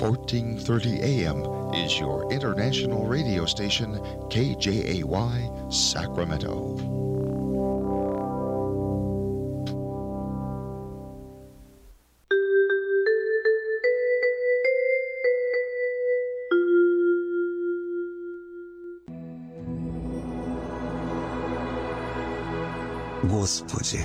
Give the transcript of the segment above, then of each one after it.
1430 AM is your international radio station, KJAY Sacramento. Господи,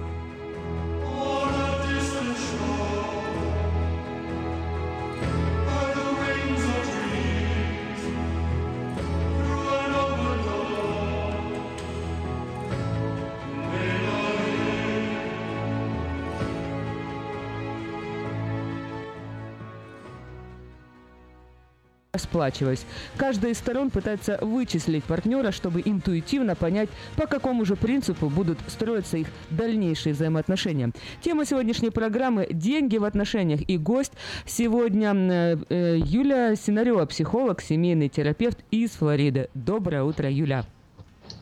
Расплачиваясь. Каждая из сторон пытается вычислить партнера, чтобы интуитивно понять, по какому же принципу будут строиться их дальнейшие взаимоотношения. Тема сегодняшней программы «Деньги в отношениях» и гость сегодня э, э, Юлия Синарева, психолог, семейный терапевт из Флориды. Доброе утро, Юля.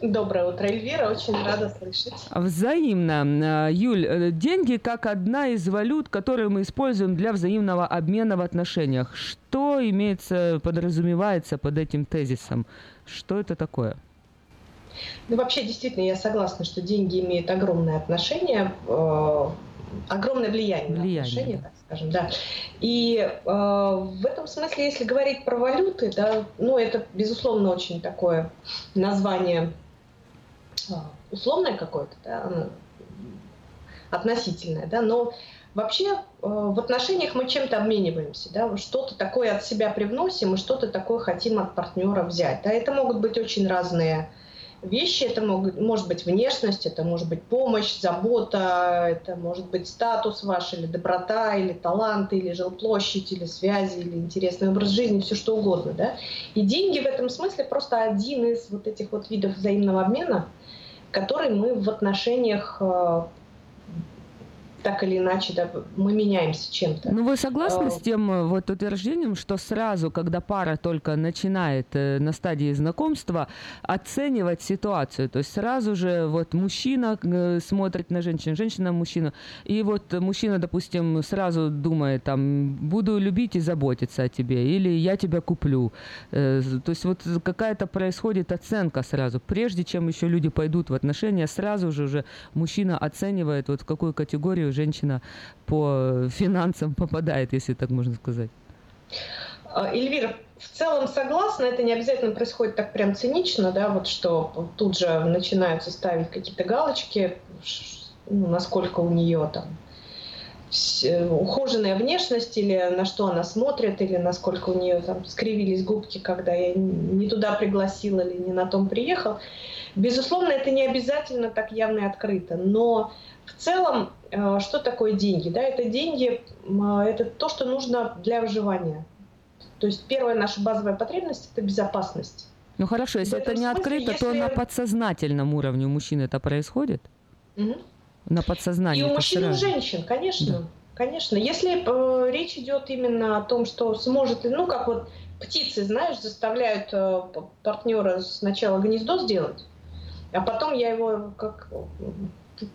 Доброе утро, Эльвира. Очень рада слышать. Взаимно. А, Юль, э, деньги как одна из валют, которую мы используем для взаимного обмена в отношениях. Что имеется, подразумевается под этим тезисом? Что это такое? Ну, вообще, действительно, я согласна, что деньги имеют огромное отношение, э, огромное влияние, влияние на отношения, да. так скажем, да. И э, в этом смысле, если говорить про валюты, да, ну, это, безусловно, очень такое название а, условное какое-то, да, относительное, да, но вообще э, в отношениях мы чем-то обмениваемся, да, что-то такое от себя привносим и что-то такое хотим от партнера взять. Да, это могут быть очень разные вещи, это могут, может быть внешность, это может быть помощь, забота, это может быть статус ваш, или доброта, или талант, или жилплощадь, или связи, или интересный образ жизни, все что угодно. Да? И деньги в этом смысле просто один из вот этих вот видов взаимного обмена – который мы в отношениях э, так или иначе, да, мы меняемся чем-то. Ну, вы согласны а... с тем э, вот утверждением, что сразу, когда пара только начинает э, на стадии знакомства оценивать ситуацию, то есть сразу же вот мужчина э, смотрит на женщину, женщина на мужчину, и вот мужчина, допустим, сразу думает, там, буду любить и заботиться о тебе, или я тебя куплю. То есть вот какая-то происходит оценка сразу, прежде чем еще люди пойдут в отношения, сразу же уже мужчина оценивает вот в какую категорию женщина по финансам попадает, если так можно сказать. А, Эльвира, в целом согласна, это не обязательно происходит так прям цинично, да, вот что тут же начинаются ставить какие-то галочки, ну, насколько у нее там ухоженная внешность, или на что она смотрит, или насколько у нее там скривились губки, когда я не туда пригласила или не на том приехал. Безусловно, это не обязательно так явно и открыто, но в целом, э, что такое деньги? Да, это деньги, это то, что нужно для выживания. То есть первая наша базовая потребность – это безопасность. Ну хорошо, если это не смысле, открыто, если... то на подсознательном уровне у мужчин это происходит? Угу. На подсознании. И у мужчин, и у женщин, конечно. Да. Конечно. Если э, речь идет именно о том, что сможет, ну как вот птицы, знаешь, заставляют э, партнера сначала гнездо сделать, а потом я его как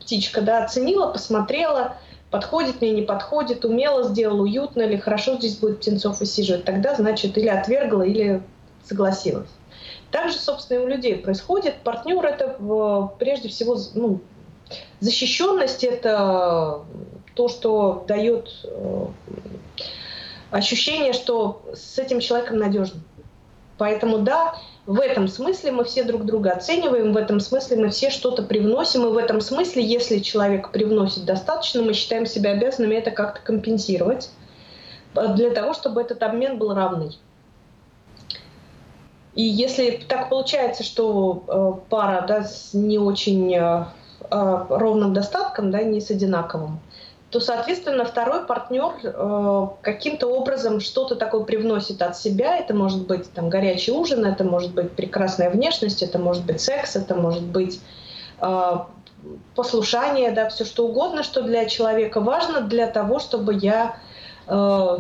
птичка, да, оценила, посмотрела, подходит мне, не подходит, умело сделала, уютно или хорошо здесь будет птенцов высиживать, тогда, значит, или отвергла, или согласилась. Также, собственно, и у людей происходит. Партнер это прежде всего ну, защищенность, это то, что дает э, ощущение, что с этим человеком надежно. Поэтому да, в этом смысле мы все друг друга оцениваем, в этом смысле мы все что-то привносим, и в этом смысле, если человек привносит достаточно, мы считаем себя обязанными это как-то компенсировать э, для того, чтобы этот обмен был равный. И если так получается, что э, пара да, с не очень э, ровным достатком, да, не с одинаковым, то, соответственно, второй партнер э, каким-то образом что-то такое привносит от себя. Это может быть там, горячий ужин, это может быть прекрасная внешность, это может быть секс, это может быть э, послушание, да, все что угодно, что для человека важно для того, чтобы я э,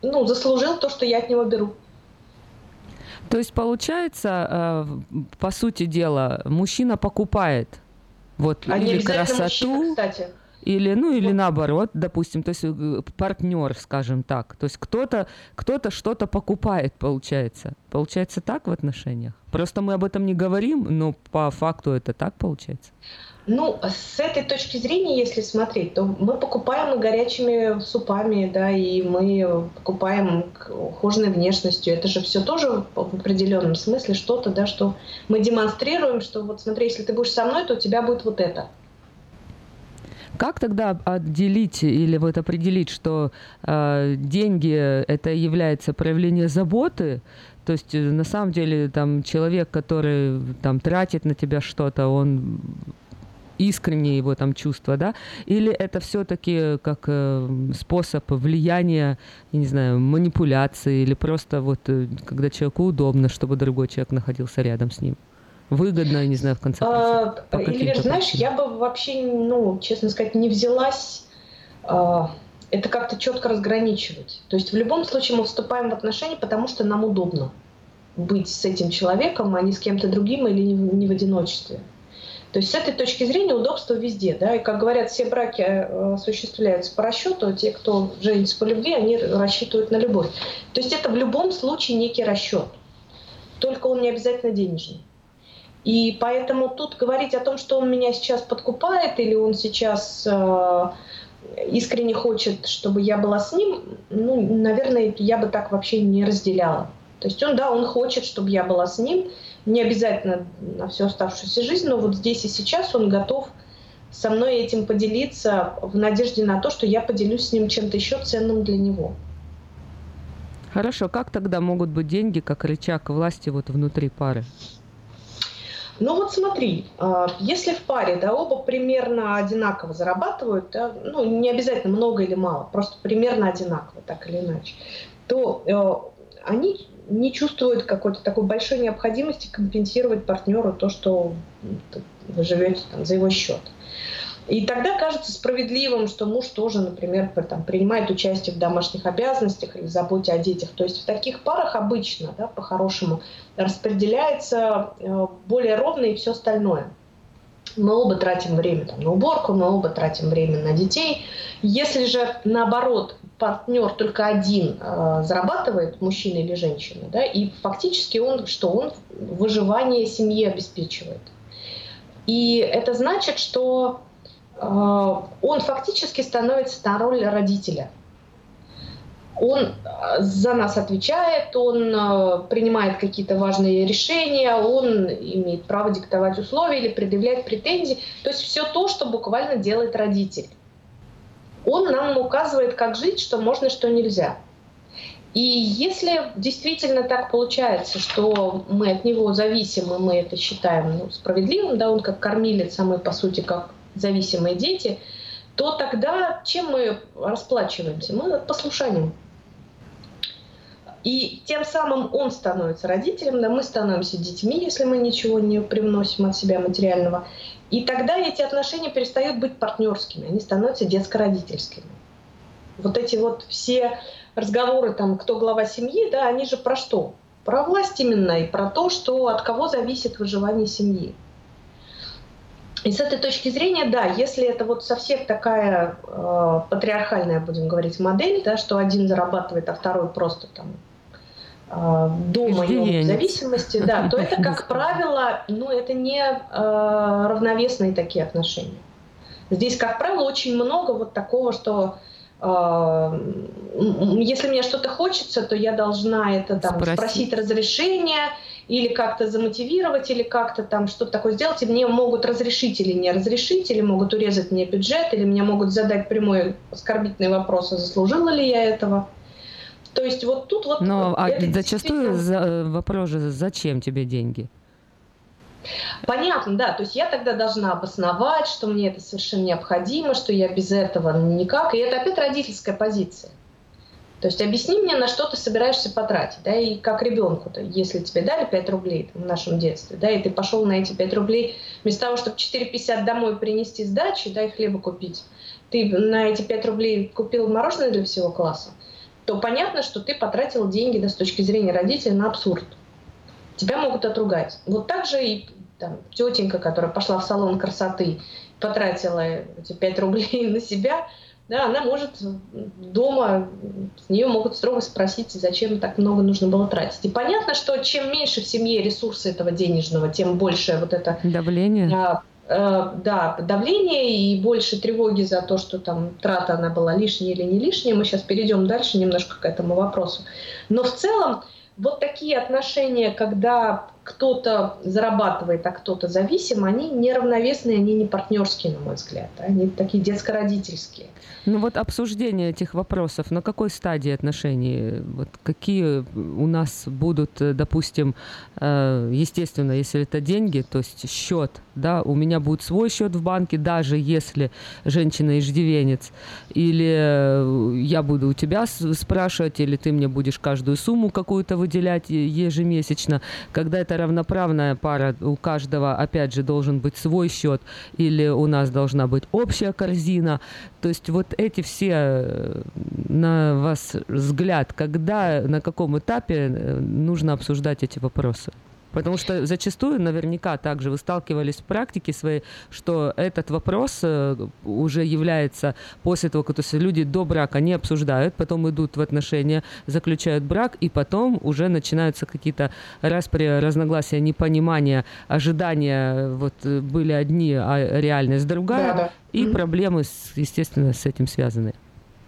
ну, заслужил то, что я от него беру. То есть получается, э, по сути дела, мужчина покупает вот а или красоту. Мужчина, кстати. Или, ну, или наоборот, допустим, то есть э, партнер, скажем так. То есть кто-то кто что-то покупает, получается. Получается так в отношениях? Просто мы об этом не говорим, но по факту это так получается. Ну, с этой точки зрения, если смотреть, то мы покупаем и горячими супами, да, и мы покупаем ухоженной внешностью. Это же все тоже в определенном смысле что-то, да, что мы демонстрируем, что вот смотри, если ты будешь со мной, то у тебя будет вот это. Как тогда отделить или вот определить, что э, деньги это является проявление заботы, то есть э, на самом деле там человек, который там тратит на тебя что-то, он искренние его там чувства, да, или это все-таки как э, способ влияния, я не знаю, манипуляции, или просто вот э, когда человеку удобно, чтобы другой человек находился рядом с ним? Выгодно, не знаю, в конце концов? А, Или, знаешь, я бы вообще, ну, честно сказать, не взялась а, это как-то четко разграничивать. То есть в любом случае мы вступаем в отношения, потому что нам удобно быть с этим человеком, а не с кем-то другим или не в одиночестве. То есть с этой точки зрения удобство везде. Да? И, как говорят, все браки э, осуществляются по расчету, а те, кто женится по любви, они рассчитывают на любовь. То есть это в любом случае некий расчет. Только он не обязательно денежный. И поэтому тут говорить о том, что он меня сейчас подкупает или он сейчас э, искренне хочет, чтобы я была с ним, ну, наверное, я бы так вообще не разделяла. То есть он, да, он хочет, чтобы я была с ним, не обязательно на всю оставшуюся жизнь, но вот здесь и сейчас он готов со мной этим поделиться в надежде на то, что я поделюсь с ним чем-то еще ценным для него. Хорошо, как тогда могут быть деньги как рычаг власти вот внутри пары? Ну вот смотри, а, если в паре да, оба примерно одинаково зарабатывают, да, ну не обязательно много или мало, просто примерно одинаково, так или иначе, то э, они не чувствуют какой-то такой большой необходимости компенсировать партнеру то, что вы живете там, за его счет. И тогда кажется справедливым, что муж тоже, например, там, принимает участие в домашних обязанностях или заботе о детях. То есть в таких парах обычно, да, по-хорошему, распределяется э, более ровно и все остальное. Мы оба тратим время там, на уборку, мы оба тратим время на детей. Если же наоборот партнер только один э, зарабатывает, мужчина или женщина, да, и фактически он, что он выживание семьи обеспечивает. И это значит, что он фактически становится на роль родителя. Он э, за нас отвечает, он э, принимает какие-то важные решения, он имеет право диктовать условия или предъявлять претензии. То есть все то, что буквально делает родитель. Он нам указывает, как жить, что можно, что нельзя. И если действительно так получается, что мы от него зависим, и мы это считаем ну, справедливым, да, он как кормилец, а мы, по сути, как зависимые дети, то тогда чем мы расплачиваемся? Мы послушанием. И тем самым он становится родителем, да, мы становимся детьми, если мы ничего не привносим от себя материального. И тогда эти отношения перестают быть партнерскими, они становятся детско-родительскими. Вот эти вот все разговоры, там, кто глава семьи, да, они же про что? Про власть именно и про то, что от кого зависит выживание семьи. И с этой точки зрения, да, если это вот совсем такая э, патриархальная, будем говорить, модель, да, что один зарабатывает, а второй просто там э, дома и в зависимости, да, то это, как правило, ну, это не э, равновесные такие отношения. Здесь, как правило, очень много вот такого, что а, если мне что-то хочется, то я должна это там спросить, спросить разрешение или как-то замотивировать, или как-то там что-то такое сделать, и мне могут разрешить или не разрешить, или могут урезать мне бюджет, или мне могут задать прямой оскорбительный вопрос, а заслужила ли я этого. То есть вот тут вот... Но а зачастую действительно... вопрос же, зачем тебе деньги? Понятно, да. То есть я тогда должна обосновать, что мне это совершенно необходимо, что я без этого никак. И это опять родительская позиция. То есть объясни мне, на что ты собираешься потратить, да, и как ребенку-то, если тебе дали 5 рублей там, в нашем детстве, да, и ты пошел на эти 5 рублей, вместо того, чтобы 4,50 домой принести сдачи, да, и хлеба купить, ты на эти 5 рублей купил мороженое для всего класса, то понятно, что ты потратил деньги, да, с точки зрения родителей, на абсурд. Тебя могут отругать. Вот так же и там, тетенька, которая пошла в салон красоты, потратила эти 5 рублей на себя, да, она может дома, с нее могут строго спросить, зачем так много нужно было тратить. И понятно, что чем меньше в семье ресурса этого денежного, тем больше вот это... Давление. А, э, да, давление и больше тревоги за то, что там трата она была лишняя или не лишняя. Мы сейчас перейдем дальше немножко к этому вопросу. Но в целом вот такие отношения, когда кто-то зарабатывает, а кто-то зависим, они неравновесные, они не партнерские, на мой взгляд. Они такие детско-родительские. Ну вот обсуждение этих вопросов, на какой стадии отношений? Вот какие у нас будут, допустим, э, естественно, если это деньги, то есть счет, да, у меня будет свой счет в банке, даже если женщина иждивенец, или я буду у тебя спрашивать, или ты мне будешь каждую сумму какую-то выделять ежемесячно, когда это равноправная пара, у каждого, опять же, должен быть свой счет, или у нас должна быть общая корзина. То есть вот эти все, э, на вас взгляд, когда, на каком этапе э, нужно обсуждать эти вопросы? Потому что зачастую, наверняка, также вы сталкивались в практике своей, что этот вопрос э, уже является после того, как то есть люди до брака не обсуждают, потом идут в отношения, заключают брак, и потом уже начинаются какие-то распри, разногласия, непонимания, ожидания вот были одни, а реальность другая, да, да. и mm-hmm. проблемы, естественно, с этим связаны.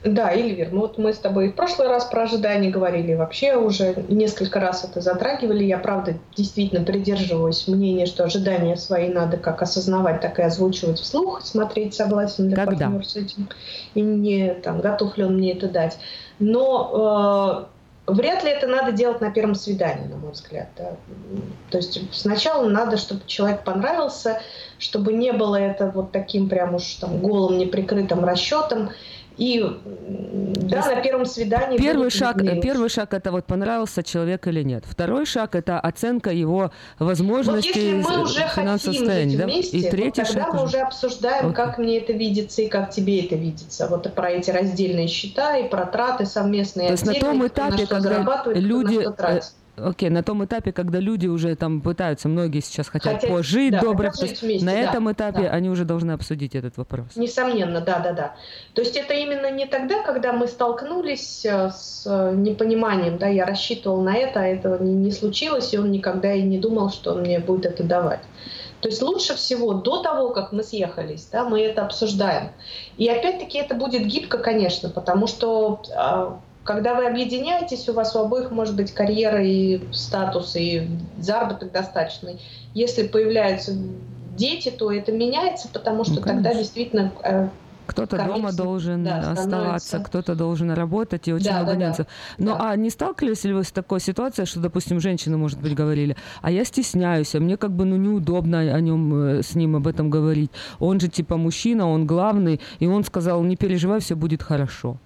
Да, Эльвир, ну вот мы с тобой в прошлый раз про ожидания говорили, вообще уже несколько раз это затрагивали. Я, правда, действительно придерживаюсь мнения, что ожидания свои надо как осознавать, так и озвучивать вслух, смотреть, согласен ли партнер с этим, и не там, готов ли он мне это дать. Но э, вряд ли это надо делать на первом свидании, на мой взгляд. Да. То есть сначала надо, чтобы человек понравился, чтобы не было это вот таким прям уж там голым неприкрытым расчетом. И да, на первом свидании. Первый шаг, первый шаг это вот понравился человек или нет. Второй шаг это оценка его возможностей, вот если мы уже хотим жить да? вместе, и третий вот тогда шаг мы уже обсуждаем, okay. как мне это видится и как тебе это видится. Вот про эти раздельные счета и про траты совместные. То есть на том этапе, когда люди Окей, на том этапе, когда люди уже там пытаются, многие сейчас хотят, хотят пожить да, добро, то есть вместе, на да, этом этапе да. они уже должны обсудить этот вопрос. Несомненно, да, да, да. То есть это именно не тогда, когда мы столкнулись э, с э, непониманием, да, я рассчитывал на это, а этого не, не случилось, и он никогда и не думал, что он мне будет это давать. То есть лучше всего до того, как мы съехались, да, мы это обсуждаем. И опять-таки это будет гибко, конечно, потому что а, когда вы объединяетесь, у вас у обоих может быть карьера и статус, и заработок достаточный. Если появляются дети, то это меняется, потому что ну, тогда действительно э, кто-то дома должен да, оставаться, кто-то должен работать и очень да, много да, нюансов. Да, ну да. а не сталкивались ли вы с такой ситуацией, что, допустим, женщины, может быть, говорили, а я стесняюсь, а мне как бы ну неудобно о нем э, с ним об этом говорить. Он же типа мужчина, он главный, и он сказал, не переживай, все будет хорошо.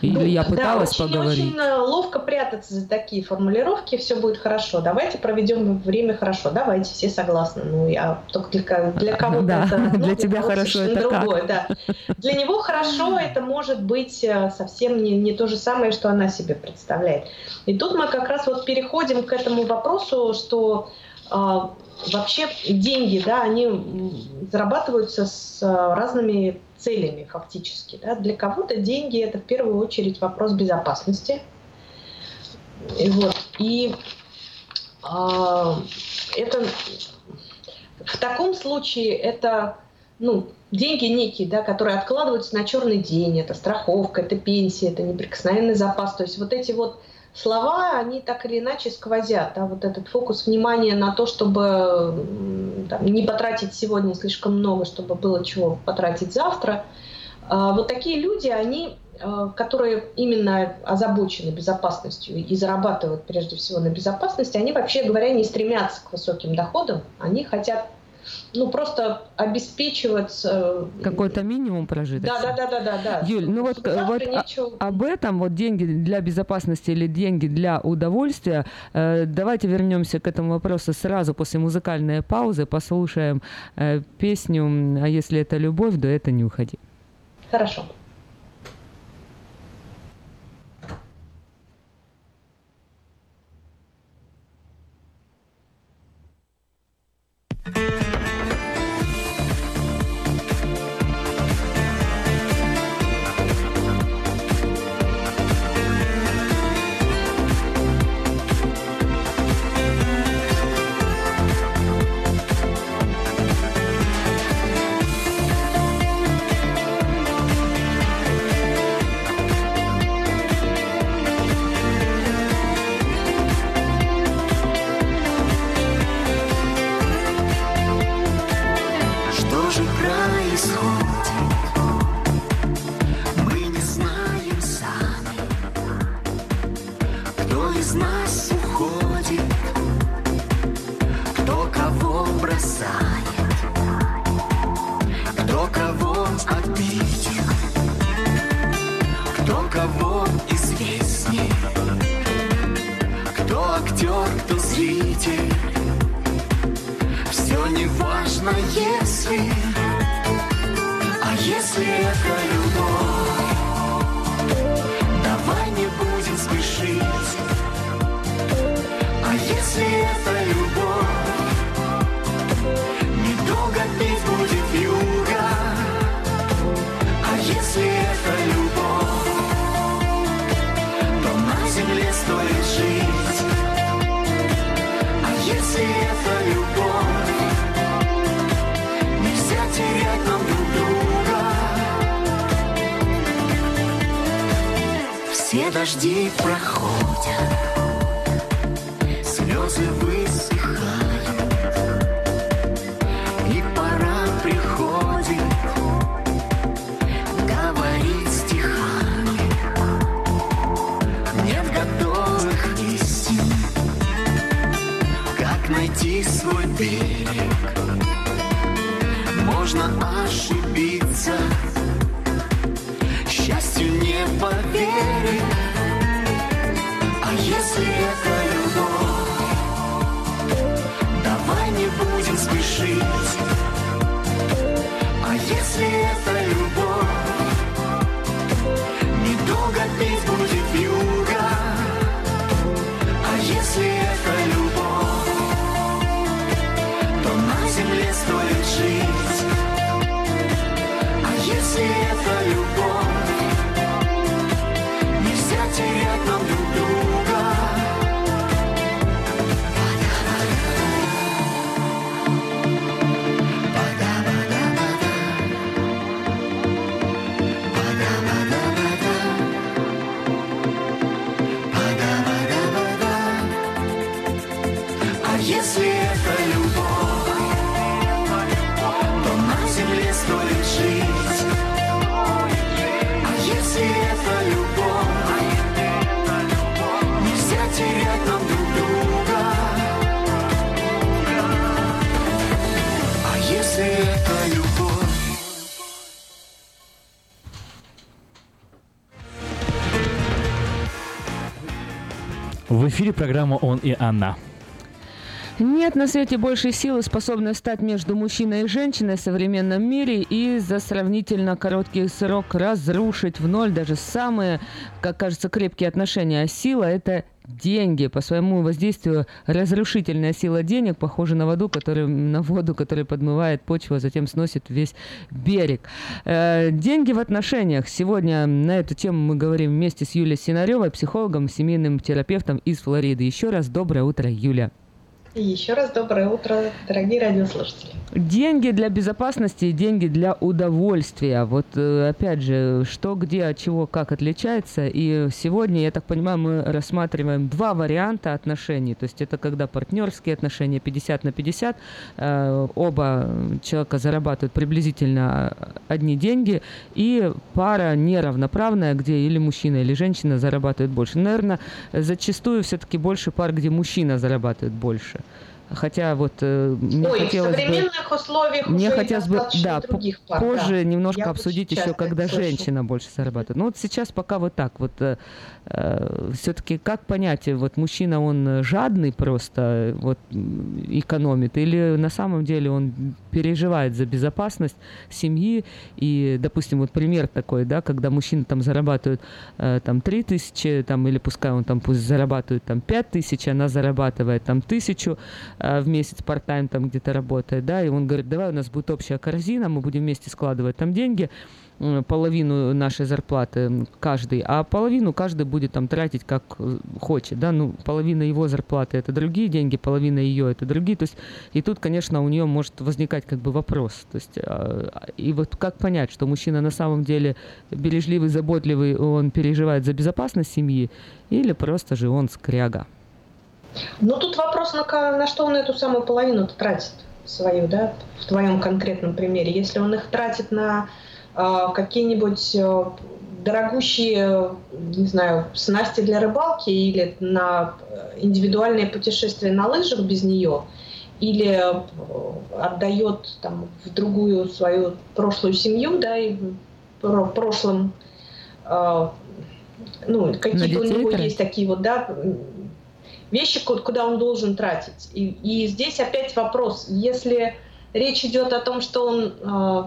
Или ну, я пыталась да, очень, поговорить? очень э, ловко прятаться за такие формулировки, все будет хорошо. Давайте проведем время хорошо. Давайте, все согласны. Ну, я только для, для кого-то да, это ну, для тебя хорошо это другое. Как? Да. Для него хорошо это может быть э, совсем не, не то же самое, что она себе представляет. И тут мы как раз вот переходим к этому вопросу, что а, вообще деньги, да, они зарабатываются с а, разными целями фактически. Да. Для кого-то деньги это в первую очередь вопрос безопасности. И, вот. и а, это в таком случае это ну, деньги некие, да, которые откладываются на черный день, это страховка, это пенсия, это неприкосновенный запас. То есть вот эти вот слова, они так или иначе сквозят. Да, вот этот фокус внимания на то, чтобы там, не потратить сегодня слишком много, чтобы было чего потратить завтра. А, вот такие люди, они а, которые именно озабочены безопасностью и зарабатывают прежде всего на безопасности, они вообще говоря не стремятся к высоким доходам, они хотят ну, просто обеспечивать... Э, Какой-то минимум прожиточности. Да, да, да, да, да. Юль, ну вот, вот нечего... об этом, вот деньги для безопасности или деньги для удовольствия, э, давайте вернемся к этому вопросу сразу после музыкальной паузы, послушаем э, песню «А если это любовь, то это не уходи». Хорошо. обидел Кто кого известней Кто актер, кто зритель. Все не важно, если А если это любовь. Дожди проходят, слезы высыхают, и пора приходит говорить стихами. Нет готовых истин, как найти свой берег. Эфире программа «Он и она». Нет на свете большей силы, способной стать между мужчиной и женщиной в современном мире и за сравнительно короткий срок разрушить в ноль даже самые, как кажется, крепкие отношения. А сила – это деньги. По своему воздействию разрушительная сила денег похожа на воду, который, на воду, которая подмывает почву, а затем сносит весь берег. Э, деньги в отношениях. Сегодня на эту тему мы говорим вместе с Юлией Синаревой, психологом, семейным терапевтом из Флориды. Еще раз доброе утро, Юля. И еще раз доброе утро, дорогие радиослушатели. Деньги для безопасности и деньги для удовольствия. Вот э, опять же, что, где, от чего, как отличается. И сегодня, я так понимаю, мы рассматриваем два варианта отношений. То есть это когда партнерские отношения 50 на 50, э, оба человека зарабатывают приблизительно одни деньги, и пара неравноправная, где или мужчина, или женщина зарабатывают больше. Наверное, зачастую все-таки больше пар, где мужчина зарабатывает больше. Хотя вот э, мне Ой, в хотелось бы... современных условиях Мне уже хотелось бы, да, других пар, позже да. немножко Я обсудить еще, когда слышу. женщина больше зарабатывает. Ну вот сейчас пока вот так вот. Все-таки как понять, э, вот мужчина, он э, жадный просто, э, вот экономит, или на самом деле он переживает за безопасность семьи, и, допустим, вот пример такой, да, когда мужчина там зарабатывает э, там 3 тысячи, там, или пускай он там пусть зарабатывает там 5 тысяч, она зарабатывает там тысячу э, в месяц part-time там где-то работает, да, и он говорит, давай у нас будет общая корзина, мы будем вместе складывать там деньги, половину нашей зарплаты каждый, а половину каждый будет там тратить как э, хочет, да, ну, половина его зарплаты это другие деньги, половина ее это другие, то есть и тут, конечно, у нее может возникать как бы вопрос, то есть а, и вот как понять, что мужчина на самом деле бережливый, заботливый, он переживает за безопасность семьи, или просто же он скряга? Ну, тут вопрос, на, на что он эту самую половину тратит свою, да, в твоем конкретном примере. Если он их тратит на какие-нибудь э, дорогущие, не знаю, снасти для рыбалки или на э, индивидуальные путешествия на лыжах без нее, или э, отдает там в другую свою прошлую семью, да, и в про- прошлом, э, ну, какие-то у него есть такие вот, да, вещи, ку- куда он должен тратить. И, и здесь опять вопрос, если речь идет о том, что он э,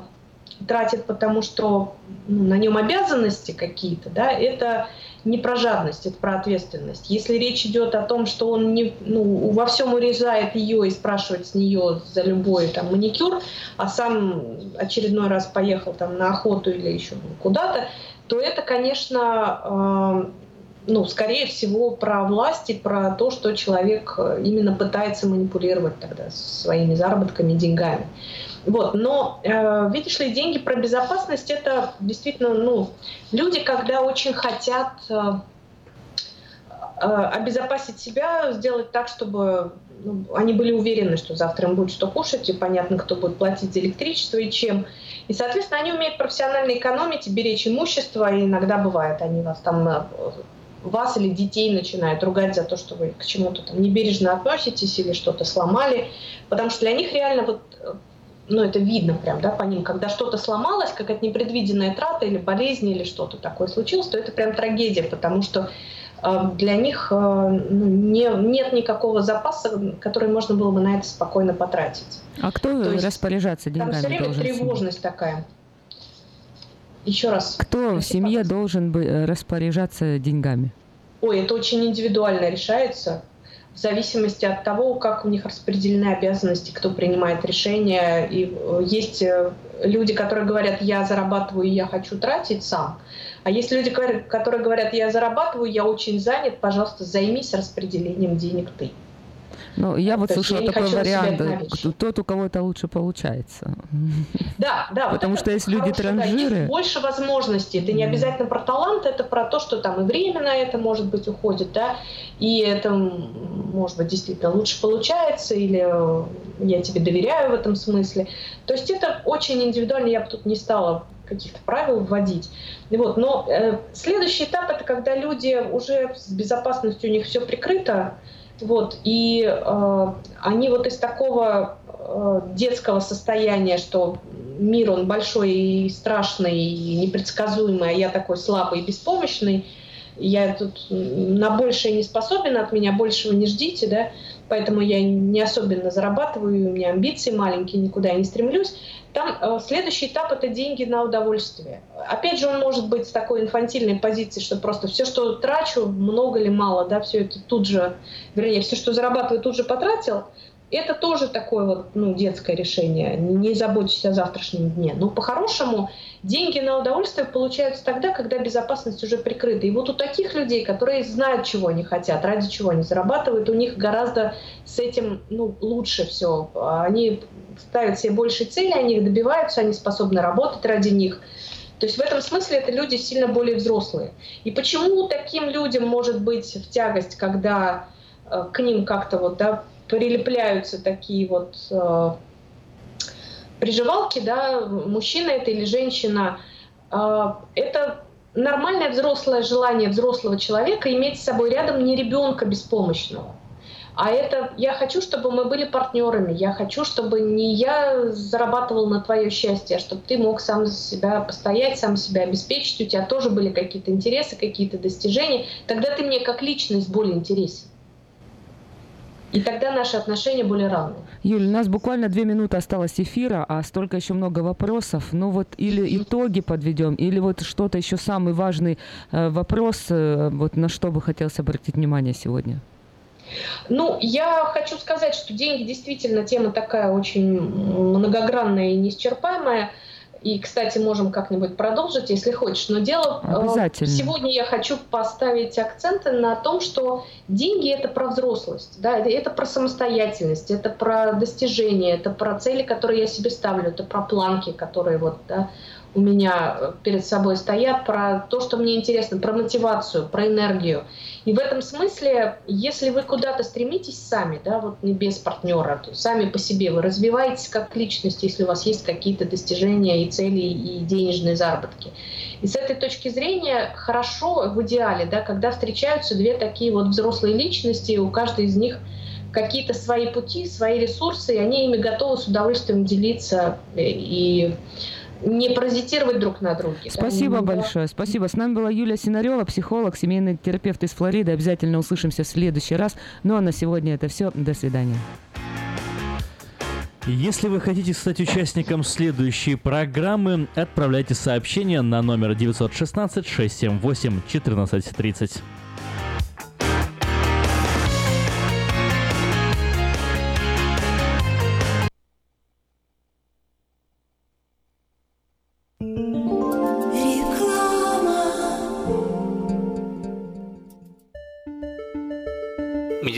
тратит, потому что ну, на нем обязанности какие-то, да, это не про жадность, это про ответственность. Если речь идет о том, что он не, ну, во всем урезает ее и спрашивает с нее за любой там маникюр, а сам очередной раз поехал там на охоту или еще куда-то, то это, конечно, э, ну, скорее всего, про власть и про то, что человек именно пытается манипулировать тогда своими заработками, деньгами. Вот, но э, видишь ли, деньги про безопасность это действительно, ну, люди, когда очень хотят э, э, обезопасить себя, сделать так, чтобы ну, они были уверены, что завтра им будет что кушать, и понятно, кто будет платить за электричество и чем. И, соответственно, они умеют профессионально экономить и беречь имущество, и иногда бывает, они вас там э, вас или детей начинают ругать за то, что вы к чему-то там небережно относитесь или что-то сломали, потому что для них реально вот э, ну, это видно прям, да, по ним, когда что-то сломалось, какая-то непредвиденная трата или болезнь или что-то такое случилось, то это прям трагедия, потому что э, для них э, ну, не, нет никакого запаса, который можно было бы на это спокойно потратить. А кто То есть распоряжаться деньгами Там все время должен? тревожность такая. Еще раз. Кто в семье пожалуйста. должен бы э, распоряжаться деньгами? Ой, это очень индивидуально решается в зависимости от того, как у них распределены обязанности, кто принимает решения. И э, есть э, люди, которые говорят, я зарабатываю, я хочу тратить сам. А есть люди, которые говорят, я зарабатываю, я очень занят, пожалуйста, займись распределением денег ты. Ну, я вот То слышала я такой вариант, э, тот, у кого это лучше получается. Да, да. Потому что есть люди да, транжиры. больше возможностей. Это не обязательно про талант, это про то, что там и время на это, может быть, уходит, да, и это, может быть, действительно лучше получается, или э, я тебе доверяю в этом смысле. То есть это очень индивидуально, я бы тут не стала каких-то правил вводить. Вот. Но э, следующий этап это когда люди уже с безопасностью у них все прикрыто, вот, и э, они вот из такого э, детского состояния, что мир он большой и страшный, и непредсказуемый, а я такой слабый и беспомощный, я тут на большее не способен, от меня большего не ждите, да, поэтому я не особенно зарабатываю, у меня амбиции маленькие, никуда я не стремлюсь. Там э, следующий этап это деньги на удовольствие. Опять же, он может быть с такой инфантильной позиции, что просто все, что трачу, много или мало, да, все это тут же, вернее, все, что зарабатываю, тут же потратил. Это тоже такое вот, ну, детское решение. Не, заботьтесь о завтрашнем дне. Но по-хорошему деньги на удовольствие получаются тогда, когда безопасность уже прикрыта. И вот у таких людей, которые знают, чего они хотят, ради чего они зарабатывают, у них гораздо с этим ну, лучше все. Они ставят себе большие цели, они их добиваются, они способны работать ради них. То есть в этом смысле это люди сильно более взрослые. И почему таким людям может быть в тягость, когда э, к ним как-то вот, да, прилепляются такие вот э, приживалки, да, мужчина это или женщина, э, это нормальное взрослое желание взрослого человека иметь с собой рядом не ребенка беспомощного. А это я хочу, чтобы мы были партнерами. Я хочу, чтобы не я зарабатывал на твое счастье, а чтобы ты мог сам за себя постоять, сам себя обеспечить. У тебя тоже были какие-то интересы, какие-то достижения. Тогда ты мне как личность более интересен. И тогда наши отношения более равны. Юль, у нас буквально две минуты осталось эфира, а столько еще много вопросов. Ну вот или итоги подведем, или вот что-то еще самый важный э, вопрос, э, вот на что бы хотелось обратить внимание сегодня. Ну, я хочу сказать, что деньги действительно тема такая очень многогранная и неисчерпаемая. И, кстати, можем как-нибудь продолжить, если хочешь. Но дело э, Обязательно. сегодня я хочу поставить акценты на том, что деньги это про взрослость, да, это- это про самостоятельность, это про достижения, это про цели, которые я себе ставлю, это про планки, которые вот да, у меня э, перед собой стоят, про то, что мне интересно, про мотивацию, про энергию. И в этом смысле, если вы куда-то стремитесь сами, да, вот не без партнера, то сами по себе вы развиваетесь как личность, если у вас есть какие-то достижения и цели, и денежные заработки. И с этой точки зрения хорошо в идеале, да, когда встречаются две такие вот взрослые личности, и у каждой из них какие-то свои пути, свои ресурсы, и они ими готовы с удовольствием делиться э, и не паразитировать друг на друге. да, Спасибо не- большое, спасибо. С нами была Юлия Синарева, психолог, семейный терапевт из Флориды. Обязательно услышимся в следующий раз. Ну а на сегодня это все. До свидания. Если вы хотите стать участником следующей программы, отправляйте сообщение на номер 916 678 1430.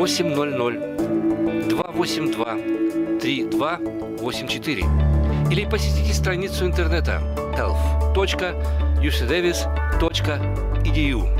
800 282 3284 или посетите страницу интернета health.ucdavis.edu.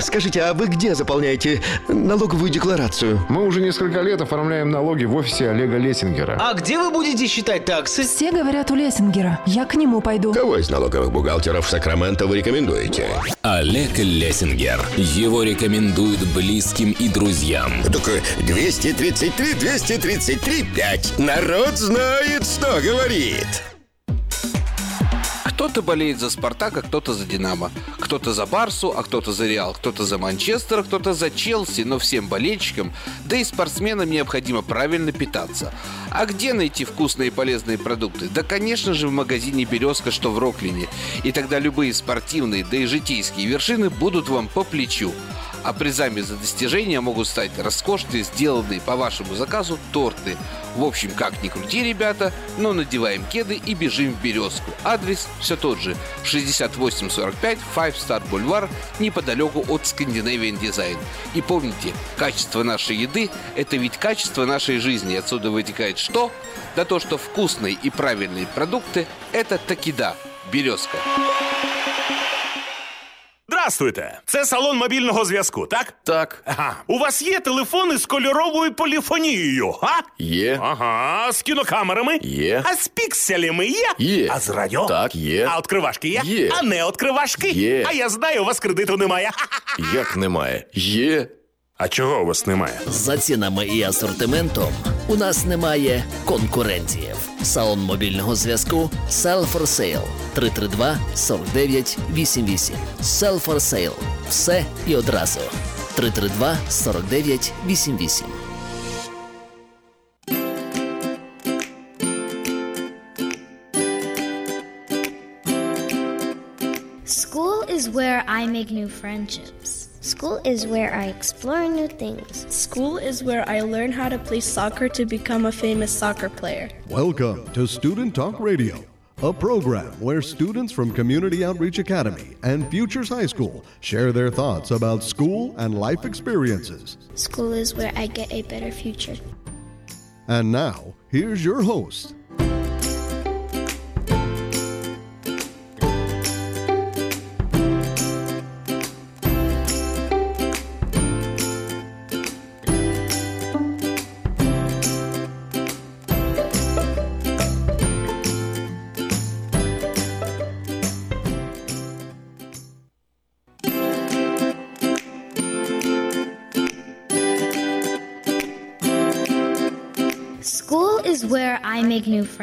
Скажите, а вы где заполняете налоговую декларацию? Мы уже несколько лет оформляем налоги в офисе Олега Лессингера. А где вы будете считать таксы? Все говорят у Лессингера. Я к нему пойду. Кого из налоговых бухгалтеров Сакраменто вы рекомендуете? Олег Лессингер. Его рекомендуют близким и друзьям. Так 233, 233, 5. Народ знает, что говорит. Кто-то болеет за Спартак, а кто-то за Динамо. Кто-то за Барсу, а кто-то за Реал. Кто-то за Манчестер, а кто-то за Челси. Но всем болельщикам, да и спортсменам необходимо правильно питаться. А где найти вкусные и полезные продукты? Да, конечно же, в магазине «Березка», что в Роклине. И тогда любые спортивные, да и житейские вершины будут вам по плечу. А призами за достижения могут стать роскошные, сделанные по вашему заказу торты. В общем, как ни крути, ребята, но надеваем кеды и бежим в «Березку». Адрес все тот же. 6845 Five Star Boulevard, неподалеку от Scandinavian Design. И помните, качество нашей еды – это ведь качество нашей жизни. Отсюда вытекает что? Да то, что вкусные и правильные продукты – это таки да, «Березка». Здравствуйте! Це салон мобільного зв'язку, так? Так. Ага. У вас є телефони з кольоровою поліфонією, а? Є. Ага. З кінокамерами? Є. А з пікселями є? Є. А з радіо? Так, є. А відкривашки є? Є. А не відкривашки? Є. А я знаю, у вас кредиту немає. Як немає? Є. А чого у вас немає? За цінами і асортиментом у нас немає конкурентів. Салон мобільного зв'язку Sell for Sale 332 49 88. Sell for Sale. Все і одразу. 332 49 88. School is where I make new friendships. School is where I explore new things. School is where I learn how to play soccer to become a famous soccer player. Welcome to Student Talk Radio, a program where students from Community Outreach Academy and Futures High School share their thoughts about school and life experiences. School is where I get a better future. And now, here's your host,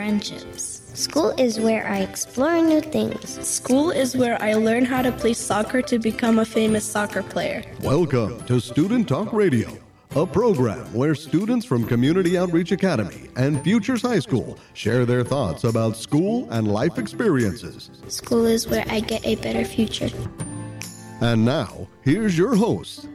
friendships. School is where I explore new things. School is where I learn how to play soccer to become a famous soccer player. Welcome to Student Talk Radio, a program where students from Community Outreach Academy and Futures High School share their thoughts about school and life experiences. School is where I get a better future. And now, here's your host,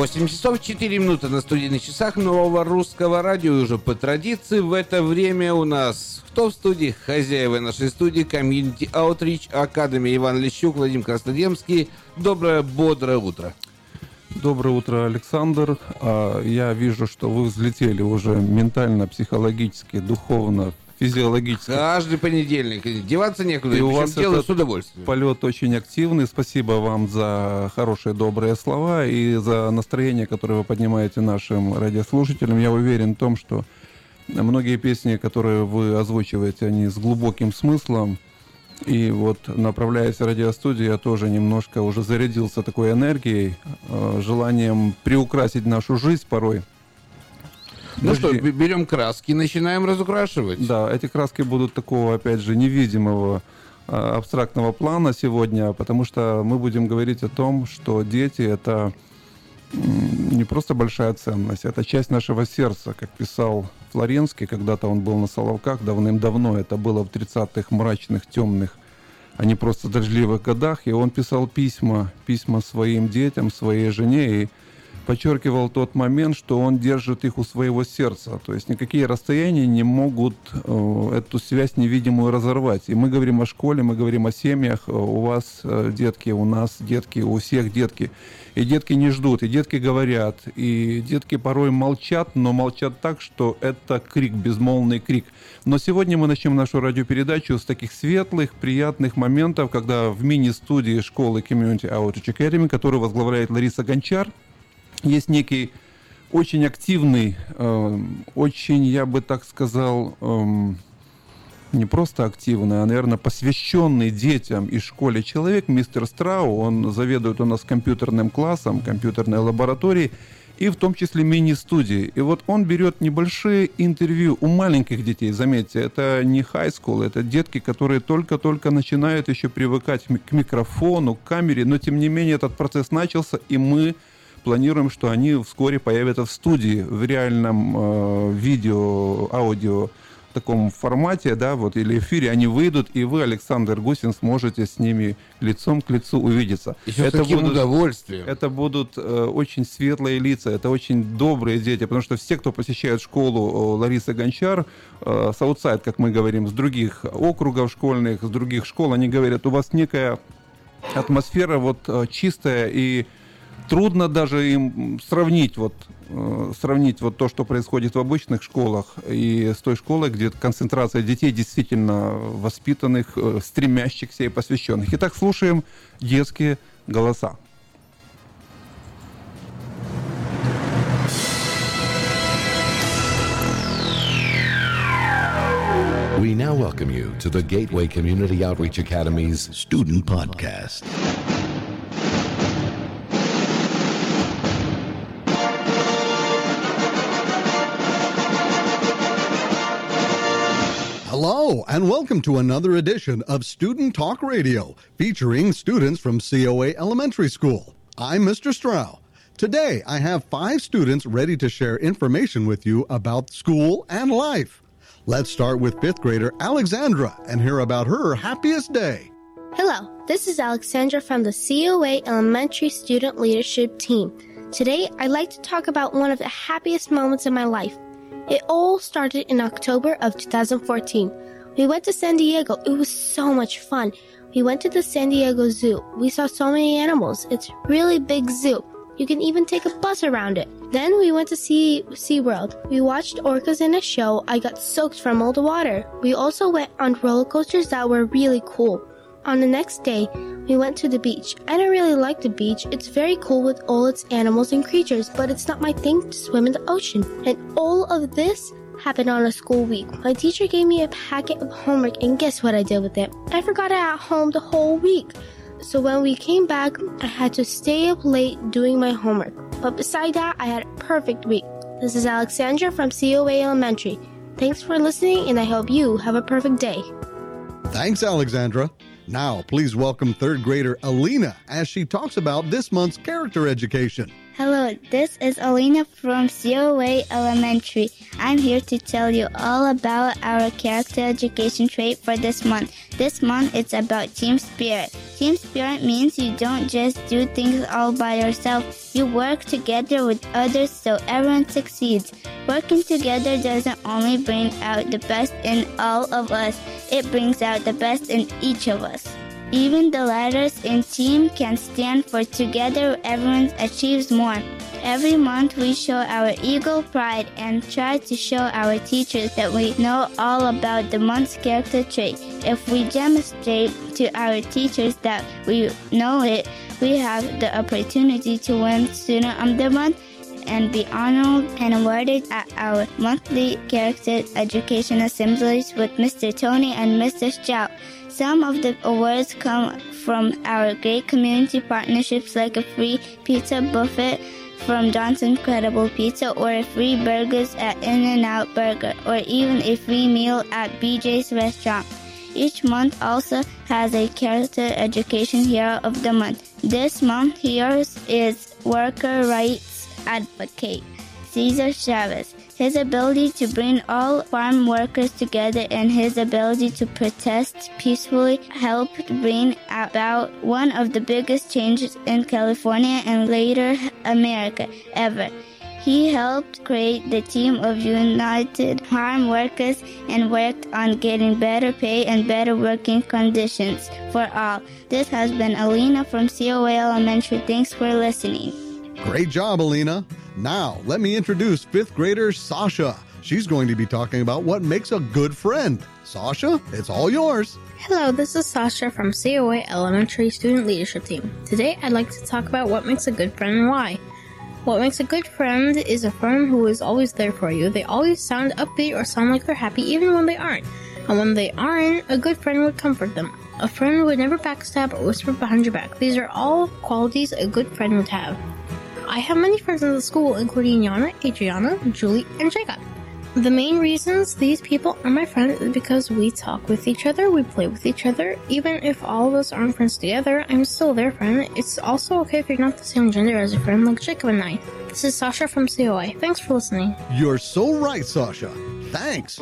Восемь часов 4 минуты на студийных часах нового русского радио. И уже по традиции в это время у нас кто в студии? Хозяева нашей студии Community Outreach Academy Иван Лещук, Владимир Краснодемский. Доброе, бодрое утро. Доброе утро, Александр. А, Я вижу, что вы взлетели уже ментально, психологически, духовно, физиологически. Каждый понедельник. Деваться некуда. И у вас этот с удовольствием. полет очень активный. Спасибо вам за хорошие, добрые слова и за настроение, которое вы поднимаете нашим радиослушателям. Я уверен в том, что многие песни, которые вы озвучиваете, они с глубоким смыслом. И вот, направляясь в радиостудию, я тоже немножко уже зарядился такой энергией, э, желанием приукрасить нашу жизнь порой. Ну что, Подожди. б- берем краски и начинаем разукрашивать. Да, эти краски будут такого, опять же, невидимого э, абстрактного плана сегодня, потому что мы будем говорить о том, что дети это не просто большая ценность, это часть нашего сердца, как писал Флоренский, когда-то он был на Соловках давным-давно, это было в 30-х мрачных, темных а не просто дождливых годах. И он писал письма, письма своим детям, своей жене, и подчеркивал тот момент, что он держит их у своего сердца. То есть никакие расстояния не могут э, эту связь невидимую разорвать. И мы говорим о школе, мы говорим о семьях. Э, у вас э, детки, у нас детки, у всех детки. И детки не ждут, и детки говорят, и детки порой молчат, но молчат так, что это крик, безмолвный крик. Но сегодня мы начнем нашу радиопередачу с таких светлых, приятных моментов, когда в мини-студии школы Community Outreach Academy, которую возглавляет Лариса Гончар, есть некий очень активный, э, очень, я бы так сказал, э, не просто активный, а, наверное, посвященный детям и школе человек, мистер Страу, он заведует у нас компьютерным классом, компьютерной лабораторией, и в том числе мини-студии. И вот он берет небольшие интервью у маленьких детей, заметьте, это не high school, это детки, которые только-только начинают еще привыкать к микрофону, к камере, но тем не менее этот процесс начался, и мы планируем, что они вскоре появятся в студии в реальном э, видео, аудио таком формате, да, вот, или эфире, они выйдут, и вы, Александр Гусин, сможете с ними лицом к лицу увидеться. Еще это с таким будут, удовольствием. Это будут э, очень светлые лица, это очень добрые дети, потому что все, кто посещает школу Ларисы Гончар, э, Southside, как мы говорим, с других округов школьных, с других школ, они говорят, у вас некая атмосфера вот э, чистая и трудно даже им сравнить вот э, сравнить вот то, что происходит в обычных школах и с той школой, где концентрация детей действительно воспитанных, э, стремящихся и посвященных. Итак, слушаем детские голоса. We now welcome you to the Gateway Community Outreach Academy's Student Podcast. Hello, and welcome to another edition of Student Talk Radio, featuring students from COA Elementary School. I'm Mr. Strau. Today, I have five students ready to share information with you about school and life. Let's start with fifth grader Alexandra and hear about her happiest day. Hello, this is Alexandra from the COA Elementary Student Leadership Team. Today, I'd like to talk about one of the happiest moments in my life. It all started in October of 2014. We went to San Diego. It was so much fun. We went to the San Diego Zoo. We saw so many animals. It's really big zoo. You can even take a bus around it. Then we went to see SeaWorld. We watched orcas in a show. I got soaked from all the water. We also went on roller coasters that were really cool. On the next day, we went to the beach. I don't really like the beach. It's very cool with all its animals and creatures, but it's not my thing to swim in the ocean. And all of this happened on a school week. My teacher gave me a packet of homework, and guess what I did with it? I forgot it at home the whole week. So when we came back, I had to stay up late doing my homework. But beside that, I had a perfect week. This is Alexandra from COA Elementary. Thanks for listening, and I hope you have a perfect day. Thanks, Alexandra. Now, please welcome third grader Alina as she talks about this month's character education. Hello, this is Alina from COA Elementary. I'm here to tell you all about our character education trait for this month. This month it's about team spirit. Team spirit means you don't just do things all by yourself. You work together with others so everyone succeeds. Working together doesn't only bring out the best in all of us, it brings out the best in each of us. Even the letters in team can stand for together everyone achieves more. Every month we show our eagle pride and try to show our teachers that we know all about the month's character trait. If we demonstrate to our teachers that we know it, we have the opportunity to win Student of the Month and be honored and awarded at our monthly character education assemblies with Mr. Tony and Mr. Strout. Some of the awards come from our great community partnerships like a free pizza buffet from Johnson's Credible Pizza or a free burgers at In-N-Out Burger or even a free meal at BJ's Restaurant. Each month also has a character education hero of the month. This month heroes is worker rights advocate Cesar Chavez. His ability to bring all farm workers together and his ability to protest peacefully helped bring about one of the biggest changes in California and later America ever. He helped create the team of United Farm Workers and worked on getting better pay and better working conditions for all. This has been Alina from COA Elementary. Thanks for listening. Great job, Alina. Now, let me introduce fifth grader Sasha. She's going to be talking about what makes a good friend. Sasha, it's all yours. Hello, this is Sasha from COA Elementary Student Leadership Team. Today I'd like to talk about what makes a good friend and why. What makes a good friend is a friend who is always there for you. They always sound upbeat or sound like they're happy even when they aren't. And when they aren't, a good friend would comfort them. A friend would never backstab or whisper behind your back. These are all qualities a good friend would have. I have many friends in the school, including Yana, Adriana, Julie, and Jacob. The main reasons these people are my friends is because we talk with each other, we play with each other. Even if all of us aren't friends together, I'm still their friend. It's also okay if you're not the same gender as a friend, like Jacob and I. This is Sasha from COA. Thanks for listening. You're so right, Sasha. Thanks.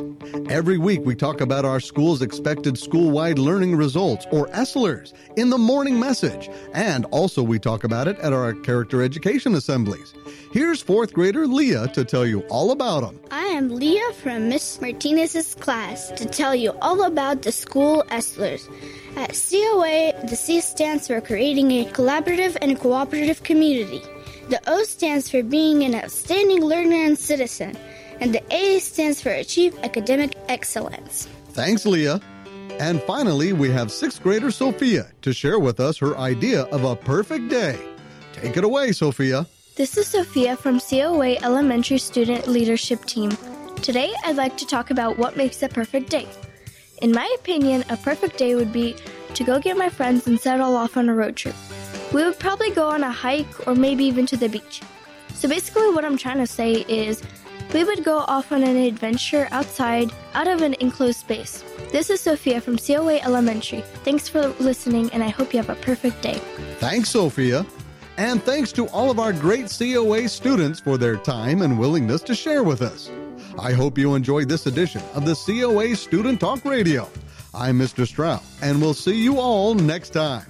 Every week we talk about our school's expected school-wide learning results, or ESLers, in the morning message. And also we talk about it at our character education assemblies. Here's fourth grader Leah to tell you all about them. I am Leah from Miss Martinez's class to tell you all about the school ESLers. At COA, the C stands for creating a collaborative and cooperative community. The O stands for being an outstanding learner and citizen. And the A stands for achieve academic excellence. Thanks, Leah. And finally, we have sixth grader Sophia to share with us her idea of a perfect day. Take it away, Sophia. This is Sophia from COA Elementary Student Leadership Team. Today, I'd like to talk about what makes a perfect day. In my opinion, a perfect day would be to go get my friends and settle off on a road trip. We would probably go on a hike or maybe even to the beach. So basically, what I'm trying to say is we would go off on an adventure outside, out of an enclosed space. This is Sophia from COA Elementary. Thanks for listening, and I hope you have a perfect day. Thanks, Sophia. And thanks to all of our great COA students for their time and willingness to share with us. I hope you enjoyed this edition of the COA Student Talk Radio. I'm Mr. Stroud, and we'll see you all next time.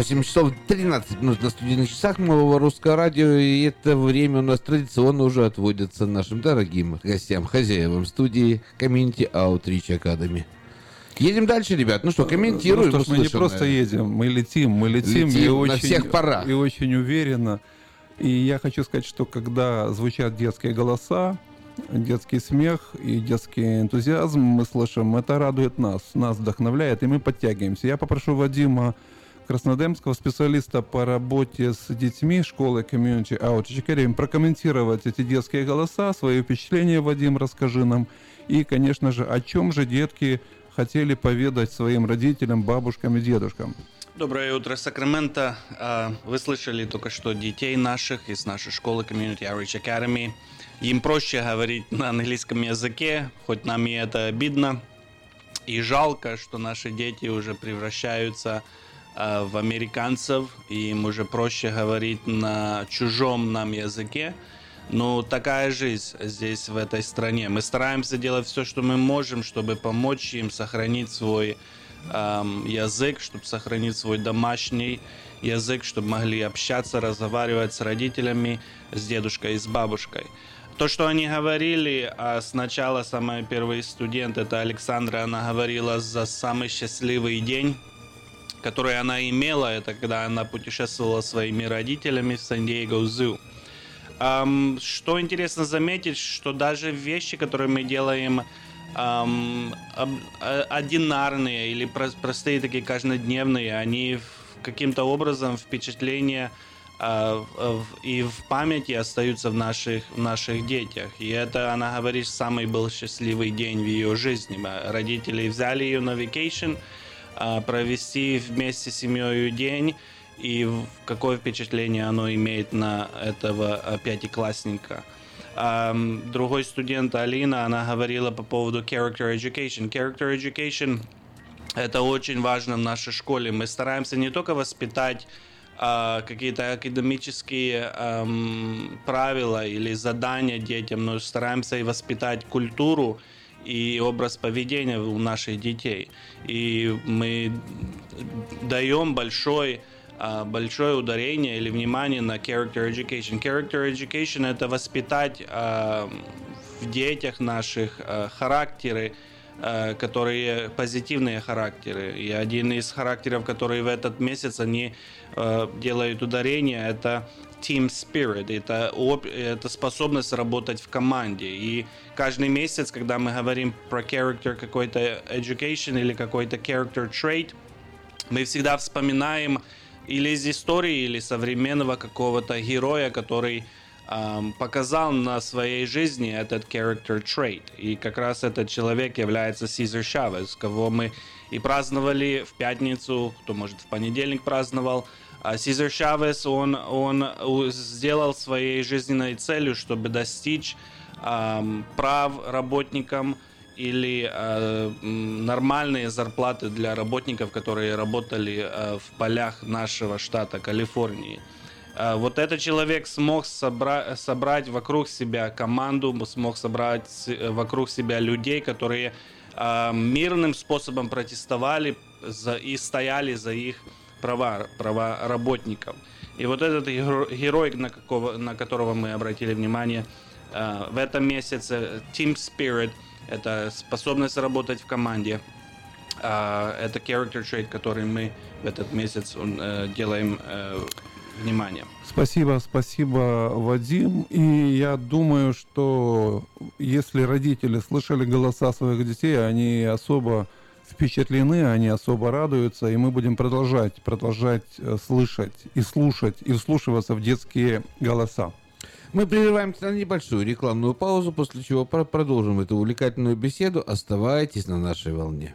8 часов 13 минут на студийных часах Малого Русского Радио, и это время у нас традиционно уже отводится нашим дорогим гостям, хозяевам студии Community Outreach Academy. Едем дальше, ребят. Ну что, комментируем. Ну что ж, мы не просто едем, мы летим, мы летим, Летим и на очень, всех парах. И очень уверенно. И я хочу сказать, что когда звучат детские голоса, детский смех и детский энтузиазм мы слышим, это радует нас, нас вдохновляет, и мы подтягиваемся. Я попрошу Вадима Краснодемского, специалиста по работе с детьми школы Community Outreach Academy, прокомментировать эти детские голоса, свои впечатления, Вадим, расскажи нам. И, конечно же, о чем же детки хотели поведать своим родителям, бабушкам и дедушкам. Доброе утро, Сакраменто. А, Вы слышали только что детей наших из нашей школы Community Outreach Academy. Им проще говорить на английском языке, хоть нам и это обидно. И жалко, что наши дети уже превращаются а, в американцев, и им уже проще говорить на чужом нам языке. Ну, такая жизнь здесь, в этой стране. Мы стараемся делать все, что мы можем, чтобы помочь им сохранить свой эм, язык, чтобы сохранить свой домашний язык, чтобы могли общаться, разговаривать с родителями, с дедушкой и с бабушкой. То, что они говорили, а сначала самый первый студент, это Александра, она говорила за самый счастливый день, который она имела, это когда она путешествовала своими родителями в Сан-Диего Зу. Ам, что интересно заметить, что даже вещи, которые мы делаем а- одинарные или про- простые такие каждодневные, они каким-то образом впечатление в- и в памяти остаются в наших, в наших детях. И это, она говорит, самый был счастливый день в ее жизни. Родители взяли ее на vacation, а, провести вместе с семьей день, и какое впечатление оно имеет на этого а, пятиклассника. Ам, Другой студент Алина, она говорила по поводу character education. Character education это очень важно в нашей школе. Мы стараемся не только воспитать э, какие-то академические э, правила или задания детям, но стараемся и воспитать культуру и образ поведения у наших детей. И мы даем большой а, большое ударение или внимание на character education. Character education это воспитать а, в детях наших а, характеры, которые позитивные характеры. И один из характеров, который в этот месяц они делают ударение, это team spirit, это, это способность работать в команде. И каждый месяц, когда мы говорим про character какой-то education или какой-то character trait, мы всегда вспоминаем или из истории, или современного какого-то героя, который показал на своей жизни этот character trait. И как раз этот человек является Сизер Шавес, кого мы и праздновали в пятницу, кто, может, в понедельник праздновал. А Сизер Шавес, он, он сделал своей жизненной целью, чтобы достичь эм, прав работникам, или э, нормальные зарплаты для работников, которые работали э, в полях нашего штата Калифорнии. Вот этот человек смог собра- собрать вокруг себя команду, смог собрать э, вокруг себя людей, которые э, мирным способом протестовали за, и стояли за их права, права работников. И вот этот герой, на, какого, на которого мы обратили внимание э, в этом месяце, Team Spirit – это способность работать в команде, это character trait, который мы в этот месяц э, делаем э, внимание. Спасибо, спасибо, Вадим. И я думаю, что если родители слышали голоса своих детей, они особо впечатлены, они особо радуются, и мы будем продолжать, продолжать э, слышать и слушать, и вслушиваться в детские голоса. Мы прерываемся на небольшую рекламную паузу, после чего продолжим эту увлекательную беседу. Оставайтесь на нашей волне.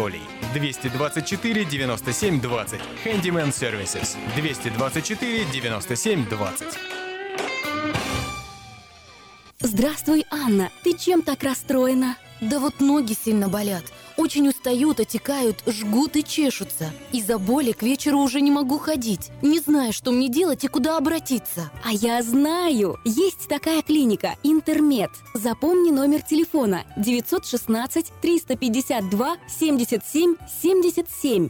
Анатолий. 224 97 20. Handyman Services. 224 97 20. Здравствуй, Анна. Ты чем так расстроена? Да вот ноги сильно болят. Очень устают, отекают, жгут и чешутся. Из-за боли к вечеру уже не могу ходить. Не знаю, что мне делать и куда обратиться. А я знаю! Есть такая клиника «Интермед». Запомни номер телефона 916 352 77 77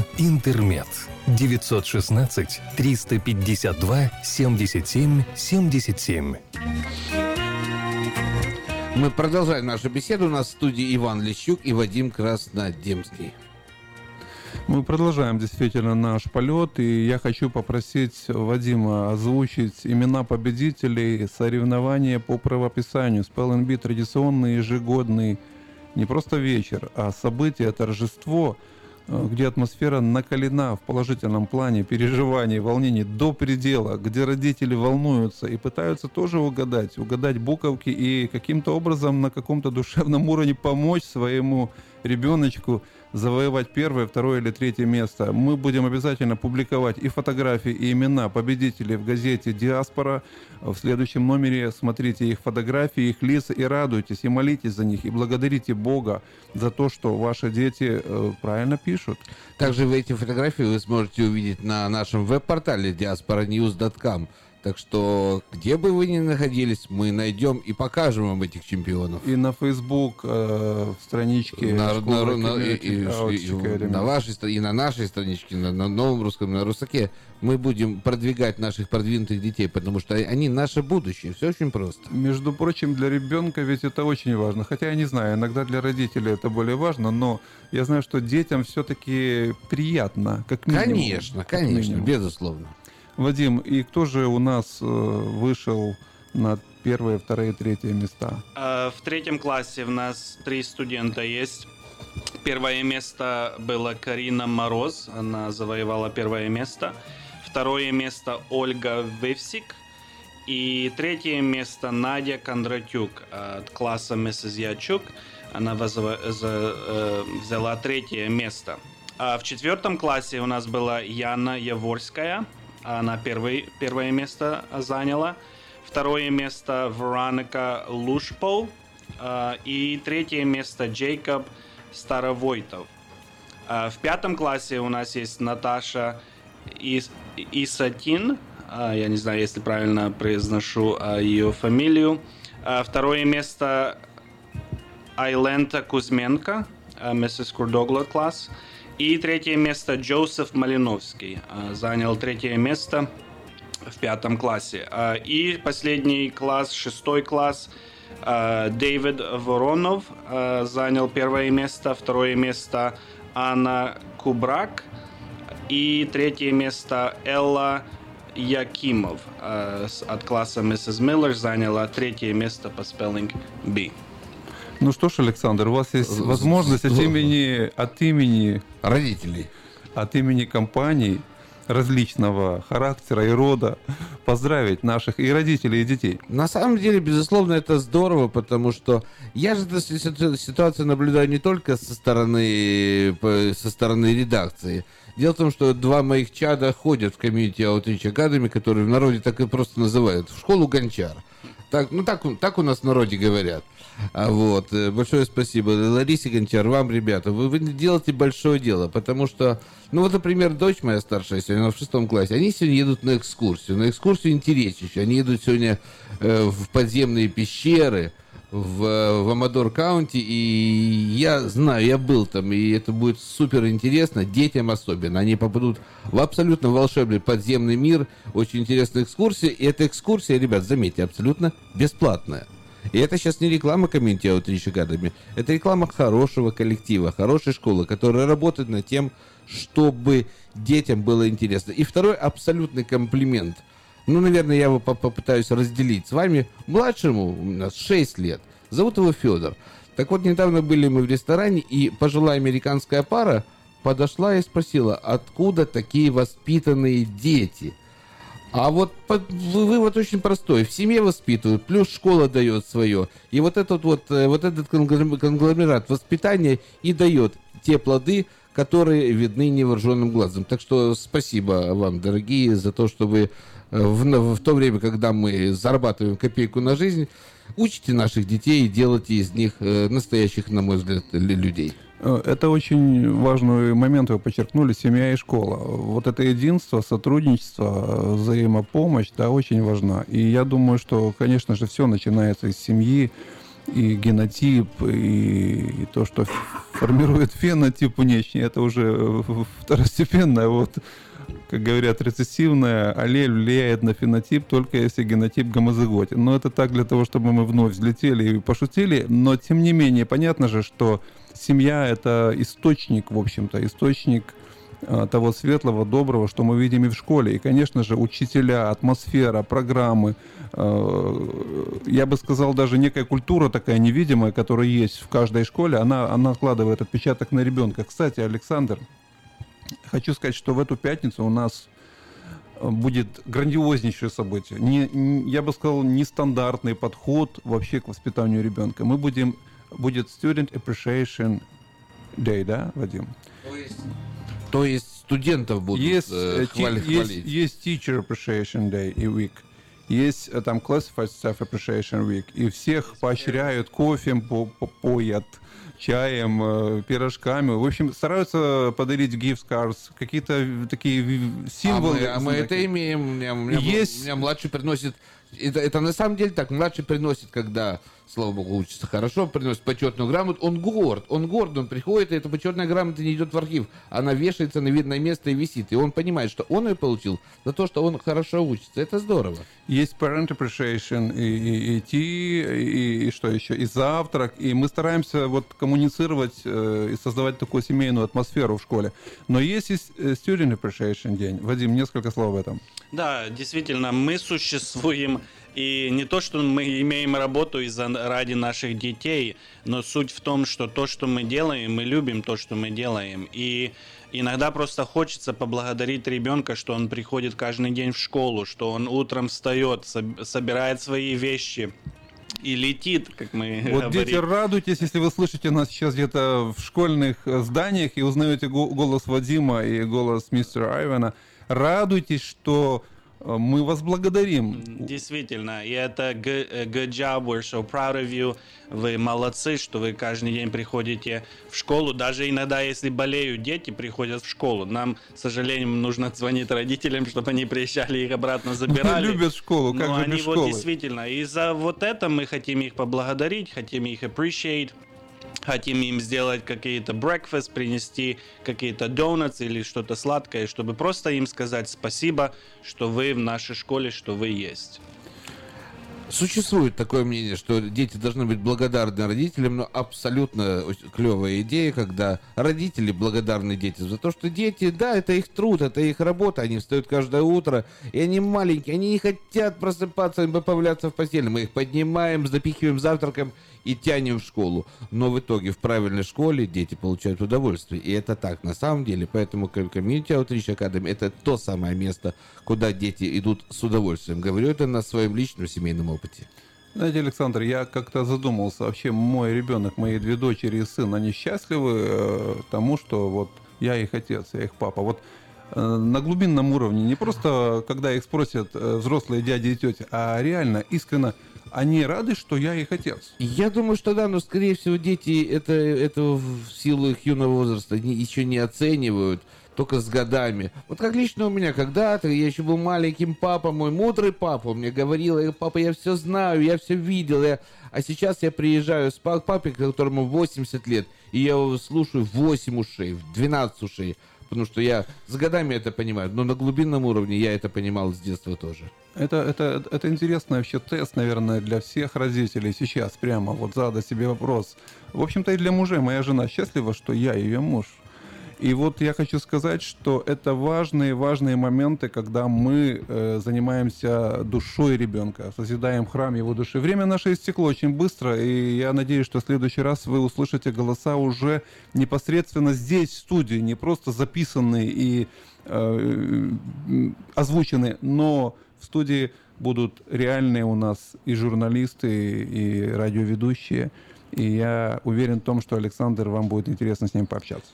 Интермед 916 352 77 77. Мы продолжаем нашу беседу. У нас в студии Иван Лещук и Вадим Краснодемский. Мы продолжаем действительно наш полет, и я хочу попросить Вадима озвучить имена победителей соревнования по правописанию. Spelling Bee традиционный ежегодный не просто вечер, а событие, торжество, где атмосфера накалена в положительном плане переживаний, волнений до предела, где родители волнуются и пытаются тоже угадать, угадать буковки и каким-то образом на каком-то душевном уровне помочь своему ребеночку завоевать первое, второе или третье место. Мы будем обязательно публиковать и фотографии, и имена победителей в газете «Диаспора». В следующем номере смотрите их фотографии, их лица и радуйтесь, и молитесь за них, и благодарите Бога за то, что ваши дети э, правильно пишут. Также вы эти фотографии вы сможете увидеть на нашем веб-портале diasporanews.com. Так что, где бы вы ни находились, мы найдем и покажем вам этих чемпионов. И на Facebook э, страничке на, на, на, и, и- и- на вашей и на нашей страничке, на, на новом русском, на Русаке, мы будем продвигать наших продвинутых детей, потому что они наше будущее. Все очень просто. Между прочим, для ребенка ведь это очень важно. Хотя я не знаю, иногда для родителей это более важно, но я знаю, что детям все-таки приятно, как минимум. Конечно, Как конечно, минимум. безусловно. Вадим, и кто же у нас э, вышел на первые, вторые, третье места? Э, В третьем классе у нас три студента есть. Первое место было Карина Мороз, она завоевала первое место. Второе место Ольга Вевсик. И третье место Надя Кондратюк от класса Миссис Ячук. Она э, взяла третье место. А в четвертом классе у нас была Яна Яворская. Она первый, первое место заняла. Второе место Вероника Лушпол. А, И третье место Джейкоб Старовойтов. А, В пятом классе у нас есть Наташа Ис- Исатин. А, Я не знаю, если правильно произношу ее фамилию. Второе место Айлента Кузьменко, миссис Курдогла класс. И третье место Джозеф Малиновский. а, Занял третье место в пятом классе. А, И последний класс, шестой класс, а, Дэвид Воронов занял первое место, второе место Анна Кубрак и третье место Элла Якимов от класса Миссис Миллер заняла третье место по spelling B. Ну что ж, Александр, у вас есть возможность от имени, от имени родителей, от имени компаний различного характера и рода поздравить наших и родителей, и детей. На самом деле, безусловно, это здорово, потому что я же эту ситу- ситуацию наблюдаю не только со стороны, со стороны редакции. Дело в том, что два моих чада ходят в комьюнити Outreach Academy, который в народе так и просто называют, в школу гончар. Так, ну так, так у нас в народе говорят. А вот, э, большое спасибо Ларисе Гончар, вам, ребята, вы, вы делаете большое дело, потому что, ну вот, например, дочь моя старшая сегодня, она в шестом классе, они сегодня едут на экскурсию, на экскурсию интереснейшую, они едут сегодня э, в подземные пещеры, в, в Амадор Каунти, и я знаю, я был там, и это будет супер интересно, детям особенно. Они попадут в абсолютно волшебный подземный мир, очень интересная экскурсия, и эта экскурсия, ребят, заметьте, абсолютно бесплатная. И это сейчас не реклама комьюнити Outreach Academy, это реклама хорошего коллектива, хорошей школы, которая работает над тем, чтобы детям было интересно. И второй абсолютный комплимент. Ну, наверное, я его по- попытаюсь разделить с вами. Младшему у нас 6 лет. Зовут его Федор. Так вот, недавно были мы в ресторане, и пожилая американская пара подошла и спросила, откуда такие воспитанные дети? А вот вывод очень простой. В семье воспитывают, плюс школа дает свое. И вот этот вот, э, вот этот конглом- конгломерат воспитания и дает те плоды, которые видны невооруженным глазом. Так что спасибо вам, дорогие, за то, что вы э, в, в то время, когда мы зарабатываем копейку на жизнь, учите наших детей и делайте из них э, настоящих, на мой взгляд, лю- людей. Э, Это очень важный момент, вы подчеркнули, семья и школа. Вот это единство, сотрудничество, взаимопомощь, да, очень важна. И я думаю, что, конечно же, все начинается из семьи, и генотип, и, и то, что формирует фенотип внешний, это уже э, второстепенное. Вот, как говорят, рецессивная аллель влияет на фенотип только если генотип гомозиготен. Но это так для того, чтобы мы вновь взлетели и пошутили. Но, тем не менее, понятно же, что семья — это источник, в общем-то, источник э, того светлого, доброго, что мы видим и в школе. И, конечно же, учителя, атмосфера, программы, э, я бы сказал, даже некая культура такая невидимая, которая есть в каждой школе, она, она откладывает отпечаток на ребенка. Кстати, Александр, хочу сказать, что в эту пятницу у нас будет грандиознейшее событие. Не, не, я бы сказал, нестандартный подход вообще к воспитанию ребенка. Мы будем, будет Student Appreciation Day, да, Вадим? То есть, то есть студентов будут есть, э, хвали, есть, хвалить. есть Teacher Appreciation Day и Week. Есть э, там Classified Staff Appreciation Week. И всех поощряют, кофе по, по, поят, чаем, э, пирожками. В общем, стараются подарить gift cards, какие-то такие символы. А мы, а мы это имеем. У меня, у меня, Есть- у меня младший приносит... Это, это на самом деле так. Младший приносит, когда, слава богу, учится хорошо, приносит почетную грамоту. Он горд. Он горд. Он приходит, и эта почетная грамота не идет в архив. Она вешается на видное место и висит. И он понимает, что он ее получил за то, что он хорошо учится. Это здорово. Есть parent appreciation, и, и, и tea, и, и что еще, и завтрак. И мы стараемся вот коммуницировать э, и создавать такую семейную атмосферу в школе. Но есть и э, student appreciation день. Вадим, несколько слов об этом. Да, действительно, мы существуем, и не то, что мы имеем работу из-за ради наших детей, но суть в том, что то, что мы делаем, мы любим то, что мы делаем. И иногда просто хочется поблагодарить ребенка, что он приходит каждый день в школу, что он утром встает, соб- собирает свои вещи и летит, как мы Вот говорим. дети, радуйтесь, если вы слышите нас сейчас где-то в школьных э, зданиях и узнаете го- голос Вадима и голос мистера Айвана. Радуйтесь, что мы вас благодарим. Действительно, и это good, э, good job, we're so proud of you. Вы молодцы, что вы каждый день приходите в школу. Даже иногда, если болеют дети, приходят в школу. Нам, к сожалению, нужно звонить родителям, чтобы они приезжали их обратно забирали. любят школу, как Но же они без вот школы? действительно. И за вот это мы хотим их поблагодарить, хотим их appreciate. Хотим им сделать какие-то breakfast, принести какие-то donuts или что-то сладкое, чтобы просто им сказать спасибо, что вы в нашей школе, что вы есть. Существует такое мнение, что дети должны быть благодарны родителям, но абсолютно клевая идея, когда родители благодарны детям за то, что дети, да, это их труд, это их работа, они встают каждое утро, и они маленькие, они не хотят просыпаться и появляться в постели. Мы их поднимаем, запихиваем завтраком и тянем в школу. Но в итоге в правильной школе дети получают удовольствие. И это так на самом деле. Поэтому Community Outreach Academy это то самое место, куда дети идут с удовольствием. Говорю это на своем личном семейном опыте. Знаете, Александр, я как-то задумался, вообще мой ребенок, мои две дочери и сын, они счастливы э, тому, что вот я их отец, я их папа. Вот э, на глубинном уровне, не просто когда их спросят э, взрослые дяди и тети, а реально, искренне, они рады, что я их отец. Я думаю, что да, но скорее всего дети это, это в силу их юного возраста не, еще не оценивают, только с годами. Вот как лично у меня когда-то, я еще был маленьким папа, мой мудрый папа, мне говорил, «Э, папа, я все знаю, я все видел, я... а сейчас я приезжаю с па- папой, которому 80 лет, и я его слушаю в 8 ушей, в 12 ушей, потому что я с годами это понимаю, но на глубинном уровне я это понимал с детства тоже. Это, это, это интересный вообще тест, наверное, для всех родителей сейчас прямо вот задать себе вопрос. В общем-то и для мужей. Моя жена счастлива, что я ее муж. И вот я хочу сказать, что это важные, важные моменты, когда мы э, занимаемся душой ребенка, созидаем храм его души. Время наше истекло очень быстро, и я надеюсь, что в следующий раз вы услышите голоса уже непосредственно здесь, в студии, не просто записанные и э, м, озвучены, но в студии будут реальные у нас и журналисты, и радиоведущие. И я уверен в том, что Александр, вам будет интересно с ним пообщаться.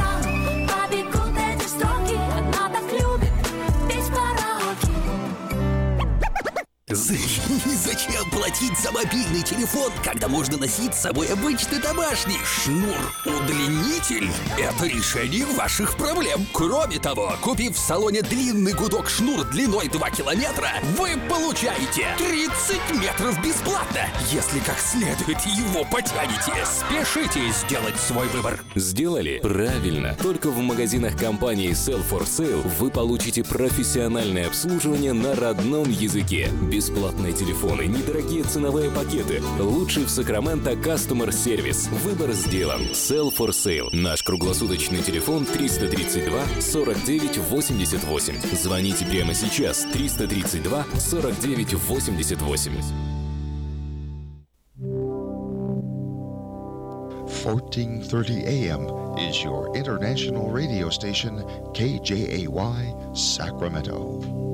stalking Зачем платить за мобильный телефон, когда можно носить с собой обычный домашний шнур-удлинитель? Это решение ваших проблем. Кроме того, купив в салоне длинный гудок шнур длиной 2 километра, вы получаете 30 метров бесплатно, если как следует его потянете. Спешите сделать свой выбор. Сделали? Правильно. Только в магазинах компании Sell for Sale вы получите профессиональное обслуживание на родном языке. Бесплатные телефоны, недорогие ценовые пакеты. Лучший в Сакраменто Customer Service. Выбор сделан. Sell for Sale. Наш круглосуточный телефон 332 49 88. Звоните прямо сейчас 332 49 88. 1430 AM is your international radio station, KJAY Sacramento.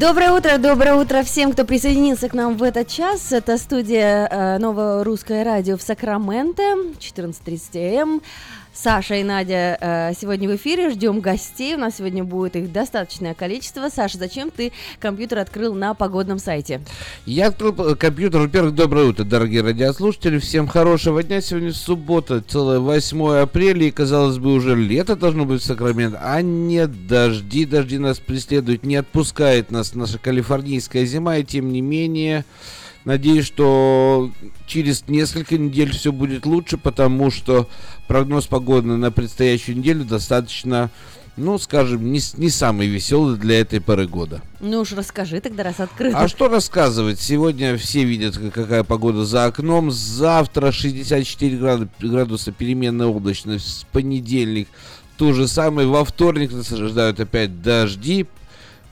Доброе утро, доброе утро всем, кто присоединился к нам в этот час. Это студия э, Новое Русское Радио в Сакраменто, 14.30 АМ. Саша и Надя э, сегодня в эфире, ждем гостей, у нас сегодня будет их достаточное количество. Саша, зачем ты компьютер открыл на погодном сайте? Я открыл э, компьютер, во-первых, доброе утро, дорогие радиослушатели, всем хорошего дня, сегодня суббота, целое 8 апреля, и, казалось бы, уже лето должно быть в Сакраменто, а нет, дожди, дожди нас преследуют, не отпускает нас наша калифорнийская зима, и тем не менее... Надеюсь, что через несколько недель все будет лучше, потому что прогноз погоды на предстоящую неделю достаточно, ну, скажем, не, не самый веселый для этой поры года. Ну уж расскажи тогда, раз открыл. А что рассказывать? Сегодня все видят, какая погода за окном. Завтра 64 градуса переменная облачность. С понедельник то же самое. Во вторник нас ожидают опять дожди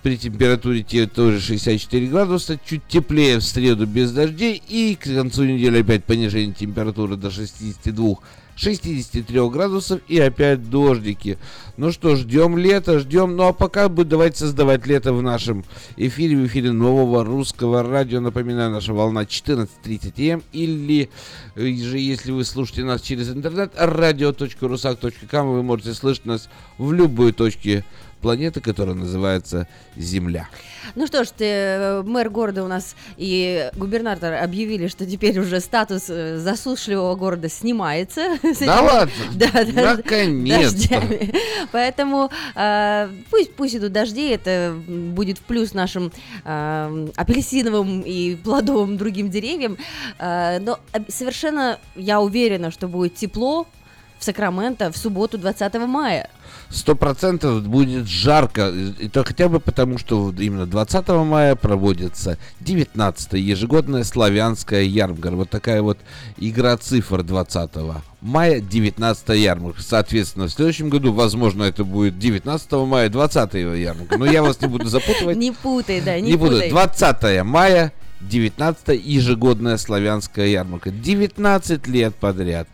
при температуре тоже 64 градуса, чуть теплее в среду без дождей и к концу недели опять понижение температуры до 62 63 градусов и опять дождики. Ну что, ждем лета, ждем. Ну а пока бы давайте создавать лето в нашем эфире, в эфире нового русского радио. Напоминаю, наша волна 14.30 М или же если вы слушаете нас через интернет, radio.rusak.com, вы можете слышать нас в любой точке планеты, которая называется Земля. Ну что ж, ты, э, мэр города у нас и губернатор объявили, что теперь уже статус э, засушливого города снимается. Да ладно? Да, да, Наконец-то. Поэтому э, пусть, пусть идут дожди, это будет в плюс нашим э, апельсиновым и плодовым другим деревьям. Э, но совершенно я уверена, что будет тепло в Сакраменто в субботу 20 мая сто процентов будет жарко. И то хотя бы потому, что именно 20 мая проводится 19 ежегодная славянская ярмарка. Вот такая вот игра цифр 20 мая, 19 ярмарка. Соответственно, в следующем году, возможно, это будет 19 мая, 20 ярмарка. Но я вас не буду запутывать. Не путай, да, не путай. 20 мая, 19 ежегодная славянская ярмарка. 19 лет подряд.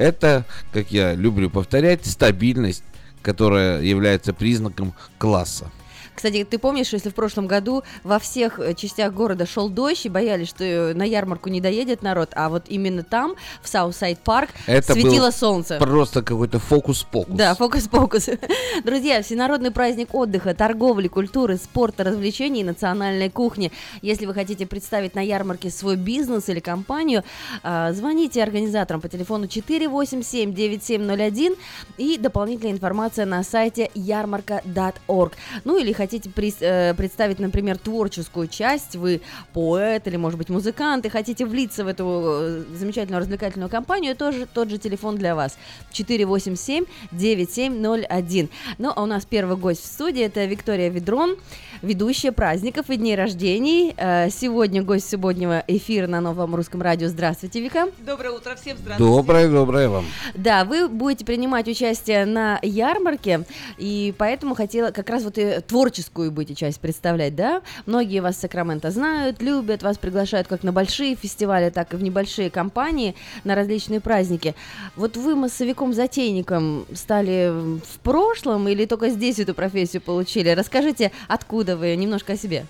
Это, как я люблю повторять, стабильность которая является признаком класса. Кстати, ты помнишь, если в прошлом году во всех э, частях города шел дождь и боялись, что э, на ярмарку не доедет народ, а вот именно там, в Southside Park, Это светило солнце. Просто какой-то фокус-покус. Да, фокус-покус. Друзья, всенародный праздник отдыха, торговли, культуры, спорта, развлечений и национальной кухни. Если вы хотите представить на ярмарке свой бизнес или компанию, а, звоните организаторам по телефону 487-9701 и дополнительная информация на сайте ярмарка.org. Ну или хотите прис- э, представить, например, творческую часть, вы поэт или, может быть, музыкант, и хотите влиться в эту э, замечательную развлекательную кампанию, тоже тот же телефон для вас. 487-9701. Ну, а у нас первый гость в студии, это Виктория Ведрон, ведущая праздников и дней рождений. Э, Сегодня гость субботнего эфира на Новом Русском радио. Здравствуйте, Вика. Доброе утро всем, здравствуйте. Доброе, доброе вам. Да, вы будете принимать участие на ярмарке, и поэтому хотела как раз вот и творческую будете часть представлять, да? Многие вас в Сакраменто знают, любят, вас приглашают как на большие фестивали, так и в небольшие компании на различные праздники. Вот вы массовиком-затейником стали в прошлом или только здесь эту профессию получили? Расскажите, откуда вы, немножко о себе.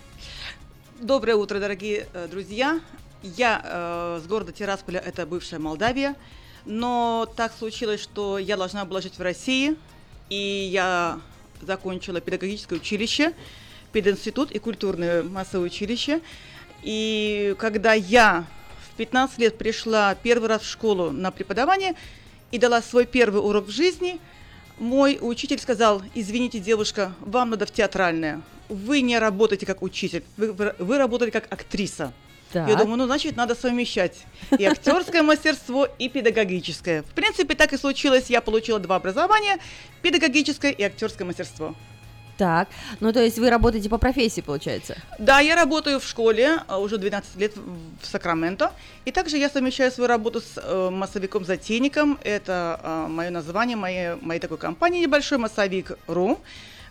Доброе утро, дорогие э, друзья. Я э, с города Тирасполя, это бывшая Молдавия, но так случилось, что я должна была жить в России, и я закончила педагогическое училище, пединститут и культурное массовое училище. И когда я в 15 лет пришла первый раз в школу на преподавание и дала свой первый урок в жизни, мой учитель сказал, извините, девушка, вам надо в театральное. Вы не работаете как учитель, вы, вы, работаете как актриса. Я Так. думаю, ну, значит, надо совмещать и актерское мастерство, и педагогическое. В принципе, так и случилось. Я получила два образования, педагогическое и актерское мастерство. Так, ну то есть вы работаете по профессии, получается? Да, я работаю в школе а, уже 12 лет в Сакраменто. И также я совмещаю свою работу с э, массовиком-затейником. Это мое название моей, моей такой компании небольшой «Массовик.ру»,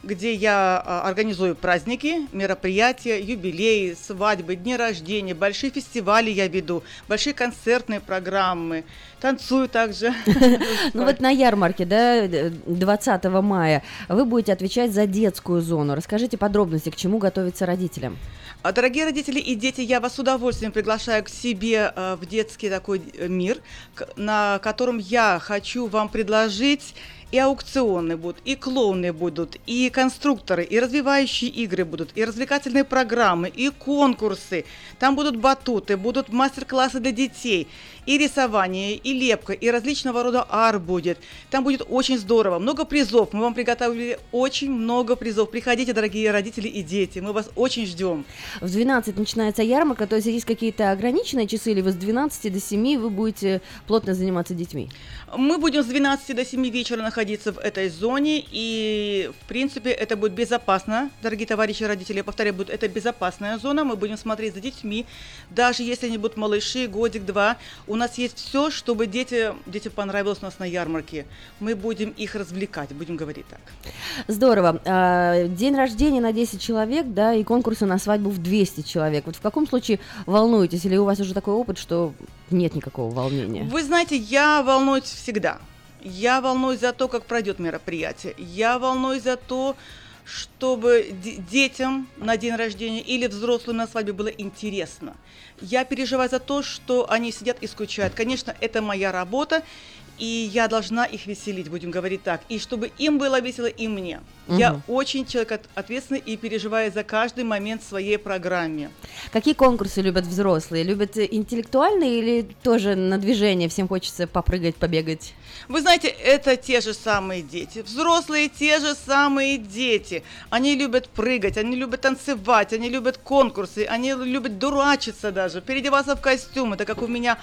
где я а, организую праздники, мероприятия, юбилеи, свадьбы, дни рождения, большие фестивали я веду, большие концертные программы, танцую также. Ну вот на ярмарке, да, д- 20 мая, вы будете отвечать за детскую зону. Расскажите подробности, к чему готовиться родителям. А, Дорогие родители и дети, я вас с удовольствием приглашаю к себе э, в детский такой э, мир, на котором я хочу вам предложить и аукционы будут, и клоуны будут, и конструкторы, и развивающие игры будут, и развлекательные программы, и конкурсы. Там будут батуты, будут мастер-классы для детей, и рисование, и лепка, и различного рода ар будет. Там будет очень здорово. Много призов. Мы вам приготовили очень много призов. Приходите, дорогие родители и дети. Мы вас очень ждем. В 12 начинается ярмарка, то есть есть какие-то ограниченные часы, или вы с 12 до 7 вы будете плотно заниматься детьми? Мы будем с 12 до 7 вечера находиться в этой зоне, и, в принципе, это будет безопасно, дорогие товарищи родители, я повторяю, будет это безопасная зона, мы будем смотреть за детьми, даже если они будут малыши, годик-два, у нас есть все, чтобы дети, детям понравилось у нас на ярмарке, мы будем их развлекать, будем говорить так. Здорово. А, День рождения на 10 человек, да, и конкурсы на свадьбу в 200 человек. Вот в каком случае волнуетесь, или у вас уже такой опыт, что нет никакого волнения? Вы знаете, я волнуюсь всегда. Я волнуюсь за то, как пройдет мероприятие. Я волнуюсь за то, чтобы де- детям на день рождения или взрослым на свадьбе было интересно. Я переживаю за то, что они сидят и скучают. Конечно, это моя работа, и я должна их веселить, будем говорить так. И чтобы им было весело, и мне. Я Мгм. очень человек от- ответственный и переживаю за каждый момент в своей программе. Какие конкурсы любят взрослые? Любят интеллектуальные или тоже на движение? Всем хочется попрыгать, побегать? Вы знаете, это те же самые дети. Взрослые те же самые дети. Они любят прыгать, они любят танцевать, они любят конкурсы, они любят дурачиться даже, переодеваться в костюмы, так как у меня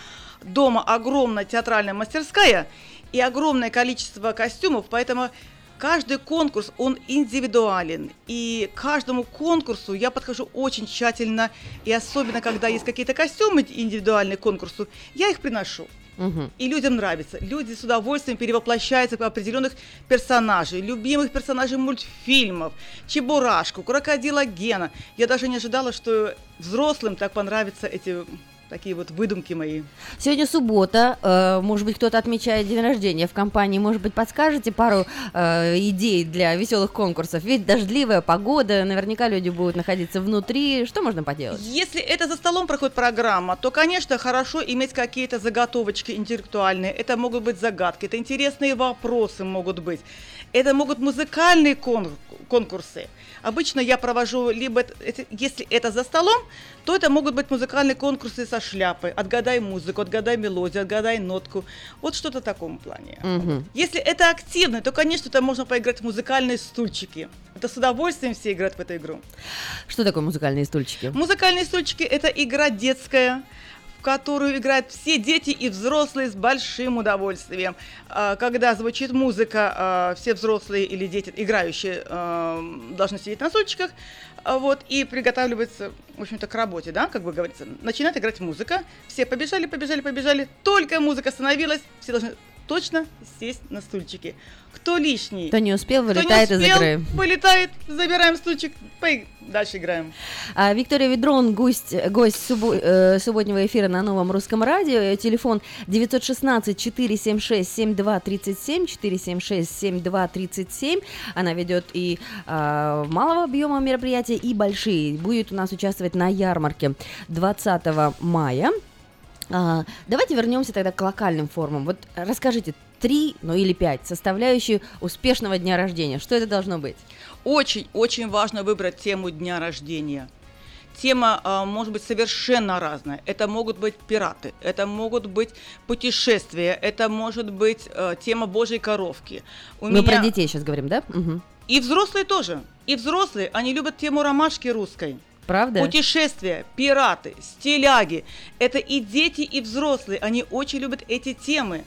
дома огромная театральная мастерская и огромное количество костюмов, поэтому каждый конкурс, он индивидуален. И к каждому конкурсу я подхожу очень тщательно, и особенно, когда есть какие-то костюмы индивидуальные к конкурсу, я их приношу. Мгм. И людям нравится. Люди с удовольствием перевоплощаются в определенных персонажей, любимых персонажей мультфильмов, Чебурашку, Крокодила Гена. Я даже не ожидала, что взрослым так понравятся эти такие вот выдумки мои. Сегодня суббота, э, может быть, кто-то отмечает день рождения в компании, может быть, подскажете пару э, идей для веселых конкурсов? Ведь дождливая погода, наверняка люди будут находиться внутри, что можно поделать? Если это за столом проходит программа, то, конечно, хорошо иметь какие-то заготовочки интеллектуальные. Это могут быть загадки, это интересные вопросы могут быть. Это могут музыкальные кон- конкурсы. Обычно я провожу либо, это- это- если это за столом, то это могут быть музыкальные конкурсы со шляпой. Отгадай музыку, отгадай мелодию, отгадай нотку. Вот что-то в таком плане. Мгм. Если это активно, то, конечно, там можно поиграть в музыкальные стульчики. Это с удовольствием все играют в эту игру. Что такое музыкальные стульчики? Музыкальные стульчики – это игра детская, которую играют все дети и взрослые с большим удовольствием. А, Когда звучит музыка, а, все взрослые или дети, играющие, а, должны сидеть на стульчиках, а, вот, и приготавливаться, в общем-то, к работе, да, как бы говорится. Начинает играть музыка, все побежали, побежали, побежали, только музыка остановилась, все должны точно сесть на стульчики. Кто лишний? Кто не успел, Кто не вылетает из успел, игры. Вылетает, забираем стульчик, дальше играем. А, Виктория Ведрон, гость, гость суббо- э, субботнего эфира на новом русском радио. Э, Телефон 916-476-7237, 476-7237. Она ведет и а, малого объема мероприятия, и большие. Будет у нас участвовать на ярмарке 20 мая. А, давайте вернемся тогда к локальным формам. Вот расскажите три, ну или пять составляющие успешного дня рождения. Что это должно быть? Очень-очень важно выбрать тему дня рождения. Тема а, может быть совершенно разная. Это могут быть пираты, это могут быть путешествия, это может быть а, тема Божьей коровки. У Мы про меня- детей сейчас говорим, да? Мгм. И взрослые тоже. И взрослые, они любят тему ромашки русской. Правда? Путешествия, пираты, стиляги. Это и дети, и взрослые. Они очень любят эти темы.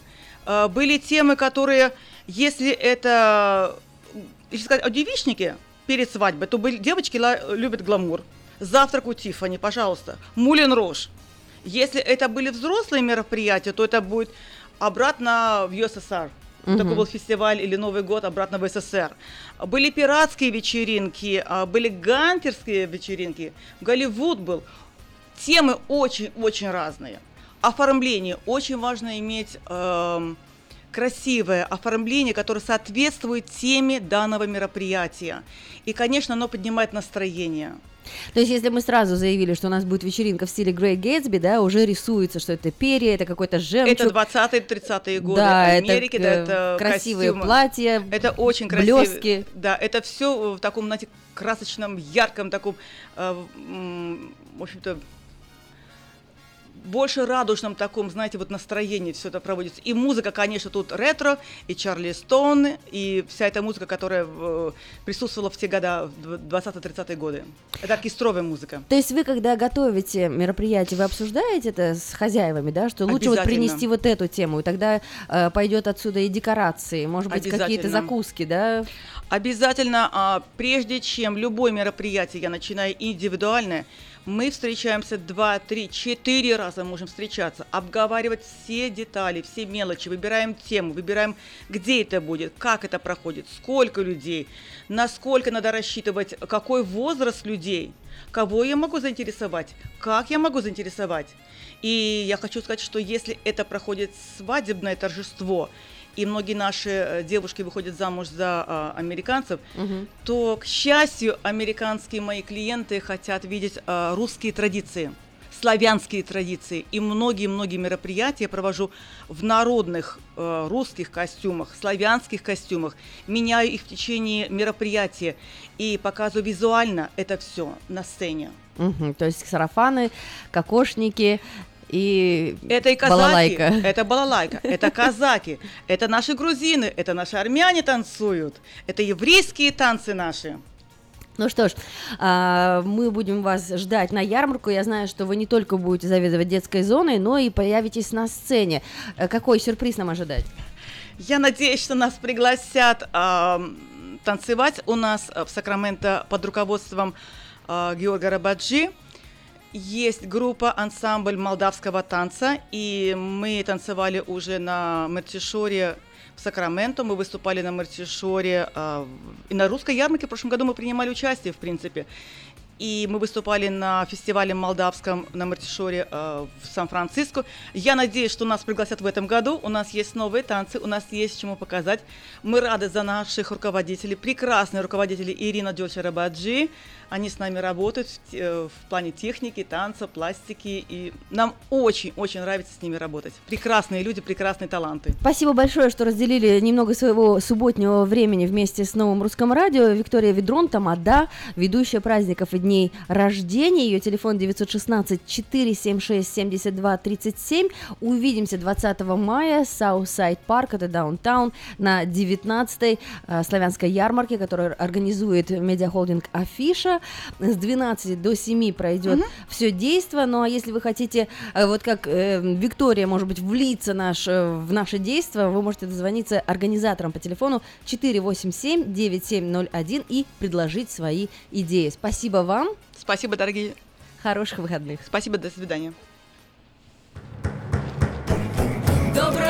А, Были темы, которые, если это, если сказать о девичнике перед свадьбой, то были, девочки любят гламур. Завтрак у Тиффани, пожалуйста. Мулен Рош. Если это были взрослые мероприятия, то это будет обратно в ЮССР. Мгм. Такой был фестиваль или Новый год обратно в СССР. Были пиратские вечеринки, а, были гантерские вечеринки, Голливуд был. Темы очень-очень разные. Оформление. Очень важно иметь эм, красивое оформление, которое соответствует теме данного мероприятия. И, конечно, оно поднимает настроение. То есть, если мы сразу заявили, что у нас будет вечеринка в стиле Грей Гейтсби, да, уже рисуется, что это перья, это какой-то жемчуг. Это 20-30-е годы Да, это, Америки, да, э, это красивые костюмы. платья, это очень красиво. блестки. Да, это все в таком, знаете, красочном, ярком таком, э, в общем-то, больше радужном таком, знаете, вот настроении все это проводится. И музыка, конечно, тут ретро, и Чарли Стоун, и вся эта музыка, которая присутствовала в те года, в 20-30-е годы. Это оркестровая музыка. То есть вы, когда готовите мероприятие, вы обсуждаете это с хозяевами, да, что лучше вот принести вот эту тему, и тогда э, пойдет отсюда и декорации, может быть, какие-то закуски, да? Обязательно, а, прежде чем любое мероприятие я начинаю индивидуальное, мы встречаемся два, три, четыре раза можем встречаться, обговаривать все детали, все мелочи, выбираем тему, выбираем, где это будет, как это проходит, сколько людей, насколько надо рассчитывать, какой возраст людей, кого я могу заинтересовать, как я могу заинтересовать. И я хочу сказать, что если это проходит свадебное торжество, и многие наши э, девушки выходят замуж за а, американцев, то, к счастью, американские мои клиенты хотят видеть а, русские традиции, славянские традиции. И многие-многие мероприятия я провожу в народных э, русских костюмах, славянских костюмах, меняю их в течение мероприятия и показываю визуально это все на сцене. Мгм, То есть сарафаны, кокошники и Это и казаки, балалайка. это балалайка, это казаки, это наши грузины, это наши армяне танцуют, это еврейские танцы наши. Ну что ж, а, мы будем вас ждать на ярмарку. Я знаю, что вы не только будете заведовать детской зоной, но и появитесь на сцене. Э, Какой сюрприз нам ожидать? Я надеюсь, что нас пригласят ам, танцевать у нас э, в Сакраменто под руководством а, Георга Рабаджи. Есть группа ансамбль молдавского танца, и мы танцевали уже на Мертишоре в Сакраменто, мы выступали на Мертишоре а, в- и на русской ярмарке в прошлом году мы принимали участие, в принципе. И мы выступали на фестивале молдавском на Мартишоре э, в Сан-Франциско. Я надеюсь, что нас пригласят в этом году. У нас есть новые танцы, у нас есть чему показать. Мы рады за наших руководителей, прекрасные руководители Ирина Дёльча Баджи. Они с нами работают в, э, в плане техники, танца, пластики, и нам очень-очень нравится с ними работать. Прекрасные люди, прекрасные таланты. Спасибо большое, что разделили немного своего субботнего времени вместе с Новым Русским Радио. Виктория Ведрон, Тамада, ведущая праздников и дней рождения. Ее телефон 916 476 72 37. Увидимся 20 мая. Southside Park, это downtown, на 19-й э, славянской ярмарке, которую организует медиахолдинг Афиша. С 12 до 7 пройдет все действо. Ну а если вы хотите, э, вот как э, Виктория, может быть, влиться наш, э, в наше действо, вы можете дозвониться организаторам по телефону 487-9701 и предложить свои идеи. Спасибо вам. Спасибо, дорогие. Хороших выходных. Спасибо, до свидания. Доброе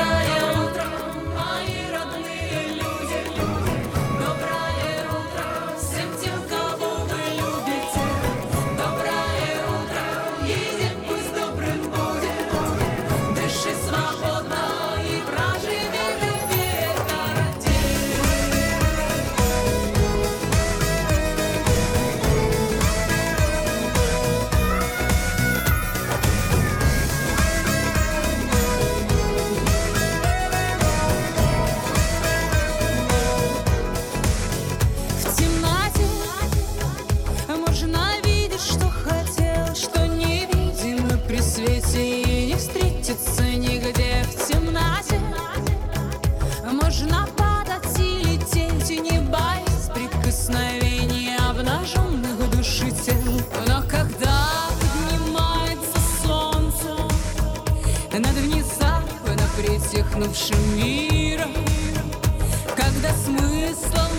притихнувшим миром, когда смысла в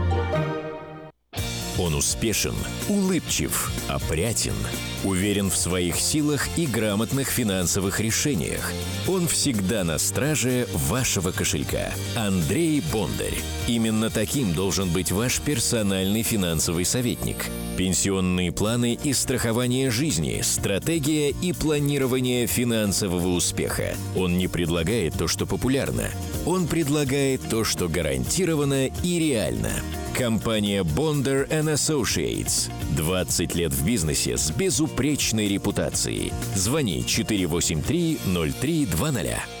Он успешен, улыбчив, опрятен, уверен в своих силах и грамотных финансовых решениях. Он всегда на страже вашего кошелька. Андрей Бондарь. Именно таким должен быть ваш персональный финансовый советник. Пенсионные планы и страхование жизни, стратегия и планирование финансового успеха. Он не предлагает то, что популярно. Он предлагает то, что гарантированно и реально. Компания Bonder Associates. 20 лет в бизнесе с безупречной репутацией. Звони 483-0320.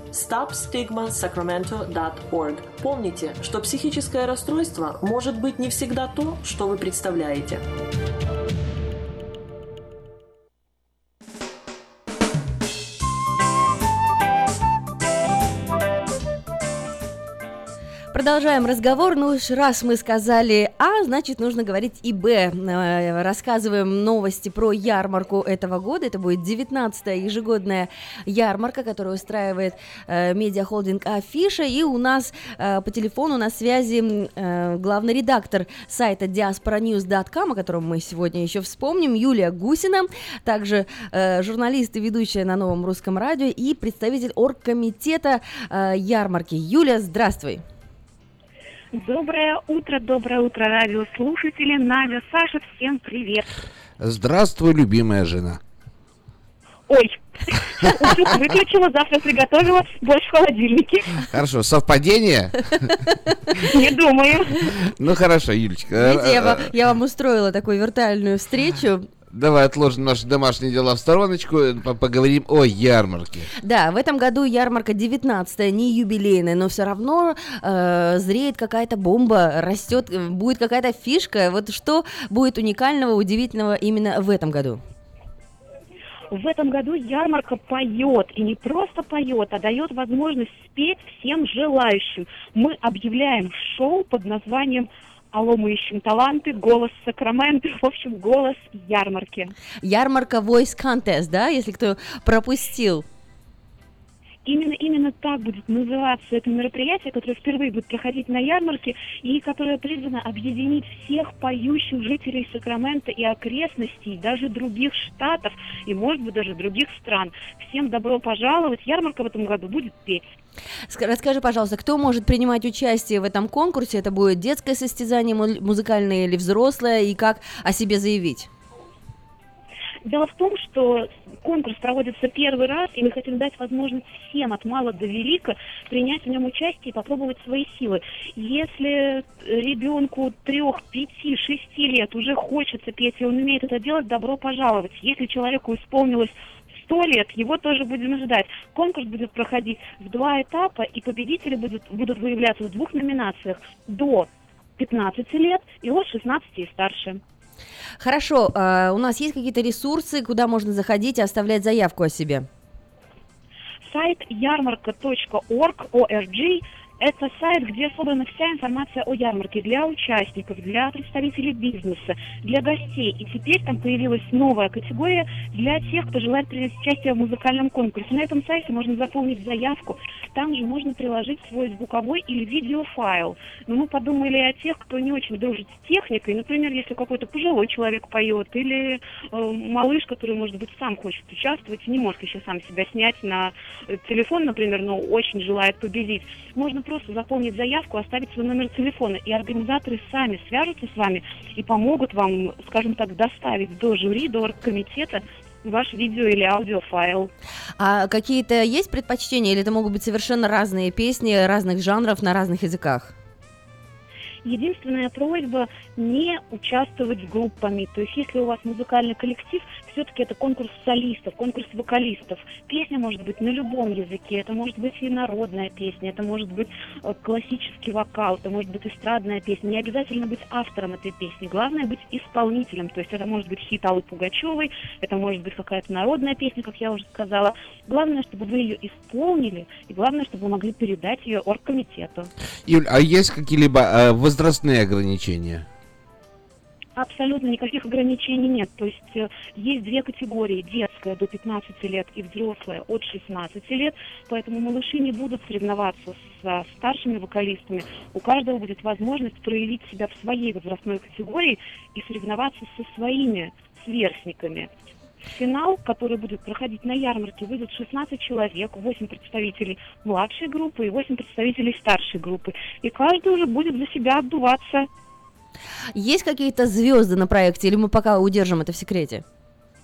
stopstigmasacramento.org. Помните, что психическое расстройство может быть не всегда то, что вы представляете. Продолжаем разговор. Ну уж раз мы сказали А, значит нужно говорить и Б. Э, Рассказываем новости про ярмарку этого года. Это будет 19-я ежегодная ярмарка, которую устраивает э, медиахолдинг Афиша. И у нас э, по телефону на связи э, главный редактор сайта diasporanews.com, о котором мы сегодня еще вспомним, Юлия Гусина, также э, журналист и ведущая на новом русском радио и представитель оргкомитета э, ярмарки. Юлия, здравствуй. Доброе утро, доброе утро, радиослушатели. Надя, Саша, всем привет. Здравствуй, любимая жена. Ой, утюг выключила, завтра приготовила, больше в холодильнике. Хорошо, совпадение? Не думаю. Ну хорошо, Юлечка. Видите, я вам устроила такую виртуальную встречу. Давай отложим наши домашние дела в стороночку, э, по- поговорим о ярмарке. Да, в этом году ярмарка 19 не юбилейная, но все равно э, зреет какая-то бомба, растет, э, будет какая-то фишка. Вот что будет уникального, удивительного именно в этом году? В этом году ярмарка поет, и не просто поет, а дает возможность спеть всем желающим. Мы объявляем шоу под названием «Алло, мы ищем таланты», «Голос Сакраменто», в общем, «Голос ярмарки». Ярмарка Voice Contest, да, если кто пропустил. Именно, именно так будет называться это мероприятие, которое впервые будет проходить на ярмарке и которое призвано объединить всех поющих жителей Сакрамента и окрестностей, даже других штатов и, может быть, даже других стран. Всем добро пожаловать. Ярмарка в этом году будет петь. Ск- Расскажи, пожалуйста, кто может принимать участие в этом конкурсе? Это будет детское состязание, му- музыкальное или взрослое, и как о себе заявить? Дело в том, что конкурс проводится первый раз, и мы хотим дать возможность всем от мала до велика принять в нем участие и попробовать свои силы. Если ребенку трех, пяти, шести лет уже хочется петь, и он умеет это делать, добро пожаловать. Если человеку исполнилось 100 лет, его тоже будем ждать. Конкурс будет проходить в два этапа, и победители будут, будут выявляться в двух номинациях до 15 лет и от 16 и старше. Хорошо, а, у нас есть какие-то ресурсы, куда можно заходить и оставлять заявку о себе? Сайт ярмарка.org, ORG, Это сайт, где собрана вся информация о ярмарке для участников, для представителей бизнеса, для гостей. И теперь там появилась новая категория для тех, кто желает принять участие в музыкальном конкурсе. На этом сайте можно заполнить заявку. Там же можно приложить свой звуковой или видеофайл. Но мы подумали о тех, кто не очень дружит с техникой. Например, если какой-то пожилой человек поет или э, малыш, который, может быть, сам хочет участвовать, не может еще сам себя снять на э, телефон, например, но очень желает победить. Можно просто заполнить заявку, оставить свой номер телефона, и организаторы сами свяжутся с вами и помогут вам, скажем так, доставить до жюри, до оргкомитета ваш видео или аудиофайл. А какие-то есть предпочтения, или это могут быть совершенно разные песни разных жанров на разных языках? Единственная просьба не участвовать группами. То есть, если у вас музыкальный коллектив, все-таки это конкурс солистов, конкурс вокалистов. Песня может быть на любом языке. Это может быть и народная песня, это может быть э, классический вокал, это может быть эстрадная песня. Не обязательно быть автором этой песни. Главное быть исполнителем. То есть, это может быть хит Аллы Пугачевой, это может быть какая-то народная песня, как я уже сказала. Главное, чтобы вы ее исполнили, и главное, чтобы вы могли передать ее оргкомитету. Юль, а есть какие-либо э, возрастные ограничения? Абсолютно никаких ограничений нет. То есть э, есть две категории. Детская до 15 лет и взрослая от 16 лет. Поэтому малыши не будут соревноваться со старшими вокалистами. У каждого будет возможность проявить себя в своей возрастной категории и соревноваться со своими сверстниками. Финал, который будет проходить на ярмарке, выйдут 16 человек, 8 представителей младшей группы и 8 представителей старшей группы. И каждый уже будет за себя отдуваться. Есть какие-то звезды на проекте, или мы пока удержим это в секрете?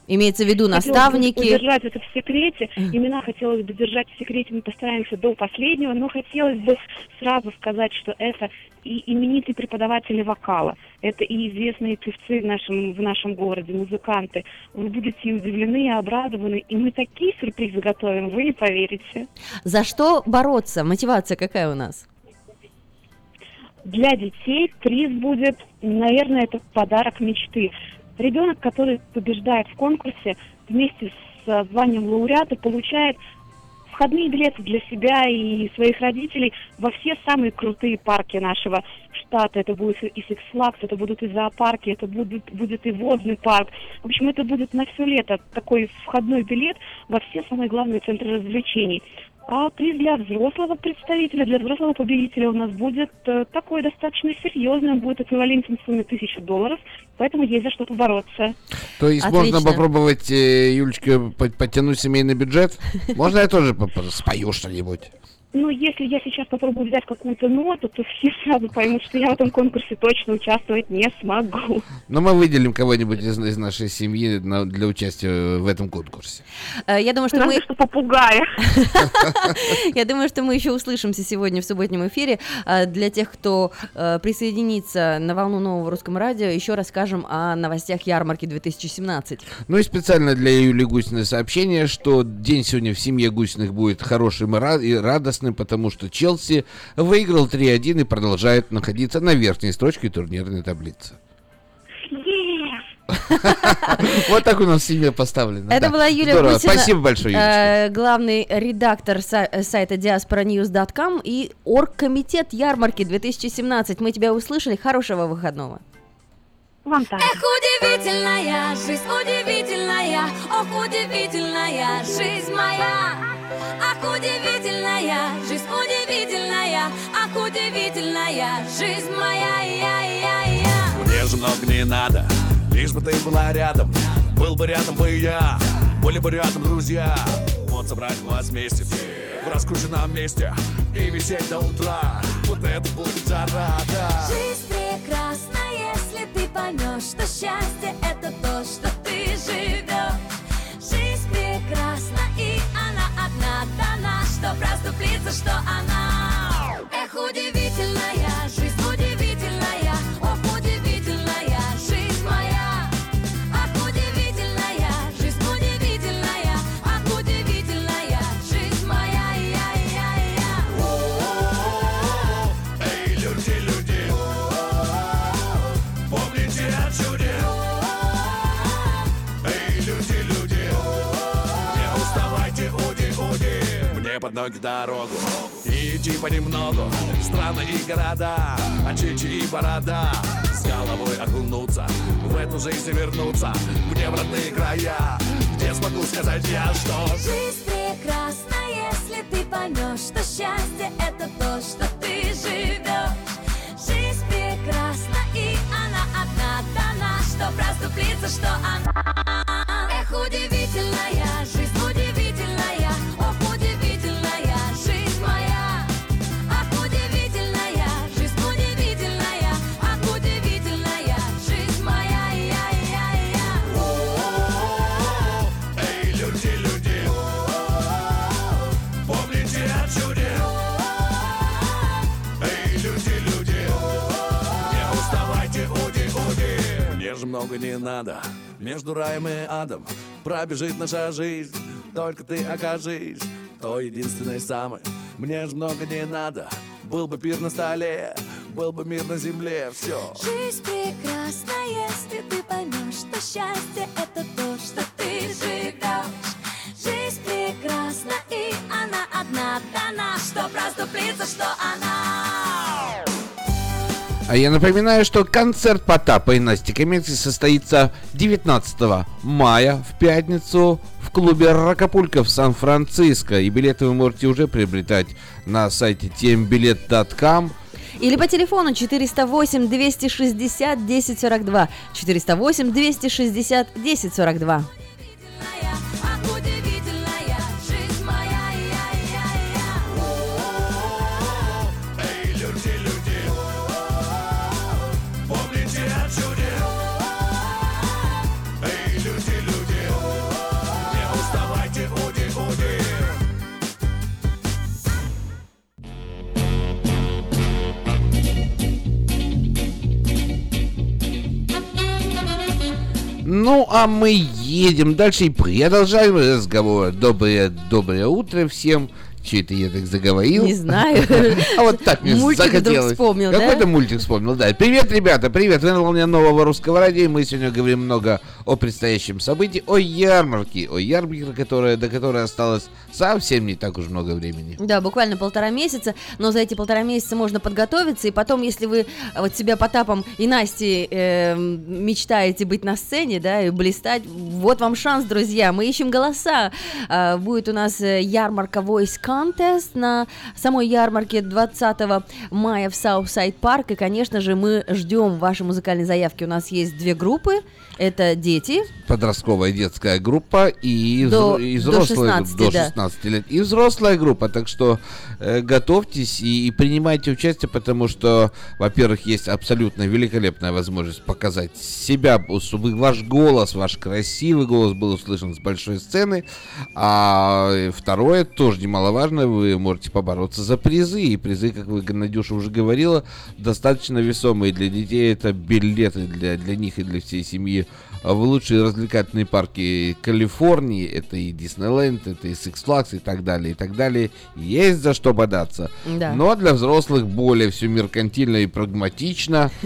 Имеется в виду Хотелось наставники. удержать это в секрете. Имена хотелось бы держать в секрете, мы постараемся до последнего, но хотелось бы сразу сказать, что это и именитые преподаватели вокала, это и известные певцы в нашем, в нашем городе, музыканты. Вы будете удивлены и обрадованы, и мы такие сюрпризы готовим, вы не поверите. За что бороться? Мотивация какая у нас? Для детей приз будет, наверное, это подарок мечты. Ребенок, который побеждает в конкурсе вместе с званием лауреата, получает входные билеты для себя и своих родителей во все самые крутые парки нашего штата. Это будет и Six Flags, это будут и зоопарки, это будет, будет и водный парк. В общем, это будет на все лето такой входной билет во все самые главные центры развлечений. А приз для взрослого представителя, для взрослого победителя у нас будет э, такой достаточно серьезный, он будет эквивалентен сумме тысячи долларов, поэтому есть за что побороться. То есть можно попробовать, э, Юлечка, по- подтянуть семейный бюджет? Можно я тоже спою что-нибудь? Ну, если я сейчас попробую взять какую-то ноту, то все сразу поймут, что я в этом конкурсе точно участвовать не смогу. Но мы выделим кого-нибудь из, из нашей семьи на- для участия в этом конкурсе. Э, Я думаю, что Разве мы... что попугая. Я думаю, что мы еще услышимся сегодня в субботнем эфире. А Для тех, кто э, присоединится на волну нового русского радио, еще расскажем о новостях ярмарки 2017. Ну и специально для Юли Гусиной сообщение, что день сегодня в семье Гусиных будет хорошим и ра- и радостным, потому что Челси выиграл 3-1 и продолжает находиться на верхней строчке турнирной таблицы. Вот так у нас семья поставлена. Это была Юлия. Гусина, Спасибо большое, э, главный редактор са- сайта diasporanews.com и оргкомитет ярмарки 2017. Мы тебя услышали. Хорошего выходного. Вам так. Эх, удивительная жизнь, удивительная, ох, удивительная жизнь моя. Ах, удивительная жизнь, удивительная, ах, удивительная жизнь моя. Я, я, я. Мне же много не надо, лишь бы ты была рядом Был бы рядом бы и я, были бы рядом друзья Вот собрать вас вместе в раскрученном месте И висеть до утра, вот это будет жара, да Жизнь прекрасна, поймешь, что счастье это то, что ты живешь. Жизнь прекрасна, и она одна дана, что проступится, что она. Ноги дорогу И идти понемногу страны и города А чичи и борода С головой окунуться В эту жизнь вернуться Мне в родные края Где смогу сказать я, что Жизнь прекрасна, если ты поймешь, что счастье это то, что ты живешь. Жизнь прекрасна, и она одна дана, что проступлится, что она. Же много не надо. Между раем и адом Пробежит наша жизнь. Только ты окажись То единственной самой. Мне же много не надо. Был бы пир на столе Был бы мир на земле Все Жизнь прекрасна, если ты поймешь, что счастье это то, что ты живешь. Жизнь прекрасна, и она одна дана, что проступлится, что она. А я напоминаю, что концерт Потапа и Насти Каменской состоится 19 мая в пятницу в клубе Ракапулька в Сан-Франциско. И билеты вы можете уже приобретать на сайте tmbilet.com. Или по телефону 408 260 1042. 408 260 1042. Ну, а мы едем дальше и продолжаем разговор. Доброе, доброе утро всем. Че это я так заговорил? Не знаю. А вот так мне Мультик захотелось. вспомнил, да? Какой-то мультик вспомнил, да. Привет, ребята, привет. Вы на волне нового русского радио. и Мы сегодня говорим много о предстоящем событии, о ярмарке. О ярмарке, которая, до которой осталось совсем не так уж много времени. Да, буквально полтора месяца, но за эти полтора месяца можно подготовиться, и потом, если вы а, вот себя Потапом и Настей э, мечтаете быть на сцене, да, и блистать, вот вам шанс, друзья, мы ищем голоса. А, будет у нас э, ярмарка Voice Contest на самой ярмарке 20 мая в Southside Park, и, конечно же, мы ждем ваши музыкальные заявки. У нас есть две группы, это дети, Подростковая детская группа и, До- и до взрослая 16, до да. 16 лет. И взрослая группа. Так что э, готовьтесь и, и принимайте участие, потому что, во-первых, есть абсолютно великолепная возможность показать себя, чтобы ваш голос, ваш красивый голос был услышан с большой сцены. А э, второе, тоже немаловажно, вы можете побороться за призы. И призы, как вы, Надюша уже говорила, достаточно весомые для детей. Это билеты для, для них и для всей семьи в лучшие развлекательные парки Калифорнии. Это и Диснейленд, это и Six Flags и так далее, и так далее. Есть за что бодаться. Да. Но для взрослых более все меркантильно и прагматично.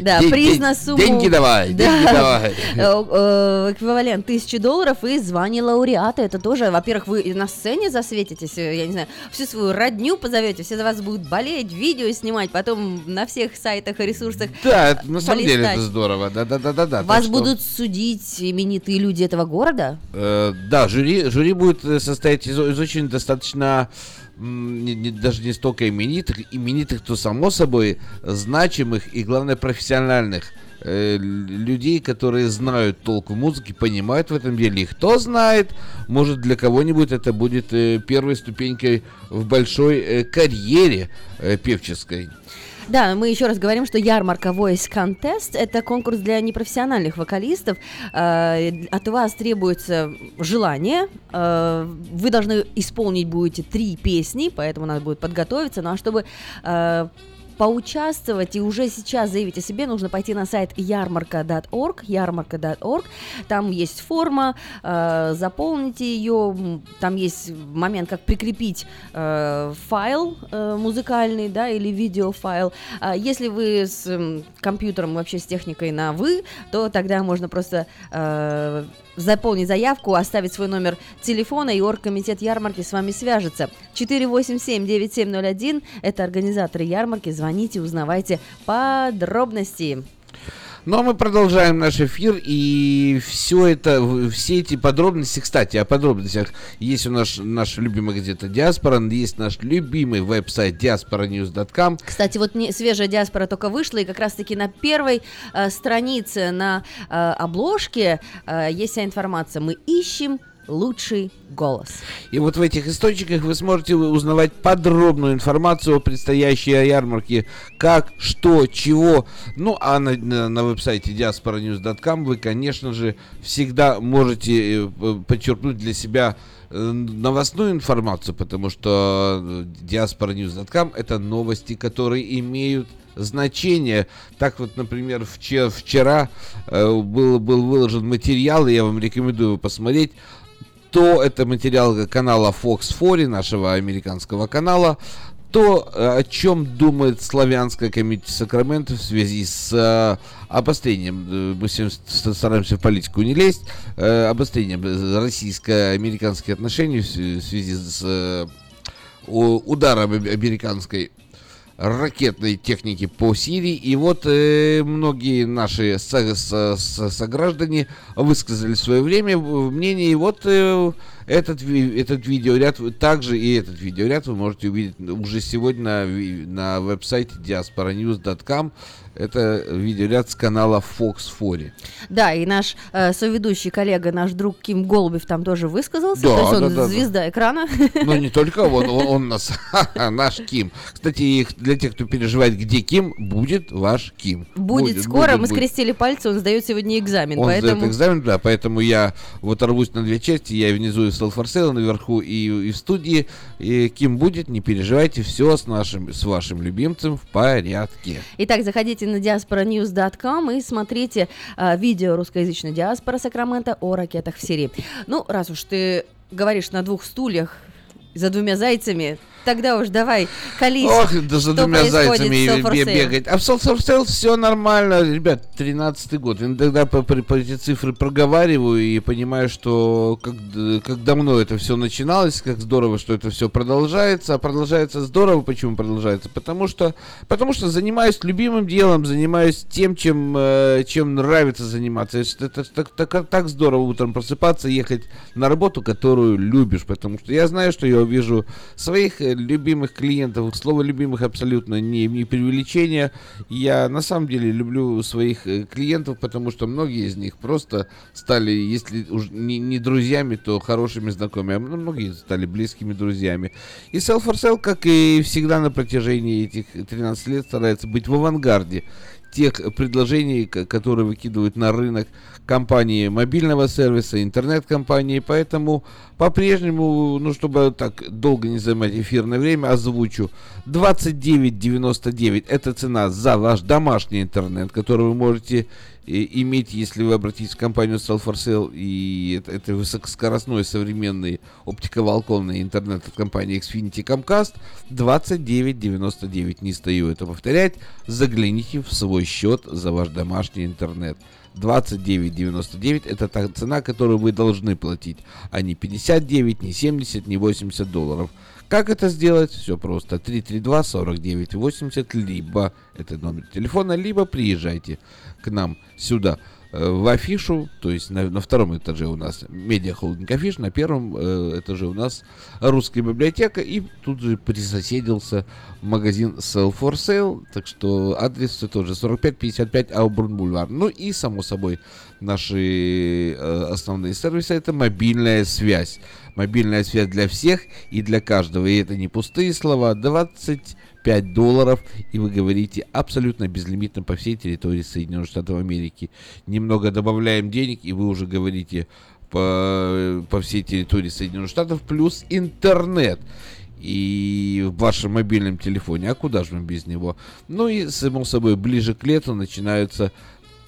Да, Ден- приз ден- на сумму... Деньги давай, Да. деньги давай. Э, э, Эквивалент тысячи долларов и звание лауреата. Это тоже, во-первых, вы на сцене засветитесь, э, я не знаю, всю свою родню позовете, все за вас будут болеть, видео снимать, потом на всех сайтах и ресурсах Да, на самом деле это здорово. Да-да-да-да. Вас будут судить именитые люди этого города? Э, да, жюри, жюри будет э, состоять из, из очень достаточно не- не- даже не столько именитых, именитых, то само собой значимых и, главное, профессиональных э, людей, которые знают толк в музыке, понимают в этом деле. И кто знает, может для кого-нибудь это будет э, первой ступенькой в большой карьере певческой. Да, мы еще раз говорим, что ярмарка Voice Contest – это конкурс для непрофессиональных вокалистов. Э, От вас требуется желание. Э, Вы должны исполнить будете три песни, поэтому надо будет подготовиться. Ну а чтобы э, поучаствовать и уже сейчас заявить о себе, нужно пойти на сайт ярмарка.org, ярмарка.org. Там есть форма, э, заполните ее. Там есть момент, как прикрепить э, файл э, музыкальный, да, или видеофайл. А если вы с м, компьютером, вообще с техникой на вы, то тогда можно просто э, заполнить заявку, оставить свой номер телефона, и оргкомитет ярмарки с вами свяжется. 487-9701 – это организаторы ярмарки. Звоните, узнавайте подробности. Ну а мы продолжаем наш эфир, и все это, все эти подробности, кстати, о подробностях, есть у нас наша любимая газета «Диаспора», есть наш любимый веб-сайт diasporanews.com. Кстати, вот не, свежая диаспора только вышла, и как раз-таки на первой э, странице, на э, обложке э, есть вся информация. Мы ищем лучший голос. И вот в этих источниках вы сможете узнавать подробную информацию о предстоящей ярмарке, как, что, чего. Ну, а на, на, на веб-сайте diasporanews.com вы, конечно же, всегда можете э, подчеркнуть для себя э, новостную информацию, потому что э, diasporanews.com это новости, которые имеют значение. Так вот, например, вчера, вчера э, был, был выложен материал, и я вам рекомендую его посмотреть, то это материал канала Fox 4, нашего американского канала, то, э, о чем думает славянская комитет Сакраменто в связи с э, обострением, э, мы всем стараемся в политику не лезть, обострением российско-американских отношений в свя- в связи с ударом ам- американской ракетной техники по Сирии. И вот э, многие наши со- со- со- сограждане высказали свое время мнение. И вот э, этот, ви- этот видеоряд, также и этот видеоряд вы можете увидеть уже сегодня на, на веб-сайте diasporanews.com. Это видеоряд с канала Fox 4. Да, и наш э, соведущий коллега, наш друг Ким Голубев там тоже высказался. Да, то есть он да, да, да. звезда экрана. Но не только он, он, он нас, наш Ким. Кстати, для тех, кто переживает, где Ким, будет ваш Ким. Будет, скоро, будет, мы будет. скрестили пальцы, он сдает сегодня экзамен, Он поэтому... сдает экзамен, да, поэтому я вот рвусь на две части, я внизу и в Sale, наверху и, и в студии. И Ким будет, не переживайте, все с нашим, с вашим любимцем в порядке. Итак, заходите на diasporanews.com и смотрите а, видео русскоязычной диаспоры Сакрамента о ракетах в Сирии. Ну, раз уж ты говоришь на двух стульях за двумя зайцами, тогда уж давай колись, Ох, да за двумя зайцами бегать. А в for Sale все нормально, ребят, 13 год. Иногда по, по- по эти цифры проговариваю и понимаю, что как, как давно это все начиналось, как здорово, что это все продолжается. А продолжается здорово. Почему продолжается? Потому что, потому что занимаюсь любимым делом, занимаюсь тем, чем, э, чем нравится заниматься. Это, это так, так, так здорово утром просыпаться, ехать на работу, которую любишь. Потому что я знаю, что я увижу своих э, любимых клиентов. Слово любимых абсолютно не, не преувеличение. Я на самом деле люблю своих э, клиентов, потому что многие из них просто стали, если уж не, не друзьями, то хорошими знакомыми, а многие стали близкими друзьями. И Sell for Sale, как и всегда на протяжении этих 13 лет, старается быть в авангарде тех предложений, которые выкидывают на рынок компании мобильного сервиса, интернет-компании, поэтому по-прежнему, ну, чтобы так долго не занимать эфирное время, озвучу. 29.99 это цена за ваш домашний интернет, который вы можете э, иметь, если вы обратитесь в компанию Sell for Sale, и это, это высокоскоростной современный оптиковолоконный интернет от компании Xfinity Comcast, 29.99. Не стою это повторять. Загляните в свой счет за ваш домашний интернет. 29.99 это та цена, которую вы должны платить, а не 59, не 70, не 80 долларов. Как это сделать? Все просто. 332-49-80, либо это номер телефона, либо приезжайте к нам сюда в афишу, то есть на, на втором этаже у нас медиахолдинг афиш, на первом э, этаже у нас русская библиотека, и тут же присоседился магазин Sell for Sale, так что адрес все тот же, 4555 Аубурн Бульвар. Ну и, само собой, наши э, основные сервисы это мобильная связь. Мобильная связь для всех и для каждого. И это не пустые слова. 25 долларов, и вы говорите абсолютно безлимитно по всей территории Соединенных Штатов Америки. Немного добавляем денег, и вы уже говорите по, по всей территории Соединенных Штатов, плюс интернет. и в вашем мобильном телефоне. А куда же мы без него? Ну и, само собой, ближе к лету начинаются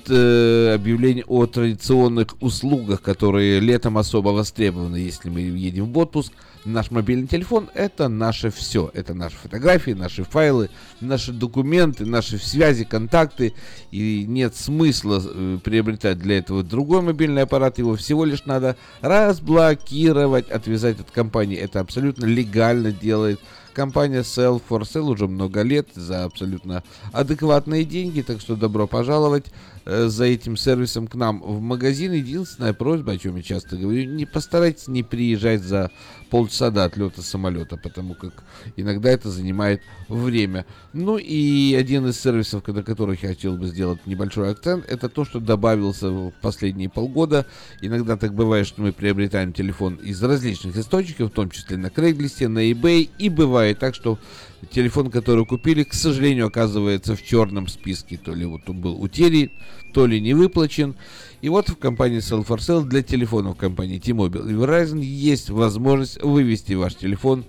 э, объявления о традиционных услугах, которые летом особо востребованы, если мы едем в отпуск. Наш мобильный телефон – это наше все. Это наши фотографии, наши файлы, наши документы, наши связи, контакты. И нет смысла э, приобретать для этого другой мобильный аппарат. Его всего лишь надо разблокировать, отвязать от компании. Это абсолютно легально делает компания Sell for Sale уже много лет за абсолютно адекватные деньги, так что добро пожаловать за этим сервисом к нам в магазин. Единственная просьба, о чем я часто говорю, не постарайтесь не приезжать за полчаса до отлета самолета, потому как иногда это занимает время. Ну и один из сервисов, на которых я хотел бы сделать небольшой акцент, это то, что добавился в последние полгода. Иногда так бывает, что мы приобретаем телефон из различных источников, в том числе на Craigslist, на eBay, и бывает так, что телефон, который купили, к сожалению, оказывается в черном списке. То ли вот он был утерян, то ли не выплачен. И вот в компании Sell for Sale для телефонов компании T-Mobile и Verizon есть возможность вывести ваш телефон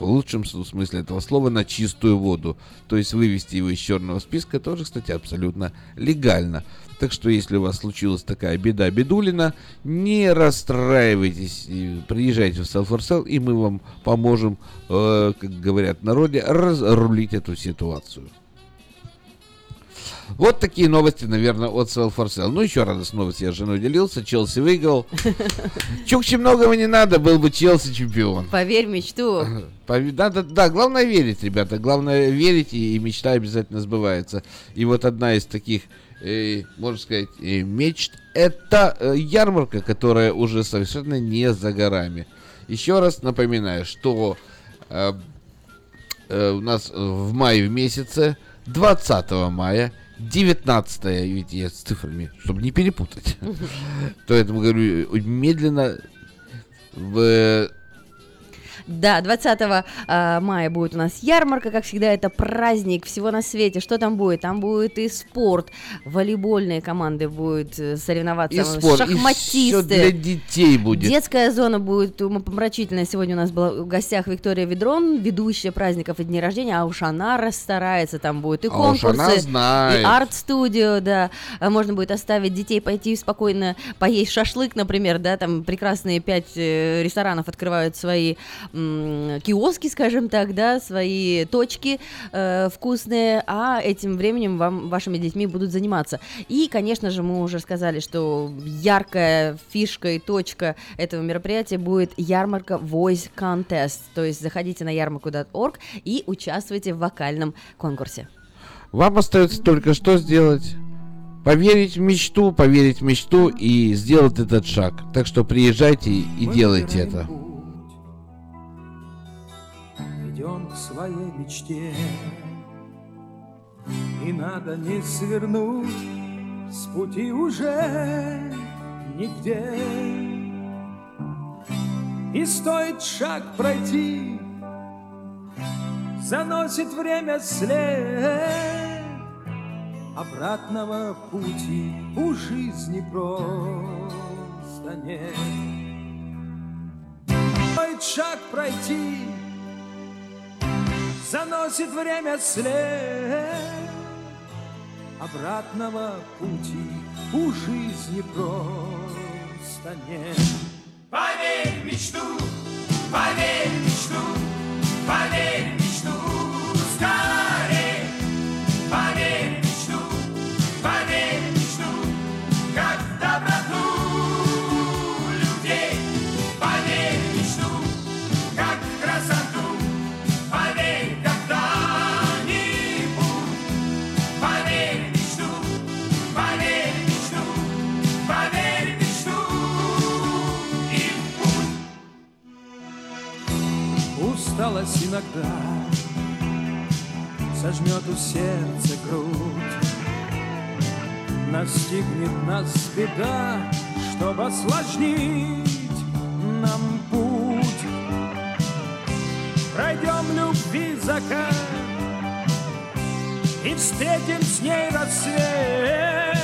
в лучшем смысле этого слова на чистую воду. То есть вывести его из черного списка тоже, кстати, абсолютно легально. Так что если у вас случилась такая беда бедулина, не расстраивайтесь, приезжайте в Sell for и мы вам поможем, э, как говорят народе, разрулить эту ситуацию. Вот такие новости, наверное, от Sell for Sale. Ну, еще раз новости я с женой делился. Челси выиграл. Чукче многого не надо, был бы Челси чемпион. Поверь мечту. Да, да, да, главное верить, ребята. Главное верить, и, и мечта обязательно сбывается. И вот одна из таких, э, можно сказать, э, мечт, это э, ярмарка, которая уже совершенно не за горами. Еще раз напоминаю, что э, э, у нас в мае в месяце, 20 мая, 19 ведь я с цифрами, чтобы не перепутать. Поэтому говорю, медленно в да, 20 э, мая будет у нас ярмарка, как всегда, это праздник всего на свете. Что там будет? Там будет и спорт, волейбольные команды будут э, соревноваться, и спорт, шахматисты. И все для детей будет. Детская зона будет умопомрачительная. Сегодня у нас была в гостях Виктория Ведрон, ведущая праздников и дней рождения, а уж она расстарается, там будет и а конкурсы, и арт-студио, да. А можно будет оставить детей пойти спокойно поесть шашлык, например, да, там прекрасные пять э, ресторанов открывают свои киоски, скажем так, да, свои точки э, вкусные, а этим временем вам, вашими детьми будут заниматься. И, конечно же, мы уже сказали, что яркая фишка и точка этого мероприятия будет ярмарка Voice Contest, то есть заходите на ярмарку.org и участвуйте в вокальном конкурсе. Вам остается только что сделать? Поверить в мечту, поверить в мечту и сделать этот шаг. Так что приезжайте и делайте это идем к своей мечте. И надо не свернуть с пути уже нигде. И стоит шаг пройти, заносит время след. Обратного пути у жизни просто нет. Стоит шаг пройти, заносит время след Обратного пути. У жизни просто нет. Поверь мечту, поверь мечту, поверь мечту Усталость иногда сожмет у сердца грудь. Настигнет нас беда, чтобы осложнить нам путь. Пройдем любви закат И встретим с ней рассвет.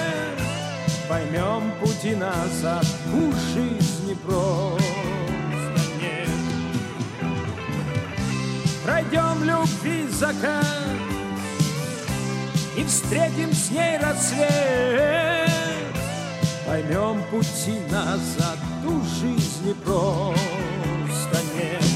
Поймем пути назад, у жизни просто Пройдем любви закат И встретим с ней рассвет. Поймем пути назад Ту жизни просто нет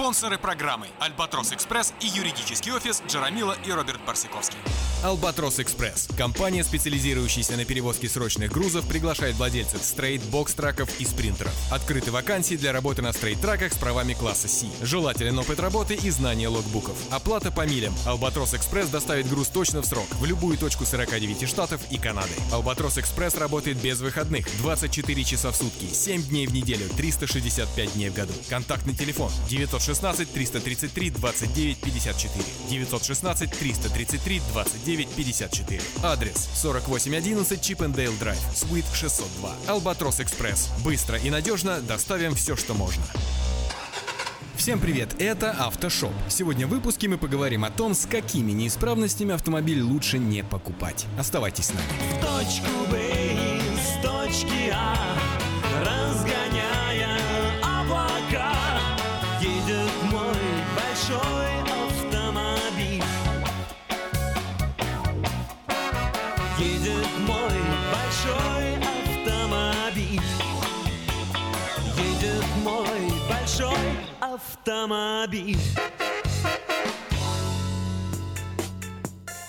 Спонсоры программы «Albatross Express» и юридический офис Джарамила и Роберт Барсиковский. Albatross Express. Компания, специализирующаяся на перевозке срочных грузов, приглашает владельцев straight, box truck ов и спринтеров. Открыты вакансии для работы на straight truck ах с правами класса C. Желателен опыт работы и знание logbook ов. Оплата по милям. Albatross Express доставит груз точно в срок, в любую точку 49 штатов и Канады. Albatross Express работает без выходных, 24 часа в сутки, 7 дней в неделю, 365 дней в году. Контактный телефон 916 333 29 54. 916 333 29 54. Адрес 4811 Chippendale Drive, Suite 602. Albatross Экспресс. Быстро и надежно доставим все, что можно. Всем привет, это Автошоп. Сегодня в выпуске мы поговорим о том, с какими неисправностями автомобиль лучше не покупать. Оставайтесь с нами. В точку Б из точки А, автомобиль.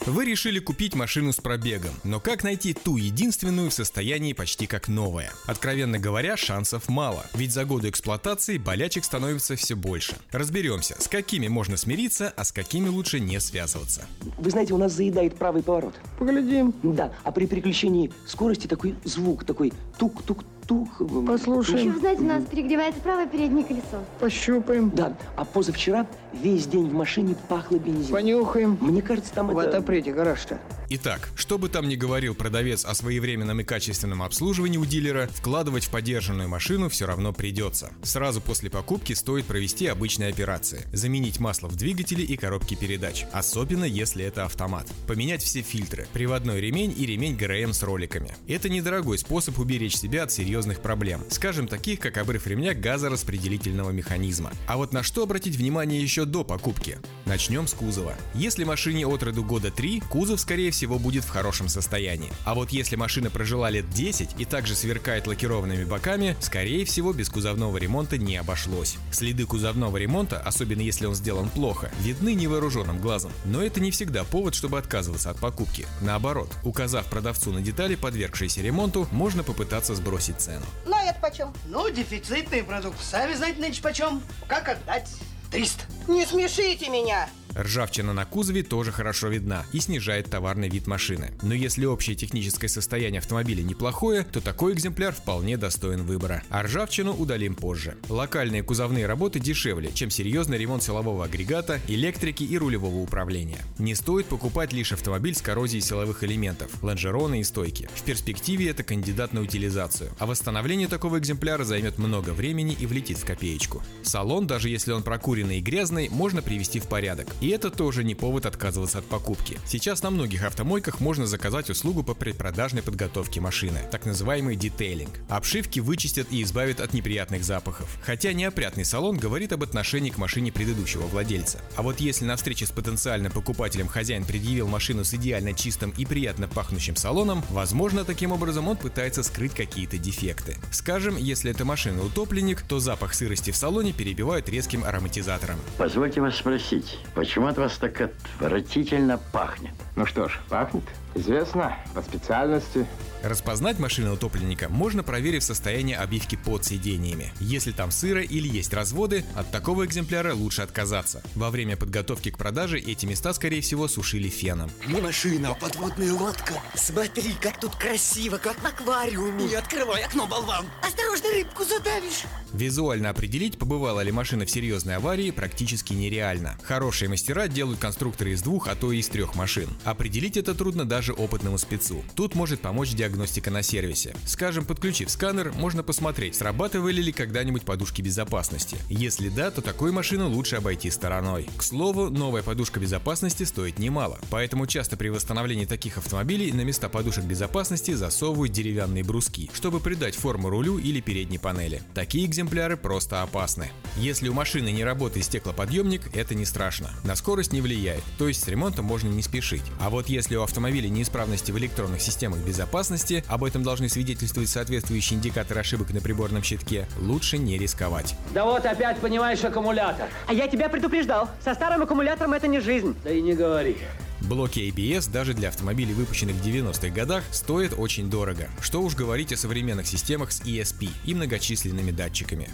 Вы решили купить машину с пробегом, но как найти ту единственную в состоянии почти как новая? Откровенно говоря, шансов мало, ведь за годы эксплуатации болячек становится все больше. Разберемся, с какими можно смириться, а с какими лучше не связываться. Вы знаете, у нас заедает правый поворот. Поглядим. Да, а при переключении скорости такой звук, такой тук-тук-тук. Еще, вы знаете, у нас перегревается правое переднее колесо. Пощупаем. Да, а позавчера весь день в машине пахло бензином. Понюхаем. Мне кажется, там В это... отоприте гараж-то. Итак, что бы там ни говорил продавец о своевременном и качественном обслуживании у дилера, вкладывать в подержанную машину все равно придется. Сразу после покупки стоит провести обычные операции. Заменить масло в двигателе и коробке передач, особенно если это автомат. Поменять все фильтры, приводной ремень и ремень ГРМ с роликами. Это недорогой способ уберечь себя от серьезных проблем, скажем, таких как обрыв ремня газораспределительного механизма. А вот на что обратить внимание еще до покупки? Начнем с кузова. Если машине от роду года 3, кузов скорее всего будет в хорошем состоянии. А вот если машина прожила лет 10 и также сверкает лакированными боками, скорее всего без кузовного ремонта не обошлось. Следы кузовного ремонта, особенно если он сделан плохо, видны невооруженным глазом. Но это не всегда повод, чтобы отказываться от покупки. Наоборот, указав продавцу на детали, подвергшиеся ремонту, можно попытаться сбросить цену. Ну, а это почем? Ну, дефицитный продукт. Сами знаете, нынче почем. Как отдать? 300. Не смешите меня. Ржавчина на кузове тоже хорошо видна и снижает товарный вид машины. Но если общее техническое состояние автомобиля неплохое, то такой экземпляр вполне достоин выбора. А ржавчину удалим позже. Локальные кузовные работы дешевле, чем серьезный ремонт силового агрегата, электрики и рулевого управления. Не стоит покупать лишь автомобиль с коррозией силовых элементов, лонжероны и стойки. В перспективе это кандидат на утилизацию, а восстановление такого экземпляра займет много времени и влетит в копеечку. Салон, даже если он прокуренный и грязный, можно привести в порядок. И это тоже не повод отказываться от покупки. Сейчас на многих автомойках можно заказать услугу по предпродажной подготовке машины, так называемый детейлинг. Обшивки вычистят и избавят от неприятных запахов. Хотя неопрятный салон говорит об отношении к машине предыдущего владельца. А вот если на встрече с потенциальным покупателем хозяин предъявил машину с идеально чистым и приятно пахнущим салоном, возможно, таким образом он пытается скрыть какие-то дефекты. Скажем, если это машина утопленник, то запах сырости в салоне перебивают резким ароматизатором. Позвольте вас спросить, почему от вас так отвратительно пахнет? Ну что ж, пахнет. Известно, по специальности. Распознать машину утопленника можно, проверив состояние обивки под сидениями. Если там сыро или есть разводы, от такого экземпляра лучше отказаться. Во время подготовки к продаже эти места, скорее всего, сушили феном. Не машина, а подводная лодка. Смотри, как тут красиво, как в аквариуме. Не открывай окно, болван. Осторожно, рыбку задавишь. Визуально определить, побывала ли машина в серьезной аварии, практически нереально. Хорошие мастера делают конструкторы из двух, а то и из трех машин. Определить это трудно даже опытному спецу. Тут может помочь диагностика на сервисе. Скажем, подключив сканер, можно посмотреть, срабатывали ли когда-нибудь подушки безопасности. Если да, то такую машину лучше обойти стороной. К слову, новая подушка безопасности стоит немало, поэтому часто при восстановлении таких автомобилей на места подушек безопасности засовывают деревянные бруски, чтобы придать форму рулю или передней панели. Такие экземпляры просто опасны. Если у машины не работает стеклоподъемник, это не страшно. На скорость не влияет, то есть с ремонтом можно не спешить. А вот если у автомобиля неисправности в электронных системах безопасности, об этом должны свидетельствовать соответствующие индикаторы ошибок на приборном щитке, лучше не рисковать. Да вот опять понимаешь аккумулятор. А я тебя предупреждал. Со старым аккумулятором это не жизнь. Да и не говори. Блоки ABS даже для автомобилей, выпущенных в 90-х годах, стоят очень дорого. Что уж говорить о современных системах с ESP и многочисленными датчиками.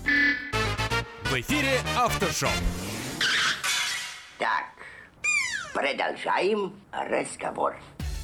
В эфире Автошоу. Так, продолжаем разговор.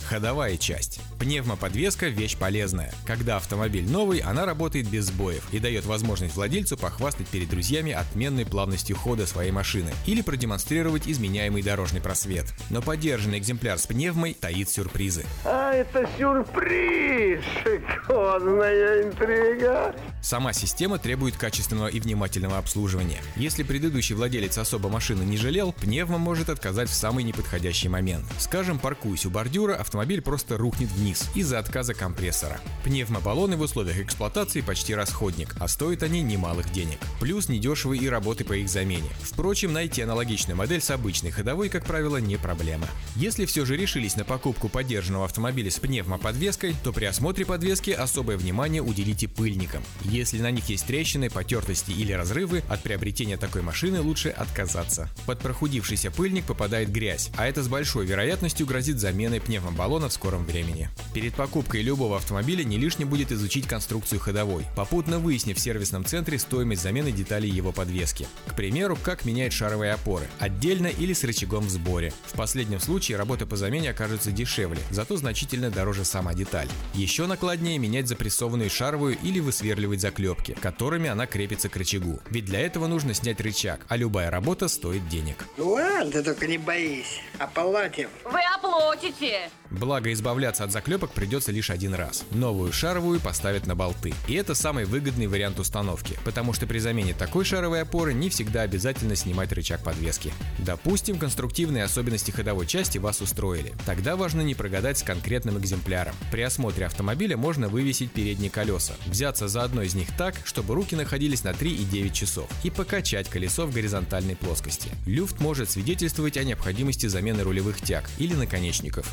Ходовая часть. Пневмоподвеска – вещь полезная. Когда автомобиль новый, она работает без сбоев и дает возможность владельцу похвастать перед друзьями отменной плавностью хода своей машины или продемонстрировать изменяемый дорожный просвет. Но поддержанный экземпляр с пневмой таит сюрпризы. А это сюрприз! Шикарная интрига! Сама система требует качественного и внимательного обслуживания. Если предыдущий владелец особо машины не жалел, пневма может отказать в самый неподходящий момент. Скажем, паркуясь у бордюра, автомобиль просто рухнет вниз из-за отказа компрессора. Пневмобаллоны в условиях эксплуатации почти расходник, а стоят они немалых денег. Плюс недешевые и работы по их замене. Впрочем, найти аналогичную модель с обычной ходовой, как правило, не проблема. Если все же решились на покупку поддержанного автомобиля с пневмоподвеской, то при осмотре подвески особое внимание уделите пыльникам. Если на них есть трещины, потертости или разрывы, от приобретения такой машины лучше отказаться. Под прохудившийся пыльник попадает грязь, а это с большой вероятностью грозит заменой пневмобаллона в скором времени. Перед покупкой любого автомобиля не лишне будет изучить конструкцию ходовой, попутно выяснив в сервисном центре стоимость замены деталей его подвески. К примеру, как менять шаровые опоры, отдельно или с рычагом в сборе. В последнем случае работа по замене окажется дешевле, зато значительно дороже сама деталь. Еще накладнее менять запрессованную шаровую или высверливать заклепки, которыми она крепится к рычагу. Ведь для этого нужно снять рычаг, а любая работа стоит денег. Уа, Ладно, ты только не боись. Оплатим. Вы оплатите. Благо, избавляться от заклепок придется лишь один раз. Новую шаровую поставят на болты. И это самый выгодный вариант установки, потому что при замене такой шаровой опоры не всегда обязательно снимать рычаг подвески. Допустим, конструктивные особенности ходовой части вас устроили. Тогда важно не прогадать с конкретным экземпляром. При осмотре автомобиля можно вывесить передние колеса, взяться за одно из них так, чтобы руки находились на 3,9 часов, и покачать колесо в горизонтальной плоскости. Люфт может свидетельствовать о необходимости замены рулевых тяг или наконечников.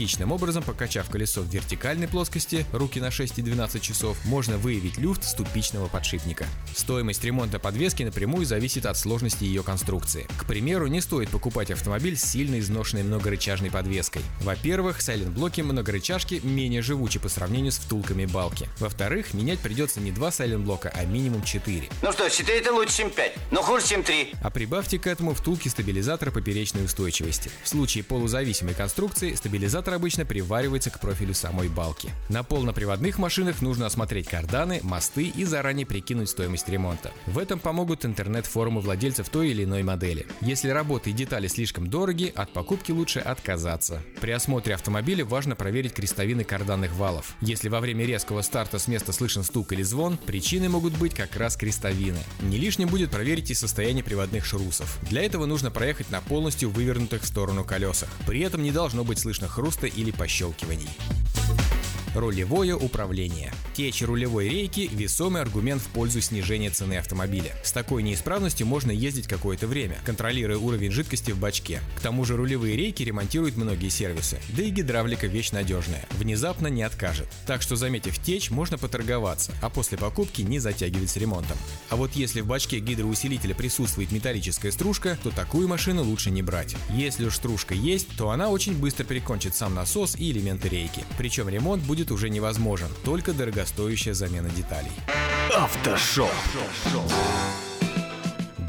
Аналогичным образом, покачав колесо в вертикальной плоскости, руки на 6 и 12 часов, можно выявить люфт ступичного подшипника. Стоимость ремонта подвески напрямую зависит от сложности ее конструкции. К примеру, не стоит покупать автомобиль с сильно изношенной многорычажной подвеской. Во-первых, сайлент-блоки многорычажки менее живучи по сравнению с втулками балки. Во-вторых, менять придется не два сайлент-блока, а минимум 4. Ну что, 4 это лучше, чем 5, но хуже, чем 3. А прибавьте к этому втулки стабилизатора поперечной устойчивости. В случае полузависимой конструкции стабилизатор обычно приваривается к профилю самой балки. На полноприводных машинах нужно осмотреть карданы, мосты и заранее прикинуть стоимость ремонта. В этом помогут интернет-форумы владельцев той или иной модели. Если работы и детали слишком дороги, от покупки лучше отказаться. При осмотре автомобиля важно проверить крестовины карданных валов. Если во время резкого старта с места слышен стук или звон, причиной могут быть как раз крестовины. Не лишним будет проверить и состояние приводных шрусов. Для этого нужно проехать на полностью вывернутых в сторону колесах. При этом не должно быть слышно хруста или пощелкиваний. Рулевое управление. Течь рулевой рейки – весомый аргумент в пользу снижения цены автомобиля. С такой неисправностью можно ездить какое-то время, контролируя уровень жидкости в бачке. К тому же рулевые рейки ремонтируют многие сервисы, да и гидравлика вещь надежная, внезапно не откажет. Так что заметив течь, можно поторговаться, а после покупки не затягивать с ремонтом. А вот если в бачке гидроусилителя присутствует металлическая стружка, то такую машину лучше не брать. Если уж стружка есть, то она очень быстро перекончит сам насос и элементы рейки. Причем ремонт будет уже невозможен, только дорогостоящая замена деталей. Автошоп.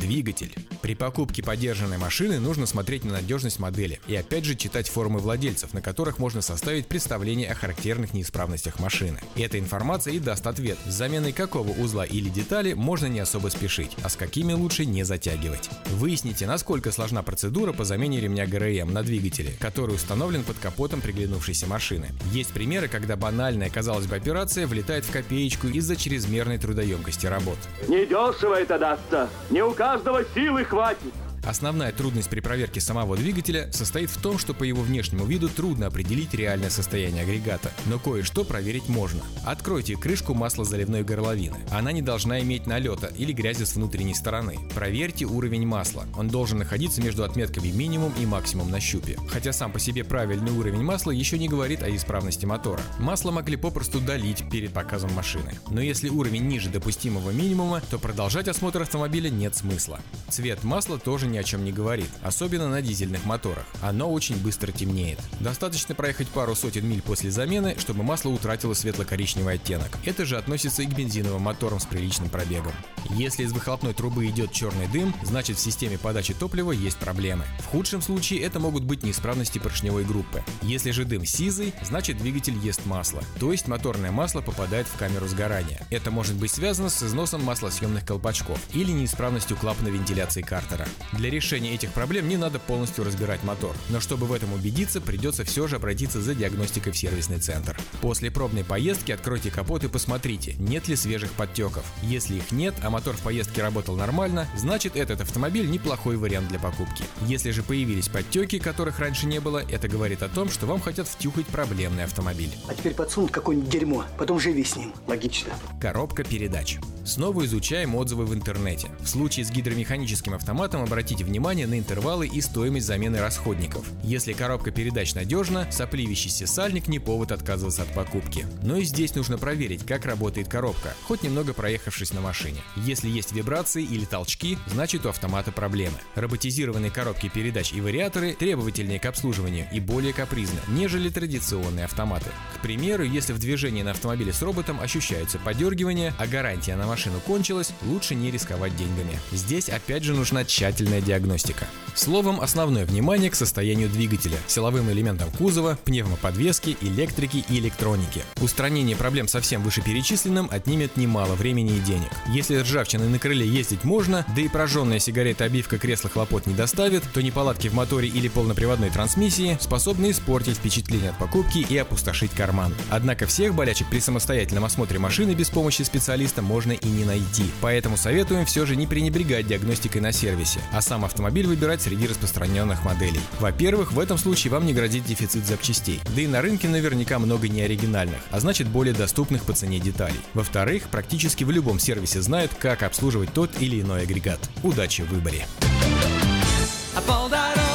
Двигатель. При покупке подержанной машины нужно смотреть на надежность модели и опять же читать форумы владельцев, на которых можно составить представление о характерных неисправностях машины. Эта информация и даст ответ, с заменой какого узла или детали можно не особо спешить, а с какими лучше не затягивать. Выясните, насколько сложна процедура по замене ремня ГРМ на двигателе, который установлен под капотом приглянувшейся машины. Есть примеры, когда банальная, казалось бы, операция влетает в копеечку из-за чрезмерной трудоемкости работ. Недешево это дастся. Не у каждого силы хватит. Основная трудность при проверке самого двигателя состоит в том, что по его внешнему виду трудно определить реальное состояние агрегата, но кое-что проверить можно. Откройте крышку маслозаливной горловины. Она не должна иметь налета или грязи с внутренней стороны. Проверьте уровень масла. Он должен находиться между отметками минимум и максимум на щупе. Хотя сам по себе правильный уровень масла еще не говорит о исправности мотора. Масло могли попросту долить перед показом машины. Но если уровень ниже допустимого минимума, то продолжать осмотр автомобиля нет смысла. Цвет масла тоже ни о чем не говорит, особенно на дизельных моторах. Оно очень быстро темнеет. Достаточно проехать пару сотен миль после замены, чтобы масло утратило светло-коричневый оттенок. Это же относится и к бензиновым моторам с приличным пробегом. Если из выхлопной трубы идет черный дым, значит в системе подачи топлива есть проблемы. В худшем случае это могут быть неисправности поршневой группы. Если же дым сизый, значит двигатель ест масло, то есть моторное масло попадает в камеру сгорания. Это может быть связано с износом маслосъемных колпачков или неисправностью клапана вентиляции картера. Для решения этих проблем не надо полностью разбирать мотор, но чтобы в этом убедиться, придется все же обратиться за диагностикой в сервисный центр. После пробной поездки откройте капот и посмотрите, нет ли свежих подтеков. Если их нет, а мотор в поездке работал нормально, значит этот автомобиль неплохой вариант для покупки. Если же появились подтеки, которых раньше не было, это говорит о том, что вам хотят втюхать проблемный автомобиль. А теперь подсунут какое-нибудь дерьмо, потом живи с ним. Логично. Коробка передач. Снова изучаем отзывы в интернете. В случае с гидромеханическим автоматом обратите внимание на интервалы и стоимость замены расходников. Если коробка передач надежна, сопливящийся сальник не повод отказываться от покупки. Но и здесь нужно проверить, как работает коробка, хоть немного проехавшись на машине. Если есть вибрации или толчки, значит у автомата проблемы. Роботизированные коробки передач и вариаторы требовательнее к обслуживанию и более капризны, нежели традиционные автоматы. К примеру, если в движении на автомобиле с роботом ощущаются подергивания, а гарантия на машину кончилась, лучше не рисковать деньгами. Здесь опять же нужна тщательная предварительная диагностика. Словом, основное внимание к состоянию двигателя, силовым элементам кузова, пневмоподвески, электрики и электроники. Устранение проблем со всем вышеперечисленным отнимет немало времени и денег. Если ржавчиной на крыле ездить можно, да и прожженная сигарета обивка кресла хлопот не доставит, то неполадки в моторе или полноприводной трансмиссии способны испортить впечатление от покупки и опустошить карман. Однако всех болячек при самостоятельном осмотре машины без помощи специалиста можно и не найти. Поэтому советуем все же не пренебрегать диагностикой на сервисе, а сам автомобиль выбирать среди распространенных моделей. Во-первых, в этом случае вам не грозит дефицит запчастей, да и на рынке наверняка много неоригинальных, а значит более доступных по цене деталей. Во-вторых, практически в любом сервисе знают, как обслуживать тот или иной агрегат. Удачи в выборе! А полдороги,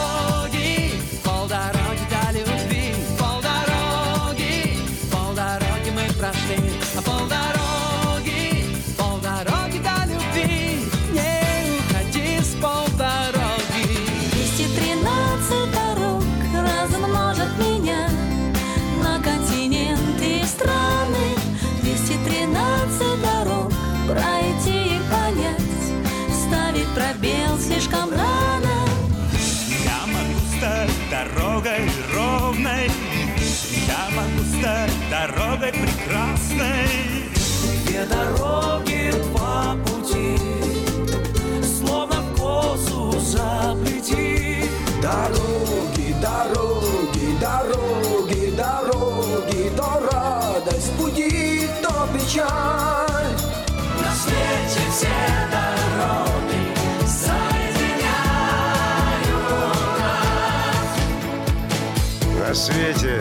дорогой прекрасной. Две дороги, два пути, словно в косу заплети. Дороги, дороги, дороги, дороги, то радость пути, то печаль. На свете все дороги соединяют нас. На свете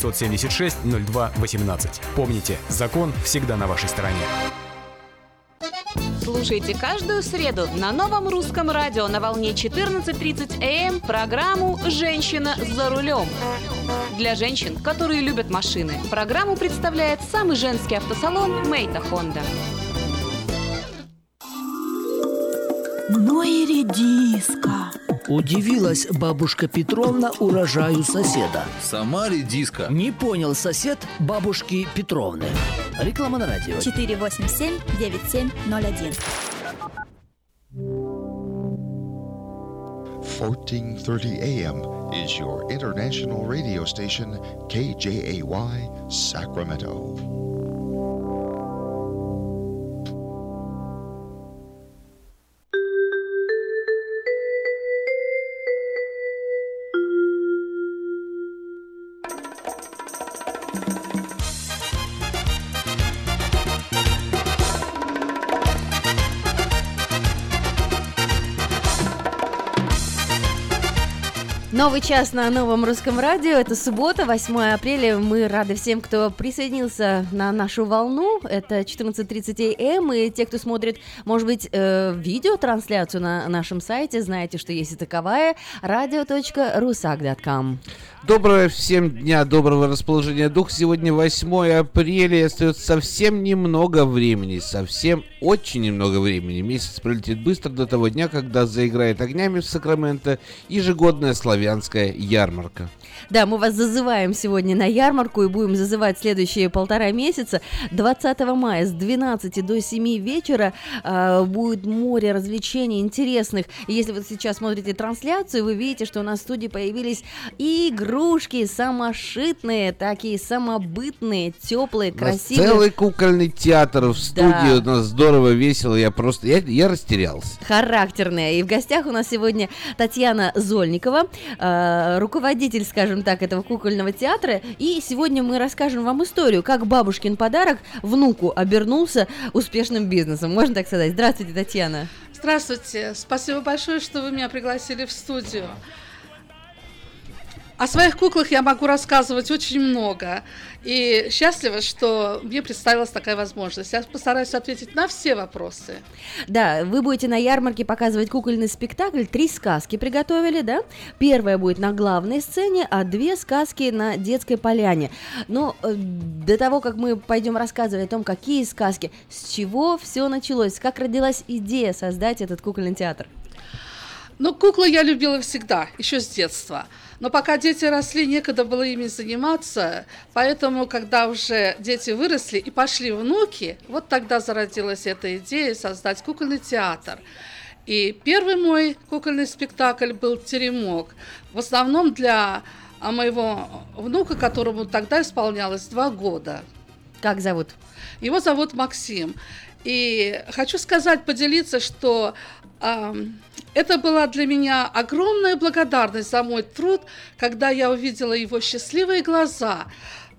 576 0218. Помните, закон всегда на вашей стороне. Слушайте каждую среду на новом русском радио на волне 14.30 АМ программу «Женщина за рулем». Для женщин, которые любят машины, программу представляет самый женский автосалон «Мейта Хонда». Ну и редиска. Удивилась бабушка Петровна урожаю соседа. Сама редиска. Не понял сосед бабушки Петровны. Реклама на радио. 487-9701. 1430 AM is your international radio station, KJAY Sacramento. Новый час на новом русском радио. Это суббота, 8 апреля. Мы рады всем, кто присоединился на нашу волну. Это 14.30 АМ. И те, кто смотрит, может быть, э, видеотрансляцию на нашем сайте, знаете, что есть и таковая. radio.rusak.com Доброго всем дня, доброго расположения духа. Сегодня 8 апреля, и остается совсем немного времени, совсем очень немного времени. Месяц пролетит быстро до того дня, когда заиграет огнями в Сакраменто ежегодная славянская ярмарка. Да, мы вас зазываем сегодня на ярмарку и будем зазывать следующие полтора месяца. 20 мая с 12 до 7 вечера э, будет море развлечений интересных. Если вы сейчас смотрите трансляцию, вы видите, что у нас в студии появились и игрушки самошитные, такие самобытные, теплые, красивые. целый кукольный театр в студии, у нас здорово, весело, я просто, я, я растерялся. характерные. И в гостях у нас сегодня Татьяна Зольникова, э, руководитель, скажем так, этого кукольного театра. И сегодня мы расскажем вам историю, как бабушкин подарок внуку обернулся успешным бизнесом. Можно так сказать? Здравствуйте, Татьяна. Здравствуйте. Спасибо большое, что вы меня пригласили в студию. О своих куклах я могу рассказывать очень много. И счастлива, что мне представилась такая возможность. Я постараюсь ответить на все вопросы. Да, вы будете на ярмарке показывать кукольный спектакль. Три сказки приготовили, да? Первая будет на главной сцене, а две сказки на детской поляне. Но э, до того, как мы пойдем рассказывать о том, какие сказки, с чего все началось, как родилась идея создать этот кукольный театр? Ну, куклы я любила всегда, еще с детства. Но пока дети росли, некогда было ими заниматься, поэтому, когда уже дети выросли и пошли внуки, вот тогда зародилась эта идея создать кукольный театр. И первый мой кукольный спектакль был «Теремок», в основном для а, моего внука, которому тогда исполнялось два года. Как зовут? Его зовут Максим. И хочу сказать, поделиться, что это была для меня огромная благодарность за мой труд, когда я увидела его счастливые глаза,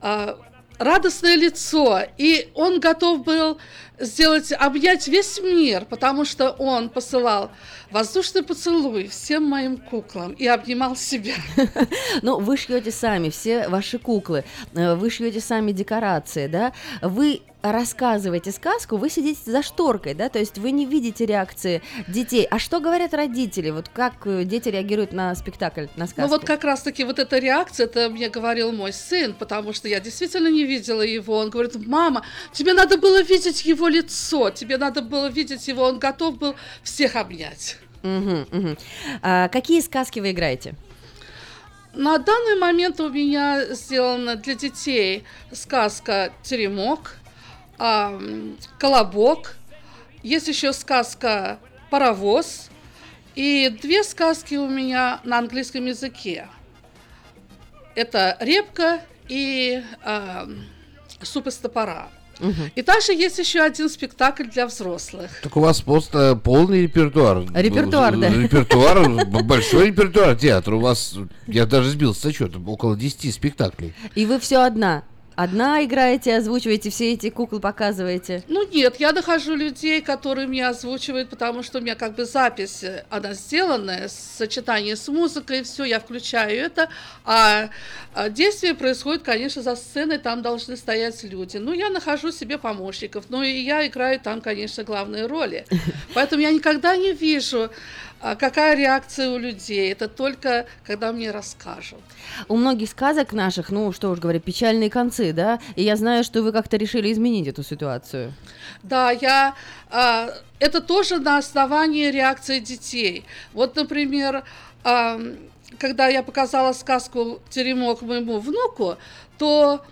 э, радостное лицо, и он готов был сделать, объять весь мир, потому что он посылал воздушный поцелуй всем моим куклам и обнимал себя. Ну, вы шьете сами все ваши куклы, э, вы шьете сами декорации, да? Вы рассказываете сказку, вы сидите за шторкой, да, то есть вы не видите реакции детей. А что говорят родители? Вот как э, дети реагируют на спектакль, на сказку? Ну вот как раз-таки вот эта реакция, это мне говорил мой сын, потому что я действительно не видела его. Он говорит, мама, тебе надо было видеть его лицо, тебе надо было видеть его, он готов был всех обнять. Угу, угу. А, какие сказки вы играете? На данный момент у меня сделана для детей сказка «Теремок», а, «Колобок», есть еще сказка «Паровоз», и две сказки у меня на английском языке. Это «Репка» и а, «Суп из топора». И также есть еще один спектакль для взрослых. Так у вас просто полный репертуар. Репертуар, да. Репертуар, большой репертуар театра. У вас, я даже сбился со счета, около 10 спектаклей. И вы все одна? Одна играете, озвучиваете, все эти куклы показываете? Ну нет, я нахожу людей, которые мне озвучивают, потому что у меня как бы запись, э, она сделанная, сочетание с музыкой, все, я включаю это, а, а действие происходит, конечно, за сценой, там должны стоять люди. Ну, я нахожу себе помощников, ну и я играю там, конечно, главные роли. Поэтому я никогда не вижу а какая реакция у людей? Это только когда мне расскажут. У многих сказок наших, ну что уж говорить, печальные концы, да? И я знаю, что вы как-то решили изменить эту ситуацию. Да, я... А, это тоже на основании реакции детей. Вот, например, а, когда я показала сказку «Теремок» моему внуку, то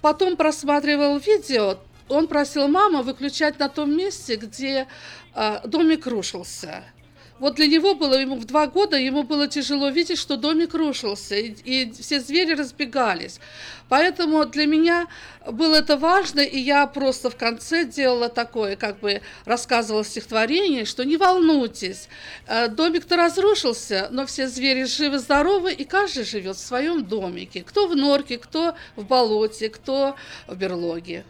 потом просматривал видео, он просил маму выключать на том месте, где а, домик рушился. Вот для него было, ему в два года, ему было тяжело видеть, что домик рушился, и, и все звери разбегались. Поэтому для меня было это важно, и я просто в конце делала такое, как бы рассказывала стихотворение, что не волнуйтесь, э, домик-то разрушился, но все звери живы-здоровы, и каждый живет в своем домике. Кто в норке, кто в болоте, кто в берлоге.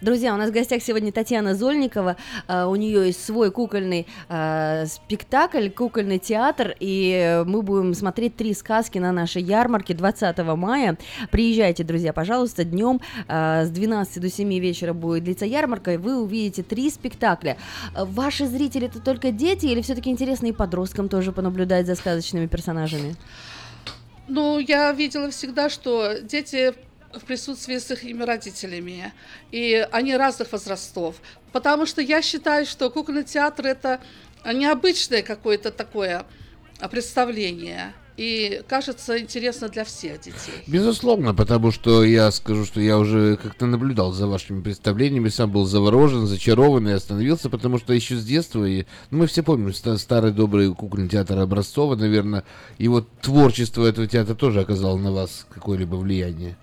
Друзья, у нас в гостях сегодня Татьяна Зольникова. Uh, у нее есть свой кукольный uh, спектакль, кукольный театр, и мы будем смотреть три сказки на нашей ярмарке 20 мая. Приезжайте, друзья, пожалуйста, днем uh, с 12 до 7 вечера будет длиться ярмарка, и вы увидите три спектакля. Ваши зрители это только дети или все-таки интересно и подросткам тоже понаблюдать за сказочными персонажами? Ну, я видела всегда, что дети в присутствии с их родителями. И они разных возрастов. Потому что я считаю, что кукольный театр это необычное какое-то такое представление. И кажется интересно для всех детей. Безусловно, потому что я скажу, что я уже как-то наблюдал за вашими представлениями, сам был заворожен, зачарован и остановился, потому что еще с детства, и, ну, мы все помним старый добрый кукольный театр Образцова, наверное, и вот творчество этого театра тоже оказало на вас какое-либо влияние.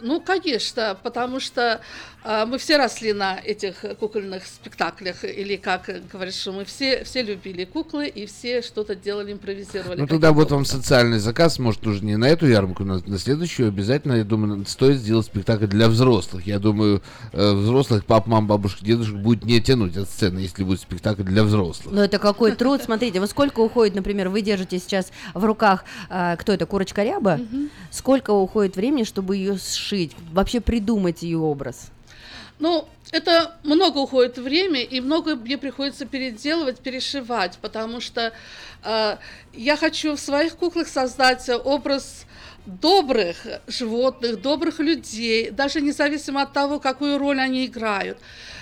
Ну, конечно, потому что мы все росли на этих кукольных спектаклях, или как говоришь, что мы все, все любили куклы и все что-то делали, импровизировали. Ну тогда вот вам социальный заказ, может уже не на эту ярмарку, на, на следующую обязательно, я думаю, стоит сделать спектакль для взрослых. Я думаю, э, взрослых пап, мам, бабушек, дедушек будет не тянуть от сцены, если будет спектакль для взрослых. Но это какой труд, смотрите, вот сколько уходит, например, вы держите сейчас в руках, э, кто это, курочка ряба, сколько уходит времени, чтобы ее сшить, вообще придумать ее образ? Ну, это много уходит время, и много мне приходится переделывать, перешивать, потому что э, я хочу в своих куклах создать образ добрых животных, добрых людей, даже независимо от того, какую роль они играют.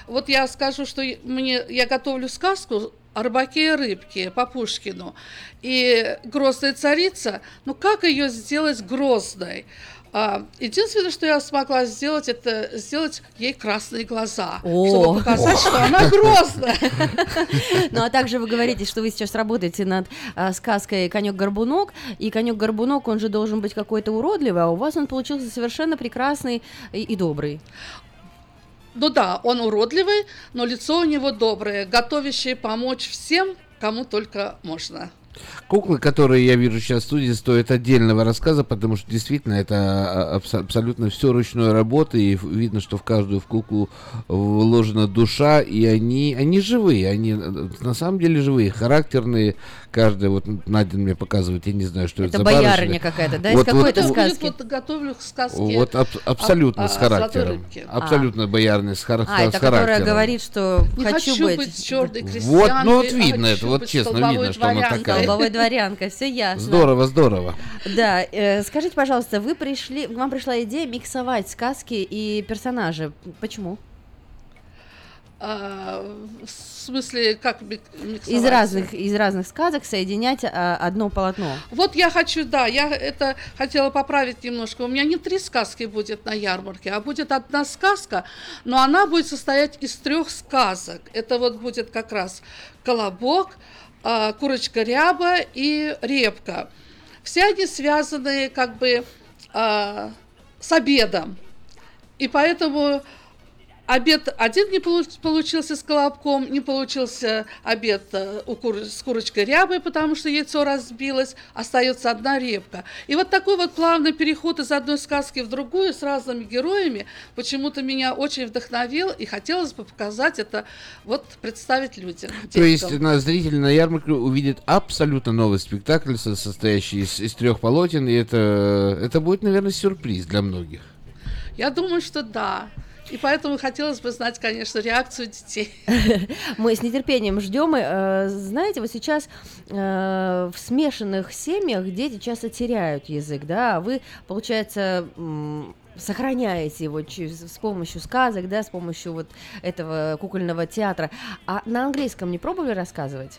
Вот я скажу, что мне, я готовлю сказку о рыбаке и рыбке по Пушкину. И «Грозная царица», ну как ее сделать грозной? А, единственное, что я смогла сделать, это сделать ей красные глаза, О. чтобы показать, что она грозная. Ну а также вы говорите, что вы сейчас работаете над а, сказкой Конек-горбунок, и Конек-горбунок, он же должен быть какой-то уродливый, а у вас он получился совершенно прекрасный и добрый. Ну да, он уродливый, но лицо у него доброе, готовящее помочь всем, кому только можно. Куклы, которые я вижу сейчас в студии, стоят отдельного рассказа, потому что действительно это а, абс- абсолютно все ручной работы, и видно, что в каждую в куклу вложена душа, и они, они живые, они э, на самом деле живые, характерные, каждая, вот Надя мне показывает, я не знаю, что это, Это за боярыня какая-то, да, из Вот- какой-то вот- сказки? Будет вот готовлю к сказке. Вот аб- абсолютно о- с характером. рыбке. Абсолютно боярный с, хар- А, с это которая характером. говорит, что Не хочу, хочу быть... быть черной Вот, крестьянкой, ну вот а видно это, вот честно видно, что она такая. Столбовой дворянка, все ясно. Здорово, здорово. Да, э, скажите, пожалуйста, вы пришли, к вам пришла идея миксовать сказки и персонажи. Почему? А, в смысле, как мик- миксовать? Из разных, из разных сказок соединять а, одно полотно. Вот я хочу, да, я это хотела поправить немножко. У меня не три сказки будет на ярмарке, а будет одна сказка, но она будет состоять из трех сказок. Это вот будет как раз колобок, а, курочка ряба и репка. Все они связаны как бы а, с обедом. И поэтому обед один не получ- получился с колобком, не получился обед э, с курочкой рябой, потому что яйцо разбилось, остается одна репка. И вот такой вот плавный переход из одной сказки в другую с разными героями почему-то меня очень вдохновил, и хотелось бы показать это, вот представить людям. То есть деткам. на зритель на ярмарке увидит абсолютно новый спектакль, со- состоящий из, из трех полотен, и это, это будет, наверное, сюрприз для многих. Я думаю, что да. И поэтому хотелось бы знать, конечно, реакцию детей. Мы с нетерпением ждем. э, Знаете, вот сейчас э, в смешанных семьях дети часто теряют язык, да, а вы, получается, сохраняете его с помощью сказок, да, с помощью вот этого кукольного театра. А на английском не пробовали рассказывать?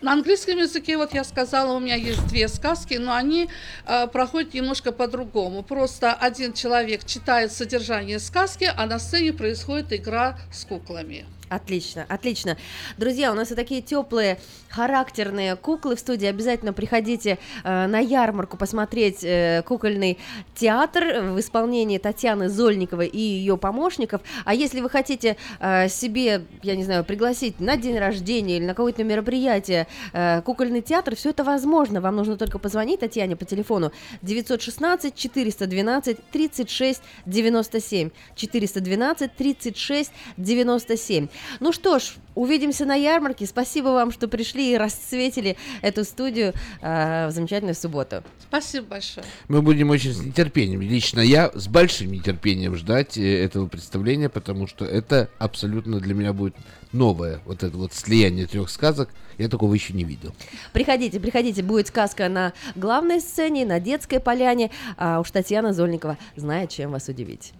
На английском языке, вот я сказала, у меня есть две сказки, но они э, проходят немножко по-другому. Просто один человек читает содержание сказки, а на сцене происходит игра с куклами. Отлично, отлично. Друзья, у нас и такие теплые, характерные куклы в студии. Обязательно приходите э, на ярмарку посмотреть э, кукольный театр в исполнении Татьяны Зольниковой и ее помощников. А если вы хотите э, себе, я не знаю, пригласить на день рождения или на какое-то мероприятие э, кукольный театр, все это возможно. Вам нужно только позвонить Татьяне по телефону 916 412 36 97 412 36 97. Ну что ж, увидимся на ярмарке. Спасибо вам, что пришли и расцветили эту студию э, в замечательную субботу. Спасибо большое. Мы будем очень с нетерпением, лично я с большим нетерпением ждать э, этого представления, потому что это абсолютно для меня будет новое, вот это вот слияние трех сказок, я такого еще не видел. Приходите, приходите, будет сказка на главной сцене, на детской поляне, а уж Татьяна Зольникова знает, чем вас удивить.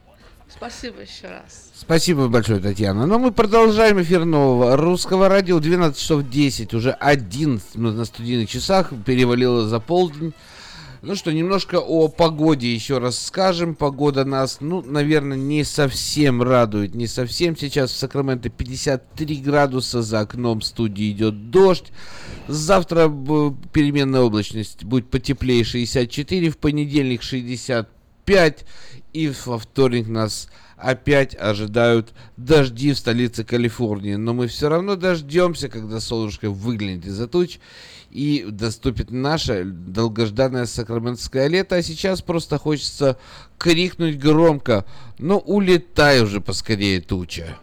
Спасибо еще раз. Спасибо большое, Татьяна. Но мы продолжаем эфир нового русского радио. 12 часов 10, уже 11 минут на студийных часах, перевалило за полдень. Ну что, немножко о погоде еще раз скажем. Погода нас, ну, наверное, не совсем радует. Не совсем. Сейчас в Сакраменто 53 градуса, за окном студии идет дождь. Завтра переменная облачность будет потеплее 64, в понедельник 65 5. И во вторник нас опять ожидают дожди в столице Калифорнии. Но мы все равно дождемся, когда солнышко выглянет из-за туч и доступит наше долгожданное сакраментское лето. А сейчас просто хочется крикнуть громко, ну улетай уже поскорее туча.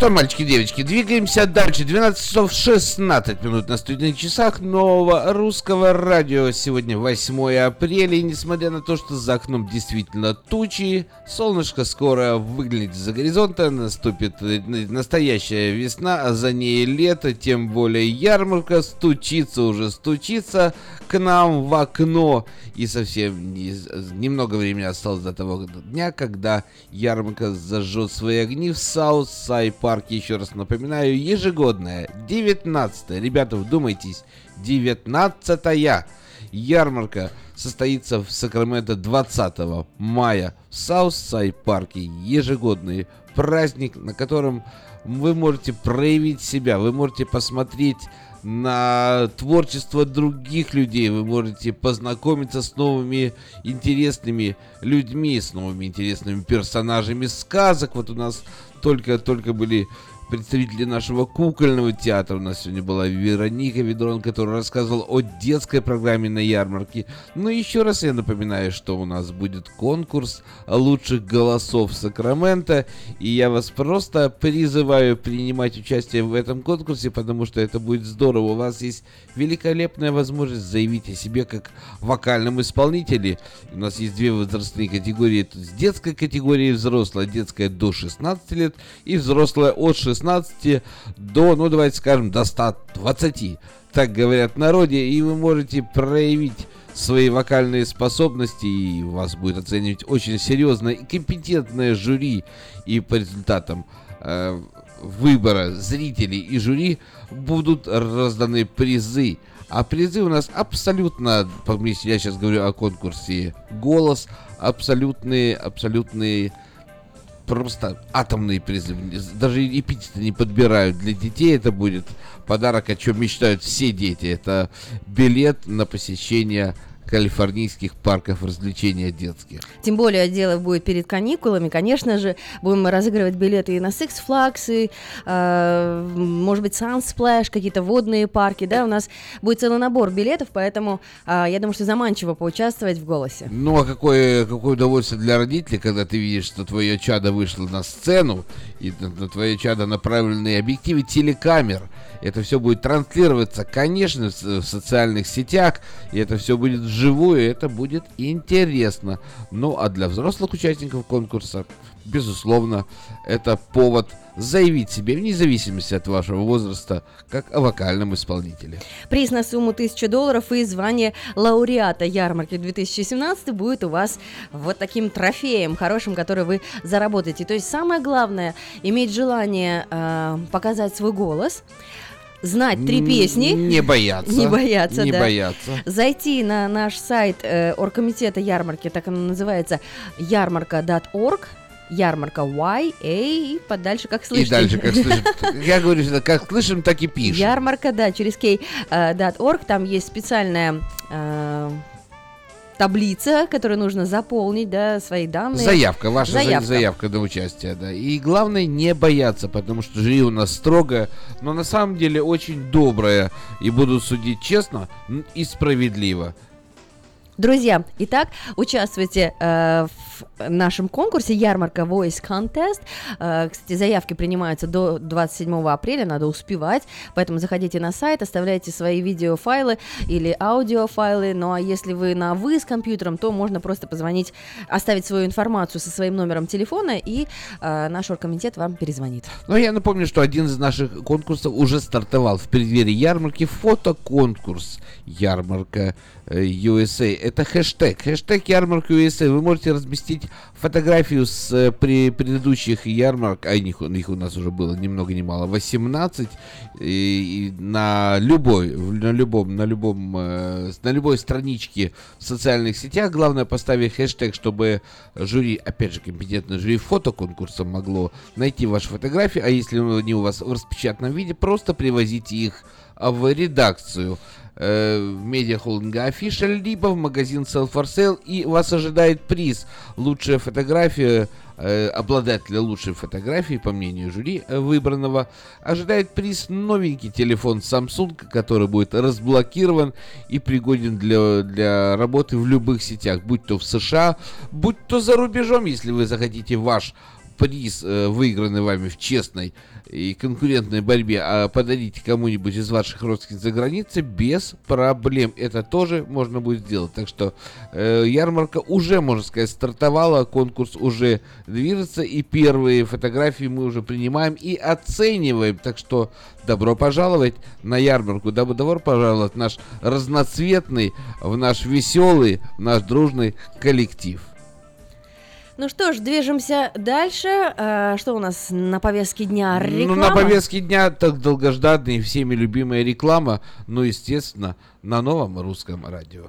Что, мальчики, девочки, двигаемся дальше. 12 часов 16 минут на студийных часах нового русского радио. Сегодня 8 апреля, и несмотря на то, что за окном действительно тучи, солнышко скоро выглянет из-за горизонта, наступит настоящая весна, а за ней лето, тем более ярмарка стучится уже, стучится к нам в окно. И совсем не- немного времени осталось до того дня, когда ярмарка зажжет свои огни в Southside Сай-парке, еще раз напоминаю, ежегодная, 19 ребята, вдумайтесь, 19-я ярмарка состоится в Сакраменто 20 мая в Саус-Сай парке. Ежегодный праздник, на котором вы можете проявить себя, вы можете посмотреть на творчество других людей, вы можете познакомиться с новыми интересными людьми, с новыми интересными персонажами сказок. Вот у нас только-только были представители нашего кукольного театра. У нас сегодня была Вероника Ведрон, которая рассказывала о детской программе на ярмарке. Но еще раз я напоминаю, что у нас будет конкурс лучших голосов Сакрамента. И я вас просто призываю принимать участие в этом конкурсе, потому что это будет здорово. У вас есть великолепная возможность заявить о себе как вокальном исполнителе. У нас есть две возрастные категории. С детской категории взрослая, детская до 16 лет и взрослая от 16 до, ну давайте скажем, до 120. Так говорят народе, и вы можете проявить свои вокальные способности, и вас будет оценивать очень серьезное и компетентное жюри. И по результатам э, выбора зрителей и жюри будут разданы призы. А призы у нас абсолютно, я сейчас говорю о конкурсе «Голос», абсолютные, абсолютные просто атомные призы. Даже эпитеты не подбирают. Для детей это будет подарок, о чем мечтают все дети. Это билет на посещение калифорнийских парков развлечения детских. Тем более дело будет перед каникулами. Конечно же, будем разыгрывать билеты и на Six Flags, и, э, может быть, Sunsplash, какие-то водные парки. Да, у нас будет целый набор билетов, поэтому э, я думаю, что заманчиво поучаствовать в голосе. Ну, а какое, какое удовольствие для родителей, когда ты видишь, что твое чадо вышло на сцену, и на, на твое чадо направлены объективы телекамер. Это все будет транслироваться, конечно, в, социальных сетях, и это все будет вживую, это будет интересно. Ну, а для взрослых участников конкурса, безусловно, это повод заявить себе, вне зависимости от вашего возраста, как о вокальном исполнителе. Приз на сумму 1000 долларов и звание лауреата ярмарки 2017 будет у вас вот таким трофеем хорошим, который вы заработаете. То есть самое главное иметь желание э, показать свой голос, знать три песни. Не бояться. Не бояться, Не да. бояться. Зайти на наш сайт э, оргкомитета ярмарки, так оно называется, ярмарка.org, ярмарка Y, A, и подальше как слышите. И дальше, как слышим. Я говорю всегда, как слышим, так и пишем. Ярмарка, да, через K, э, там есть специальная э, таблица, которую нужно заполнить, да, свои данные. Заявка, ваша заявка. Заявка. на участие, да. И главное не бояться, потому что жюри у нас строгое, но на самом деле очень доброе. И будут судить честно и справедливо. Друзья, итак, участвуйте э, в нашем конкурсе Ярмарка Voice Contest. Э, кстати, заявки принимаются до 27 апреля, надо успевать, поэтому заходите на сайт, оставляйте свои видеофайлы или аудиофайлы. Ну а если вы на вы с компьютером, то можно просто позвонить, оставить свою информацию со своим номером телефона, и э, наш оргкомитет вам перезвонит. Но я напомню, что один из наших конкурсов уже стартовал в преддверии ярмарки фотоконкурс ярмарка э, USA. Это хэштег. Хэштег ярмарка USA. Вы можете разместить фотографию с э, при предыдущих ярмарок, а их, их у нас уже было ни много ни мало, 18, и, и на любой, на любом, на любом, э, на любой страничке в социальных сетях, главное поставить хэштег, чтобы жюри, опять же, компетентное жюри фотоконкурса могло найти ваши фотографии, а если они у вас в распечатанном виде, просто привозите их в редакцию э, медиахолдинга Official, либо в магазин Sell for Sale, и вас ожидает приз. Лучшая фотография, э, обладателя лучшей фотографии, по мнению жюри э, выбранного, ожидает приз новенький телефон Samsung, который будет разблокирован и пригоден для, для работы в любых сетях, будь то в США, будь то за рубежом, если вы захотите ваш приз, э, выигранный вами в честной и конкурентной борьбе, а подарите кому-нибудь из ваших родственников за границей без проблем. Это тоже можно будет сделать. Так что э, ярмарка уже, можно сказать, стартовала, конкурс уже движется, и первые фотографии мы уже принимаем и оцениваем. Так что добро пожаловать на ярмарку, доб- добро пожаловать в наш разноцветный, в наш веселый, в наш дружный коллектив. Ну что ж, движемся дальше. А, что у нас на повестке дня? Реклама? Ну, на повестке дня так долгожданная и всеми любимая реклама, ну, естественно, на новом русском радио.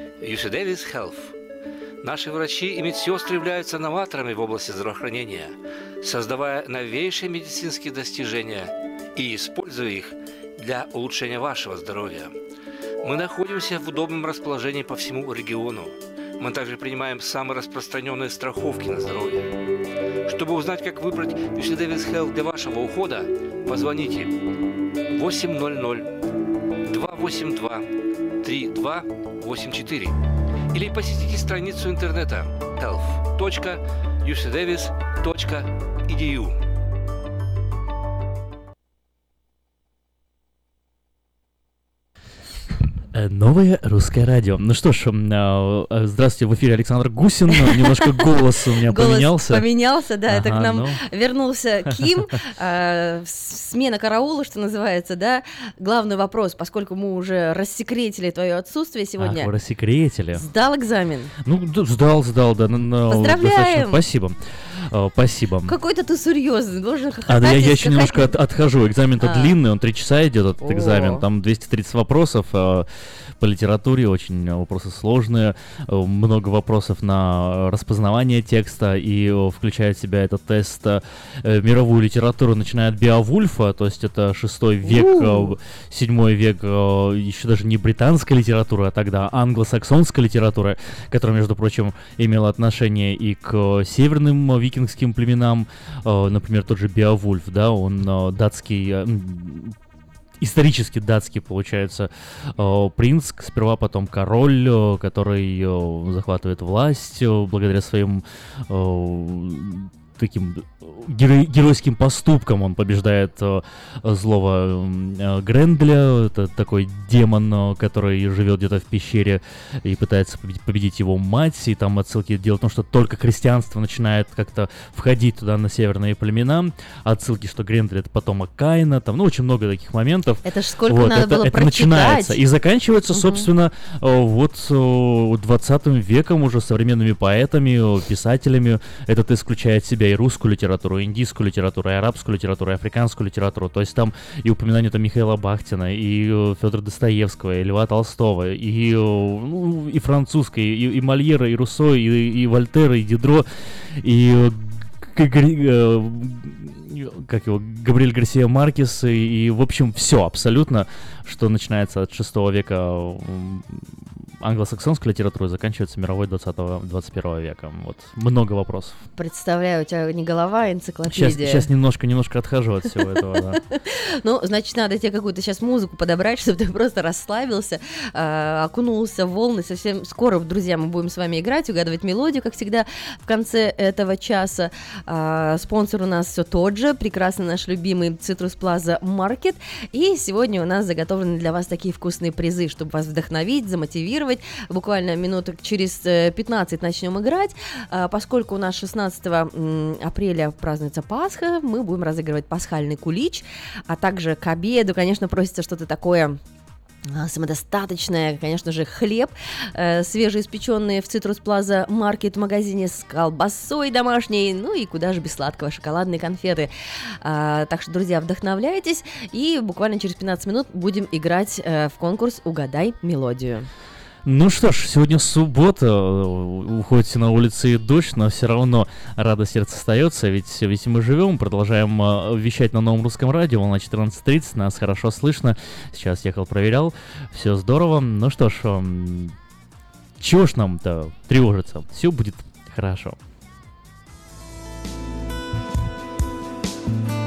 UC Health. Наши врачи и медсестры являются новаторами в области здравоохранения, создавая новейшие медицинские достижения и используя их для улучшения вашего здоровья. Мы находимся в удобном расположении по всему региону. Мы также принимаем самые распространенные страховки на здоровье. Чтобы узнать, как выбрать UC Davis Health для вашего ухода, позвоните 800 282 3284 или посетите страницу интернета health.ucdavis.edu. Новое русское радио. Ну что ж, а, э, здравствуйте, в эфире Александр Гусин. Немножко голос у меня Голос поменялся. поменялся, да, это к Ага, нам ну. вернулся Ким. Смена караула, что называется, да. Главный вопрос, поскольку мы уже рассекретили твое отсутствие Ах, сегодня. вы рассекретили. Сдал экзамен. Ну, да, сдал, сдал, да. на- на- Поздравляем! достаточно. Спасибо. Э, Спасибо. Какой-то ты серьезный, должен А, хохотать. да, я, я еще немножко от- отхожу. Экзамен-то А. длинный, он три часа идет, этот О. экзамен. Там 230 вопросов э, по литературе, очень э, вопросы сложные. э, Много вопросов на распознавание текста, и э, включает в себя этот тест мировую литературу, начиная от Беовульфа, то есть это шестой век, У. э, седьмой век, еще даже не британская литература, а тогда англосаксонская литература, которая, между прочим, имела отношение и к северным викингским племенам, например, тот же Беовульф, да, он датский, исторически датский, получается, э, принц, сперва потом король, э, который э, захватывает власть благодаря своим таким геро- геройским поступкам он побеждает э, злого э, Грендля, это такой демон, э, который живет где-то в пещере и пытается победить, победить его мать, и там отсылки дело в том, что только христианство начинает как-то входить туда на северные племена, отсылки, что Грендель это потомок Каина, там, ну, очень много таких моментов. Это ж сколько Вот, надо это, было это прочитать. начинается и заканчивается, Мгм. собственно, э, вот э, 20 веком уже современными поэтами, э, писателями. Этот исключает себя и русскую литературу, и индийскую литературу, и арабскую литературу, и африканскую литературу. То есть там и упоминание там Михаила Бахтина, и Федора Достоевского, и Льва Толстого, и, э, ну, и французской, и, и Мольера, и Руссо, и, и Вольтера, и Дидро, и э, э, как его, Габриэль Гарсия Маркес, и, и, в общем, все абсолютно, что начинается от 6 века англосаксонской литературы, заканчивается мировой 20-21 века. Вот, много вопросов. Представляю, у тебя не голова, а Сейчас, энциклопедия. сейчас немножко, немножко отхожу от всего этого, да. Ну, значит, надо тебе какую-то сейчас музыку подобрать, чтобы ты просто расслабился, э, окунулся в волны. Совсем скоро, друзья, мы будем с вами играть, угадывать мелодию, как всегда, в конце этого часа. А, спонсор у нас все тот же, прекрасный наш любимый Citrus Plaza Market. И сегодня у нас заготовлены для вас такие вкусные призы, чтобы вас вдохновить, замотивировать. Буквально минуток через э, 15 начнем играть. А, Поскольку у нас 16 м, апреля празднуется Пасха, мы будем разыгрывать пасхальный кулич, а также к обеду, конечно, просится что-то такое а, самодостаточное, конечно же, хлеб, э, свежеиспеченный в Citrus Plaza Market магазине с колбасой домашней, ну и куда же без сладкого, шоколадные конфеты. А, так что, друзья, вдохновляйтесь, и буквально через 15 минут будем играть э, в конкурс «Угадай мелодию». Ну что ж, сегодня суббота, э, уходите на улице и дождь, но все равно радость сердца остается, ведь, ведь мы живем, продолжаем э, вещать на новом русском радио, на 14.30, нас хорошо слышно, сейчас ехал, проверял, все здорово. Ну что ж, эм, чего ж нам-то тревожиться, все будет хорошо. Я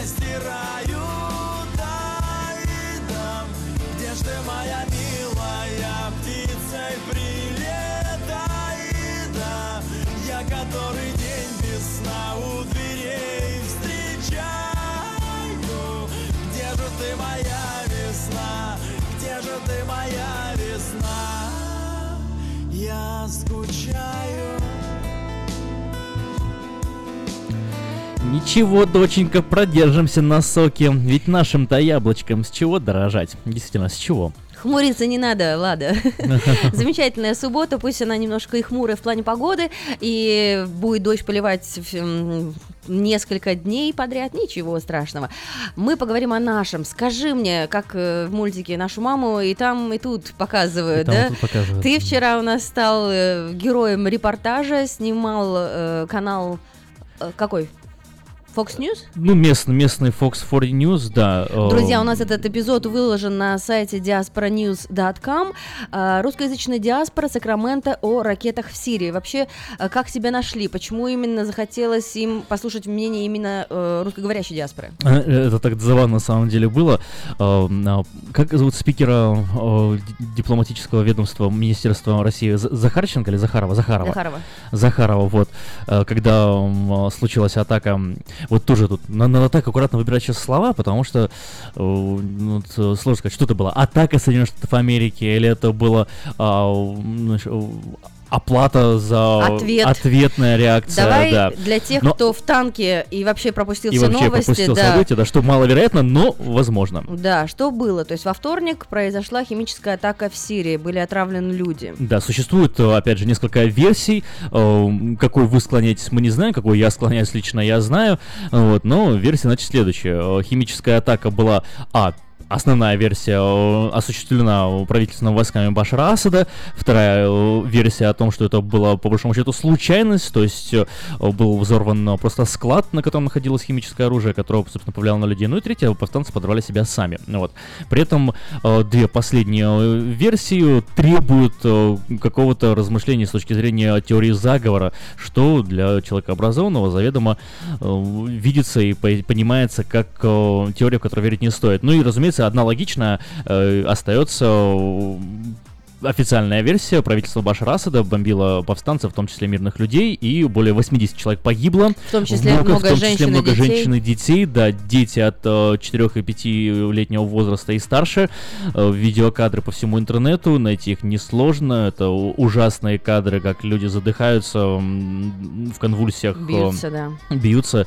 и постираю Да и дам Где ж ты, моя милая птицей прилетай Да, я который день без сна у дверей встречаю Где же ты, моя весна? Где же ты, моя весна? Я скучаю Ничего, доченька, продержимся на соке, ведь нашим-то яблочкам с чего дорожать? Действительно, с чего? Хмуриться не надо, Лада. Замечательная суббота, пусть она немножко и хмурая в плане погоды, и будет дождь поливать несколько дней подряд, ничего страшного. Мы поговорим о нашем. Скажи мне, как э, в мультике нашу маму и там, и тут показывают, И там, да? тут показывают. Ты вчера у нас стал э, героем репортажа, снимал э, канал э, какой? Fox News? Ну, местный, местный Fox 4 News, да. э, Друзья, у нас этот эпизод выложен на сайте diasporanews.com. А, Русскоязычная диаспора Сакрамента о ракетах в Сирии. Вообще, а, как себя нашли? Почему именно захотелось им послушать мнение именно э, русскоговорящей диаспоры? э, Это так забавно на самом деле было. Э, Как зовут спикера э, ди- дипломатического ведомства Министерства России? Захарченко или Захарова? Захарова. Захарова. Захарова, вот. Э, Когда случилась атака Вот тоже тут на- надо так аккуратно выбирать сейчас слова, потому что э, ну, э, сложно сказать, что это было. Атака Соединенных Штатов Америки, или это было а, оплата за Ответ. ответная реакция. Давай да. для тех, Но- кто в танке и вообще пропустил и все вообще новости, пропустил да. события, да, что маловероятно, но возможно. Да, что было? То есть во вторник произошла химическая атака в Сирии, были отравлены люди. Да, существует, э, опять же, несколько версий. Э, Какой вы склоняетесь, мы не знаем, какой я склоняюсь лично, я знаю. Вот, но версия, значит, следующая. Э, Химическая атака была, а, Основная версия э, осуществлена правительственными войсками Башара Асада. Вторая э, версия о том, что это была по большому счету случайность, то есть э, был взорван просто склад, на котором находилось химическое оружие, которое, собственно, повлияло на людей. Ну и третья, повстанцы подорвали себя сами. Ну Вот. При этом две последние версии требуют какого-то размышления с точки зрения теории заговора, что для человека образованного заведомо видится и по- понимается как теория, в которую верить не стоит. Ну и, разумеется, одна логичная э, остается э, официальная версия. Правительство Башара Асада бомбило повстанцев, в том числе мирных людей, и более 80 человек погибло. В том числе Много- много в том числе женщин и много детей. женщин и детей, да, дети от э, 4 и 5-летнего возраста и старше. Э, видеокадры по всему интернету, найти их несложно. Это ужасные кадры, как люди задыхаются м, в конвульсиях. э, Бьются, да. Бьются,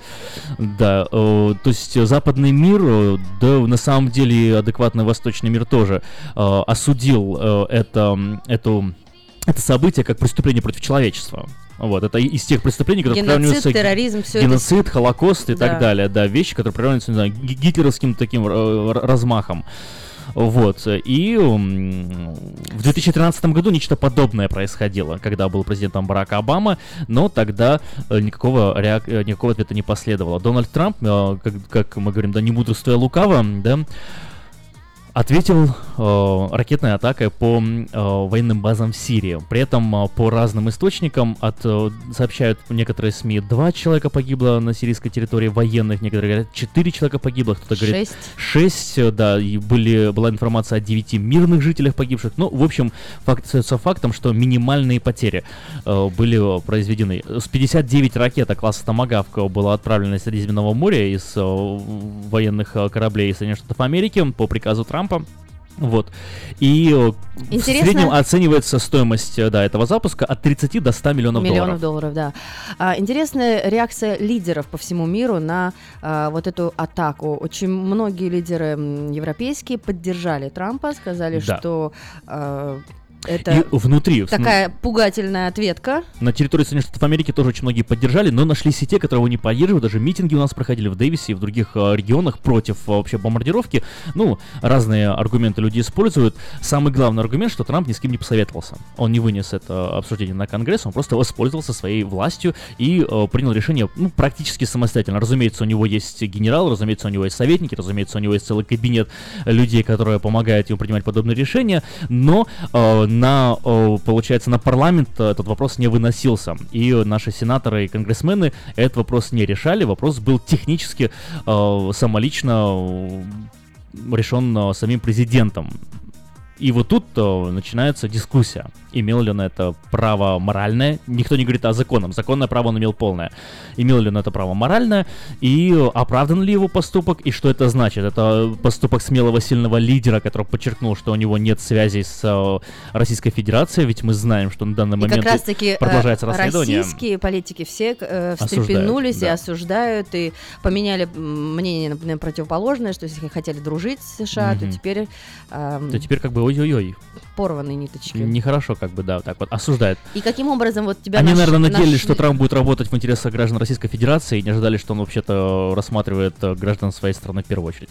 да. э, То есть э, западный мир, э, да, на самом деле и адекватный восточный мир тоже э, осудил э, это, м, эту, это событие как преступление против человечества. Вот, это из тех преступлений, которые Геноцид, приравниваются терроризм, это геноцид, холокост и Да. так далее, да, вещи, которые приравниваются, не знаю, ги- гитлеровским таким э, размахом. Вот, и в 2013 году нечто подобное происходило, когда был президентом Барак Обама, но тогда э, никакого, реак- э, никакого ответа не последовало. Дональд Трамп, как, как мы говорим, да не мудрствуя лукаво, да, ответил э, ракетной атакой по э, военным базам в Сирии. При этом э, по разным источникам от, э, сообщают некоторые СМИ, два человека погибло на сирийской территории военных, некоторые говорят, четыре человека погибло, кто-то говорит Шесть. э, да, и были, была информация о девяти мирных жителях погибших. Ну, в общем, факт остается фактом, что минимальные потери э, были произведены. С 59 ракет класса Томагавк э, было отправлено из Средиземного моря из э, военных э, кораблей Соединенных Штатов Америки по приказу Трампа. Вот. И э, в Интересно- среднем оценивается стоимость э, да, этого запуска от 30 до 100 миллионов, Миллионов долларов. долларов, да. А, интересная реакция лидеров по всему миру на а, вот эту атаку. Очень многие лидеры европейские поддержали Трампа, сказали, Да. что а, это И внутри, такая пугательная ответка. На территории Соединенных Штатов Америки тоже очень многие поддержали, но нашлись и те, которые его не поддерживают. Даже митинги у нас проходили в Дэвисе и в других э, регионах против э, вообще бомбардировки. Ну, разные аргументы люди используют. Самый главный аргумент, что Трамп ни с кем не посоветовался. Он не вынес это обсуждение на Конгресс, он просто воспользовался своей властью и э, принял решение ну, практически самостоятельно. Разумеется, у него есть генерал, разумеется, у него есть советники, разумеется, у него есть целый кабинет людей, которые помогают ему принимать подобные решения, но э, на, получается, на парламент э, этот вопрос не выносился. И наши сенаторы и конгрессмены этот вопрос не решали. Вопрос был технически э, самолично э, решен самим президентом. И вот тут начинается дискуссия. Имел ли он это право моральное? Никто не говорит о законном. Законное право он имел полное. Имел ли он это право моральное? И э, оправдан ли его поступок? И что это значит? Это поступок смелого, сильного лидера, который подчеркнул, что у него нет связей с э, Российской Федерацией, ведь мы знаем, что на данный И момент как раз-таки продолжается э, расследование. российские политики все э, встрепенулись и да. осуждают, и поменяли мнение на, противоположное, что если хотели дружить с США, то Мгм. теперь эм, То теперь как бы ой-ой-ой. Порванные ниточки. Нехорошо как бы, да, вот так вот осуждают. И каким образом вот тебя Они, наш- наверное, надеялись, нашли- что Трамп будет работать в интересах граждан Российской Федерации и не ожидали, что он вообще-то рассматривает э, граждан своей страны в первую очередь.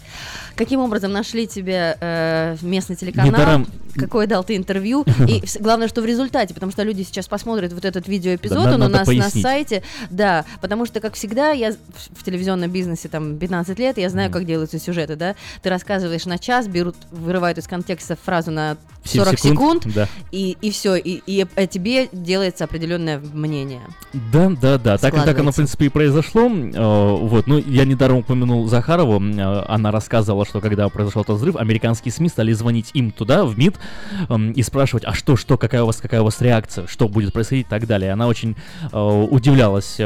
Каким образом нашли тебя э, местный телеканал? Недаром- Какое дал ты интервью? И главное, что в результате, потому что люди сейчас посмотрят вот этот видеоэпизод, Да, он у нас на пояснить. сайте. Да, потому что, как всегда, я в телевизионном бизнесе там 15 лет, я знаю, как делаются сюжеты, да? Ты рассказываешь на час, берут, вырывают из контекста фразу на 40 секунд, да. и, и все, и, и о тебе делается определенное мнение. Да, да, да. Так, так оно, в принципе, и произошло. Э, Вот, ну, я недаром упомянул Захарову. Э, Она рассказывала, что когда произошел этот взрыв, американские СМИ стали звонить им туда, в МИД, и спрашивать, а что, что, какая у вас, какая у вас реакция, что будет происходить и так далее. Она очень э, удивлялась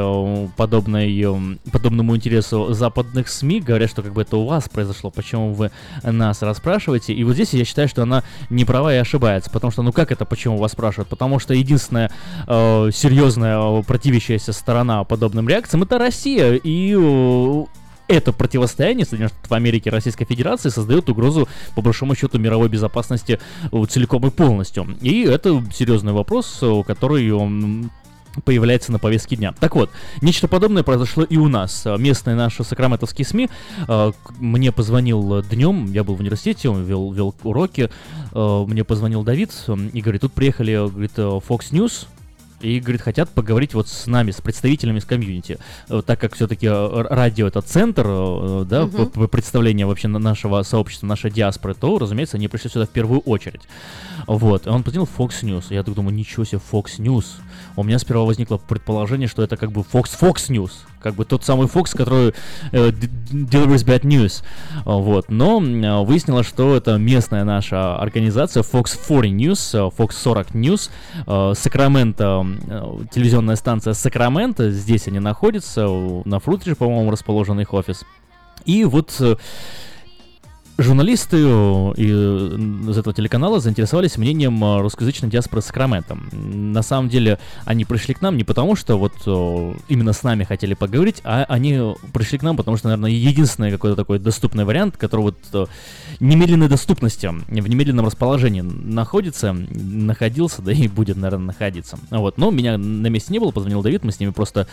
подобной, подобному интересу западных СМИ, говорят, что как бы это у вас произошло, почему вы нас расспрашиваете. И вот здесь я считаю, что она не права и ошибается, потому что, ну как это, почему вас спрашивают? Потому что единственная э, серьезная э, противящаяся сторона подобным реакциям это Россия, и э, это противостояние Соединенных Штатов Америки и Российской Федерации создает угрозу, по большому счету, мировой безопасности э, целиком и полностью. И это серьезный вопрос, который появляется на повестке дня. Так вот, нечто подобное произошло и у нас. Э, Местные наши сакраментовские СМИ э, мне позвонил днем, я был в университете, он вел, вел уроки, э, мне позвонил Давид э, и говорит, тут приехали, э, говорит, э, Fox News, и, говорит, хотят поговорить вот с нами, с представителями с комьюнити. Э, Так как все-таки радио это центр, э, да, п- п- представления вообще на- нашего сообщества, нашей диаспоры, то, разумеется, они пришли сюда в первую очередь. Вот. И он позвонил Fox News. Я так думаю, ничего себе, Fox News. У меня сперва возникло предположение, что это как бы Fox Fox News. Как бы тот самый Fox, который э, delivers bad news. А, Вот. Но э, выяснилось, что это местная наша организация Fox 40 News, э, Fox 40 News, э, Сакраменто, э, телевизионная станция Сакраменто, здесь они находятся, на Фрутридже, по-моему, расположен их офис. И вот э, Журналисты э, из этого телеканала заинтересовались мнением э, русскоязычной диаспоры Сакрамента. М, На самом деле они пришли к нам не потому, что вот э, именно с нами хотели поговорить, а они пришли к нам, потому что, наверное, единственный какой-то такой доступный вариант, который вот немедленной доступности, в немедленном расположении находится, находился, да и будет, наверное, находиться. Вот. Но меня на месте не было, позвонил Давид, мы с ними просто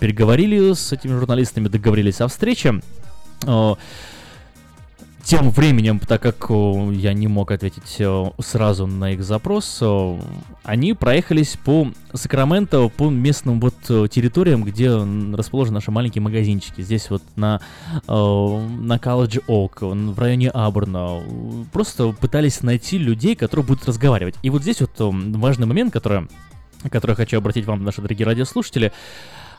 переговорили с этими журналистами, договорились о встрече. Э, тем временем, так как о, я не мог ответить о, сразу на их запрос, о, они проехались по Сакраменто, по местным вот территориям, где расположены наши маленькие магазинчики. Здесь вот на, на College Oak, в районе Аберна. Просто пытались найти людей, которые будут разговаривать. И вот здесь вот важный момент, который, который я хочу обратить вам, наши дорогие радиослушатели.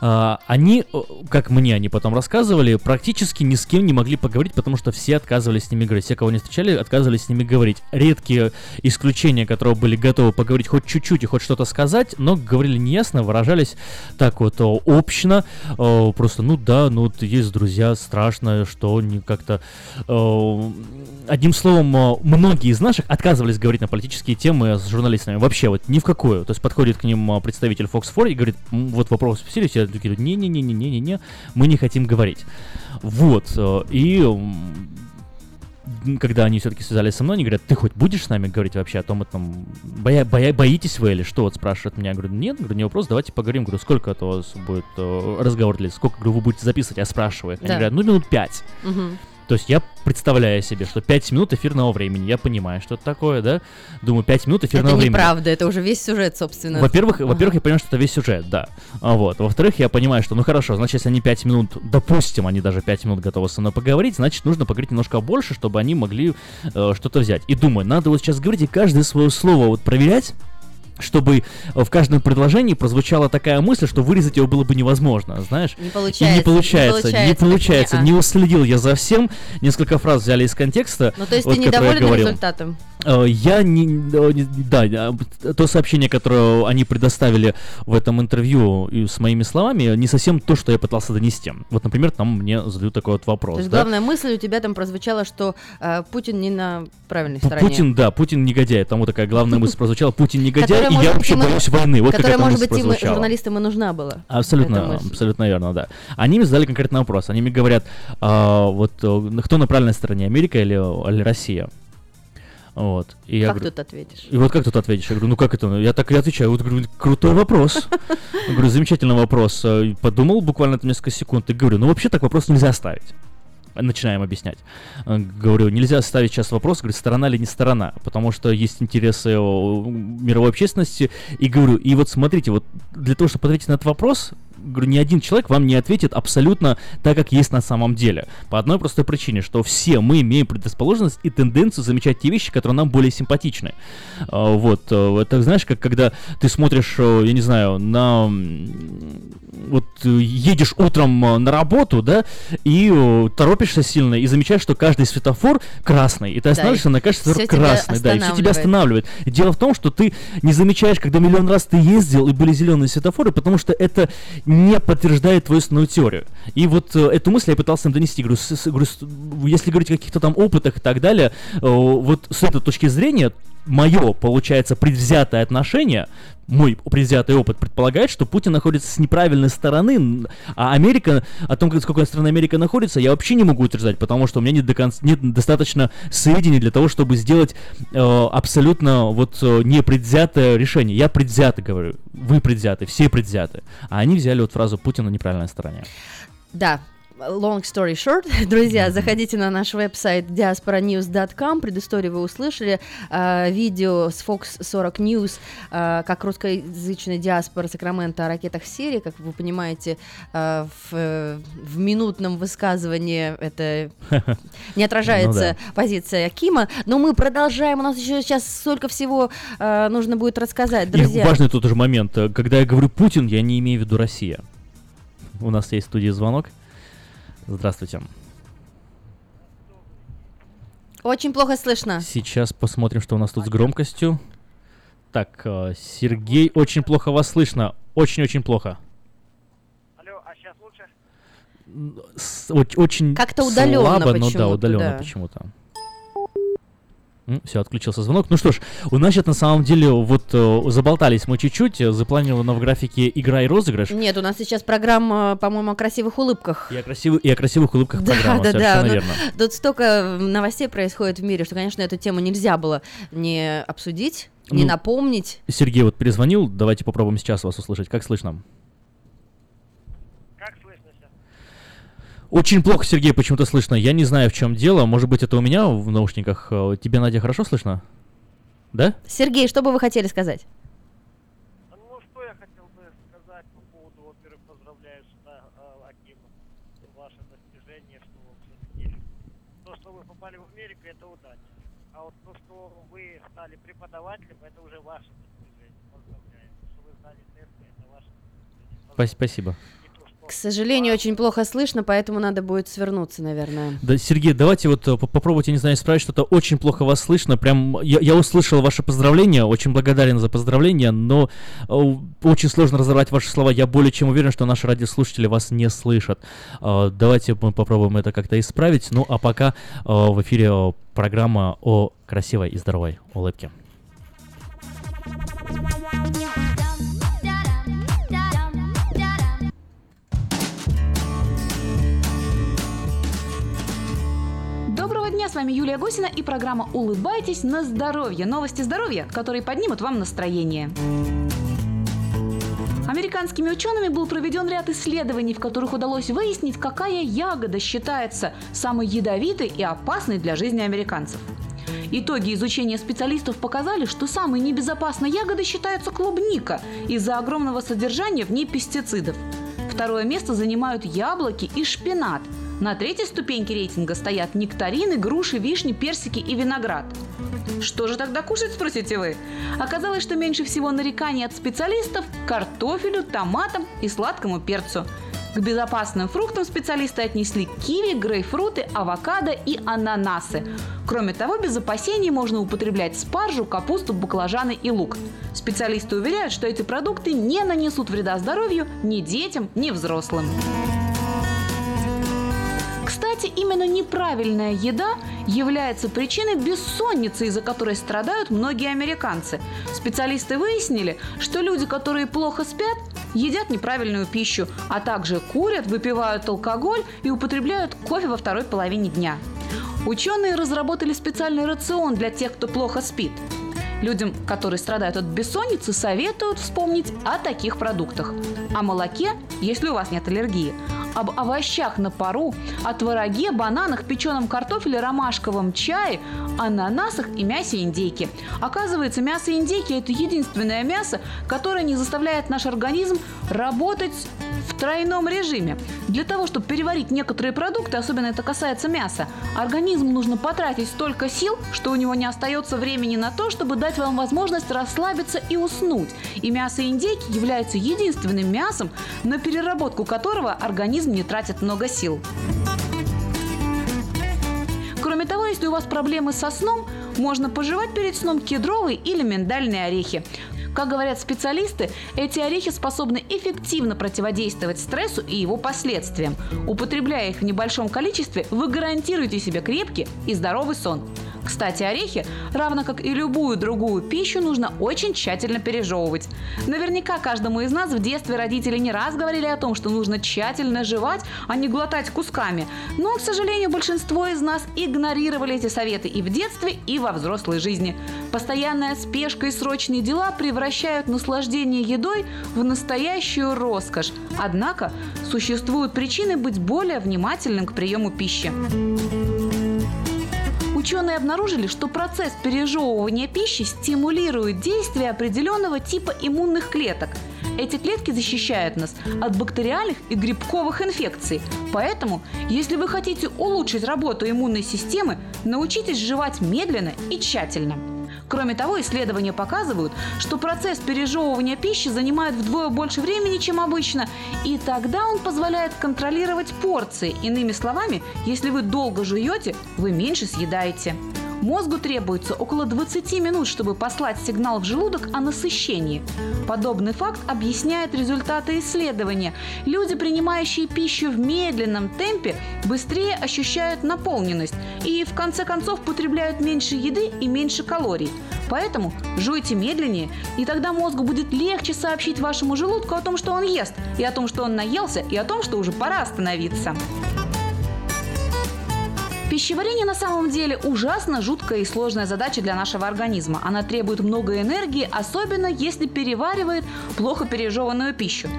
А, они, как мне они потом рассказывали, практически ни с кем не могли поговорить, потому что все отказывались с ними говорить. Все, кого не встречали, отказывались с ними говорить. Редкие исключения, которые были готовы поговорить хоть чуть-чуть и хоть что-то сказать, но говорили неясно, выражались так вот общно. Просто, ну да, ну есть друзья, страшно, что они как-то... Одним словом, многие из наших отказывались говорить на политические темы с журналистами. Вообще, вот ни в какую. То есть подходит к ним о, представитель Fox 4 и говорит, «М, вот вопрос спросили, все такие, говорят, не-не-не-не-не-не, мы не хотим говорить. Вот. э, И когда они все-таки связались со мной, они говорят, ты хоть будешь с нами говорить вообще о том, этом, боя, боя- боитесь вы или что, вот спрашивают меня, я говорю, нет, говорю, не вопрос, давайте поговорим, говорю, сколько это у вас будет э, разговор длиться, сколько, говорю, вы будете записывать, я спрашиваю, они Да. говорят, ну, минут пять. Мгм. То есть я представляю себе, что 5 минут эфирного времени, я понимаю, что это такое, да? Думаю, 5 минут эфирного Это времени. неправда, это уже весь сюжет, собственно. Во-первых, Ага. во-первых, я понимаю, что это весь сюжет, да. А вот. Во-вторых, я понимаю, что, ну хорошо, значит, если они 5 минут, допустим, они даже 5 минут готовы со мной поговорить, значит, нужно поговорить немножко больше, чтобы они могли э, что-то взять. И думаю, надо вот сейчас говорить и каждое свое слово вот проверять, чтобы э, в каждом предложении прозвучала такая мысль, что вырезать его было бы невозможно, знаешь? Не И получается, не не получается, не получается, получается, не не- а. уследил я за всем. Несколько фраз взяли из контекста. Ну, то есть вот, ты недоволен результатом? Э, Я не, э, не- да, то сообщение, которое они предоставили в этом интервью и с моими словами, не совсем то, что я пытался донести. Вот, например, там мне задают такой вот вопрос. То есть да. главная мысль у тебя там прозвучала, что э, Путин не на правильной стороне. Путин, да, Путин негодяй. Там вот такая главная мысль прозвучала. Путин негодяй, Которая, я может вообще боюсь войны. Вот которая, может быть, им, журналистам и нужна была. Абсолютно, абсолютно верно, да. Они мне задали конкретный вопрос. Они мне говорят, а, вот э, кто на правильной стороне, Америка или, или Россия? Вот. И я Как говорю, тут ответишь? И вот как тут ответишь? Я говорю, ну как это? Я так и отвечаю. Вот говорю, крутой вопрос. Я говорю, замечательный вопрос. Э, Подумал буквально несколько секунд и говорю, ну вообще так вопрос нельзя ставить. Начинаем объяснять. Э, Говорю, нельзя ставить сейчас вопрос, говорю, сторона или не сторона, потому что есть интересы о, мировой общественности. И говорю, и вот смотрите, вот для того, чтобы ответить на этот вопрос, говорю, ни один человек вам не ответит абсолютно так, как есть на самом деле. По одной простой причине, что все мы имеем предрасположенность и тенденцию замечать те вещи, которые нам более симпатичны. А, Вот, э, это знаешь, как когда ты смотришь, э, я не знаю, на вот э, едешь утром на работу, да, и торопишься сильно, и замечаешь, что каждый светофор красный, и ты Да, останавливаешься и на каждый светофор красный, да, и все тебя останавливает. дело в том, что ты не замечаешь, когда миллион раз ты ездил, и были зеленые светофоры, потому что это не подтверждает твою основную теорию. И вот э, эту мысль я пытался им донести. Говорю, если говорить о каких-то там опытах и так далее, э, вот с этой точки зрения, мое, получается, предвзятое отношение, мой предвзятый опыт предполагает, что Путин находится с неправильной стороны, а Америка, о том, как, с какой стороны Америка находится, я вообще не могу утверждать, потому что у меня нет, до конца, нет достаточно сведений для того, чтобы сделать э, абсолютно вот э, непредвзятое решение. Я предвзято говорю, вы предвзяты, все предвзяты. А они взяли вот фразу Путина на неправильной стороне. Да, long story short, друзья, заходите на наш веб-сайт diasporanews.com, предысторию вы услышали, а, видео с Fox 40 News, а, как русскоязычная диаспора Сакрамента о ракетах в Сирии, как вы понимаете, а, в, э, в минутном высказывании это не отражается Ну позиция Акима, но мы продолжаем, у нас еще сейчас столько всего а, нужно будет рассказать, И друзья. важный тут же момент. э, Когда я говорю Путин, я не имею в виду Россия. У нас есть в студии звонок. Здравствуйте. Очень плохо слышно. Сейчас посмотрим, что у нас тут с громкостью. Так, э, Сергей, очень плохо вас слышно. Очень-очень плохо. Алло, а сейчас лучше? С- оч- очень Как-то удаленно слабо, но да, почему-то, удаленно да. почему-то. Все, отключился звонок. Ну что ж, у нас сейчас на самом деле вот э, заболтались мы чуть-чуть, э, запланировано в графике игра и розыгрыш. Нет, у нас сейчас программа, по-моему, о красивых улыбках. И о, красивых, и о красивых улыбках Да, программа, да, совершенно да. ну, верно. Тут столько новостей происходит в мире, что, конечно, эту тему нельзя было не обсудить, не Ну, напомнить. Сергей вот перезвонил, давайте попробуем сейчас вас услышать. Как слышно? Как слышно сейчас? Очень плохо, Сергей, почему-то слышно. Я не знаю, в чем дело. Может быть, это у меня в наушниках. Э, Тебе, Надя, хорошо слышно? Да? Сергей, что бы вы хотели сказать? Ну, что я хотел бы сказать по поводу, во-первых, поздравляю с Акима, ваше достижение, что все-таки то, что вы попали в Америку, это удача. А вот то, что вы стали преподавателем, это уже ваше достижение. Поздравляю. Что вы тесты, это ваше достижение. Спа- Спасибо. К сожалению, очень плохо слышно, поэтому надо будет свернуться, наверное. Да, Сергей, давайте вот э, по- попробуйте, не знаю, исправить что-то. Очень плохо вас слышно. Прям я, я услышал ваше поздравление, очень благодарен за поздравления, но э, очень сложно разобрать ваши слова. Я более чем уверен, что наши радиослушатели вас не слышат. Э, давайте мы попробуем это как-то исправить. Ну, а пока в эфире программа о красивой и здоровой улыбке. С вами Юлия Гусина и программа «Улыбайтесь на здоровье». Новости здоровья, которые поднимут вам настроение. Американскими учеными был проведен ряд исследований, в которых удалось выяснить, какая ягода считается самой ядовитой и опасной для жизни американцев. Итоги изучения специалистов показали, что самой небезопасной ягодой считается клубника из-за огромного содержания в ней пестицидов. Второе место занимают яблоки и шпинат. На третьей ступеньке рейтинга стоят нектарины, груши, вишни, персики и виноград. Что же тогда кушать, спросите вы? Оказалось, что меньше всего нареканий от специалистов картофелю, томатам и сладкому перцу. К безопасным фруктам специалисты отнесли киви, грейпфруты, авокадо и ананасы. Кроме того, без опасений можно употреблять спаржу, капусту, баклажаны и лук. Специалисты уверяют, что эти продукты не нанесут вреда здоровью ни детям, ни взрослым. Кстати, именно неправильная еда является причиной бессонницы, из-за которой страдают многие американцы. Специалисты выяснили, что люди, которые плохо спят, едят неправильную пищу, а также курят, выпивают алкоголь и употребляют кофе во второй половине дня. Ученые разработали специальный рацион для тех, кто плохо спит. Людям, которые страдают от бессонницы, советуют вспомнить о таких продуктах. О молоке, если у вас нет аллергии, об овощах на пару, о твороге, бананах, печеном картофеле, ромашковом чае, ананасах и мясе индейки. Оказывается, мясо индейки – это единственное мясо, которое не заставляет наш организм работать в тройном режиме. Для того, чтобы переварить некоторые продукты, особенно это касается мяса, организму нужно потратить столько сил, что у него не остается времени на то, чтобы дать вам возможность расслабиться и уснуть. И мясо индейки является единственным мясом, на переработку которого организм не тратит много сил. Кроме того, если у вас проблемы со сном, можно пожевать перед сном кедровые или миндальные орехи. Как говорят специалисты, эти орехи способны эффективно противодействовать стрессу и его последствиям. Употребляя их в небольшом количестве, вы гарантируете себе крепкий и здоровый сон. Кстати, орехи, равно как и любую другую пищу, нужно очень тщательно пережевывать. Наверняка каждому из нас в детстве родители не раз говорили о том, что нужно тщательно жевать, а не глотать кусками. Но, к сожалению, большинство из нас игнорировали эти советы и в детстве, и во взрослой жизни. Постоянная спешка и срочные дела превращают наслаждение едой в настоящую роскошь. Однако существуют причины быть более внимательным к приему пищи. Ученые обнаружили, что процесс пережевывания пищи стимулирует действие определенного типа иммунных клеток. Эти клетки защищают нас от бактериальных и грибковых инфекций. Поэтому, если вы хотите улучшить работу иммунной системы, научитесь жевать медленно и тщательно. Кроме того, исследования показывают, что процесс пережевывания пищи занимает вдвое больше времени, чем обычно, и тогда он позволяет контролировать порции. Иными словами, если вы долго жуете, вы меньше съедаете. Мозгу требуется около 20 минут, чтобы послать сигнал в желудок о насыщении. Подобный факт объясняет результаты исследования. Люди, принимающие пищу в медленном темпе, быстрее ощущают наполненность и в конце концов потребляют меньше еды и меньше калорий. Поэтому жуйте медленнее, и тогда мозгу будет легче сообщить вашему желудку о том, что он ест, и о том, что он наелся, и о том, что уже пора остановиться. Пищеварение на самом деле ужасно жуткая и сложная задача для нашего организма. Она требует много энергии, особенно если переваривает плохо пережеванную пищу.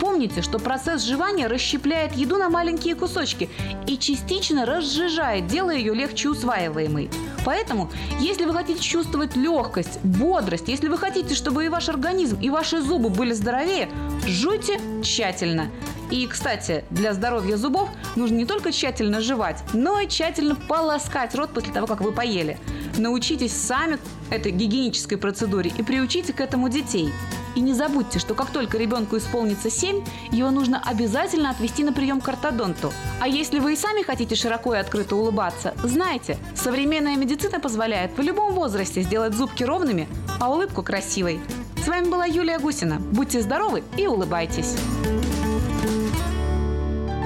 Помните, что процесс жевания расщепляет еду на маленькие кусочки и частично разжижает, делая ее легче усваиваемой. Поэтому, если вы хотите чувствовать легкость, бодрость, если вы хотите, чтобы и ваш организм, и ваши зубы были здоровее, жуйте тщательно. И, кстати, для здоровья зубов нужно не только тщательно жевать, но и тщательно полоскать рот после того, как вы поели. Научитесь сами этой гигиенической процедуре и приучите к этому детей. И не забудьте, что как только ребенку исполнится 7, его нужно обязательно отвести на прием к ортодонту. А если вы и сами хотите широко и открыто улыбаться, знайте, современная медицина позволяет в любом возрасте сделать зубки ровными, а улыбку красивой. С вами была Юлия Гусина. Будьте здоровы и улыбайтесь.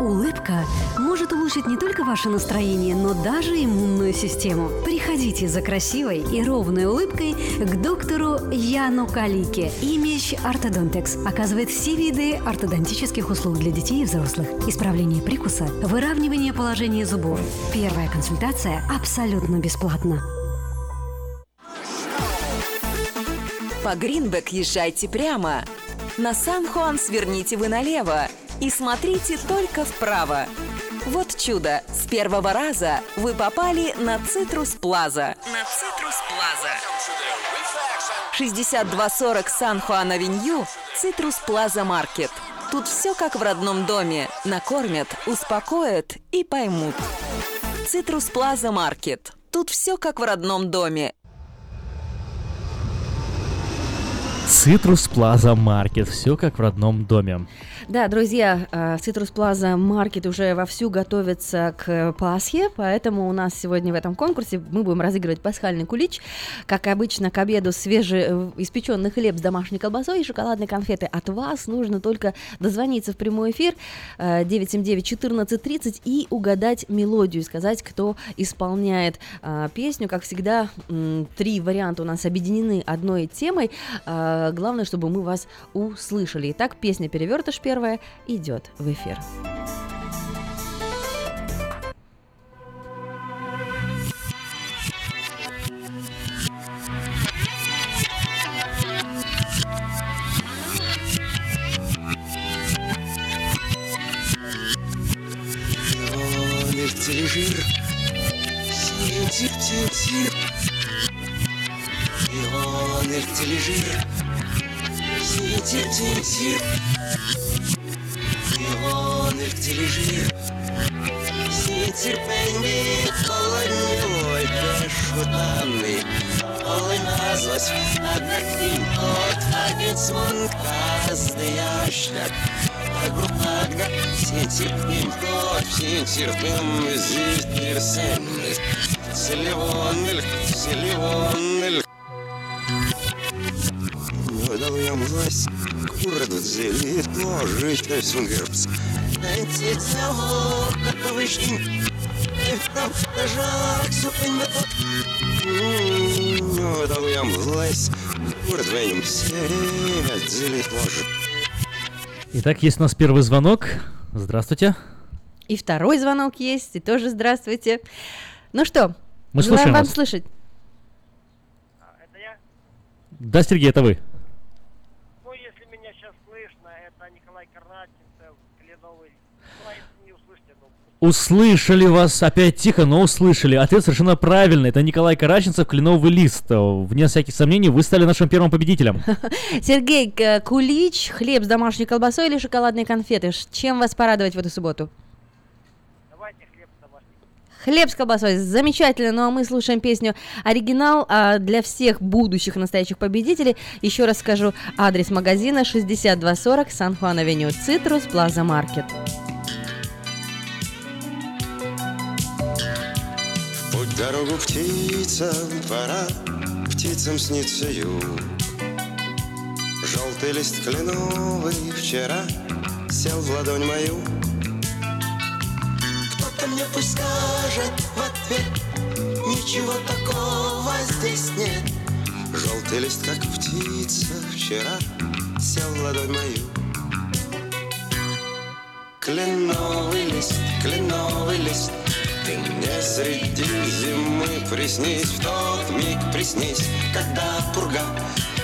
Улыбка может улучшить не только ваше настроение, но даже иммунную систему. Приходите за красивой и ровной улыбкой к доктору Яну Калике. Image Orthodontics оказывает все виды ортодонтических услуг для детей и взрослых. Исправление прикуса, выравнивание положения зубов. Первая консультация абсолютно бесплатна. По Гринбек езжайте прямо. На San Juan сверните вы налево и смотрите только вправо. Вот чудо! С первого раза вы попали на Citrus Plaza. На Citrus Plaza. 6240 San Juan Avenue, Citrus Plaza Market. Тут все как в родном доме. Накормят, успокоят и поймут. Citrus Plaza Market. Тут все как в родном доме. Citrus Plaza Market. Все как в родном доме. Да, друзья, э, Citrus Plaza Market уже вовсю готовится к Пасхе, поэтому у нас сегодня в этом конкурсе мы будем разыгрывать пасхальный кулич. Как обычно, к обеду свежий э, хлеб с домашней колбасой и шоколадные конфеты. От вас нужно только дозвониться в прямой эфир э, 979-1430 и угадать мелодию, сказать, кто исполняет э, песню. Как всегда, три варианта у нас объединены одной темой. Э, Главное, чтобы мы вас услышали. Итак, песня «Перевертыш» первая идет в эфир. Тележир, тир-тир-тир, Ионер тележир, тир-тир-тир, Ионер тележир, Ситир-пеньми, Олой пешутанный, Олой назвать, Однаким от Агец каждый яшляк, Агруппагда, Ситир-пем тот, Ситир-пем зитир-сенный, Селивонель, Селивонель, Выдал я власть, городу зелит, Можешь ты сунгербс. Найти того, как вышли, И в там на тот. Выдал я власть, город венем, Серия Можешь. Итак, есть у нас первый звонок. Здравствуйте. И второй звонок есть, и тоже здравствуйте. Ну что, Мы желаем слушаем вам вас. слышать. Да, Сергей, это вы. Ну, если меня сейчас слышно, это Николай Карначенцев, Кленовый. Ну, а если не услышите, ну, Услышали вас, опять тихо, но услышали. Ответ совершенно правильный. Это Николай Караченцев, Кленовый лист. Вне всяких сомнений, вы стали нашим первым победителем. Сергей, к- кулич, хлеб с домашней колбасой или шоколадные конфеты? Чем вас порадовать в эту субботу? Хлеб с колбасой, замечательно, ну а мы слушаем песню оригинал а для всех будущих и настоящих победителей. Еще раз скажу, адрес магазина 6240 Сан-Хуан-Авеню, Цитрус, Плаза Маркет. Путь дорогу птицам, пора птицам снится юг. Желтый лист кленовый вчера сел в ладонь мою. Кто-то мне пусть скажет в ответ, ничего такого здесь нет. Желтый лист, как птица, вчера сел в ладонь мою. Кленовый лист, кленовый лист, ты мне среди зимы приснись, в тот миг приснись, когда пурга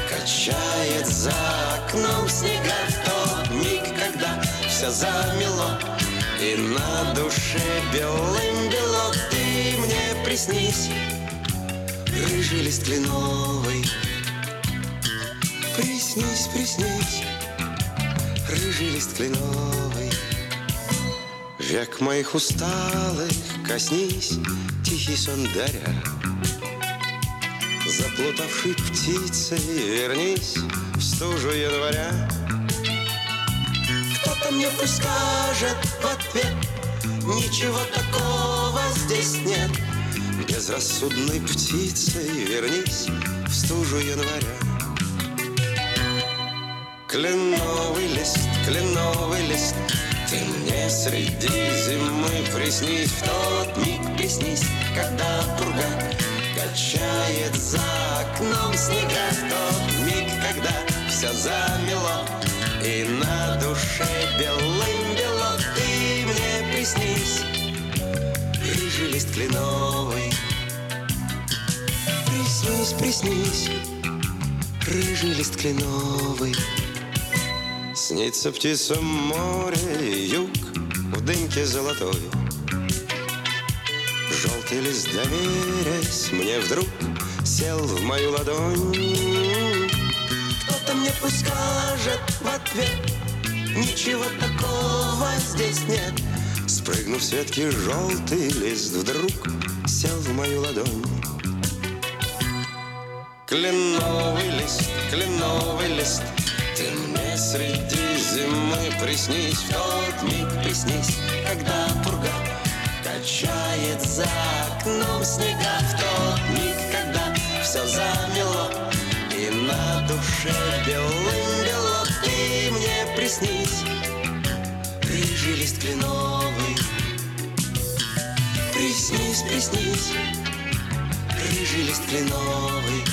качает за окном снега, в тот миг, когда все замело, и на душе белым бело, ты мне приснись, рыжий лист кленовый. Приснись, приснись, рыжий лист кленовый. Век моих усталых коснись, тихий сон даря. Заплутавшей птицей вернись в стужу января. Кто-то мне пусть скажет в ответ, ничего такого здесь нет. Безрассудной птицей вернись в стужу января. Кленовый лист, кленовый лист, ты мне среди зимы приснись, в тот миг приснись, когда пурга качает за окном снега, в тот миг, когда все замело, и на душе белым бело, ты мне приснись, рыжий лист кленовый. Приснись, приснись, рыжий лист кленовый. Снится птицам море юг в дымке золотой. Желтый лист, доверясь мне вдруг, сел в мою ладонь. Кто-то мне пусть скажет в ответ, ничего такого здесь нет. Спрыгнув с ветки, желтый лист вдруг сел в мою ладонь. Кленовый лист, кленовый лист Ты мне среди зимы приснись В тот миг приснись, когда пурга Качает за окном снега В тот миг, когда все замело И на душе белым бело Ты мне приснись. Рыжий лист кленовый. Приснись, приснись. Рыжий лист кленовый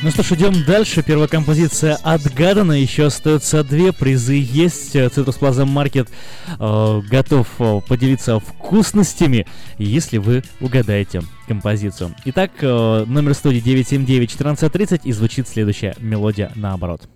Ну что ж, идем дальше. Первая композиция отгадана. Еще остается две. Призы есть. Цитрус Плаза Маркет э, готов э, поделиться вкусностями, если вы угадаете композицию. Итак, э, номер студии 979-1430 и звучит следующая мелодия наоборот.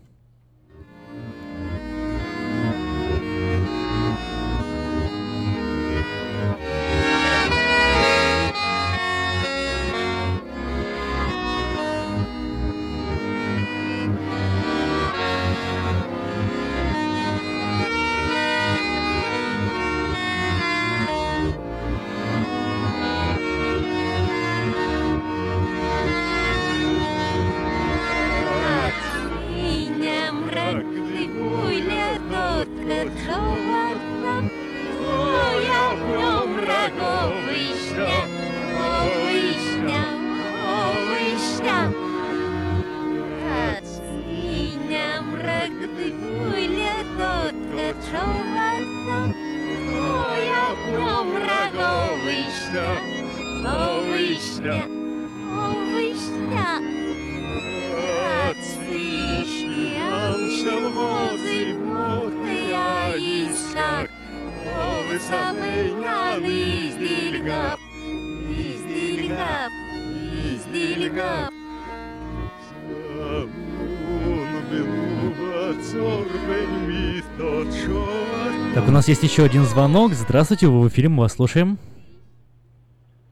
Нас есть еще один звонок. Здравствуйте, вы в эфире, мы вас слушаем.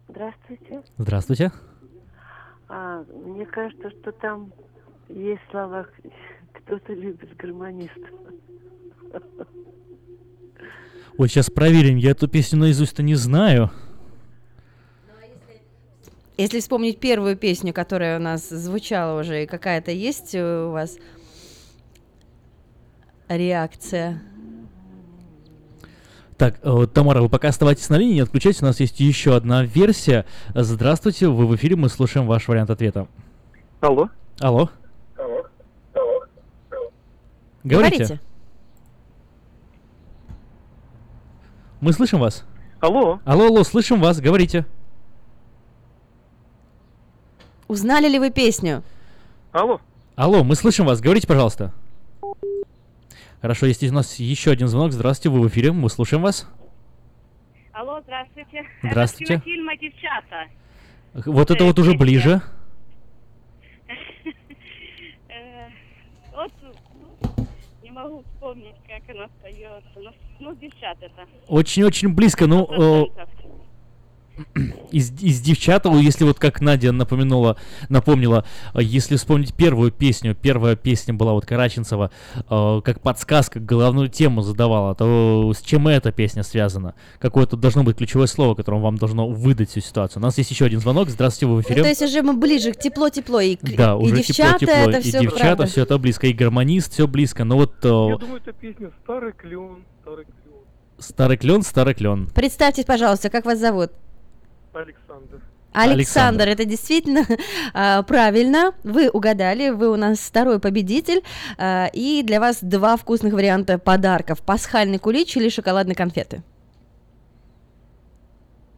Здравствуйте. Здравствуйте. А, мне кажется, что там есть слова «кто-то любит гармонистов». Вот сейчас проверим, я эту песню наизусть-то не знаю. Если вспомнить первую песню, которая у нас звучала уже, и какая-то есть у вас реакция? Так, э, Тамара, вы пока оставайтесь на линии, не отключайтесь, у нас есть еще одна версия. Здравствуйте, вы в эфире, мы слушаем ваш вариант ответа. Алло. Алло. Говорите. Говорите. Мы слышим вас. Алло. Алло, алло, слышим вас, говорите. Узнали ли вы песню? Алло. Алло, мы слышим вас, говорите, пожалуйста. Хорошо, есть у нас еще один звонок. Здравствуйте, вы в эфире, мы слушаем вас. Алло, здравствуйте. Здравствуйте. Это с кинофильма «Девчата». Вот это вот уже ближе. Э, Вот не могу вспомнить, как она поется. Ну, ну, девчат это. Очень-очень близко, ну, э, из, из девчат, вот если вот как Надя напомянула, напомнила, э, если вспомнить первую песню, первая песня была вот Караченцева, э, как подсказка, главную тему задавала, то с чем эта песня связана? Какое-то должно быть ключевое слово, которым вам должно выдать всю ситуацию. У нас есть еще один звонок. Здравствуйте, вы в Ну, эфире. то есть уже мы ближе к тепло-тепло, и, Да, и уже девчата, тепло-тепло, это и все девчата, все это близко, и гармонист, все близко. Но вот э, Я думаю, это песня «Старый клен», «Старый клен». старый клен, старый клен. Представьтесь, пожалуйста, как вас зовут? Александр. Александр, Александр. это действительно а, правильно. Вы угадали, вы у нас второй победитель. а, и для вас два вкусных варианта подарков. Пасхальный кулич или шоколадные конфеты.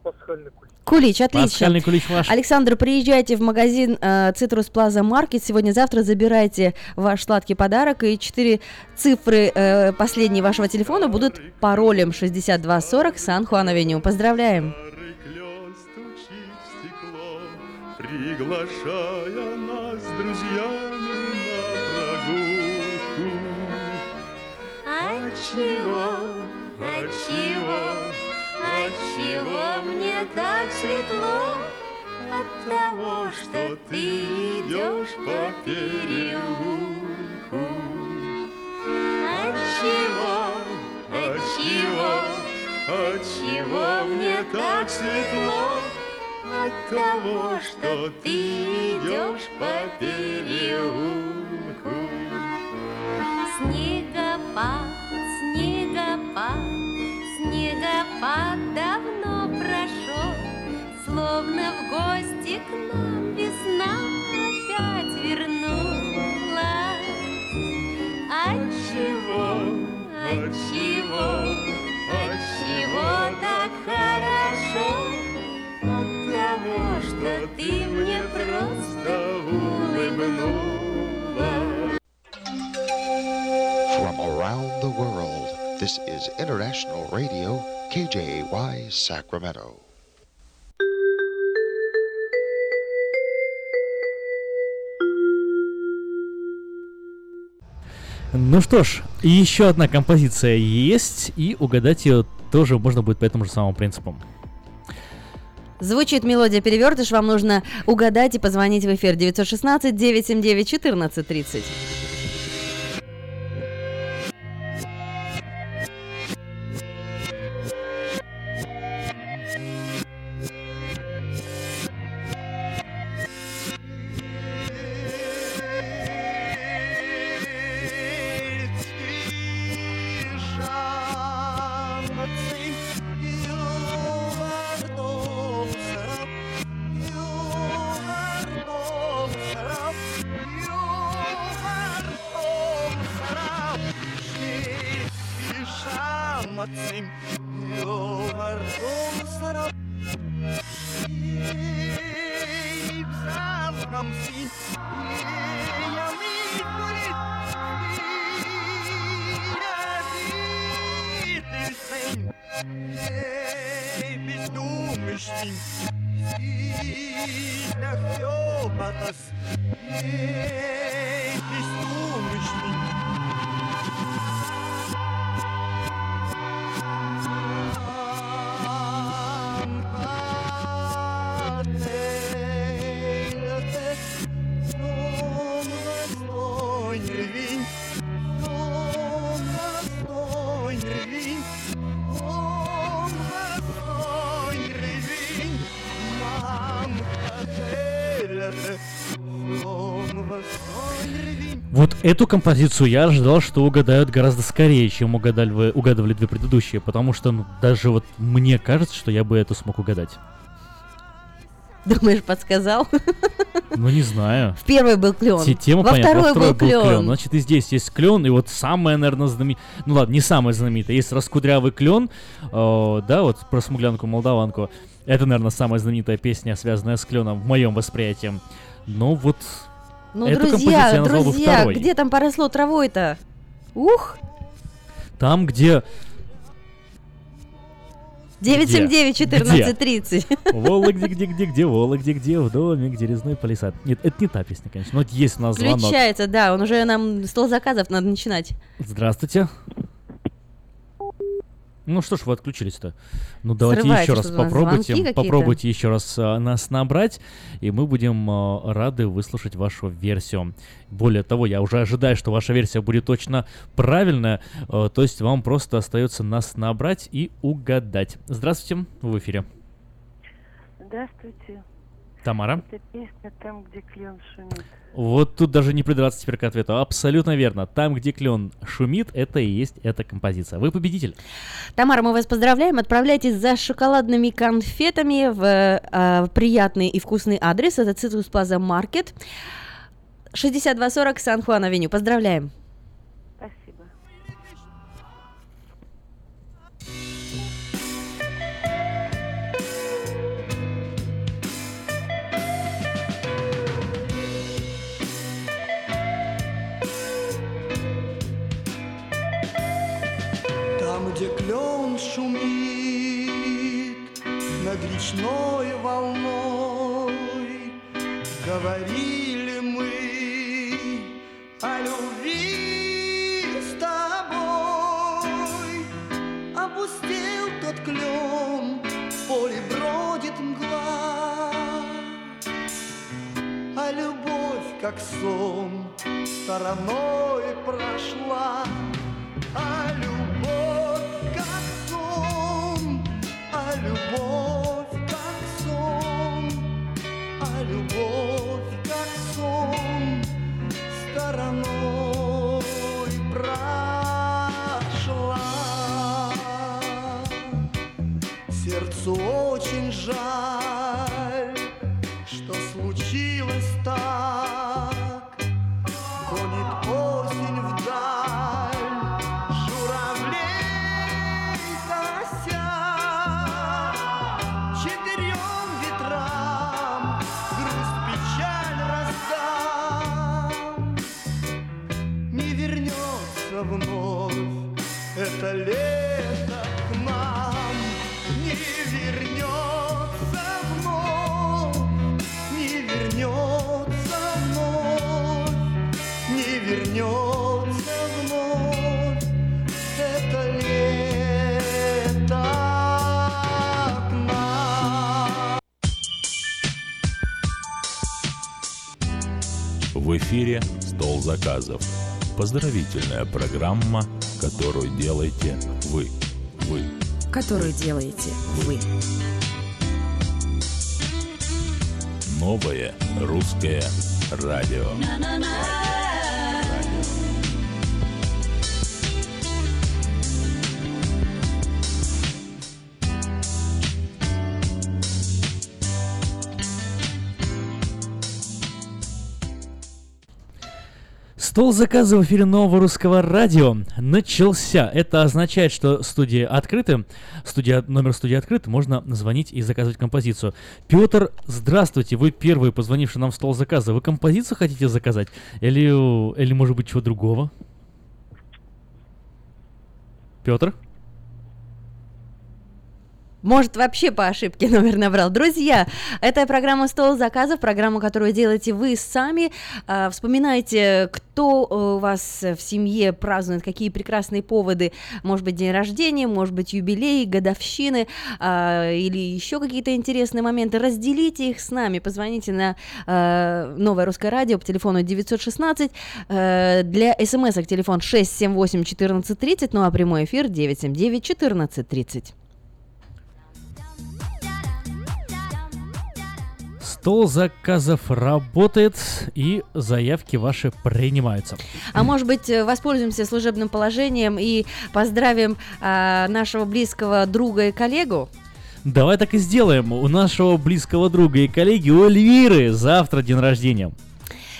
Пасхальный кулич. Кулич, отлично. Пасхальный кулич ваш. Александр, приезжайте в магазин Цитрус Плаза Маркет. Сегодня-завтра забирайте ваш сладкий подарок. И четыре цифры э, последние вашего телефона будут паролем 6240 Сан-Хуан-Авеню. Поздравляем! Приглашая нас с друзьями на прогулку. Отчего, отчего, отчего мне так светло? От того, что ты идешь по переулку. Отчего, отчего, отчего мне так светло? От того, что ты идешь по переулку. Снегопад, снегопад, снегопад давно прошел, Словно в гости к нам весна опять вернулась. Отчего, отчего, отчего так хорошо? От того, что ты мне просто улыбнулась. From around the world, this is International Radio, KJY Sacramento. Ну что ж, еще одна композиция есть, и угадать ее тоже можно будет по этому же самому принципу. Звучит мелодия перевертыш, вам нужно угадать и позвонить в эфир 916 979 1430. Эту композицию я ожидал, что угадают гораздо скорее, чем угадали вы, угадывали две предыдущие, потому что ну, даже вот мне кажется, что я бы эту смог угадать. Думаешь, подсказал? Ну, не знаю. В первой был клен. Те- Тема Во понятна, второй во второй был был клен. клен. Значит, и здесь есть клен, и вот самая, наверное, знаменитая... Ну ладно, не самая знаменитая. Есть раскудрявый клен, э, да, вот про смуглянку-молдаванку. Это, наверное, самая знаменитая песня, связанная с кленом в моем восприятии. Но вот Ну, эту друзья, друзья, второй. где там поросло травой-то? Ух! Там, где... 979 Где? 1430. Вола где, где, где, где, Вола где, где, в доме, где резной палисад. Нет, это не та песня, конечно, но вот есть у нас звонок. Включается, да, он уже нам стол заказов надо начинать. Здравствуйте. Ну что ж, вы отключились-то. Ну давайте Срываете еще раз попробуйте, попробуйте еще раз а, нас набрать, и мы будем а, рады выслушать вашу версию. Более того, я уже ожидаю, что ваша версия будет точно правильная, а, то есть вам просто остается нас набрать и угадать. Здравствуйте, вы в эфире. Здравствуйте. Тамара. Это песня «Там, где клен шумит». Вот тут даже не придраться теперь к ответу. Абсолютно верно. Там, где клен шумит, это и есть эта композиция. Вы победитель. Тамара, мы вас поздравляем. Отправляйтесь за шоколадными конфетами в э, приятный и вкусный адрес. Это Citrus Plaza Market. 6240 Сан-Хуан-Авеню. Поздравляем. Над речной волной, Говорили мы о любви с тобой. Опустел тот клен, в поле бродит мгла, А любовь, как сон, стороной прошла. А любовь жаль, эфире «Стол заказов». Поздравительная программа, которую делаете вы. Вы. Которую делаете вы. Новое русское радио. Стол заказа в эфире нового русского радио начался. Это означает, что студии открыты. Студия, номер студии открыт. Можно звонить и заказывать композицию. Петр, здравствуйте. Вы первый, позвонивший нам в стол заказа. Вы композицию хотите заказать? Или, или может быть, чего другого? Петр? Может, вообще по ошибке номер набрал. Друзья, это программа «Стол заказов», программа, которую делаете вы сами. А, Вспоминайте, кто э, у вас в семье празднует, какие прекрасные поводы. Может быть, день рождения, может быть, юбилей, годовщины а, или еще какие-то интересные моменты. Разделите их с нами. Позвоните на э, Новое Русское Радио по телефону 916. э, Для смс-ок телефон 678 1430, ну а прямой эфир 979 Стол заказов работает и заявки ваши принимаются. А может быть, э, воспользуемся служебным положением и поздравим а, нашего близкого друга и коллегу? Давай так и сделаем. У нашего близкого друга и коллеги у Эльвиры завтра день рождения.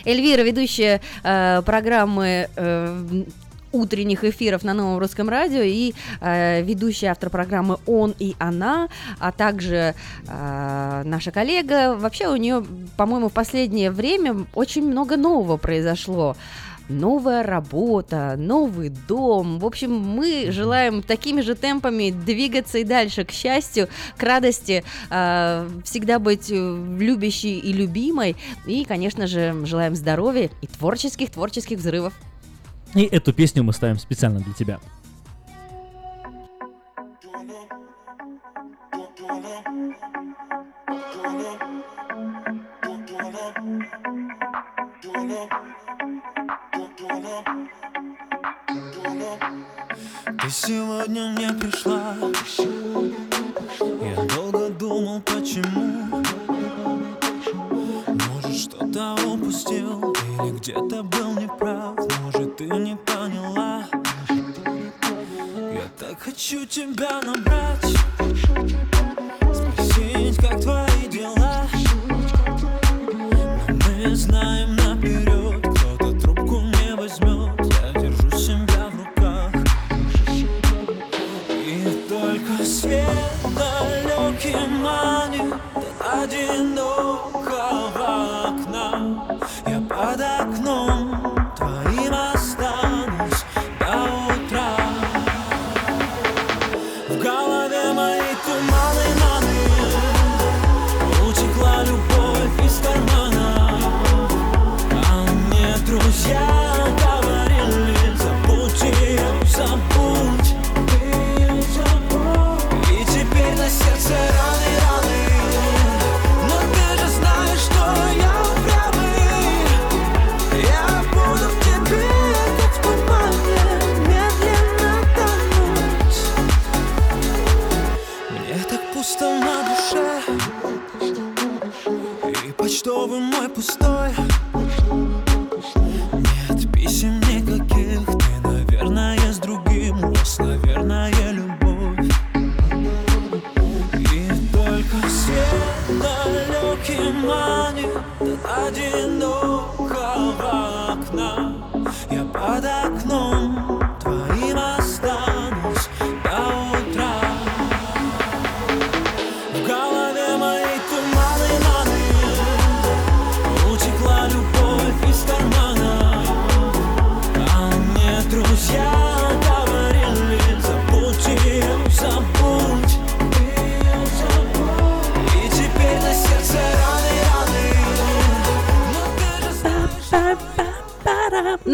Эльвира, ведущая э, программы э, утренних эфиров на Новом Русском Радио и э, ведущая автор программы «Он и она», а также э, наша коллега. Вообще у нее, по-моему, в последнее время очень много нового произошло. Новая работа, новый дом. В общем, мы желаем такими же темпами двигаться и дальше к счастью, к радости, э, всегда быть э, любящей и любимой. И, конечно же, желаем здоровья и творческих, творческих взрывов. И эту песню мы ставим специально для тебя. Ты сегодня мне пришла Я долго думал, почему что-то упустил Или где-то был неправ. Может, ты не поняла? Я так хочу тебя набрать. Спросить, как твои дела? Но мы знаем наперед Кто-то трубку не возьмет Я держу себя в руках. И только свет далекий манит до одинокого I'm story.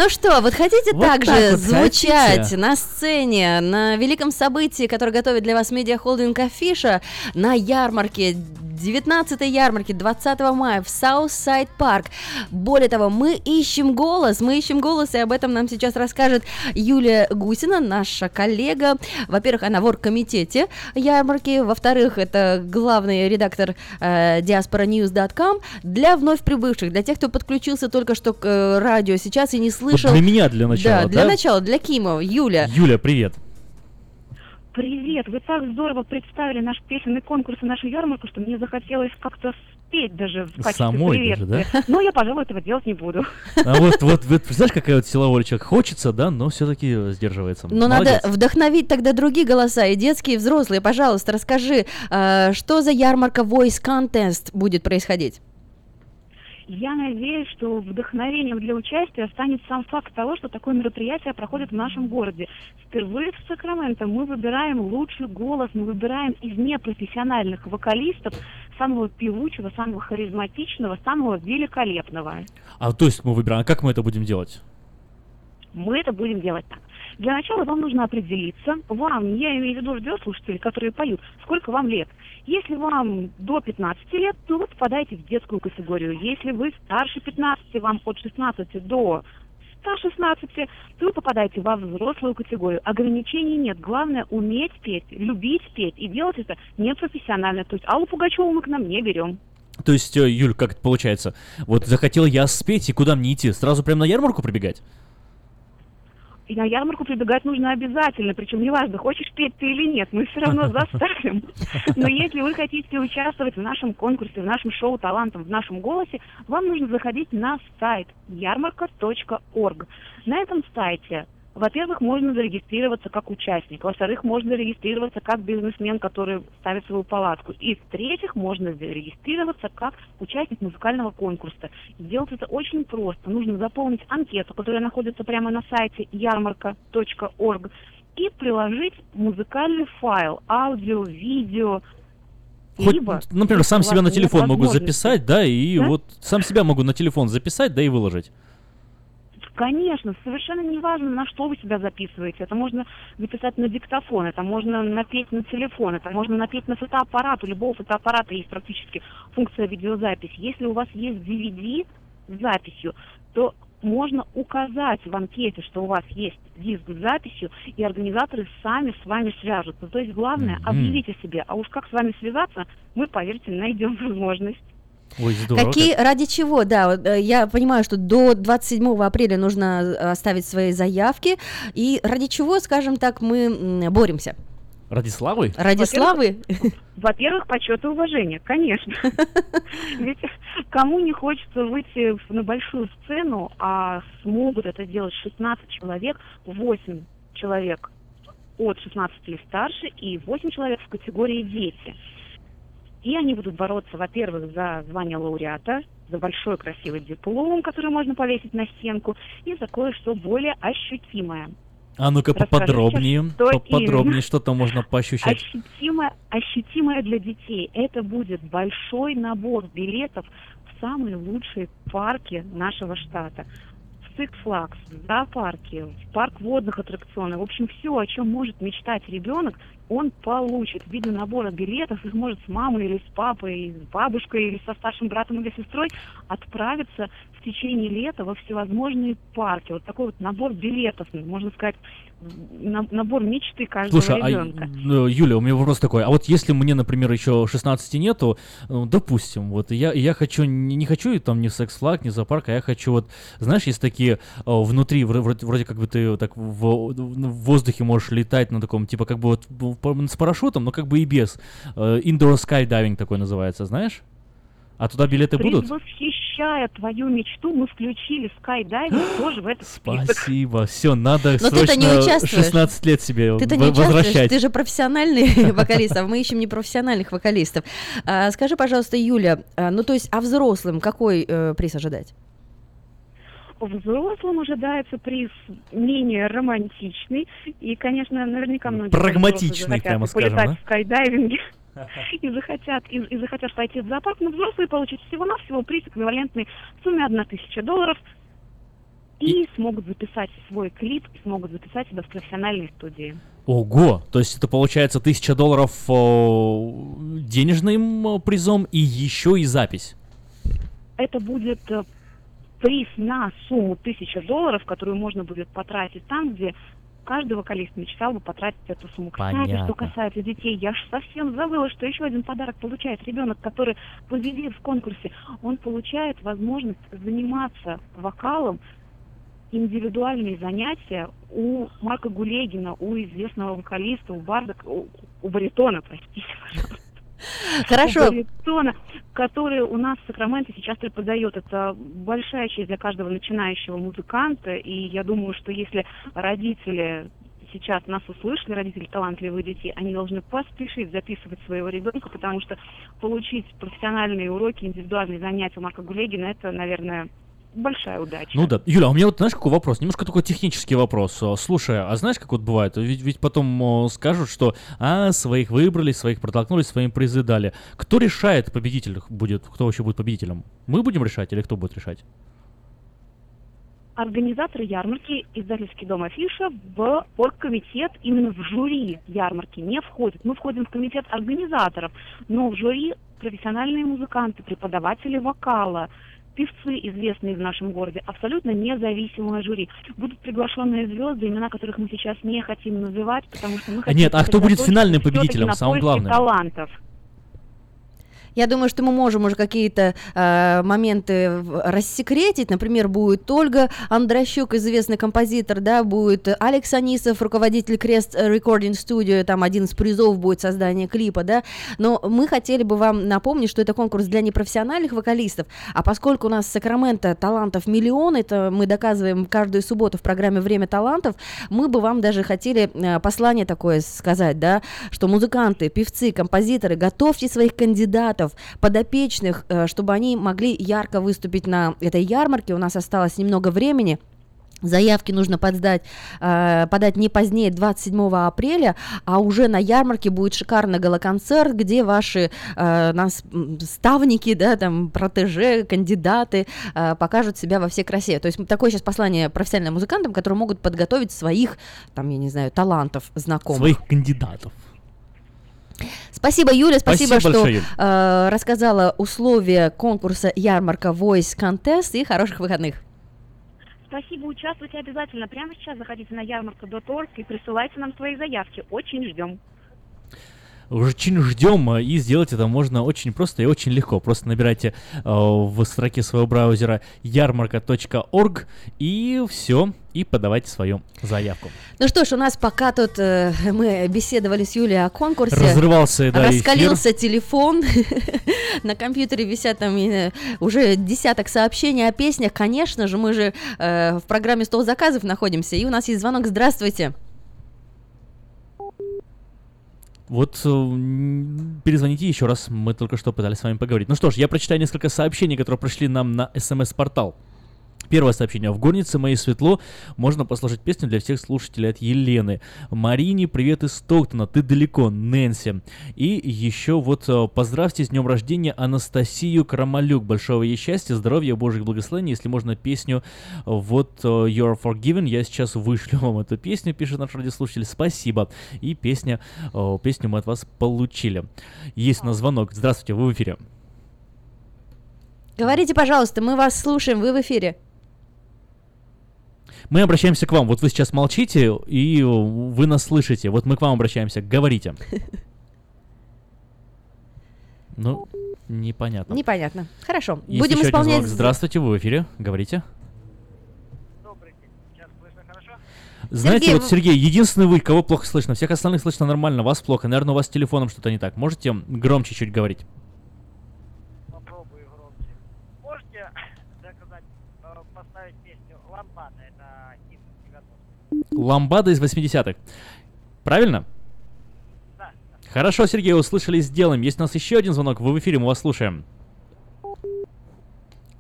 Ну что, вот хотите Вот также так вот звучать хотите? на сцене, на великом событии, которое готовит для вас медиахолдинг Афиша, на ярмарке 19 ярмарки 20 мая в Southside Парк. Более того, мы ищем голос, мы ищем голос, и об этом нам сейчас расскажет Юлия Гусина, наша коллега. Во-первых, она в оргкомитете ярмарки, во-вторых, это главный редактор э, diasporanews.com для вновь прибывших, для тех, кто подключился только что к э, радио сейчас и не слышал. для меня для начала, Да, для да? начала, для Кима, Юля. Юля, привет. Привет! Вы так здорово представили наш песенный конкурс и нашу ярмарку, что мне захотелось как-то спеть даже в качестве Самой даже, приветствия. Но я, пожалуй, этого делать не буду. А вот, вот, вот, знаешь, какая вот сила воли человек? Хочется, да, но все-таки сдерживается. Но Молодец. надо вдохновить тогда другие голоса, и детские, и взрослые. Пожалуйста, расскажи, э, что за ярмарка Voice Contest будет происходить? Я надеюсь, что вдохновением для участия станет сам факт того, что такое мероприятие проходит в нашем городе. Впервые в Сакраменто мы выбираем лучший голос, мы выбираем из непрофессиональных вокалистов самого певучего, самого харизматичного, самого великолепного. А то есть мы выбираем, а как мы это будем делать? Мы это будем делать так. Для начала вам нужно определиться, вам, я имею в виду радиослушателей, которые поют, сколько вам лет. Если вам до 15 лет, то вы попадаете в детскую категорию. Если вы старше 15, вам от 16 до 116, то вы попадаете во взрослую категорию. Ограничений нет. Главное уметь петь, любить петь и делать это непрофессионально. То есть Аллу Пугачеву мы к нам не берем. То есть, э, Юль, как это получается? Вот захотел я спеть, и куда мне идти? Сразу прям на ярмарку прибегать? И на ярмарку прибегать нужно обязательно, причем неважно, хочешь петь ты или нет, мы все равно заставим. Но если вы хотите участвовать в нашем конкурсе, в нашем шоу талантом, в нашем голосе, вам нужно заходить на сайт ярмарка.орг. На этом сайте во-первых, можно зарегистрироваться как участник. Во-вторых, можно зарегистрироваться как бизнесмен, который ставит свою палатку. И в-третьих, можно зарегистрироваться как участник музыкального конкурса. Сделать это очень просто. Нужно заполнить анкету, которая находится прямо на сайте ярмарка.орг и приложить музыкальный файл, аудио, видео, Хоть, либо, например, сам себя на телефон могу записать, да, и Да? вот сам себя могу на телефон записать, да, и выложить. Конечно, совершенно не важно, на что вы себя записываете. Это можно записать на диктофон, это можно напеть на телефон, это можно напеть на фотоаппарат. У любого фотоаппарата есть практически функция видеозапись. Если у вас есть DVD с записью, то можно указать в анкете, что у вас есть диск с записью, и организаторы сами с вами свяжутся. То есть главное, объявите себе. А уж как с вами связаться, мы, поверьте, найдем возможность. Ой, здорово. Какие, ради чего, да, э, я понимаю, что до 27 апреля нужно э, оставить свои заявки, и ради чего, скажем так, мы боремся? Ради славы? Ради славы? Во-первых, почет и уважение, конечно. Ведь кому не хочется выйти на большую сцену, а смогут это делать 16 человек, 8 человек от 16 и старше и 8 человек в категории дети. И они будут бороться, во-первых, за звание лауреата, за большой красивый диплом, который можно повесить на стенку, и за кое-что более ощутимое. А ну-ка поподробнее, что поподробнее, что там можно поощущать. Ощутимое, ощутимое для детей. Это будет большой набор билетов в самые лучшие парки нашего штата. Six Flags, в зоопарке, в парк водных аттракционов. В общем, все, о чем может мечтать ребенок, он получит в виде набора билетов и сможет с мамой или с папой, или с бабушкой или со старшим братом или сестрой отправиться течение лета во всевозможные парки. Вот такой вот набор билетов, можно сказать, на- набор мечты каждого Слушай, а, ребенка. э, Юля, у меня вопрос такой. А вот если мне, например, еще 16 нету, ну, допустим, вот я, я хочу, не, не хочу там ни секс-флаг, ни зоопарк, а я хочу вот, знаешь, есть такие э, внутри, вро- вроде, вроде как бы ты так в, в воздухе можешь летать на таком, типа как бы вот по- с парашютом, но как бы и без. Э, Indoor skydiving такой называется, знаешь? А туда билеты будут? Предвосхищая твою мечту, мы включили скайдайвинг тоже в этот список. Спасибо. Все, надо Но ты-то не срочно участвуешь. 16 лет себе Ты-то не участвуешь, возвращать. ты же профессиональный вокалист, а мы ищем непрофессиональных вокалистов. А, скажи, пожалуйста, Юля, а, ну то есть, а взрослым какой э, приз ожидать? Взрослым ожидается приз менее романтичный. И, конечно, наверняка многие Прагматичный, прямо скажем, полетать да? в скайдайвинге и захотят, и, и захотят пойти в зоопарк, но взрослые получат всего-навсего приз, эквивалентный сумме 1000 долларов, и смогут записать свой клип, и смогут записать себя в профессиональной студии. Ого! То есть это получается тысяча долларов денежным призом и еще и запись. Это будет э, приз на сумму 1000 долларов, которую можно будет потратить там, где каждый вокалист мечтал бы потратить эту сумму. Кстати, Понятно. что касается детей, я ж совсем забыла, что еще один подарок получает ребенок, который победит в конкурсе. Он получает возможность заниматься вокалом, индивидуальные занятия у Марка Гулегина, у известного вокалиста, у барда, у, у баритона, простите, пожалуйста. Хорошо. Баритона, который у нас в Сакраменто сейчас преподает. Это большая честь для каждого начинающего музыканта. И я думаю, что если родители сейчас нас услышали, родители талантливых детей, они должны поспешить записывать своего ребенка, потому что получить профессиональные уроки, индивидуальные занятия у Марка Гулегина, это, наверное, большая удача. Ну да. Юля, а у меня вот знаешь какой вопрос? Немножко такой технический вопрос. О, Слушай, а знаешь, как вот бывает? Ведь, ведь потом о, скажут, что а, своих выбрали, своих протолкнули, своим призы дали. Кто решает, победитель будет, кто вообще будет победителем? Мы будем решать или кто будет решать? Организаторы ярмарки, издательский дом Афиша, в оргкомитет, именно в жюри ярмарки не входит. Мы входим в комитет организаторов, но в жюри профессиональные музыканты, преподаватели вокала, певцы, известные в нашем городе, абсолютно независимое жюри. Будут приглашенные звезды, имена которых мы сейчас не хотим называть, потому что мы хотим нет, а кто будет финальным победителем, поиске главным? талантов. Я думаю, что мы можем уже какие-то э, моменты рассекретить. Например, будет Ольга Андрощук, известный композитор, да, будет Алекс Анисов, руководитель Крест Recording Studio, там один из призов будет создание клипа, да. Но мы хотели бы вам напомнить, что это конкурс для непрофессиональных вокалистов, а поскольку у нас в Сакраменто талантов миллион, это мы доказываем каждую субботу в программе «Время талантов», мы бы вам даже хотели э, послание такое сказать, да, что музыканты, певцы, композиторы, готовьте своих кандидатов, подопечных, э, чтобы они могли ярко выступить на этой ярмарке. У нас осталось немного времени. Заявки нужно подать, э, подать не позднее 27 апреля, а уже на ярмарке будет шикарный галоконцерт, где ваши э, нас, ставники, да, там, протеже, кандидаты покажут себя во всей красе. То есть такое сейчас послание профессиональным музыкантам, которые могут подготовить своих, там, я не знаю, талантов знакомых. Своих кандидатов. Спасибо, Юля, спасибо, Спасибо что большое, Юль. э, рассказала условия конкурса ярмарка Voice Contest и хороших выходных. Спасибо, участвуйте обязательно. Прямо сейчас заходите на ярмарка.орг и присылайте нам свои заявки. Очень ждем. Очень ждем, э, и сделать это можно очень просто и очень легко. Просто набирайте э, в строке своего браузера ярмарка.орг и все, и подавайте свою заявку. Ну что ж, у нас пока тут э, мы беседовали с Юлей о конкурсе. Разрывался, да, Раскалился телефон. На компьютере висят там э, уже десяток сообщений о песнях. Конечно же, мы же э, в программе «Стол заказов» находимся, и у нас есть звонок. Здравствуйте. Вот э, перезвоните еще раз, мы только что пытались с вами поговорить. Ну что ж, я прочитаю несколько сообщений, которые пришли нам на смс-портал. Первое сообщение. В горнице моей светло можно послушать песню для всех слушателей от Елены. Марине, привет из Стоктона, ты далеко, Нэнси. И еще вот э, поздравьте с днем рождения Анастасию Крамалюк. Большого ей счастья, здоровья, божьих благословений. Если можно песню вот э, You're Forgiven, я сейчас вышлю вам эту песню, пишет наш радиослушатель. Спасибо. И песня, э, песню мы от вас получили. Есть у нас звонок. Здравствуйте, вы в эфире. Говорите, пожалуйста, мы вас слушаем, вы в эфире. Мы обращаемся к вам. Вот вы сейчас молчите, и вы нас слышите. Вот мы к вам обращаемся. Говорите. Ну, непонятно. Непонятно. Хорошо. Есть Будем еще один исполнять. звонок. Здравствуйте, вы в эфире. Говорите. Знаете, Сергей, вот, Сергей, единственный вы, кого плохо слышно. Всех остальных слышно нормально, вас плохо. Наверное, у вас с телефоном что-то не так. Можете громче чуть говорить? ламбада, это хит 90 Ламбада из 80-х. Правильно? Да. Хорошо, Сергей, услышали, сделаем. Есть у нас еще один звонок, вы в эфире, мы вас слушаем.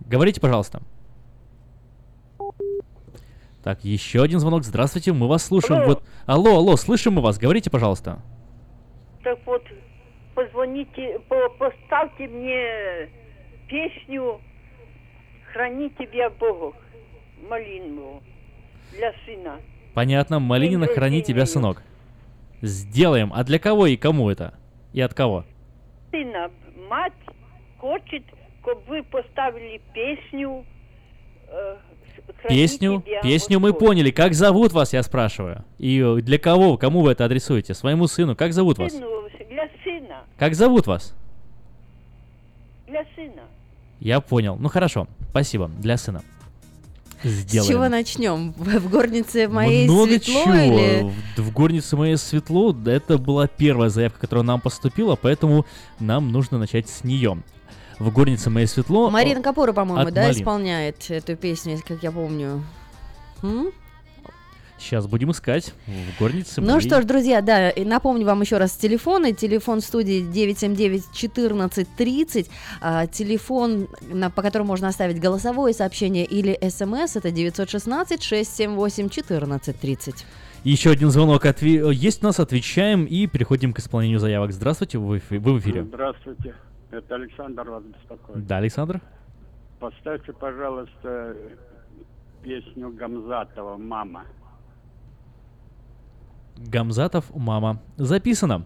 Говорите, пожалуйста. Так, еще один звонок. Здравствуйте, мы вас слушаем. Алло. Вот. Алло, алло, слышим мы вас. Говорите, пожалуйста. Так вот, позвоните, по- поставьте мне песню «Храни тебя Бог» Малинову для сына. Понятно, Малинина, храни тебя, сынок. Сделаем. А для кого и кому это? И от кого? Сына, мать хочет, чтобы вы поставили песню э, «Храни Песню, песню мы Господь». поняли. Как зовут вас, я спрашиваю? И для кого, кому вы это адресуете? Своему сыну. Как зовут вас? Сыну, для сына, Как зовут вас? для сына. Я понял. Ну хорошо, спасибо. Для сына. Сделаем. С чего начнем? В горнице моей Много светло чего. или... В, горнице моей светло, это была первая заявка, которая нам поступила, поэтому нам нужно начать с нее. В горнице моей светло. Марина Капура, по-моему, да, Малин. исполняет эту песню, как я помню. М? Сейчас будем искать в горнице. Ну что ж, друзья, да, и напомню вам еще раз телефоны. Телефон студии 979-1430. а, телефон, на, по которому можно оставить голосовое сообщение или смс, это 916-678-1430. Еще один звонок отве- есть у нас, отвечаем и переходим к исполнению заявок. Здравствуйте, вы, вы в эфире. Здравствуйте, это Александр вас беспокоит. Да, Александр? Поставьте, пожалуйста, песню Гамзатова «Мама». Гамзатов, мама. Записано.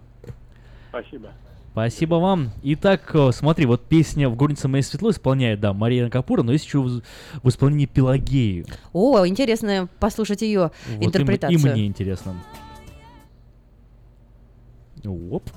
Спасибо. Спасибо вам. Итак, э, смотри, вот песня «В горнице моей светло» исполняет, да, Мария Капура, но есть еще в, в исполнении Пелагеи. О, интересно послушать ее Вот и интерпретацию. И, мне интересно. Оп.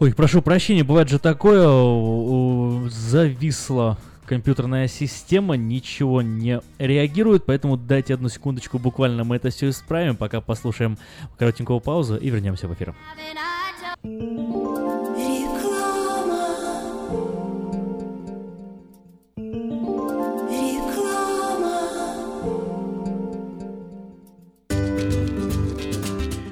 Ой, прошу прощения, бывает же такое, зависла компьютерная система, ничего не реагирует, поэтому дайте одну секундочку, буквально мы это все исправим, пока послушаем коротенькую паузу и вернемся в эфир.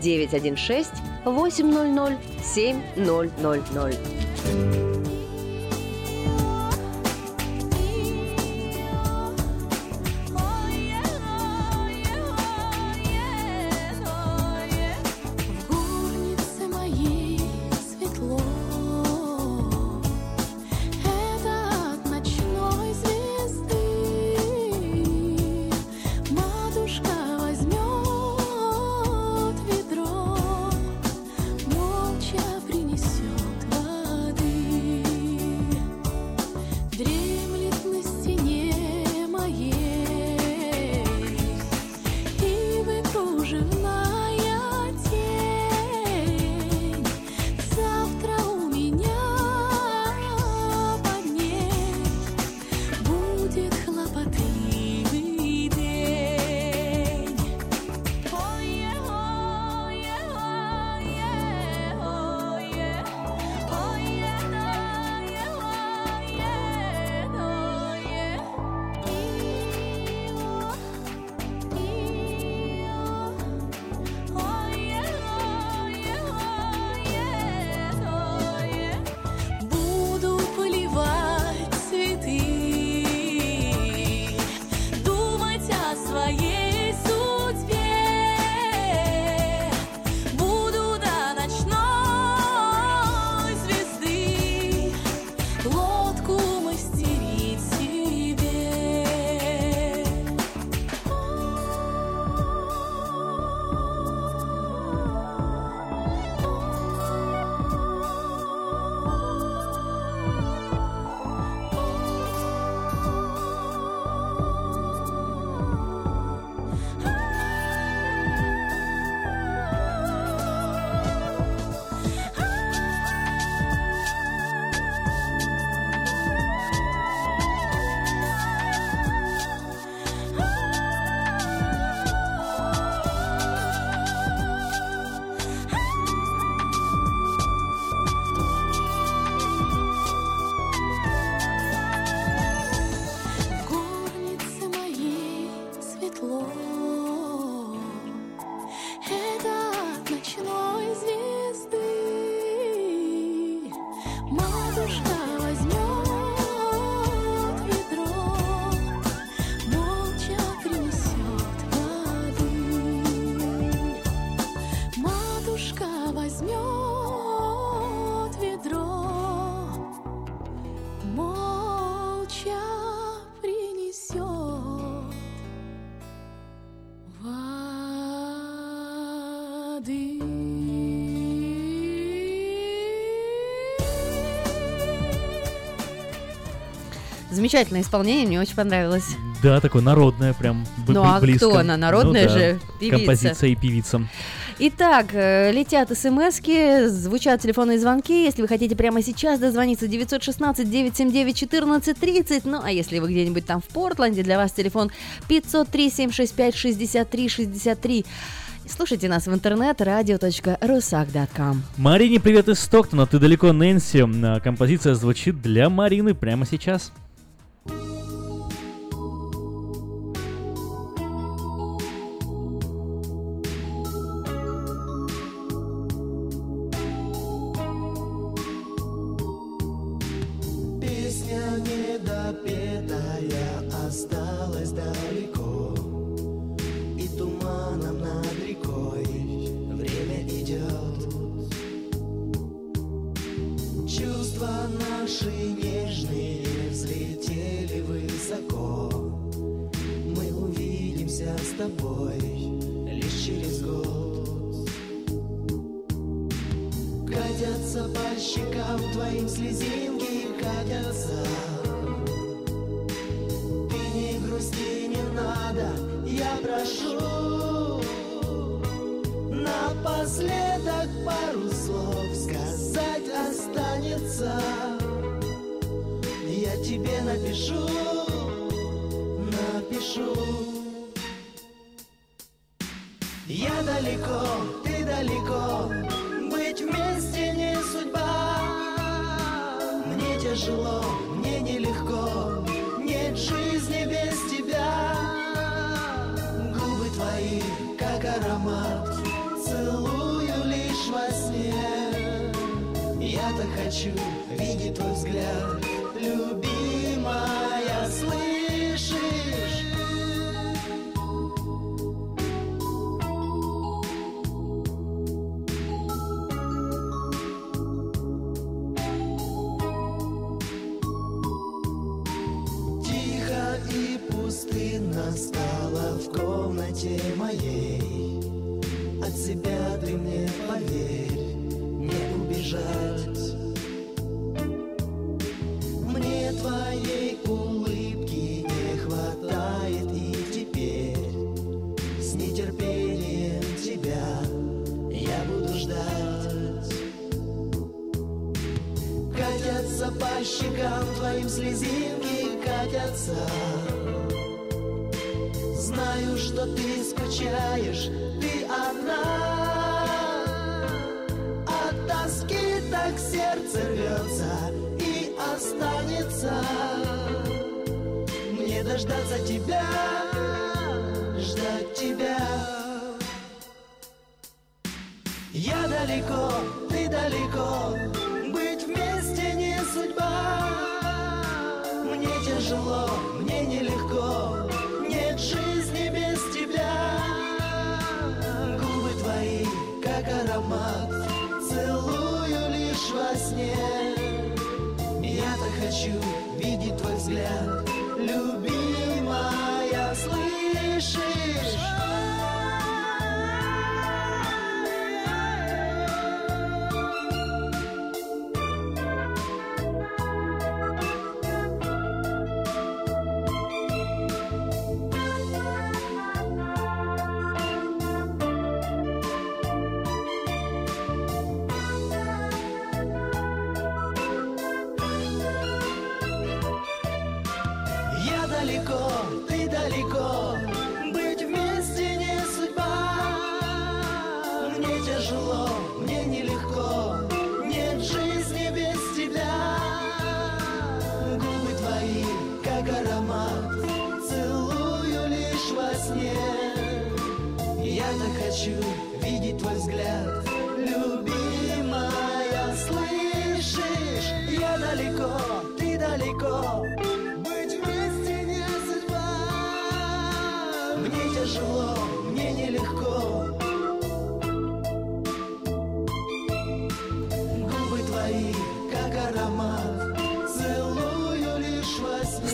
916 800 7000. Замечательное исполнение, мне очень понравилось. Да, такое народное, прям Ну, а близко. кто она? Народная Ну да, же певица. Композиция и певица. Итак, э, летят смски, звучат телефонные звонки. Если вы хотите прямо сейчас дозвониться 916-979-1430. Ну, а если вы где-нибудь там в Портленде, для вас телефон 503-765-63-63. Слушайте нас в интернет radio.rusak.com. Марине привет из Стоктона, ты далеко, Нэнси. А, Композиция звучит для Марины прямо сейчас.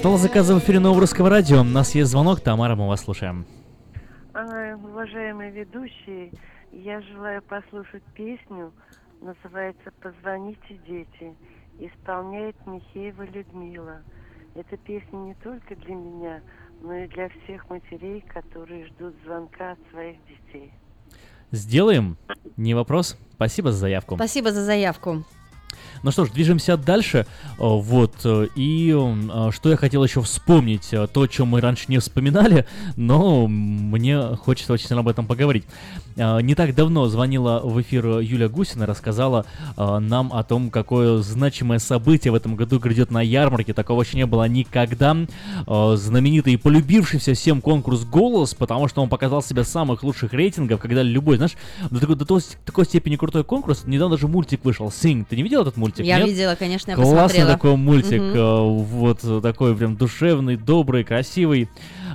Стал заказом в эфире Нового Русского Радио. У нас есть звонок. Тамара, мы вас слушаем. А, Уважаемые ведущие, я желаю послушать песню, называется «Позвоните, дети». Исполняет Михеева Людмила. Эта песня не только для меня, но и для всех матерей, которые ждут звонка от своих детей. Сделаем, не вопрос. Спасибо за заявку. Спасибо за заявку. Ну что ж, движемся дальше. О, Вот, э, и э, что я хотел еще вспомнить, э, то, о чем мы раньше не вспоминали, но мне хочется очень сильно об этом поговорить. Э, Не так давно звонила в эфир Юля Гусина, рассказала э, нам о том, какое значимое событие в этом году грядет на ярмарке. Такого еще не было никогда. Э, Знаменитый и полюбившийся всем конкурс «Голос», потому что он показал себя самых лучших рейтингов, когда любой, знаешь, до такой, до такой степени крутой конкурс. Недавно даже мультик вышел, Sing. Ты не видел этот мультик? Я нет? видела, конечно, я Классный посмотрела. такой мультик, э, вот такой прям душевный, добрый, красивый.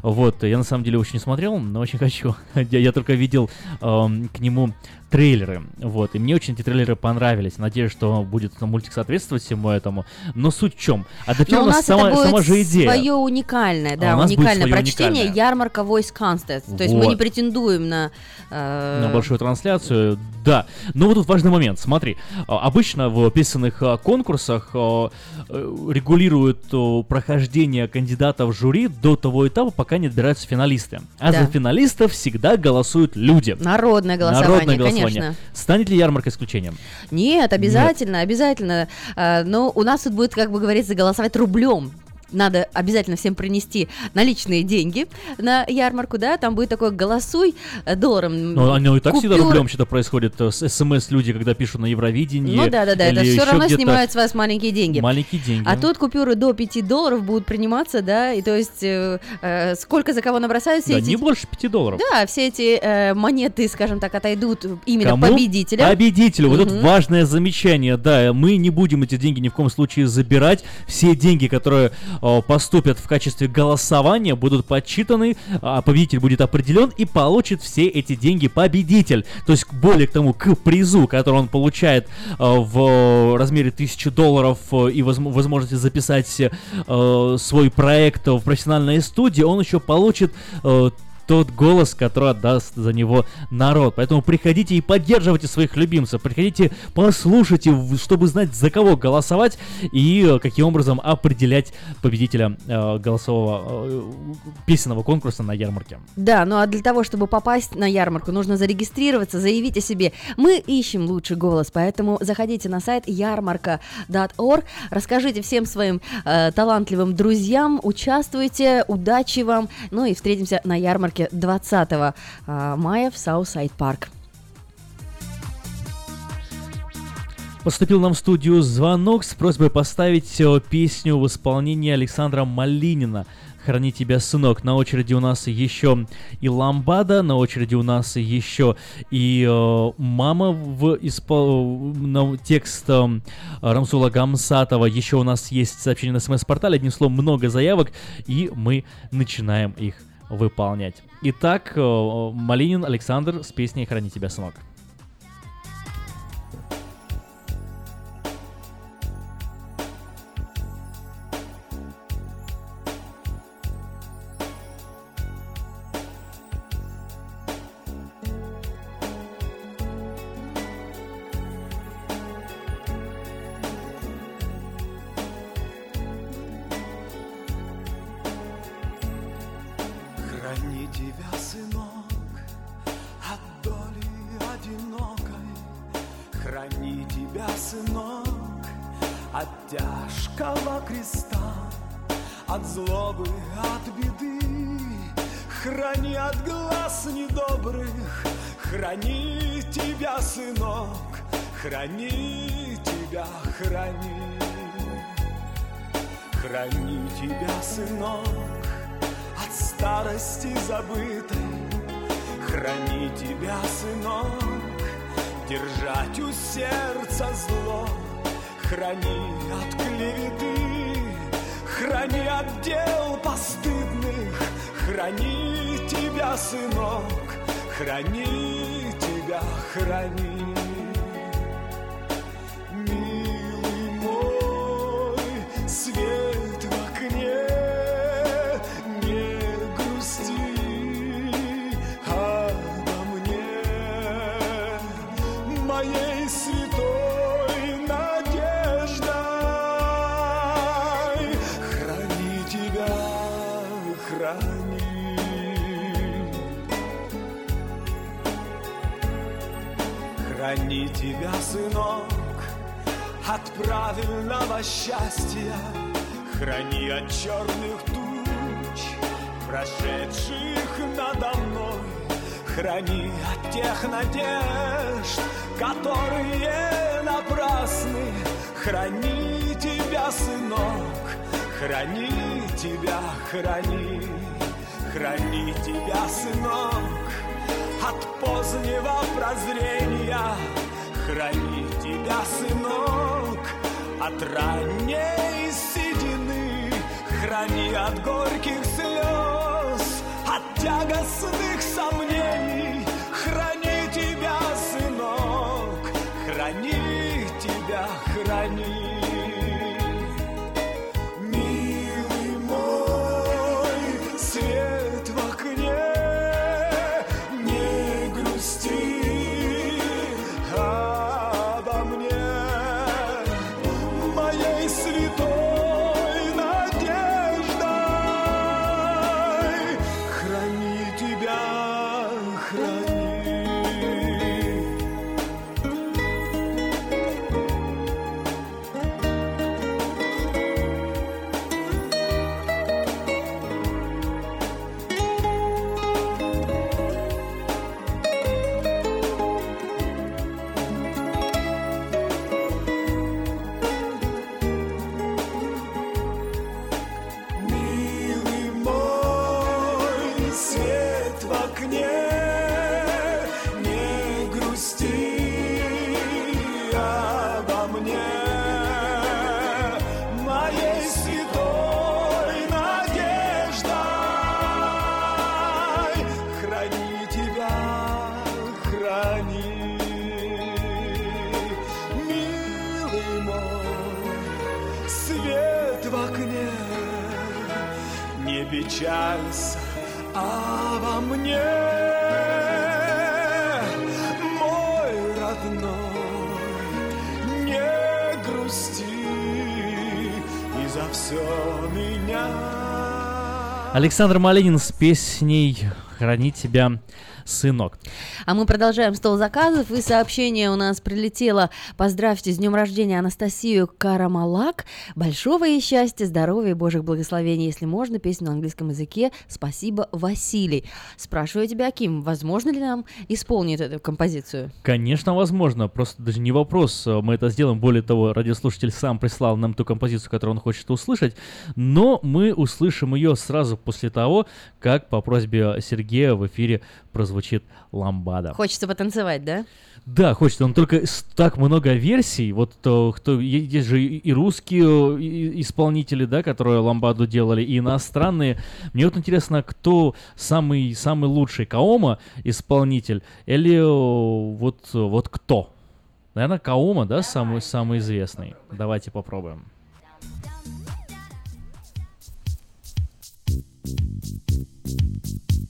Вот, я на самом деле очень не смотрел, но очень хочу. Я, я только видел эм, к нему трейлеры, вот, и мне очень эти трейлеры понравились. Надеюсь, что будет мультик соответствовать всему этому. Но суть в чем? Адаптирована нас сама, сама же идея. свое уникальное, А да, будет уникальное прочтение уникальное. ярмарка Voice Contest. То есть мы не претендуем на... э, на большую трансляцию, да. Но вот тут важный момент, смотри. а, Обычно в писанных а, конкурсах а, э, регулируют а, прохождение кандидатов в жюри до того этапа, пока не отбираются финалисты. А Да. за финалистов всегда голосуют люди. Народное голосование, Народное голосование. конечно. Станет ли ярмарка исключением? Нет, обязательно, обязательно. А, Но у нас тут будет, как бы говорится, голосовать рублем. Надо обязательно всем принести наличные деньги на ярмарку, да, там будет такой голосуй долларом. Ну, оно и так всегда купюр- рублем что-то происходит. э, С СМС люди, когда пишут на Евровидении. Ну да, да, да, это все равно снимают с вас маленькие деньги. Маленькие деньги. А тут купюры до 5 долларов будут приниматься, да, и то есть э, э, сколько за кого набросают все Да, эти... не больше 5 долларов. Да, все эти э, монеты, скажем так, отойдут именно Кому? победителям. Победителю. Вот это Мгм. важное замечание. Да, мы не будем эти деньги ни в коем случае забирать. Все деньги, которые поступят в качестве голосования, будут подсчитаны, а победитель будет определен и получит все эти деньги победитель. То есть, более к тому, к призу, который он получает э, в размере 1000 долларов э, и возм- возможности записать э, свой проект в профессиональной студии, он еще получит э, тот голос, который отдаст за него народ. Поэтому приходите и поддерживайте своих любимцев. Приходите, послушайте, чтобы знать, за кого голосовать и э, каким образом определять победителя э, голосового э, песенного конкурса на ярмарке. Да, ну а для того, чтобы попасть на ярмарку, нужно зарегистрироваться, заявить о себе. Мы ищем лучший голос, поэтому заходите на сайт ярмарка.org, расскажите всем своим э, талантливым друзьям, участвуйте, удачи вам, ну и встретимся на ярмарке 20 э, мая в Southside Park. Поступил нам в студию звонок с просьбой поставить э, песню в исполнении Александра Малинина «Храни тебя, сынок». На очереди у нас еще и Ламбада, на очереди у нас еще и э, мама в испол... на текст э, Рамсула Гамсатова. Еще у нас есть сообщение на смс-портале, одним словом, много заявок, и мы начинаем их выполнять. Итак, э, Малинин Александр с песней «Храни тебя, сынок». Александр Малинин с песней «Храни тебя, сынок». А мы продолжаем стол заказов, и сообщение у нас прилетело. Поздравьте с днем рождения Анастасию Карамалак. Большого ей счастья, здоровья и божьих благословений, если можно, песню на английском языке. Спасибо, Василий. Спрашиваю тебя, Аким, возможно ли нам исполнить эту композицию? Конечно, возможно. Просто даже не вопрос. Мы это сделаем. Более того, радиослушатель сам прислал нам ту композицию, которую он хочет услышать. Но мы услышим ее сразу после того, как по просьбе Сергея в эфире прозвучит ламбада. Хочется потанцевать, да? Да, хочется, но только так много версий. Вот то, кто е- есть же и русские э, и- исполнители, да, которые ламбаду делали, и иностранные. Мне вот интересно, кто самый самый лучший Каома исполнитель или э, вот вот кто? Наверное, Каома, да, самый самый известный. Давайте попробуем. Thank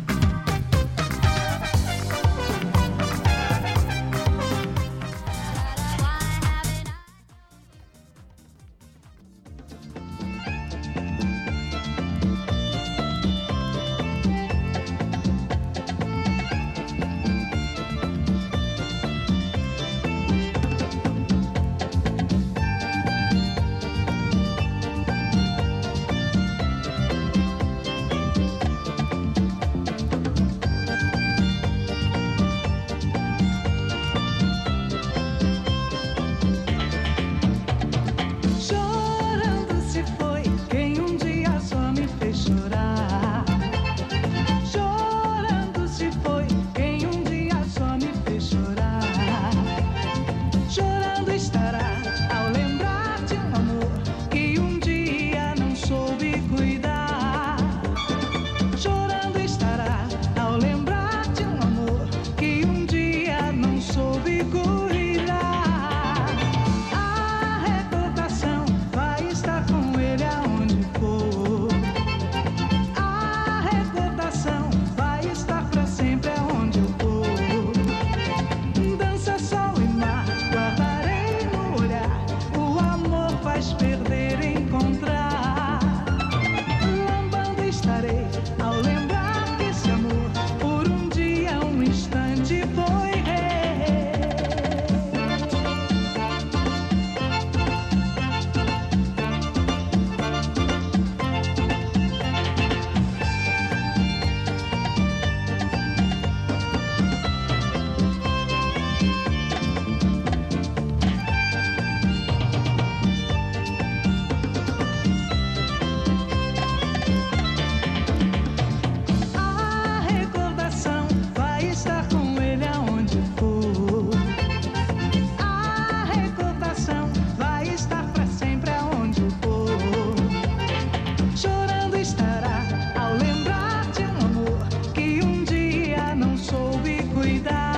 cuidar.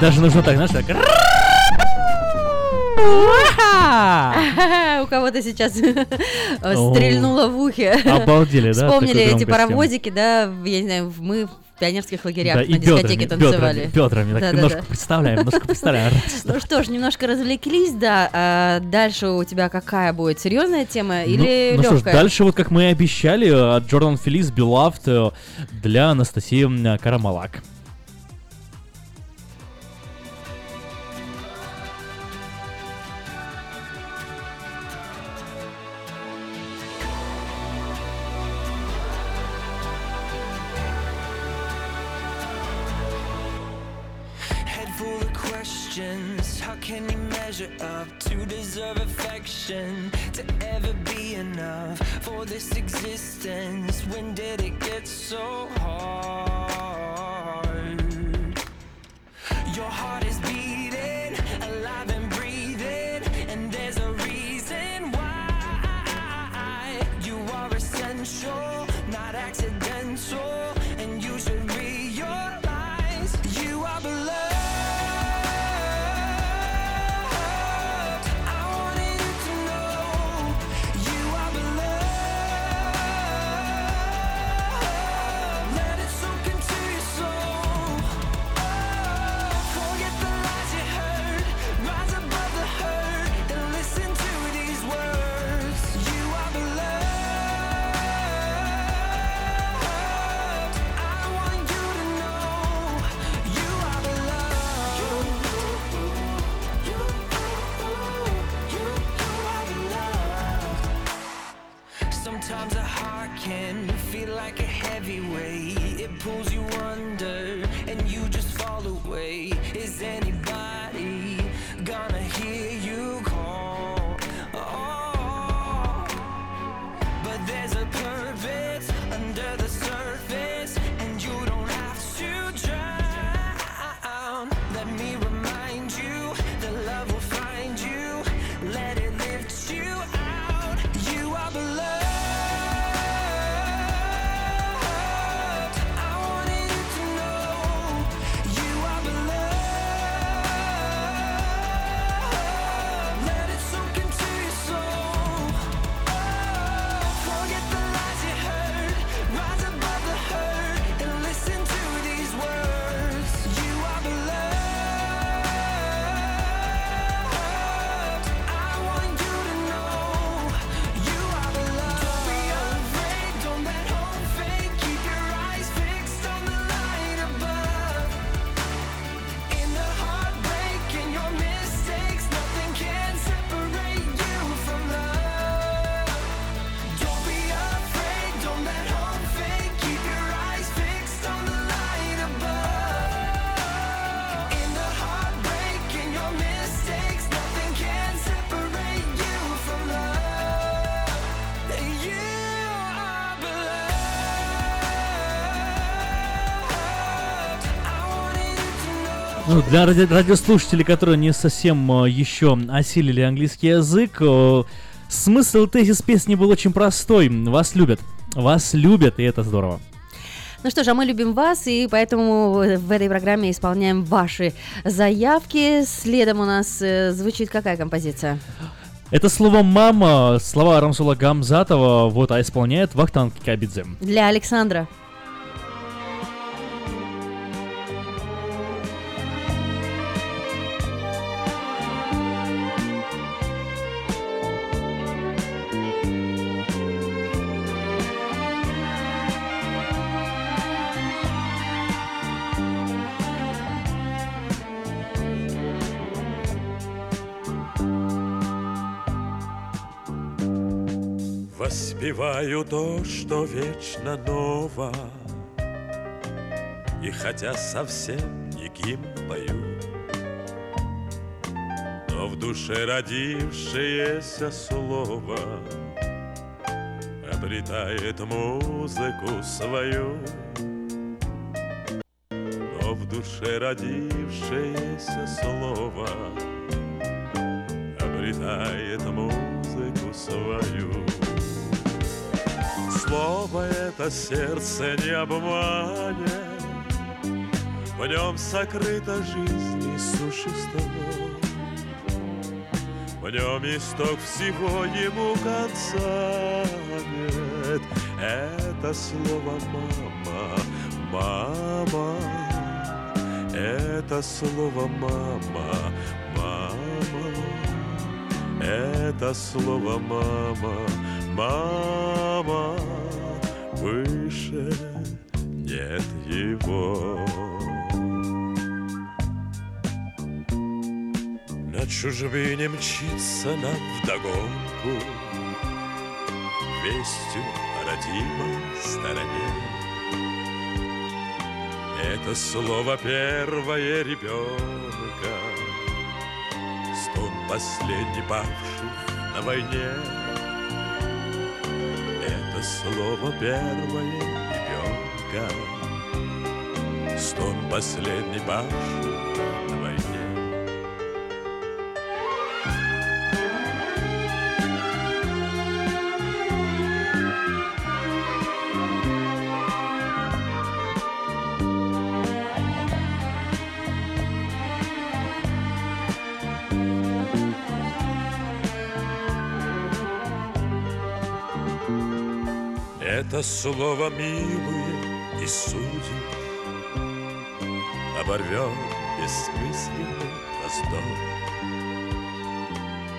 Даже нужно так, знаешь, так. У кого-то сейчас стрельнуло в ухе. Обалдели, да, Вспомнили эти паровозики, да, я не знаю, мы в пионерских лагерях Да, на и дискотеке бедрами, танцевали. бедрами, бедрами, так Да-да-да. немножко представляем, немножко представляем. Ну что ж, немножко развлеклись, да. А дальше у тебя какая будет серьезная тема или ну, ну что ж, легкая? дальше, вот как мы и обещали, от Джордан Фелис Beloved э, для Анастасии м, Карамалак. Для ради- радиослушателей, которые не совсем э, еще осилили английский язык, э, смысл тезис песни был очень простой. Вас любят. Вас любят, и это здорово. Ну что ж, а мы любим вас, и поэтому в этой программе исполняем ваши заявки. Следом у нас э, звучит какая композиция? Это слово «мама», слова Рамсула Гамзатова, вот, а исполняет Вахтанг Кабидзе. Для Александра. Воспеваю то, что вечно ново И хотя совсем не гимн пою Но в душе родившееся слово Обретает музыку свою. Но в душе родившееся слово Обретает музыку свою Слово это сердце не обманет В нем сокрыта жизнь и существо. В нем исток всего ему конца нет. Это слово мама, мама Это слово мама, мама Это слово мама, мама Выше нет его. На чужбине мчится нам вдогонку Вестью о родимой стороне. Это слово первое ребенка Стон последний павших на войне слово первое ребенка Стон последний павших Это слово милует и судит, Оборвет бессмысленный раздор.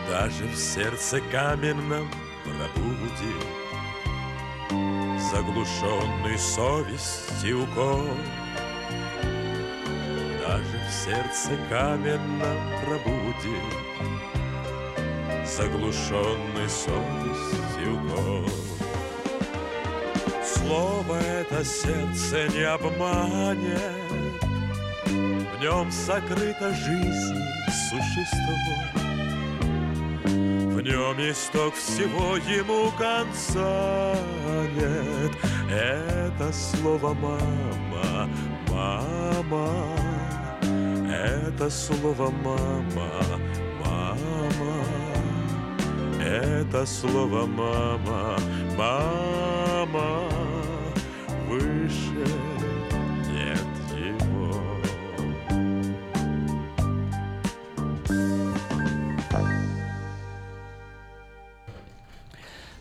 Даже в сердце каменном пробудит Заглушенный совестью укор. Даже в сердце каменном пробудит Заглушенный совестью укор. Слово это сердце не обманет, В нем сокрыта жизнь существо. В нем исток всего ему конца нет. Это слово мама, мама. Это слово мама, мама. Это слово мама, мама. Выше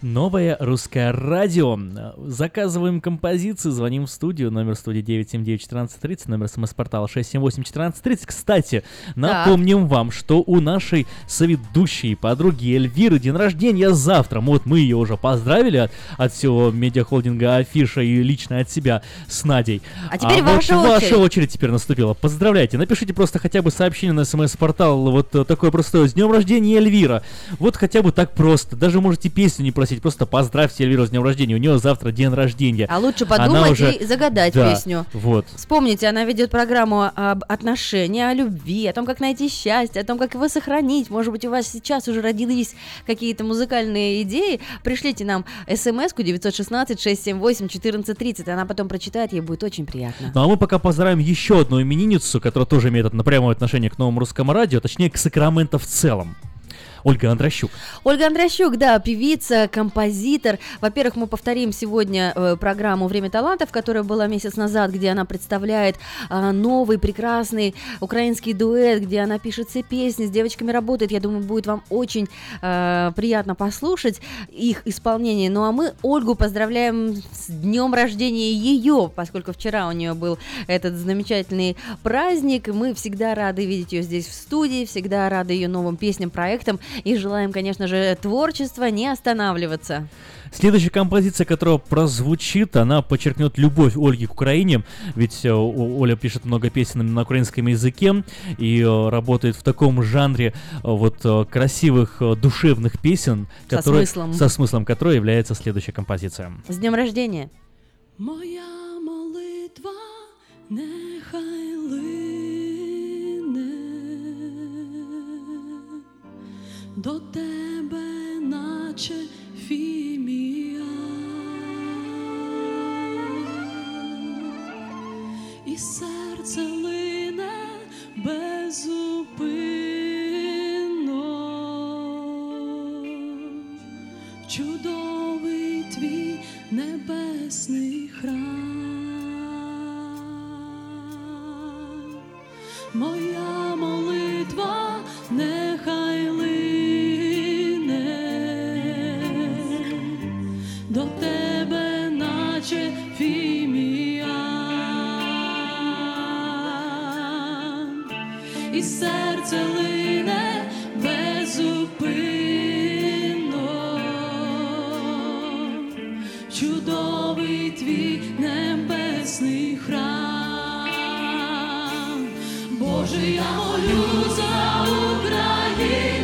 Новое русское радио. Заказываем композиции, звоним в студию, номер студии 979-1430, номер смс-портала 678-1430. Кстати, напомним вам, что у нашей соведущей подруги Эльвиры день рождения завтра. Вот мы ее уже поздравили от, от всего медиахолдинга Афиша и лично от себя с Надей. А теперь вот ваша ваша очередь. очередь теперь наступила. Поздравляйте. Напишите просто хотя бы сообщение на смс-портал вот э, такое простое. С днем рождения, Эльвира. Вот хотя бы так просто. Даже можете песню не просить, просто поздравьте Эльвиру с днем рождения. У нее завтра день рождения. А лучше Она подумать уже- и загадать Да, песню. Вот. Вспомните, она ведет программу об отношениях, о любви, о том, как найти счастье, о том, как его сохранить. Может быть, у вас сейчас уже родились какие-то музыкальные идеи. Пришлите нам смс-ку 916-678-1430. Она потом прочитает, ей будет очень приятно. Ну а мы пока поздравим еще одну именинницу, которая тоже имеет напрямую отношение к новому русскому радио, точнее к Сакраменто в целом. Ольга Андрощук. Ольга Андрощук, да, певица, композитор. Во-первых, мы повторим сегодня э, программу «Время талантов», которая была месяц назад, где она представляет а, новый прекрасный украинский дуэт, где она пишет все песни, с девочками работает. Я думаю, будет вам очень э, приятно послушать их исполнение. Ну а мы Ольгу поздравляем с днем рождения ее, поскольку вчера у нее был этот замечательный праздник. Мы всегда рады видеть ее здесь в студии, всегда рады ее новым песням, проектам и желаем, конечно же, творчества не останавливаться. Следующая композиция, которая прозвучит, она подчеркнет любовь Ольги к Украине, ведь э, Оля пишет много песен на украинском языке и э, работает в таком жанре э, вот красивых душевных песен, Со которые- смыслом. со смыслом которой является следующая композиция. С днем рождения! Моя молитва нехай до тебе, наче фімія, і серце лине безупинно, чудовий твій небесний храм, моя молитва не. серце лине безупинно, чудовий твій небесний храм, Боже, я молю за Україну.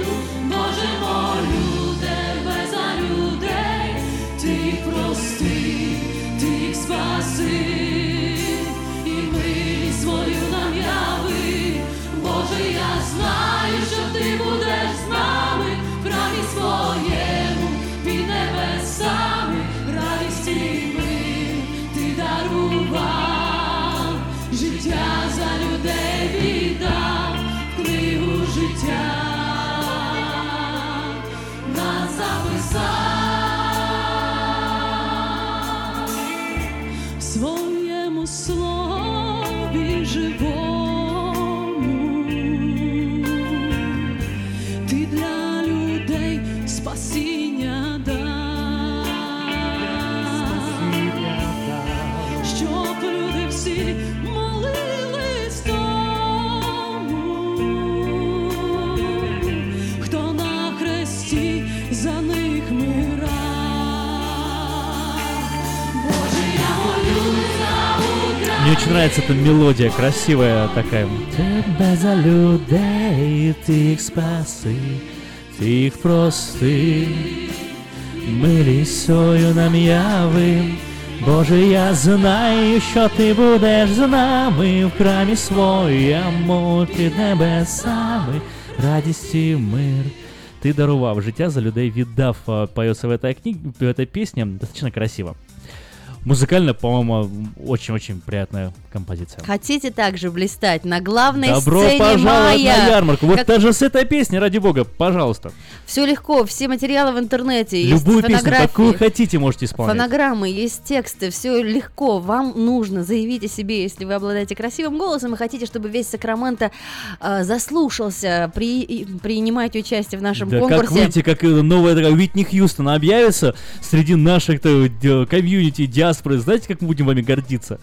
очень нравится эта мелодия, красивая такая. Тебе за людей, ти їх спаси, ти їх прости, милість свою нам яви. Боже, я знаю, що ти будеш з нами в храмі своєму під небесами, радість і мир. Ти дарував життя за людей віддав, а, поется в этой книге, в этой песне, достаточно красиво. Музыкально, по-моему, очень-очень приятная композиция. Хотите также блистать на главной Добро сцене пожаловать мая? на ярмарку. Вот Как- даже с этой песни, ради бога, пожалуйста. Все легко, все материалы в интернете, есть Любую песню, фотографии. какую хотите, можете исполнять. Фонограммы, есть тексты, все легко. Вам нужно заявить о себе, если вы обладаете красивым голосом и хотите, чтобы весь Сакраменто э, заслушался, при, принимайте участие в нашем Да как конкурсе. выйти, как э, новая такая Уитни Хьюстон объявится среди наших то, д- диаспоры. Знаете, как мы будем вами гордиться?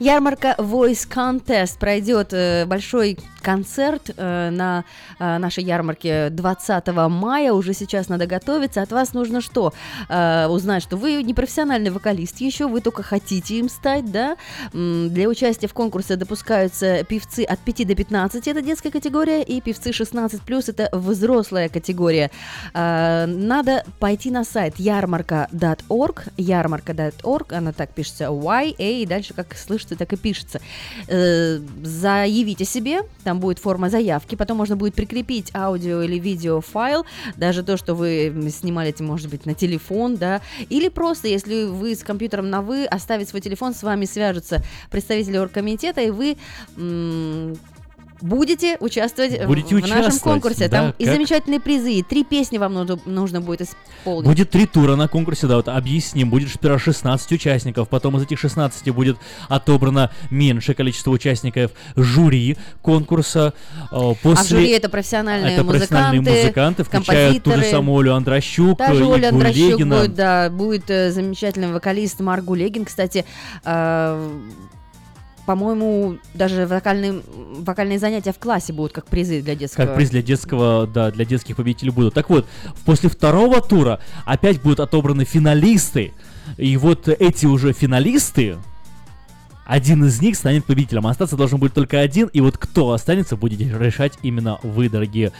Ярмарка Voice Contest пройдет э, большой концерт э, на э, нашей ярмарке 20 мая. Уже сейчас надо готовиться. От вас нужно что? Узнать, что вы не профессиональный вокалист еще, вы только хотите им стать, да? Для участия в конкурсе допускаются певцы от 5 до 15, это детская категория, и певцы 16 плюс это взрослая категория. Надо пойти на сайт ярмарка.org, ярмарка.org, она так пишется, Y, A, и дальше как слышится, так и пишется. Э, Заявите себе, там будет форма заявки, потом можно будет прикрепить аудио или видео файл, даже то, что вы снимали, может быть на телефон, да, или просто, если вы с компьютером на вы, оставить свой телефон, с вами свяжутся представители оргкомитета, и вы будете участвовать в- Будете в, нашем участвовать, конкурсе. да, Там и как- замечательные призы, и три песни вам нужно, нужно будет исполнить. Будет три тура на конкурсе, да, вот объясним. Будет сперва 16 участников, потом из этих 16 будет отобрано меньшее количество участников жюри конкурса. Э, После... А жюри это профессиональные Это профессиональные музыканты, музыканты, включая ту же самую Олю Андрощук, Даже Оля Андрощук Легина. будет, да, будет э, замечательный вокалист Марк Гулегин, кстати, э, по-моему, даже вокальные, вокальные занятия в классе будут как призы для детского. Как приз для детского, да, для детских победителей будут. Так вот, после второго тура опять будут отобраны финалисты. И вот эти уже финалисты, один из них станет победителем. Остаться должен будет только один, и вот кто останется, будете решать именно вы, дорогие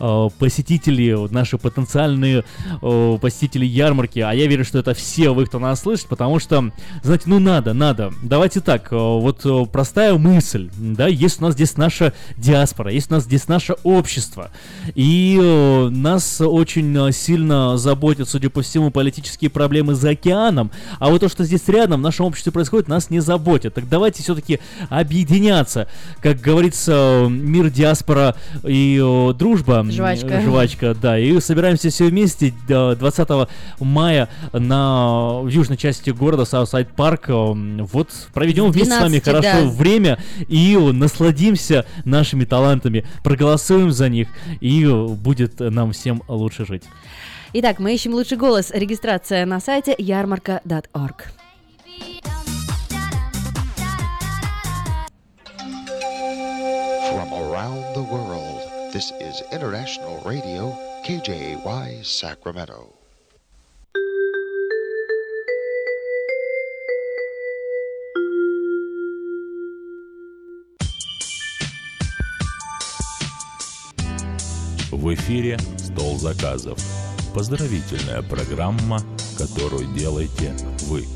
э, посетители, наши потенциальные э, посетители ярмарки. А я верю, что это все вы, кто нас слышит, потому что, знаете, ну надо, надо. Давайте так, э, вот э, простая мысль, да, есть у нас здесь наша диаспора, есть у нас здесь наше общество, и э, нас очень э, сильно заботят, судя по всему, политические проблемы за океаном, а вот то, что здесь рядом в нашем обществе происходит, нас не заботит. Так давайте все-таки объединяться. Как говорится, мир, диаспора и э, дружба. Жвачка. Жвачка, да. И собираемся все вместе э, 20 мая на в южной части города Southside Park. Э, Вот проведем вместе с вами 12, хорошо да. время и э, насладимся нашими талантами, проголосуем за них, и э, будет нам всем лучше жить. Итак, мы ищем лучший голос. Регистрация на сайте ярмарка.org. around the world, this is International Radio, KJY Sacramento. В эфире «Стол заказов». Поздравительная программа, которую делаете вы.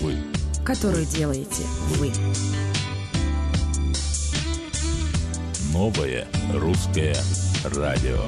Вы. Которую делаете вы. Новое русское радио.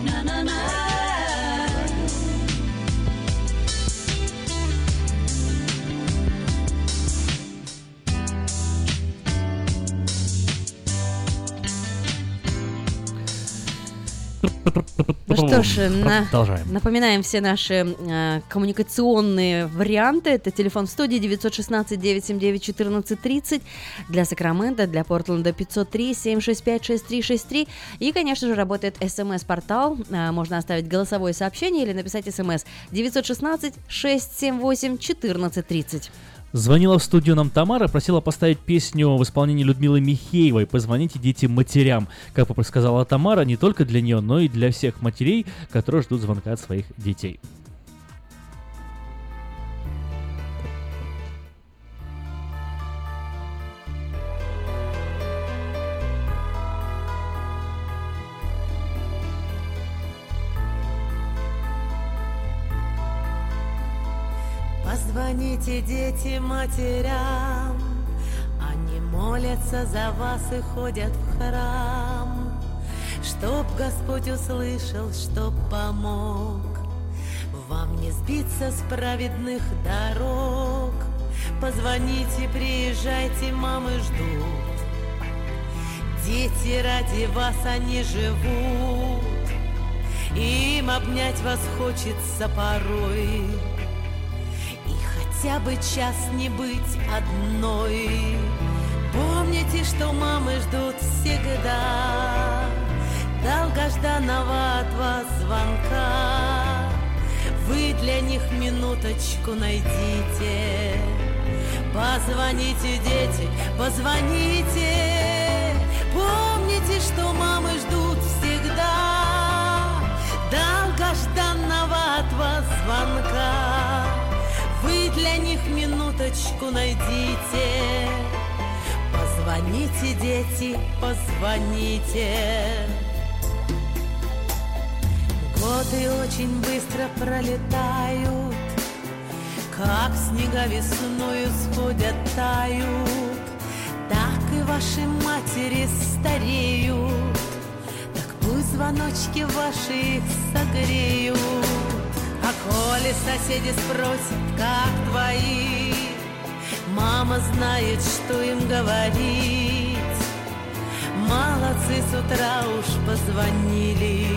Ну что ж, на- Продолжаем. напоминаем все наши э, коммуникационные варианты. Это телефон в студии 916 979 1430 для Сакрамента, для Портленда 503 765 6363. И, конечно же, работает смс-портал. Э, можно оставить голосовое сообщение или написать смс 916 678 1430. Звонила в студию нам Тамара, просила поставить песню в исполнении Людмилы Михеевой «Позвоните детям матерям». Как сказала Тамара, не только для нее, но и для всех матерей, которые ждут звонка от своих детей. Позвоните дети матерям, они молятся за вас и ходят в храм, чтоб Господь услышал, чтоб помог, вам не сбиться с праведных дорог. Позвоните, приезжайте, мамы ждут. Дети ради вас они живут, им обнять вас хочется порой. Хотя бы час не быть одной. Помните, что мамы ждут всегда долгожданного от вас звонка. Вы для них минуточку найдите. Позвоните, дети, позвоните. Помните, что мамы ждут всегда долгожданного от вас звонка. Для них минуточку найдите. Позвоните, дети, позвоните. Годы очень быстро пролетают, Как снега весною сходят, тают, Так и ваши матери стареют, Так пусть звоночки ваши их согреют. А коли соседи спросят, как твои, Мама знает, что им говорить. Молодцы, с утра уж позвонили,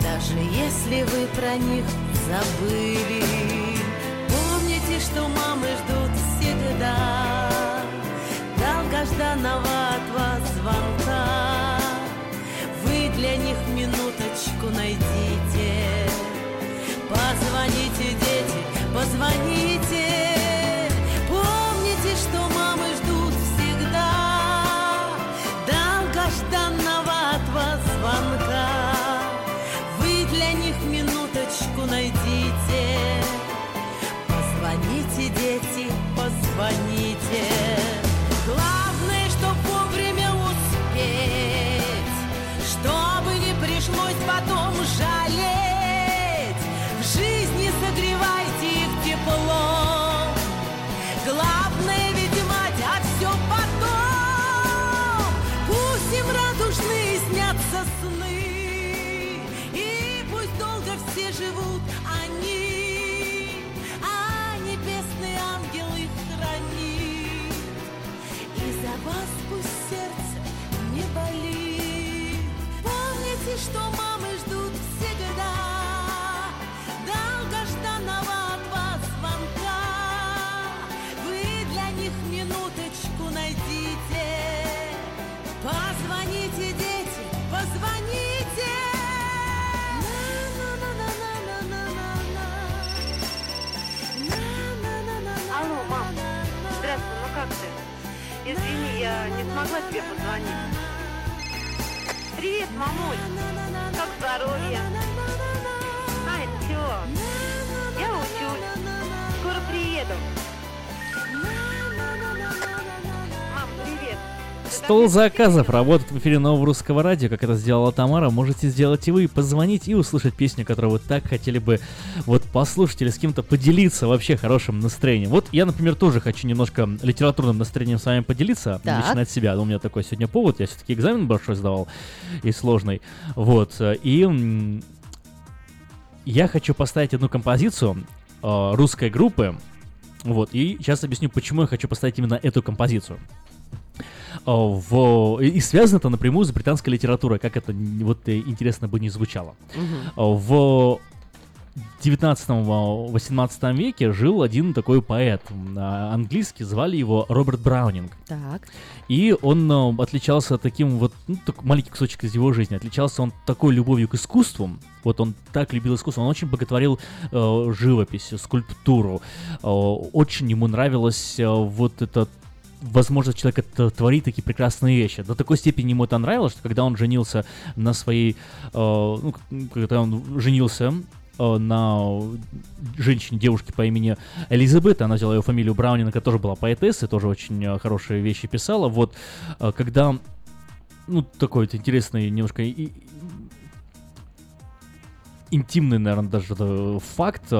Даже если вы про них забыли. Помните, что мамы ждут всегда Долгожданного от вас звонка. Вы для них минуточку найдите. Позвоните, дети, позвоните. Я не смогла тебе позвонить. Привет, мамуль. Как здоровье? А, ничего. Я учусь. Скоро приеду. Стол заказов работает в эфире нового русского радио, как это сделала Тамара. Можете сделать и вы, позвонить и услышать песню, которую вы так хотели бы вот послушать или с кем-то поделиться вообще хорошим настроением. Вот я, например, тоже хочу немножко литературным настроением с вами поделиться, Так. лично от себя. У меня такой сегодня повод, я все-таки экзамен большой сдавал и сложный. Вот, и я хочу поставить одну композицию э, русской группы. Вот, и сейчас объясню, почему я хочу поставить именно эту композицию. Э, В... И связано это напрямую с британской литературой, как это вот интересно бы не звучало. Э, В 19-18 веке жил один такой поэт а, английский, звали его Роберт Браунинг. Так. И он отличался таким вот, ну, так маленький кусочек из его жизни, отличался он такой любовью к искусству, вот он так любил искусство, он очень боготворил э, живопись, скульптуру, Э, очень ему нравилось э, вот это возможность человека творить такие прекрасные вещи. До такой степени ему это нравилось, что когда он женился на своей, э, ну, когда он женился э, на женщине, девушке по имени Элизабет, она взяла ее фамилию Браунинг, которая тоже была поэтессой, тоже очень э, хорошие вещи писала. Вот, э, когда, ну, такой вот интересный немножко интимный, наверное, даже э, факт.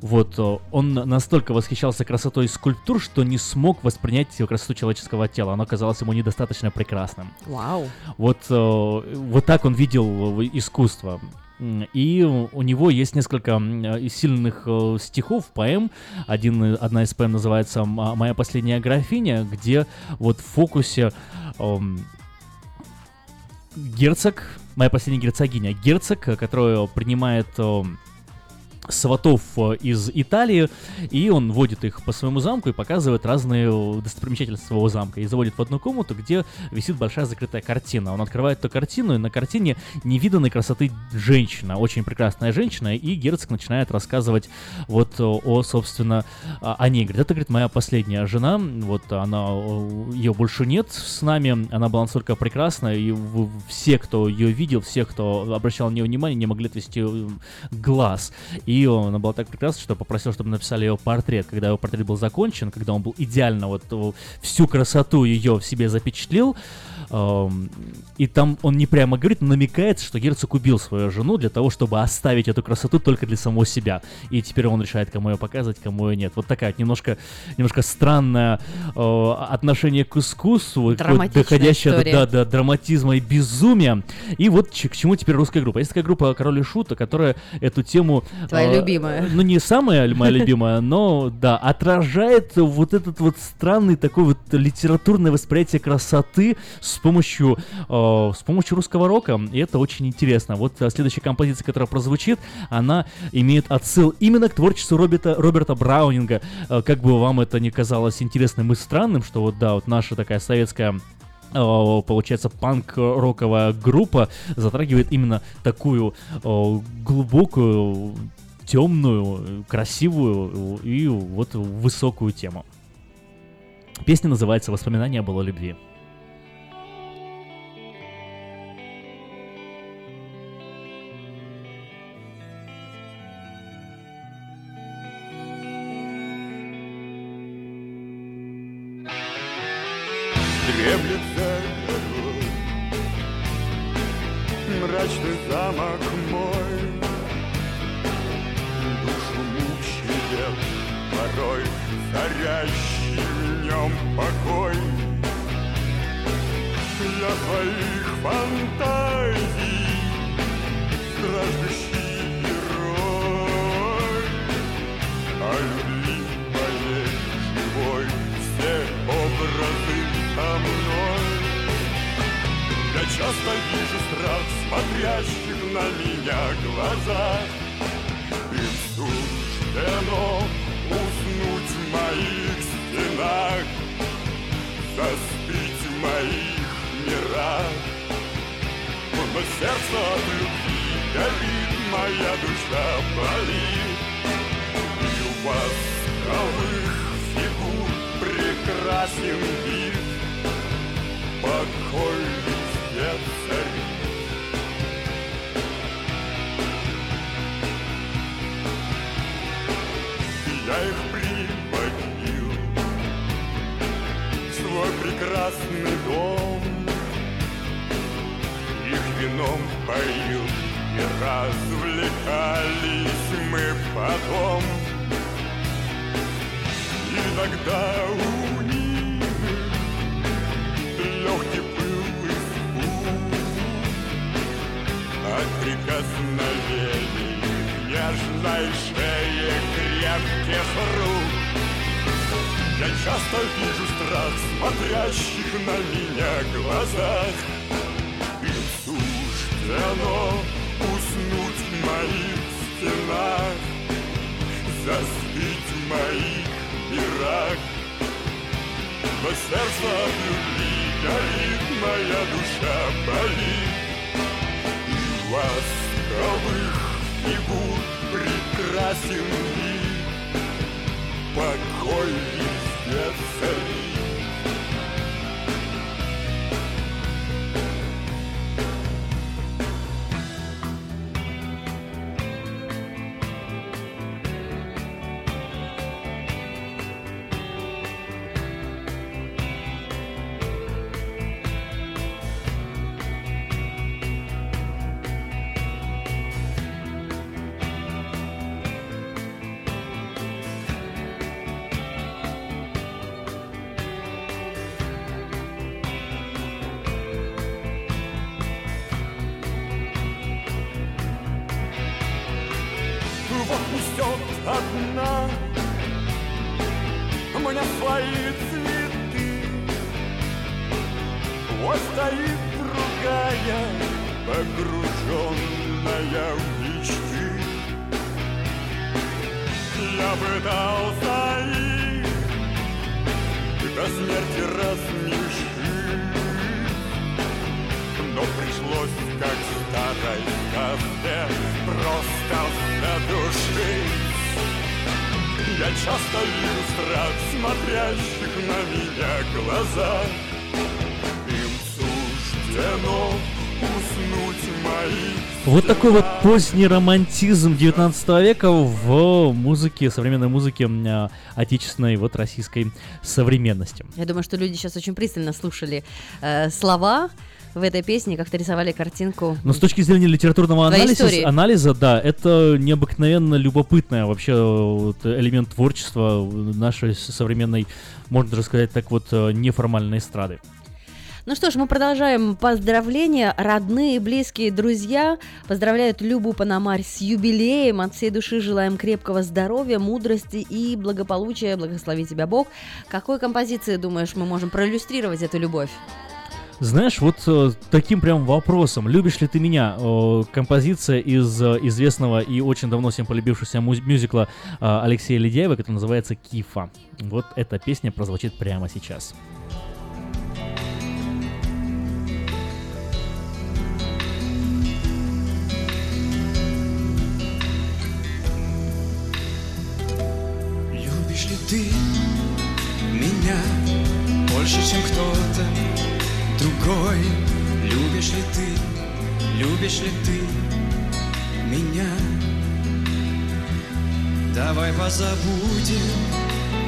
Вот э, он настолько восхищался красотой скульптур, что не смог воспринять красоту человеческого тела. Оно казалось ему недостаточно прекрасным. Вау. Вот, э, вот так он видел искусство. И у него есть несколько сильных стихов, поэм. Один, одна из поэм называется «М- «Моя последняя графиня», где вот в фокусе эм, герцог, моя последняя герцогиня, герцог, э, который принимает эм, сватов э, из Италии, и он водит их по своему замку и показывает разные э, достопримечательности своего замка. И заводит в одну комнату, где висит большая закрытая картина. Он открывает эту картину, и на картине невиданной красоты женщина, очень прекрасная женщина, и герцог начинает рассказывать вот э, о, собственно, о ней. Говорит, это, говорит, моя последняя жена, вот она, ее больше нет с нами, она была настолько прекрасна, и все, кто ее видел, все, кто обращал на нее внимание, не могли отвести глаз. И она была так прекрасна, что попросил, чтобы написали ее портрет. Когда его портрет был закончен, когда он был идеально вот всю красоту ее в себе запечатлел, и там он не прямо говорит, но намекает, что герцог убил свою жену для того, чтобы оставить эту красоту только для самого себя. И теперь он решает, кому ее показывать, кому ее нет. Вот такая вот немножко, немножко странное э, отношение к искусству, доходящее до, история. да, до драматизма и безумия. И вот ч- к чему теперь русская группа. Есть такая группа Король и Шут, которая эту тему... Твоя э, любимая. Ну, не самая моя любимая, но, да, отражает вот этот вот странный такой вот литературное восприятие красоты с помощью, э, с помощью русского рока. И это очень интересно. Вот э, следующая композиция, которая прозвучит, она имеет отсыл именно к творчеству Роберта, Роберта Браунинга. Э, как бы вам это ни казалось интересным и странным, что вот, да, вот наша такая советская э, получается, панк-роковая группа затрагивает именно такую э, глубокую, темную, красивую и вот высокую тему. Песня называется «Воспоминания о былой любви». Часто вижу страх, смотрящих на меня глаза. Им суждено уснуть мои Вот такой вот поздний романтизм 19 века в музыке, современной музыке а, отечественной, вот российской современности. Я думаю, что люди сейчас очень пристально слушали э, слова в этой песне, как-то рисовали картинку. Но с точки зрения литературного анализа, анализа, да, это необыкновенно любопытный вообще вот, элемент творчества нашей современной, можно даже сказать так вот, э, неформальной эстрады. Ну что ж, мы продолжаем поздравления. Родные, близкие, друзья поздравляют Любу Панамарь с юбилеем. От всей души желаем крепкого здоровья, мудрости и благополучия. Благослови тебя Бог. Какой композиции, думаешь, мы можем проиллюстрировать эту любовь? Знаешь, вот э, таким прям вопросом, любишь ли ты меня? Э, композиция из э, известного и очень давно всем полюбившегося муз- мюзикла э, Алексея Ледяева, который называется «Кифа». Вот эта песня прозвучит прямо сейчас. Любишь ли ты меня больше, чем кто-то другой? Любишь ли ты, любишь ли ты меня? Давай позабудем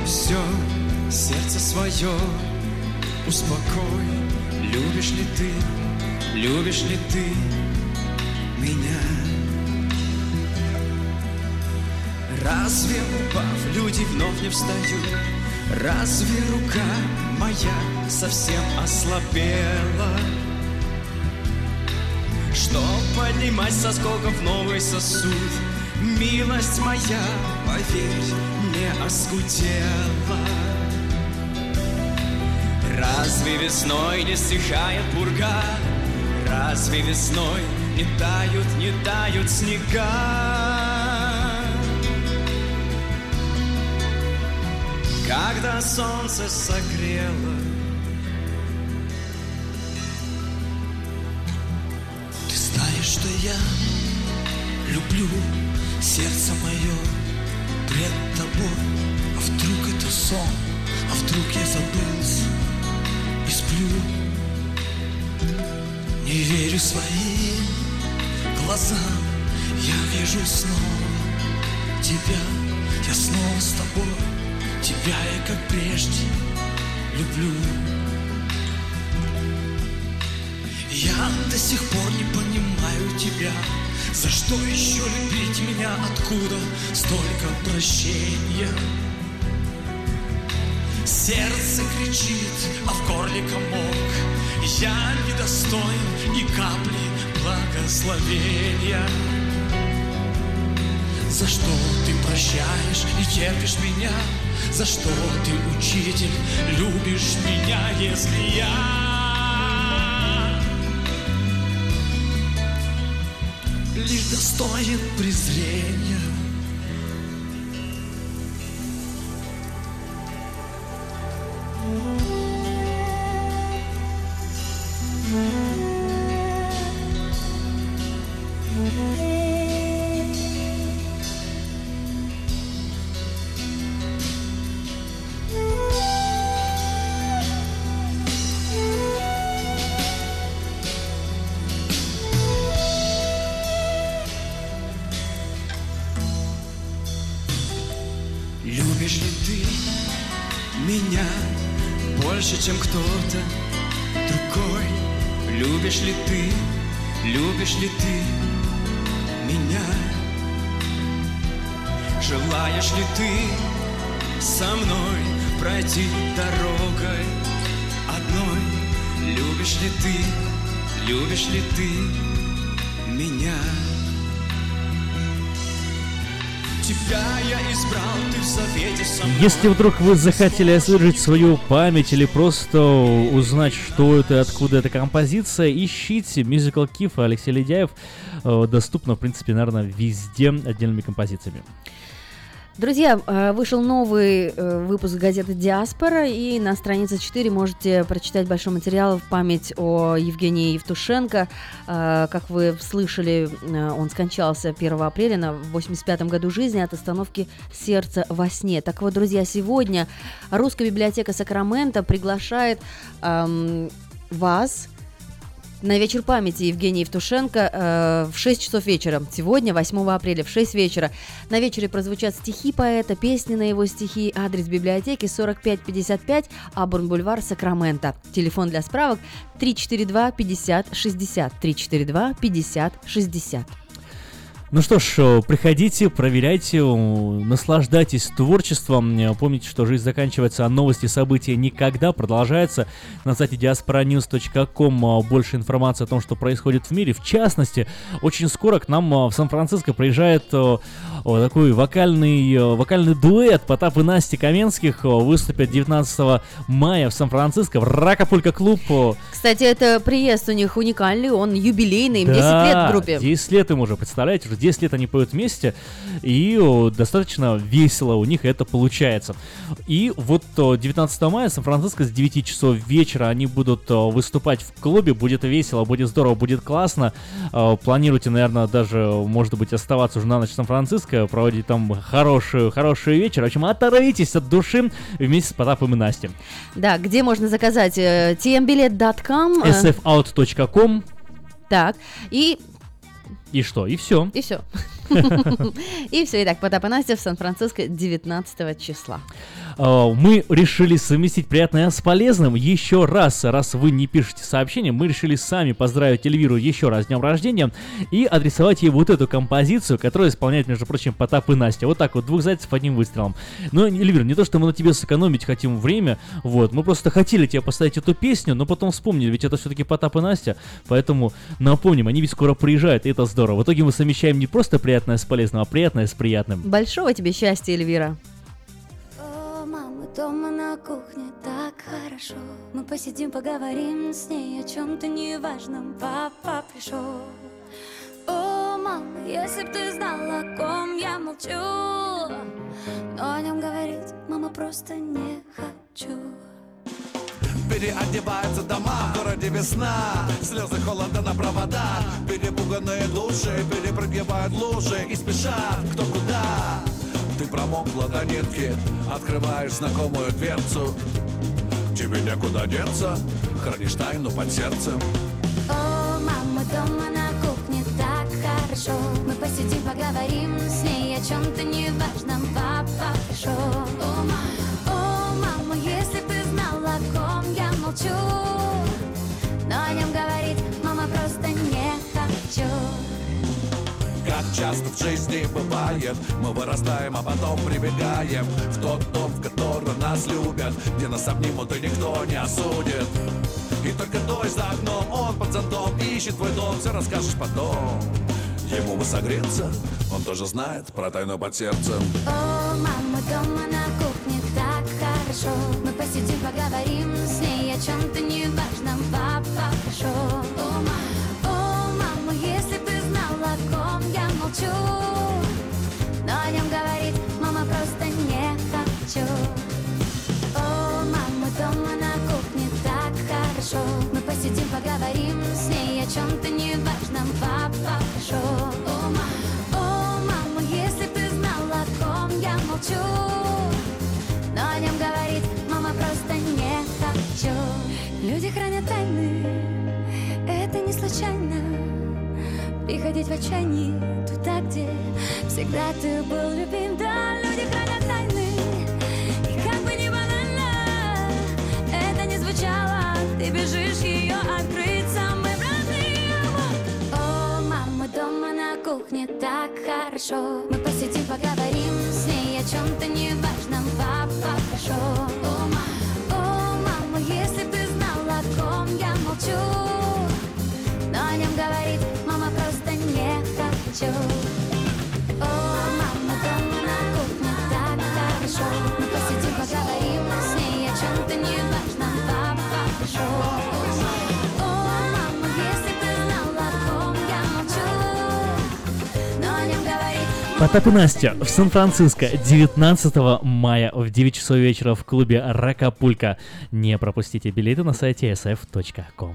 все, сердце свое успокой. Любишь ли ты, любишь ли ты меня? Разве упав, люди вновь не встают? Разве рука моя совсем ослабела? Что поднимать со скоков новый сосуд? Милость моя, поверь, не оскудела. Разве весной не стихает пурга? Разве весной не тают, не тают снега? Когда солнце согрело Ты знаешь, что я люблю сердце мое пред тобой. А вдруг это сон, а вдруг я забылся и сплю. Не верю своим глазам, я вижу снова тебя. Я снова с тобой, тебя я как прежде люблю. Я до сих пор не понимаю тебя За что еще любить меня? Откуда столько прощения? Сердце кричит, а в горле комок Я недостоин ни капли благословения За что ты прощаешь и терпишь меня? За что ты, учитель, любишь меня, если я лишь достоин презрения? Любишь Если вдруг вы захотели освежить свою память или просто узнать, что это откуда эта композиция, ищите Musical Kif Алексей Ледяев. Э, Доступно, в принципе, наверное, везде отдельными композициями. Друзья, э, вышел новый э, выпуск газеты «Диаспора», и на странице 4 можете прочитать большой материал в память о Евгении Евтушенко. Э, Как вы слышали, он скончался 1 апреля на 85 году жизни от остановки сердца во сне. Так вот, друзья, сегодня Русская библиотека Сакрамента приглашает эм, вас на вечер памяти Евгения Евтушенко э, в 6 часов вечера. Сегодня, 8 апреля, в 6 вечера. На вечере прозвучат стихи поэта, песни на его стихи. Адрес библиотеки 4555 Абурн-Бульвар, Сакраменто. Телефон для справок 342 50 60. 342 50 60. Ну что ж, э, приходите, проверяйте, наслаждайтесь творчеством. Э, Помните, что жизнь заканчивается, а новости, события никогда продолжаются. На сайте diasporanews.com э, больше информации о том, что происходит в мире. В частности, очень скоро к нам в Сан-Франциско приезжает такой вокальный, вокальный дуэт Потап и Насти Каменских. Выступят 19 мая в Сан-Франциско в Ракапулька клуб. Кстати, это приезд у них уникальный, он юбилейный, им 10 лет в группе. 10 лет им уже, представляете, уже 10 лет они поют вместе, и достаточно весело у них это получается. И вот о, 19 мая Сан-Франциско с 9 часов вечера они будут выступать в клубе, будет весело, будет здорово, будет классно. Планируйте, наверное, даже, может быть, оставаться уже на ночь в Сан-Франциско, проводить там хорошую, хороший вечер. В общем, оторвитесь от души вместе с Потапом и Настей. Да, где можно заказать? Э, tmbilet.com. э, sfout.com Так, и и что? И все. И все. И все, итак, в Сан-Франциско 19 числа. А, Мы решили совместить приятное с полезным. Еще раз, раз вы не пишете сообщение, мы решили сами поздравить Эльвиру еще раз с днем рождения и адресовать ей вот эту композицию, которую исполняет, между прочим, Потап и Настя. Вот так вот, двух зайцев одним выстрелом. Но, Эльвира, не то, что мы на тебе сэкономить хотим время, вот, мы просто хотели тебе поставить эту песню, но потом вспомнили, ведь это все-таки Потап и Настя, поэтому напомним, они ведь скоро приезжают, и это здорово. В итоге мы совмещаем не просто приятное с полезным, а приятное с приятным. Большого тебе счастья, Эльвира. О, мама, дома на кухне так хорошо. Мы посидим, поговорим с ней о чем-то неважном. Папа пришел О, мама, если б ты знала, о ком я молчу. Но о нем говорить, мама, просто не хочу Переодеваются дома, в городе весна Слезы холода на проводах Перепуганные души перепрыгивают лужи И спешат. Кто куда? Ты промокла до нитки Открываешь знакомую дверцу. Тебе некуда деться Хранишь тайну под сердцем. О, мама, дома на кухне так хорошо. Мы посидим, поговорим с ней о чем-то неважном Папа пришел О, мама, молчу Но о нем говорить, мама, хочу. Как часто в жизни бывает Мы вырастаем, а потом прибегаем В тот дом, в котором нас любят Где нас обнимут и никто не осудит. И только дождь за окном, он под зонтом Ищет твой дом, все расскажешь потом. Ему бы согреться, он тоже знает про тайну под сердцем. О, мама дома на кухне так хорошо. Мы посидим, поговорим с ней о чем-то неважном Папа хорошо О, мама, о, мама, если ты знала, о ком я молчу. Но о нем говорить, мама, просто не хочу. О, мама дома на кухне так хорошо. Мы посидим, поговорим с ней о чем-то неважном Папа хорошо О, мама, о, мама, если ты знала, о ком я молчу хочу Люди хранят тайны, это не случайно. Приходить в отчаянии туда, где всегда ты был любим. Да, люди хранят тайны, и как бы ни банально Это не звучало, ты бежишь ее открыть. Самым родным О, мама дома на кухне так хорошо. Мы посидим, Потап и Настя в Сан-Франциско 19 мая в 9 часов вечера в клубе Ракапулька. Не пропустите билеты на сайте sf.com.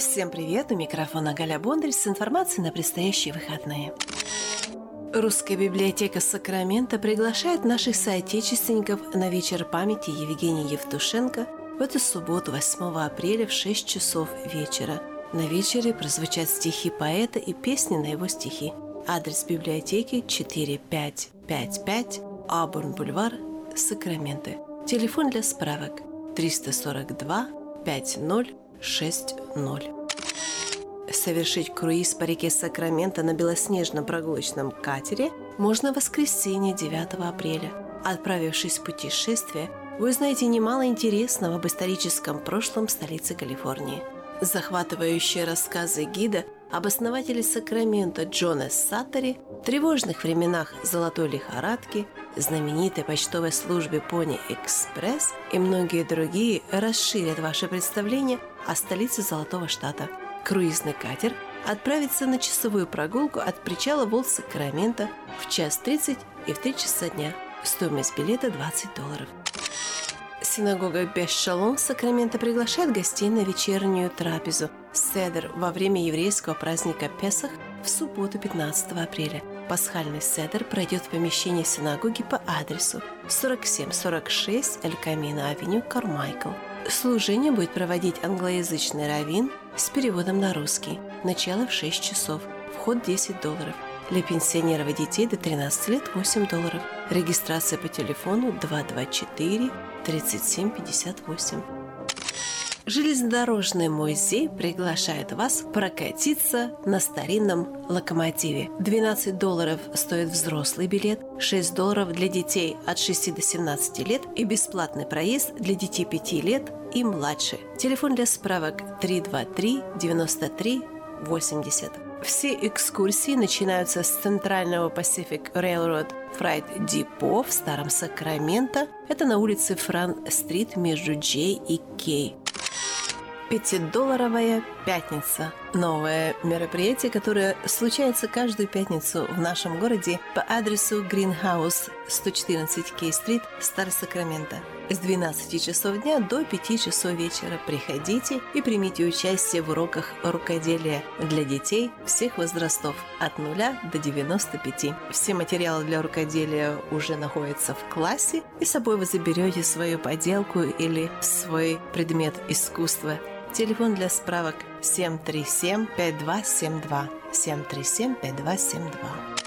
Всем привет! У микрофона Галя Бондарь с информацией на предстоящие выходные. Русская библиотека Сакрамента приглашает наших соотечественников на вечер памяти Евгения Евтушенко в эту субботу, 8 апреля в 6 часов вечера. На вечере прозвучат стихи поэта и песни на его стихи. Адрес библиотеки 4555 Абурн-Бульвар, Сакраменто. Телефон для справок 342 50 6.0. Совершить круиз по реке Сакраменто на белоснежном прогулочном катере можно в воскресенье 9 апреля. Отправившись в путешествие, вы узнаете немало интересного об историческом прошлом столицы Калифорнии. Захватывающие рассказы гида об основателе Сакрамента Джона Саттери, тревожных временах золотой лихорадки, знаменитой почтовой службе Пони Экспресс и многие другие расширят ваше представление о столице Золотого Штата. Круизный катер отправится на часовую прогулку от причала Волт Сакрамента в час 30 и в 3 часа дня. Стоимость билета 20 долларов. Синагога Беш-Шалом приглашает гостей на вечернюю трапезу Седер во время еврейского праздника Песах в субботу 15 апреля. Пасхальный седер пройдет в помещении синагоги по адресу 4746 Эль Камино Авеню, Кармайкл. Служение будет проводить англоязычный раввин с переводом на русский. Начало в 6 часов. Вход 10 долларов. Для пенсионеров и детей до 13 лет 8 долларов. Регистрация по телефону 224 3758. Железнодорожный музей приглашает вас прокатиться на старинном локомотиве. 12 долларов стоит взрослый билет, 6 долларов для детей от 6 до 17 лет и бесплатный проезд для детей 5 лет и младше. Телефон для справок 323 93 80. Все экскурсии начинаются с центрального Pacific Railroad Freight Depot в Старом Сакраменто. Это на улице Фран-стрит между Джей и Кей. Пятидолларовая пятница. Новое мероприятие, которое случается каждую пятницу в нашем городе по адресу Greenhouse 114 Кей-стрит, Старый Сакраменто. С 12 часов дня до 5 часов вечера приходите и примите участие в уроках рукоделия для детей всех возрастов от 0 до 95. Все материалы для рукоделия уже находятся в классе, и с собой вы заберете свою поделку или свой предмет искусства Телефон для справок 737-5272. 737-5272.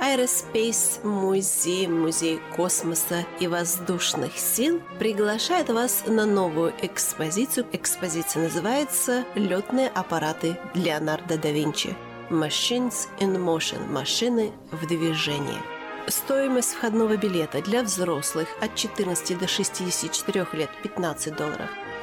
Aerospace Музей, Музей космоса и воздушных сил приглашает вас на новую экспозицию. Экспозиция называется «Летные аппараты Леонардо да Винчи». Machines in Motion – машины в движении. Стоимость входного билета для взрослых от 14 до 64 лет – 15 долларов –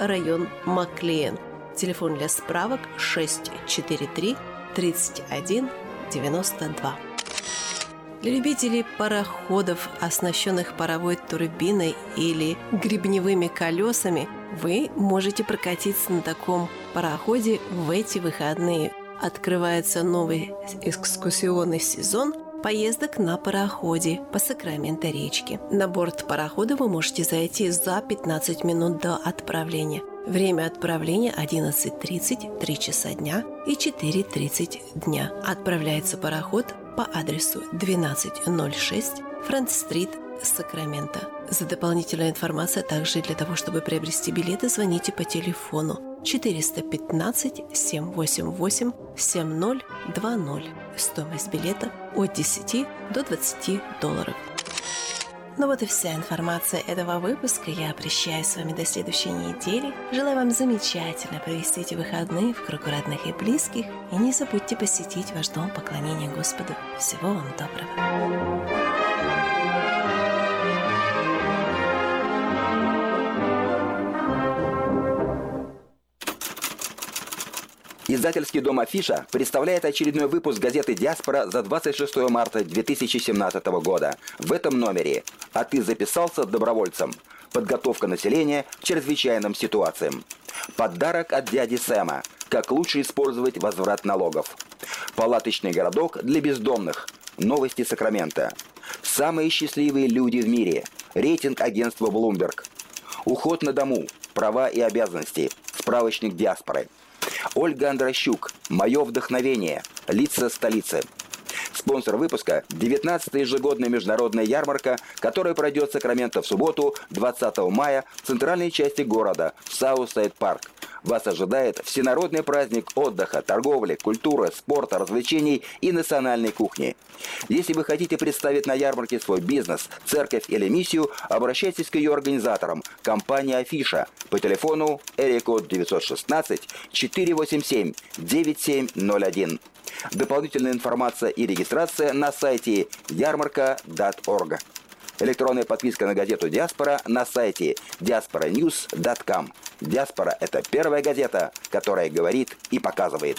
район Маклиен. Телефон для справок 643 31 92. Для любителей пароходов, оснащенных паровой турбиной или гребневыми колесами, вы можете прокатиться на таком пароходе в эти выходные. Открывается новый экскурсионный сезон – поездок на пароходе по Сакраменто речке. На борт парохода вы можете зайти за 15 минут до отправления. Время отправления 11.30, 3 часа дня и 4.30 дня. Отправляется пароход по адресу 1206 Франц-стрит, Сакраменто. За дополнительной информацией, а также для того, чтобы приобрести билеты, звоните по телефону 415 788 7020. Стоимость билета от 10 до 20 долларов. Ну вот и вся информация этого выпуска. Я прощаюсь с вами до следующей недели. Желаю вам замечательно провести эти выходные в кругу родных и близких. И не забудьте посетить ваш дом поклонения Господу. Всего вам доброго. Издательский дом «Афиша» представляет очередной выпуск газеты «Диаспора» за 26 марта 2017 года. В этом номере «А ты записался добровольцем?» Подготовка населения к чрезвычайным ситуациям. Подарок от дяди Сэма. Как лучше использовать возврат налогов. Палаточный городок для бездомных. Новости Сакрамента. Самые счастливые люди в мире. Рейтинг агентства Bloomberg. Уход на дому. Права и обязанности. Справочник диаспоры. Ольга Андрощук. Мое вдохновение. Лица столицы. Спонсор выпуска – 19-я ежегодная международная ярмарка, которая пройдет в Сакраменто в субботу, 20 мая, в центральной части города, в Southside Park. Вас ожидает всенародный праздник отдыха, торговли, культуры, спорта, развлечений и национальной кухни. Если вы хотите представить на ярмарке свой бизнес, церковь или миссию, обращайтесь к ее организаторам, компания Афиша, по телефону area code 916 487 9701. Дополнительная информация и регистрация на сайте ярмарка.орг. Электронная подписка на газету «Диаспора» на сайте diasporanews.com. «Диаспора» — это первая газета, которая говорит и показывает.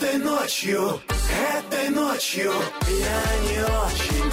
Этой ночью, этой ночью я не очень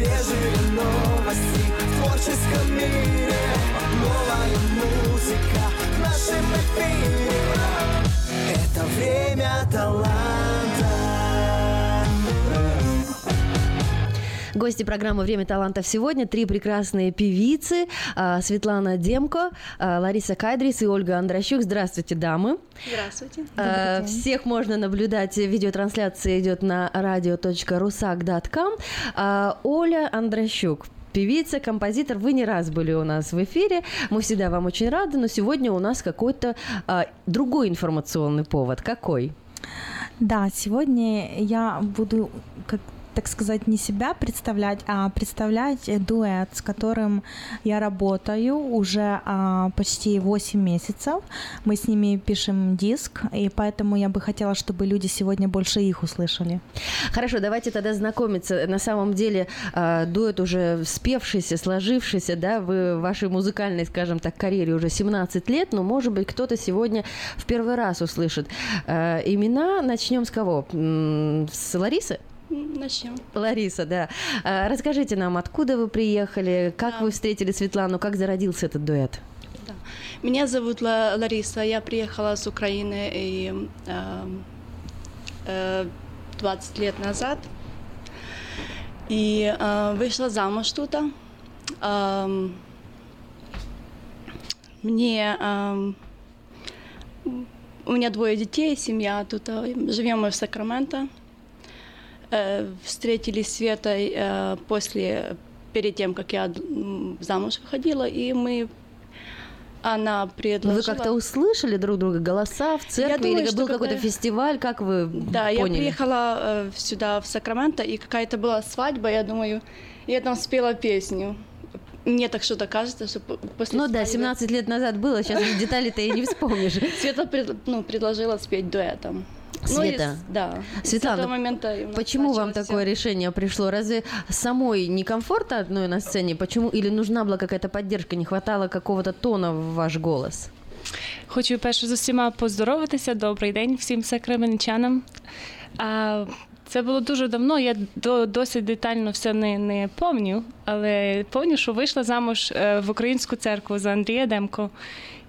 Свежие новости в творческом мире. Новая музыка в нашем эфире. Это время таланта Гости программы «Время талантов» сегодня три прекрасные певицы. а, Светлана Демко, а, Лариса Кайдрис и Ольга Андрощук. Здравствуйте, дамы. Здравствуйте. А, Всех можно наблюдать. Видеотрансляция идет на radio.rusak.com. Оля Андрощук. Певица, композитор, вы не раз были у нас в эфире, мы всегда вам очень рады, но сегодня у нас какой-то а, другой информационный повод. Какой? Да, сегодня я буду, как так сказать, не себя представлять, а представлять э, дуэт, с которым я работаю уже а, почти 8 месяцев. Мы с ними пишем диск, и поэтому я бы хотела, чтобы люди сегодня больше их услышали. Хорошо, давайте тогда знакомиться. На самом деле э, дуэт уже спевшийся, сложившийся, да, вы вашей музыкальной, скажем так, карьере уже 17 лет, но, может быть, кто-то сегодня в первый раз услышит э, имена. Начнем с кого? С Ларисы? Начнем. Лариса, да. Э, Расскажите нам, откуда вы приехали, как вы встретили Светлану, как зародился этот дуэт? Меня зовут Ла- Лариса, я приехала с Украины и, э, э, 20 лет назад и э, вышла замуж тут. Эм, мне эм, у меня двое детей, семья тут. э, Живем мы в Сакраменто. Э, встретились с Светой э, после, перед тем, как я замуж выходила, и мы она предложила... Вы как-то услышали друг друга голоса в церкви думаю, или был какой-то фестиваль, как вы Да, я поняли? приехала э, сюда, в Сакраменто, и какая-то была свадьба, я думаю, я там спела песню. Мне так что-то кажется, что по- после Ну да, свадьбы- 17 лет назад было, сейчас детали-то и не вспомнишь. Света пред- ну, предложила спеть дуэтом. Ну, и Света. с- да. И с Светлана, этого момента и у нас Почему вам началось такое всё. решение пришло? Разве самой некомфортно одной на сцене? Почему? Или нужна была какая-то поддержка, не хватало какого-то тона в ваш голос? Хочу перше з усіма поздоровитися. Добрий день всім сакременчанам. А, це було дуже давно. Я до, досить детально все не, не пам'ятаю, але пам'ятаю, що вийшла замуж е, в українську церкву за Андрія Демко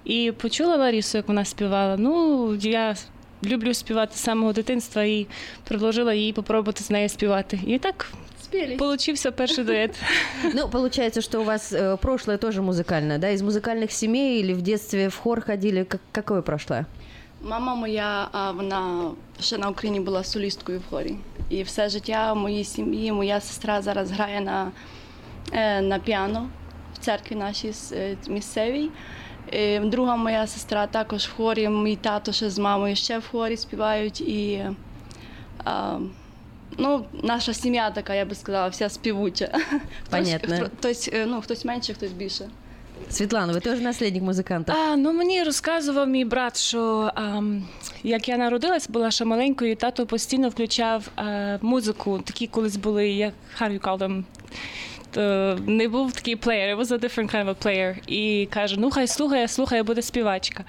і почула Ларісу, як вона співала. Ну, я люблю співати з самого дитинства і предложила їй попробувати з нею співати. І так получився перший дует. Ну, получается, что у вас э, прошлое тоже музыкальное, да? Из музыкальных семей или в детстве в хор ходили? Как- какое прошлое? Мама моя, а, вона ще на Україні була солісткою в хорі. І все життя в моїй сім'ї моя сестра зараз грає на, е, на піано в церкві нашій с- е, місцевій. Е, Друга моя сестра також в хорі, мій тато ще з мамою ще в хорі співають. І а, ну, наша сім'я така, я би сказала, вся співуча. Понятно. Хтось, хтось, е, ну, хтось менше, хтось більше. Светлана, вы тоже наследник музыканта? А, ну мені розказував мій брат, що ам, як я народилась, була ще маленькою, тато постійно включав е, музику. Такі колись були, як them, то не був такий плеєр, it was a different kind of a player. І каже: ну хай слухає, слухає, буде співачка.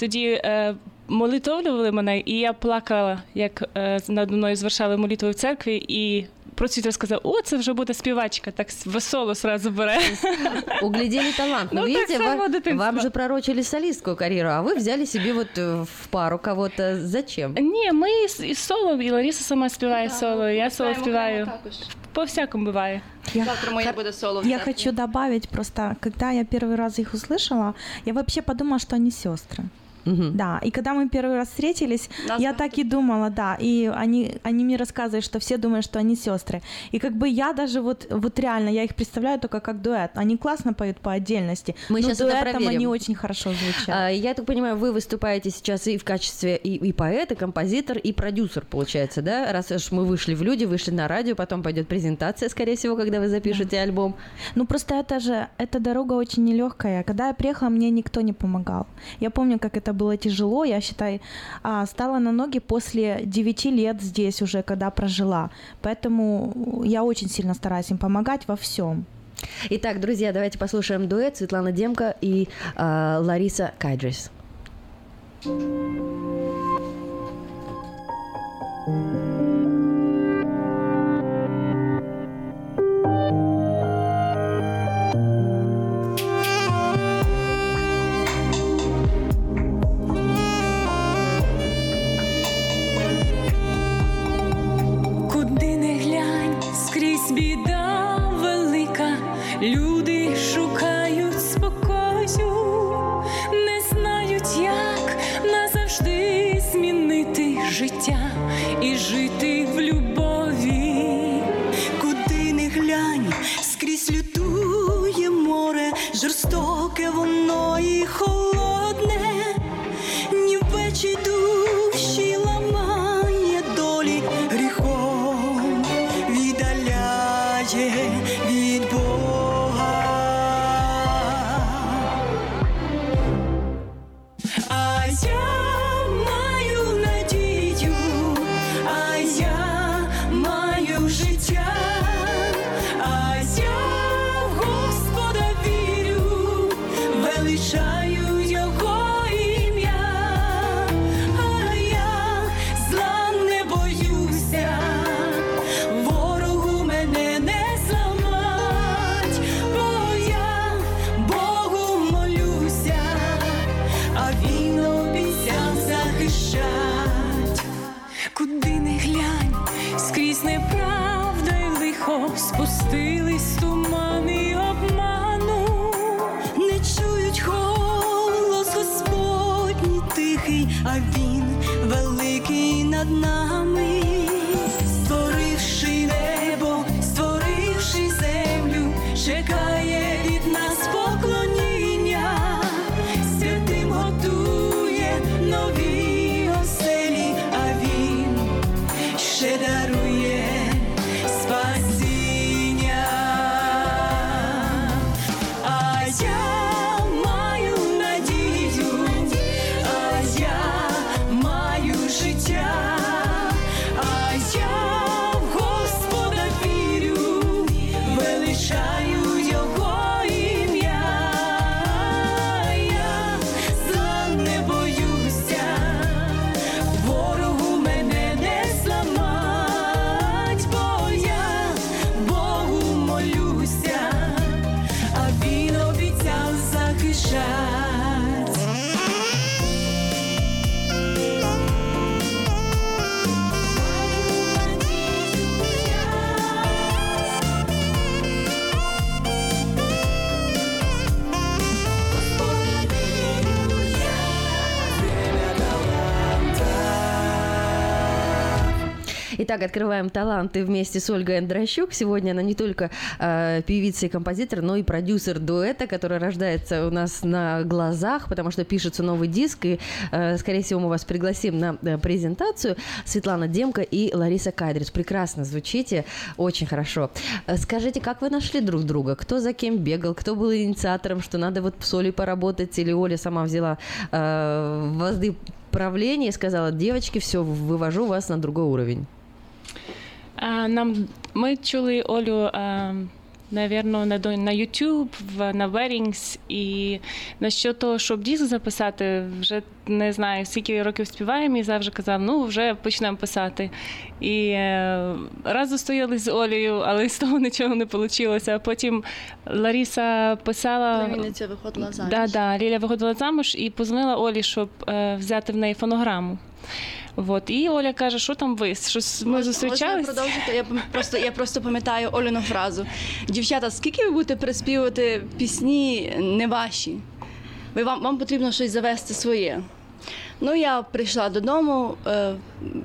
Тоді е, молитовлювали мене, і я плакала, як е, надо мною звершали молитву в церкві, і просвітер сказав: о, це вже буде співачка, так весело сразу бере. Углядели талант. Но Ну, так видите, само вам, дитинства. вам же пророчили солистскую карьеру, а вы взяли себе вот э, в пару кого-то. Зачем? Ні, ми і, і соло, і Лариса сама співає соло, і я соло співаю. По всякому буває. Завтра моє буде соло. в Я церкві. хочу добавить просто, когда я первый раз их услышала, я вообще подумала, что они сестры. Да, и когда мы первый раз встретились, я так и думала, да, и они, они мне рассказывали, что все думают, что они сестры. И как бы я даже вот, вот реально, я их представляю только как дуэт. Они классно поют по отдельности, Мы но сейчас это дуэтом проверим. они очень хорошо звучат. А, Я так понимаю, вы выступаете сейчас и в качестве и, и поэт, и композитор, и продюсер, получается, да? Раз уж мы вышли в люди, вышли на радио, потом пойдет презентация, скорее всего, когда вы запишете альбом. Ну просто это же, эта дорога очень нелегкая. Когда я приехала, мне никто не помогал. Я помню, как это было тяжело. Я, считай, а, стала на ноги после 9 лет здесь уже, когда прожила. Поэтому я очень сильно стараюсь им помогать во всем. Итак, друзья, давайте послушаем дуэт Светлана Демко и а, Лариса Кайдрис. Куди люди шукають спокою, не знають, як назавжди змінити життя і жити в любові. Куди не глянь, скрізь лютує море, жорстоке воно і холодне, ні в печі Итак, открываем таланты вместе с Ольгой Андрощук. Сегодня она не только э, певица и композитор, но и продюсер дуэта, который рождается у нас на глазах, потому что пишется новый диск, и, э, скорее всего, мы вас пригласим на э, презентацию. Светлана Демка и Лариса Кайдрис. Прекрасно звучите, очень хорошо. Э, Скажите, как вы нашли друг друга? Кто за кем бегал? Кто был инициатором, что надо вот с Олей поработать? Или Оля сама взяла э, возды правления и сказала, девочки, все, вывожу вас на другой уровень? Нам ми чули Олю, навірно, на на YouTube, на Weddings, і на що того, щоб диск записати, вже не знаю, скільки років співаємо, і завжди казав, ну вже почнемо писати. І е, раз зустрілись з Олею, але з того нічого не вийшло. А потім Ларіса писала. Племінниця виходила заміж. Да, да, Ліля виходила замуж і позвонила Олі, щоб е, взяти в неї фонограму. Вот. І Оля каже, що там ви? Щось ми Можна зустрічались? продовжити? Я просто, я просто пам'ятаю Оліну фразу. Дівчата, скільки ви будете переспівувати пісні не ваші? Ви, вам, вам потрібно щось завести своє. Ну, я прийшла додому, е,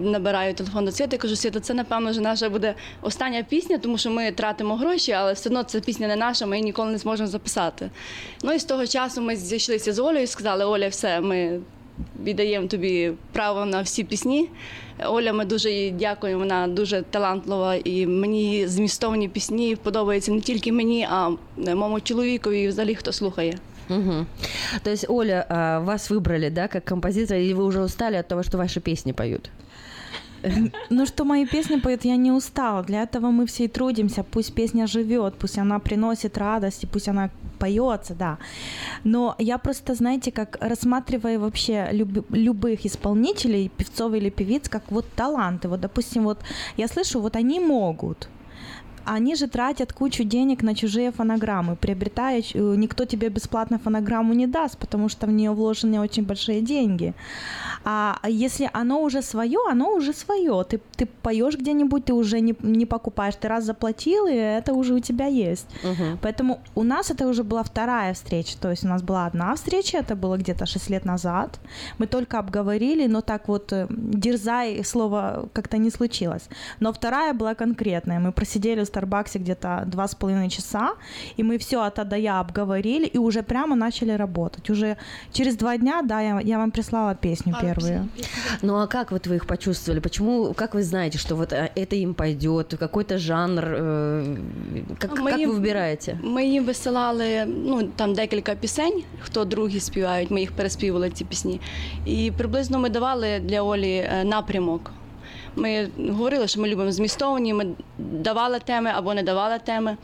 набираю телефон до Світи, кажу, Світа, це напевно вже наша буде остання пісня, тому що ми тратимо гроші, але все одно ця пісня не наша, ми її ніколи не зможемо записати. Ну і з того часу ми зійшлися з Олею і сказали, Оля, все, ми віддаємо тобі право на всі пісні. Оля, ми дуже їй дякуємо, вона дуже талантлива, і мені змістовні пісні подобаються не тільки мені, а моєму чоловікові і взагалі хто слухає. Угу. То есть, Оля, вас выбрали, да, как композитора, или вы уже устали от того, что ваши песни поют? Ну, что мои песни поют, я не устала. Для этого мы все и трудимся. Пусть песня живет, пусть она приносит радость, и пусть она поется, да. Но я просто, знаете, как рассматривая вообще люб- любых исполнителей, певцов или певиц, как вот таланты. Вот, допустим, вот я слышу, вот они могут, они же тратят кучу денег на чужие фонограммы, приобретая, э, никто тебе бесплатно фонограмму не даст, потому что в нее вложены очень большие деньги. А если оно уже свое, оно уже свое. Ты, ты поешь где-нибудь, ты уже не, не покупаешь, ты раз заплатил, и это уже у тебя есть. Поэтому у нас это уже была вторая встреча. То есть у нас была одна встреча, это было где-то 6 лет назад. Мы только обговорили, но так вот э, дерзай слово как-то не случилось. Но вторая была конкретная. Мы просидели в Старбаксе где-то два с половиной часа, и мы все от А до Я обговорили, и уже прямо начали работать. Уже через два дня, да, я, я вам прислала песню первую. Ну а как вот вы их почувствовали? Почему, как вы знаете, что вот а, это им пойдет, какой-то жанр? э, Как, Ми как їм- вы выбираете? Ми їм висилали ну, там декілька пісень, хто другі співають, ми їх переспівали ці пісні. І приблизно ми давали для Олі е, напрямок. Ми говорили, що ми любимо змістовні, ми давали теми або не давали теми.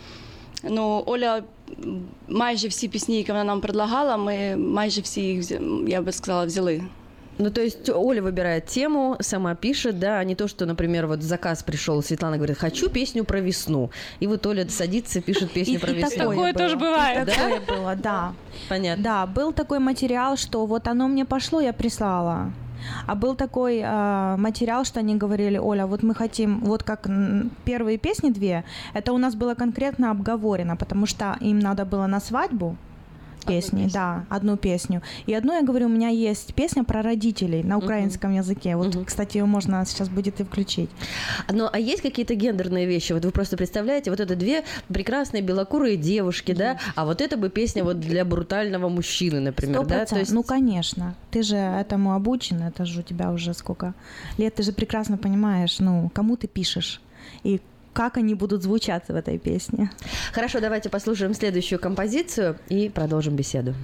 Ну, Оля м, майже всі пісні, які вона нам предлагала, ми майже всі їх, взя- я би сказала, взяли. Ну, то есть Оля выбирает тему, сама пишет, да, а не то, что, например, вот заказ пришел, Светлана говорит, хочу песню про весну. И вот Оля садится, пишет песню И- про и весну. такое тоже бывает. И Да? такое было, да. Понятно. Да, был такой материал, что вот оно мне пошло, я прислала. А был такой э, материал, что они говорили, Оля, вот мы хотим, вот как первые песни две, это у нас было конкретно обговорено, потому что им надо было на свадьбу песни, да, одну песню. И одну, я говорю, у меня есть песня про родителей на украинском языке. Вот, кстати, ее можно сейчас будет и включить. Ну, а есть какие-то гендерные вещи? Вот вы просто представляете, вот это две прекрасные белокурые девушки, да, а вот это бы песня вот для брутального мужчины, например, Сто да? То есть Ну, конечно. Ты же этому обучен, это же у тебя уже сколько лет. Ты же прекрасно понимаешь, ну, кому ты пишешь и как они будут звучать в этой песне. Хорошо, давайте послушаем следующую композицию и продолжим беседу.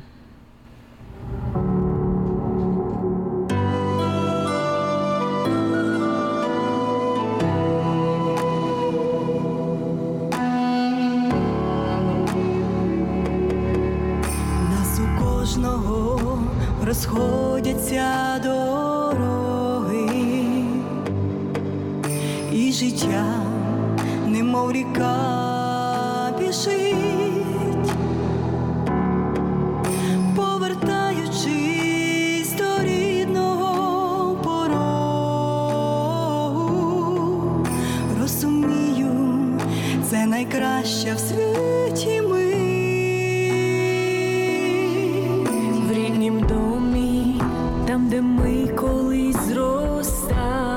Розходяться дороги, і життя, немов ріка біжить, повертаючись до рідного порогу, розумію, це найкраща в світі ми. В ріднім домі, там, де ми колись зростали,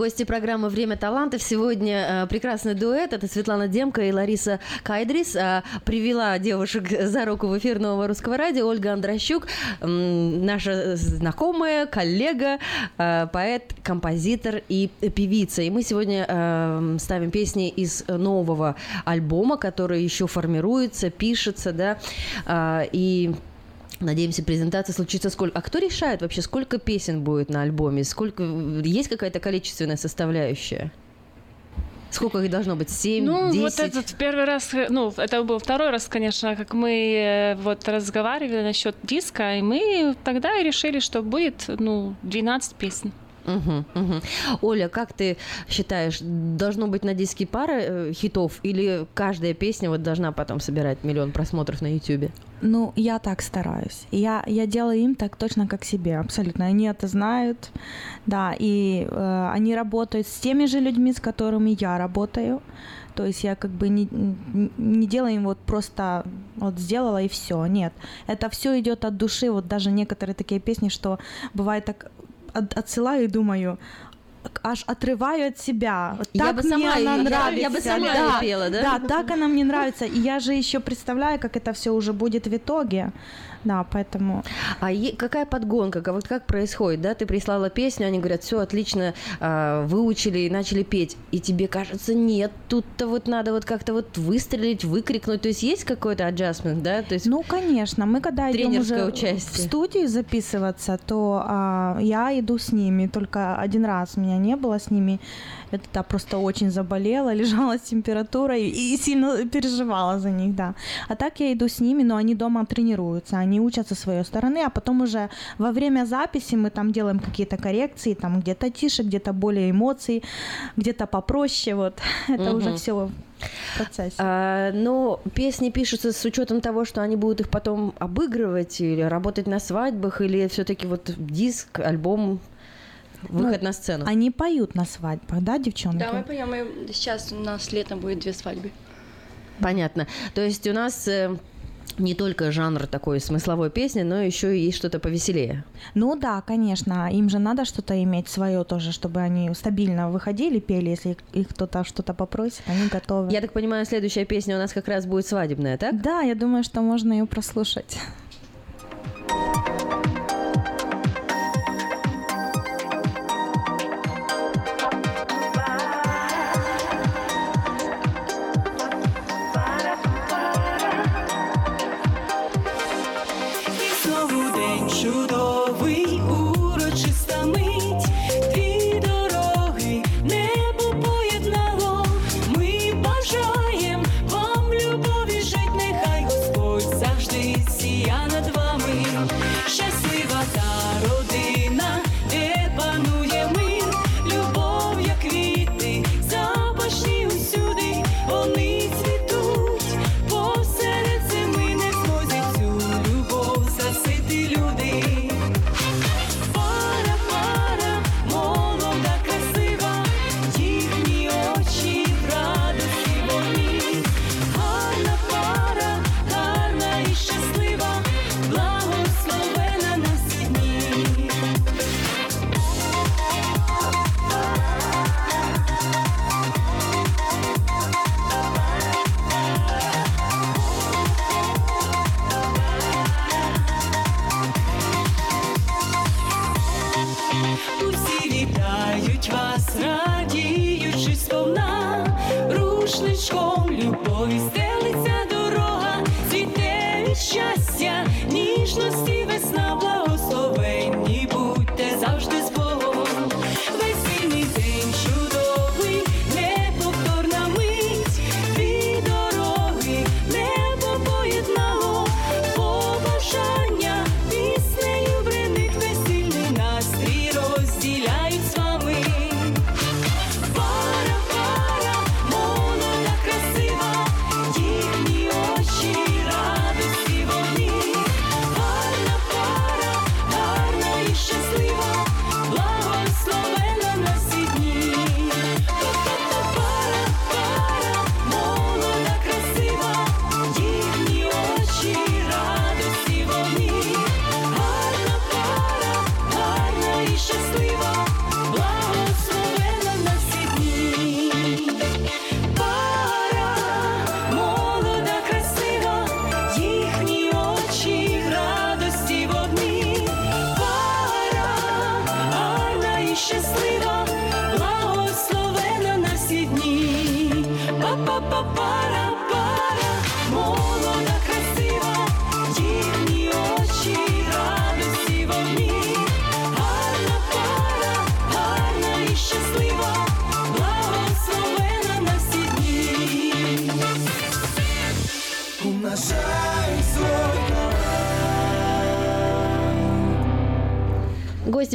гости программы «Время талантов». Сегодня э, прекрасный дуэт. Это Светлана Демка и Лариса Кайдрис. А, привела девушек за руку в эфир Нового Русского Радио Ольга Андрощук, наша знакомая, коллега, э, поэт, композитор и певица. И мы сегодня э, ставим песни из нового альбома, который еще формируется, пишется, да, и Надеемся, презентация случится сколько. А кто решает вообще, сколько песен будет на альбоме? Сколько есть какая-то количественная составляющая? Сколько их должно быть? Семь, Ну, десять? вот этот первый раз, ну, это был второй раз, конечно, как мы э, вот разговаривали насчет диска, и мы тогда и решили, что будет, ну, 12 песен. Мгм, мгм. Оля, как ты считаешь, должно быть на диске пара э, хитов или каждая песня вот должна потом собирать миллион просмотров на Ютубе? Ну, я так стараюсь. Я, я делаю им так точно, как себе, абсолютно. Они это знают, да, и э, они работают с теми же людьми, с которыми я работаю. То есть я как бы не, не делаю им вот просто вот сделала и все. Нет, это все идет от души. Вот даже некоторые такие песни, что бывает так от- отсылаю и думаю, аж отрываю от себя. Вот Я так бы мне сама она её- нравится. я бы сама да, пела, да? Да, так она мне нравится. И я же еще представляю, как это все уже будет в итоге. Да, поэтому... А е- какая подгонка? Вот как происходит, да? Ты прислала песню, они говорят, все отлично, а, выучили и начали петь. И тебе кажется, нет, тут-то вот надо вот как-то вот выстрелить, выкрикнуть. То есть есть какой-то adjustment, да? То есть Ну, конечно, мы когда идем уже участие. в студию записываться, то а, я иду с ними. Только один раз меня не было с ними. Это да, просто очень заболела, лежала с температурой и сильно переживала за них, да. А так я иду с ними, но они дома тренируются, они учатся своей стороны, а потом уже во время записи мы там делаем какие-то коррекции, там где-то тише, где-то более эмоций, где-то попроще, вот. Это уже Мгм. все в процессе. А, но песни пишутся с учетом того, что они будут их потом обыгрывать или работать на свадьбах, или все-таки вот диск, альбом, выход Ну, на сцену. Они поют на свадьбах, да, девчонки? Да, мы поем, сейчас у нас летом будет две свадьбы. Понятно. То есть у нас э, не только жанр такой смысловой песни, но еще и есть что-то повеселее. Ну да, конечно, им же надо что-то иметь свое тоже, чтобы они стабильно выходили, пели, если их кто-то что-то попросит, они готовы. Я так понимаю, следующая песня у нас как раз будет свадебная, так? Да, я думаю, что можно ее прослушать.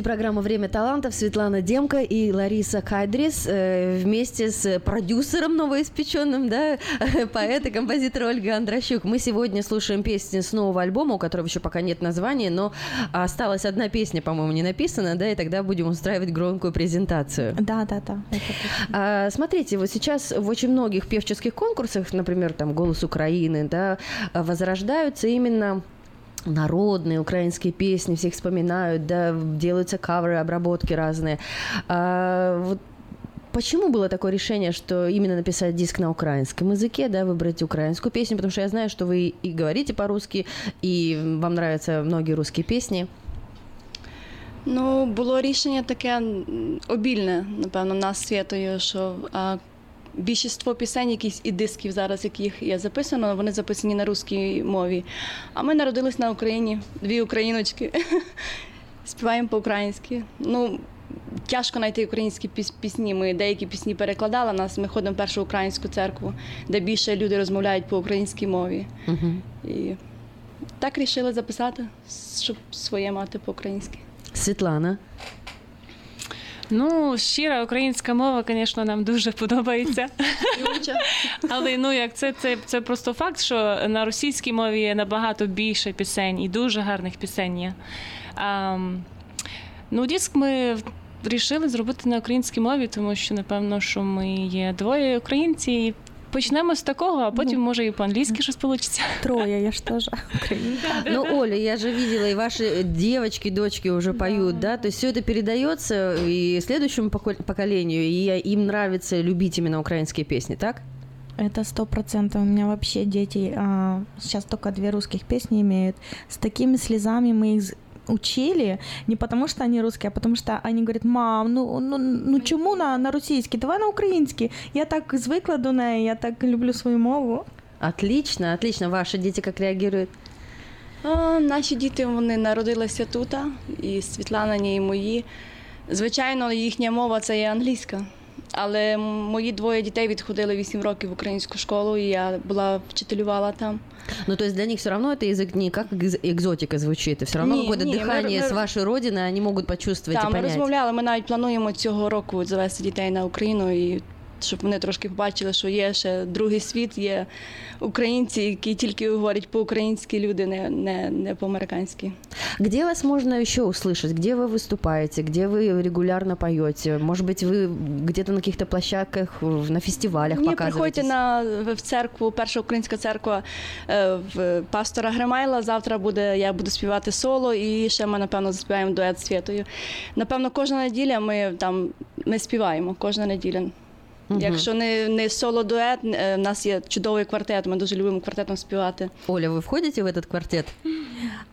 Гости программы «Время талантов» Светлана Демка и Лариса Кайдрис э, вместе с продюсером новоиспеченным, да, поэт и композитор Ольга Андрощук. Мы сегодня слушаем песни с нового альбома, у которого еще пока нет названия, но осталась одна песня, по-моему, не написана, да, и тогда будем устраивать громкую презентацию. Да, да, да. А, смотрите, вот сейчас в очень многих певческих конкурсах, например, там «Голос Украины», да, возрождаются именно народные украинские песни, все их вспоминают, да, делаются каверы, обработки разные. А, вот Почему было такое решение, что именно написать диск на украинском языке, да, выбрать украинскую песню? Потому что я знаю, что вы и говорите по-русски, и вам нравятся многие русские песни. Ну, було рішення таке обільне, напевно, нас святою, що а, більшість пісень, якісь і дисків зараз, яких є записано, вони записані на русській мові. А ми народились на Україні, дві україночки. Співаємо по-українськи. Ну, тяжко знайти українські піс- пісні. Ми деякі пісні перекладали нас. Ми ходимо в першу українську церкву, де більше люди розмовляють по українській мові. І так рішили записати, щоб своє мати по-українськи. Світлана. Ну, щира українська мова, звісно, нам дуже подобається. Але ну як це, це, це просто факт, що на російській мові є набагато більше пісень і дуже гарних пісень є. А, ну, диск ми вирішили зробити на українській мові, тому що, напевно, що ми є двоє українці. І почнемо з такого, а потім, може, і по-англійськи щось вийде. Трое, я ж тоже украинка. Ну, Оля, я же видела, и ваши девочки, дочки уже поют, да? То есть все это передается и следующему поко- поколению, и им нравится любить именно украинские песни, так? Это сто процентов. У меня вообще дети а, сейчас только две русских песни имеют. С такими слезами мы их з- учили, не потому что они русские, а потому что они говорят, мам, ну, ну, ну чому на, на російській, давай на українській. Я так звикла до неї, я так люблю свою мову. Отлично, отлично. Ваши дети как реагируют? А, наші діти вони народилися тут, і Світланані, і мої. Звичайно, їхня мова це є англійська. Але мої двоє дітей відходили 8 років в українську школу, і я була вчителювала там. Ну, то есть для них все равно это язык не как экз- экзотика звучит, и все равно Не, какое-то не, мы- дыхание мы- с вашей родины они могут почувствовать Там и ми понять. розмовляли. Ми навіть плануємо цього року завести дітей на Україну і щоб вони трошки побачили, що є ще другий світ, є українці, які тільки говорять по-українськи люди, не, не, не по-американськи. Где вас можно еще услышать? Где вы выступаете? Где вы регулярно поете? Может быть, вы где-то на каких-то площадках, в- на фестивалях Ні, показываетесь? приходьте на в церкву, перша українська церква е, в пастора Гримайла. Завтра буде я буду співати соло, і ще ми напевно заспіваємо дует з Святою. Напевно, кожна неділя ми там ми співаємо кожна неділя. Мгм. Якщо не, не соло дует, е, в нас є чудовий квартет. Ми дуже любимо квартетом співати. Оля, вы входите в этот квартет?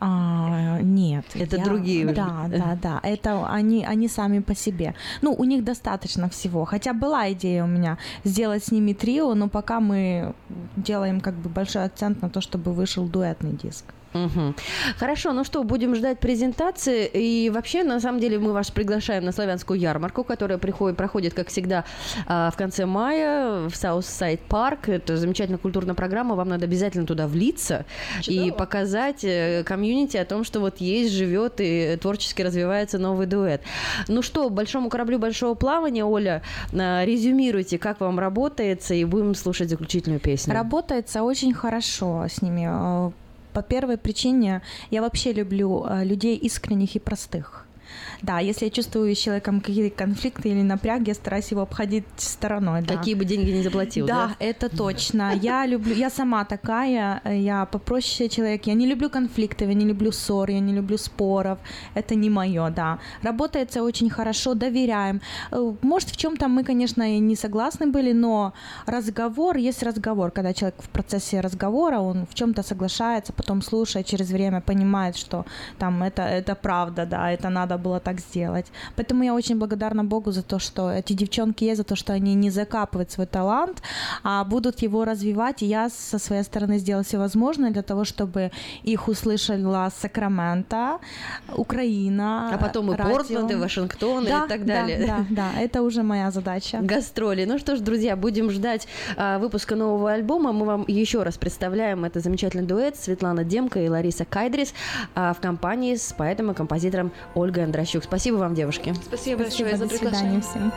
А, нет. Это я- другие. Да, да, да. Это они, они сами по себе. Ну, у них достаточно всего. Хотя была идея у меня сделать с ними трио, но пока мы делаем как бы большой акцент на то, чтобы вышел дуэтный диск. Мгм. Хорошо, ну что, будем ждать презентации. И вообще, на самом деле, мы вас приглашаем на славянскую ярмарку, которая приходит, проходит, как всегда, а, в конце мая в Southside Park. Это замечательная культурная программа. Вам надо обязательно туда влиться и показать э, комьюнити о том, что вот есть, живет и творчески развивается новый дуэт. Ну что, большому кораблю большого плавания, Оля, а, резюмируйте, как вам работается, и будем слушать заключительную песню. Работается очень хорошо с ними. По первой причине я вообще люблю э, людей искренних и простых. Да, если я чувствую с человеком какие-то конфликты или напряг, я стараюсь его обходить стороной. Да. Какие бы деньги не заплатил, да? Да, это точно. Я люблю, я сама такая, я попроще человек. Я не люблю конфликтов, я не люблю ссор, я не люблю споров. Это не мое, да. Работается очень хорошо, доверяем. Э, Может, в чем-то мы, конечно, и не согласны были, но разговор есть разговор. Когда человек в процессе разговора, он в чем-то соглашается, потом слушает через время, понимает, что там это, это правда, да, это надо было так сделать. Поэтому я очень благодарна Богу за то, что эти девчонки есть, за то, что они не закапывают свой талант, а будут его развивать. И я со своей стороны сделаю все возможное для того, чтобы их услышала Сакраменто, Украина, А потом и радио. Портленд, и Вашингтон, Да, и так да, далее. Да, да, это уже моя задача. Гастроли. Ну что ж, друзья, будем ждать а, выпуска нового альбома. Мы вам еще раз представляем это замечательный дуэт Светлана Демка и Лариса Кайдрис а, в компании с поэтом и композитором Ольгой Андрощук. Спасибо вам, девушки. Спасибо большое за до свидания приглашение. всем.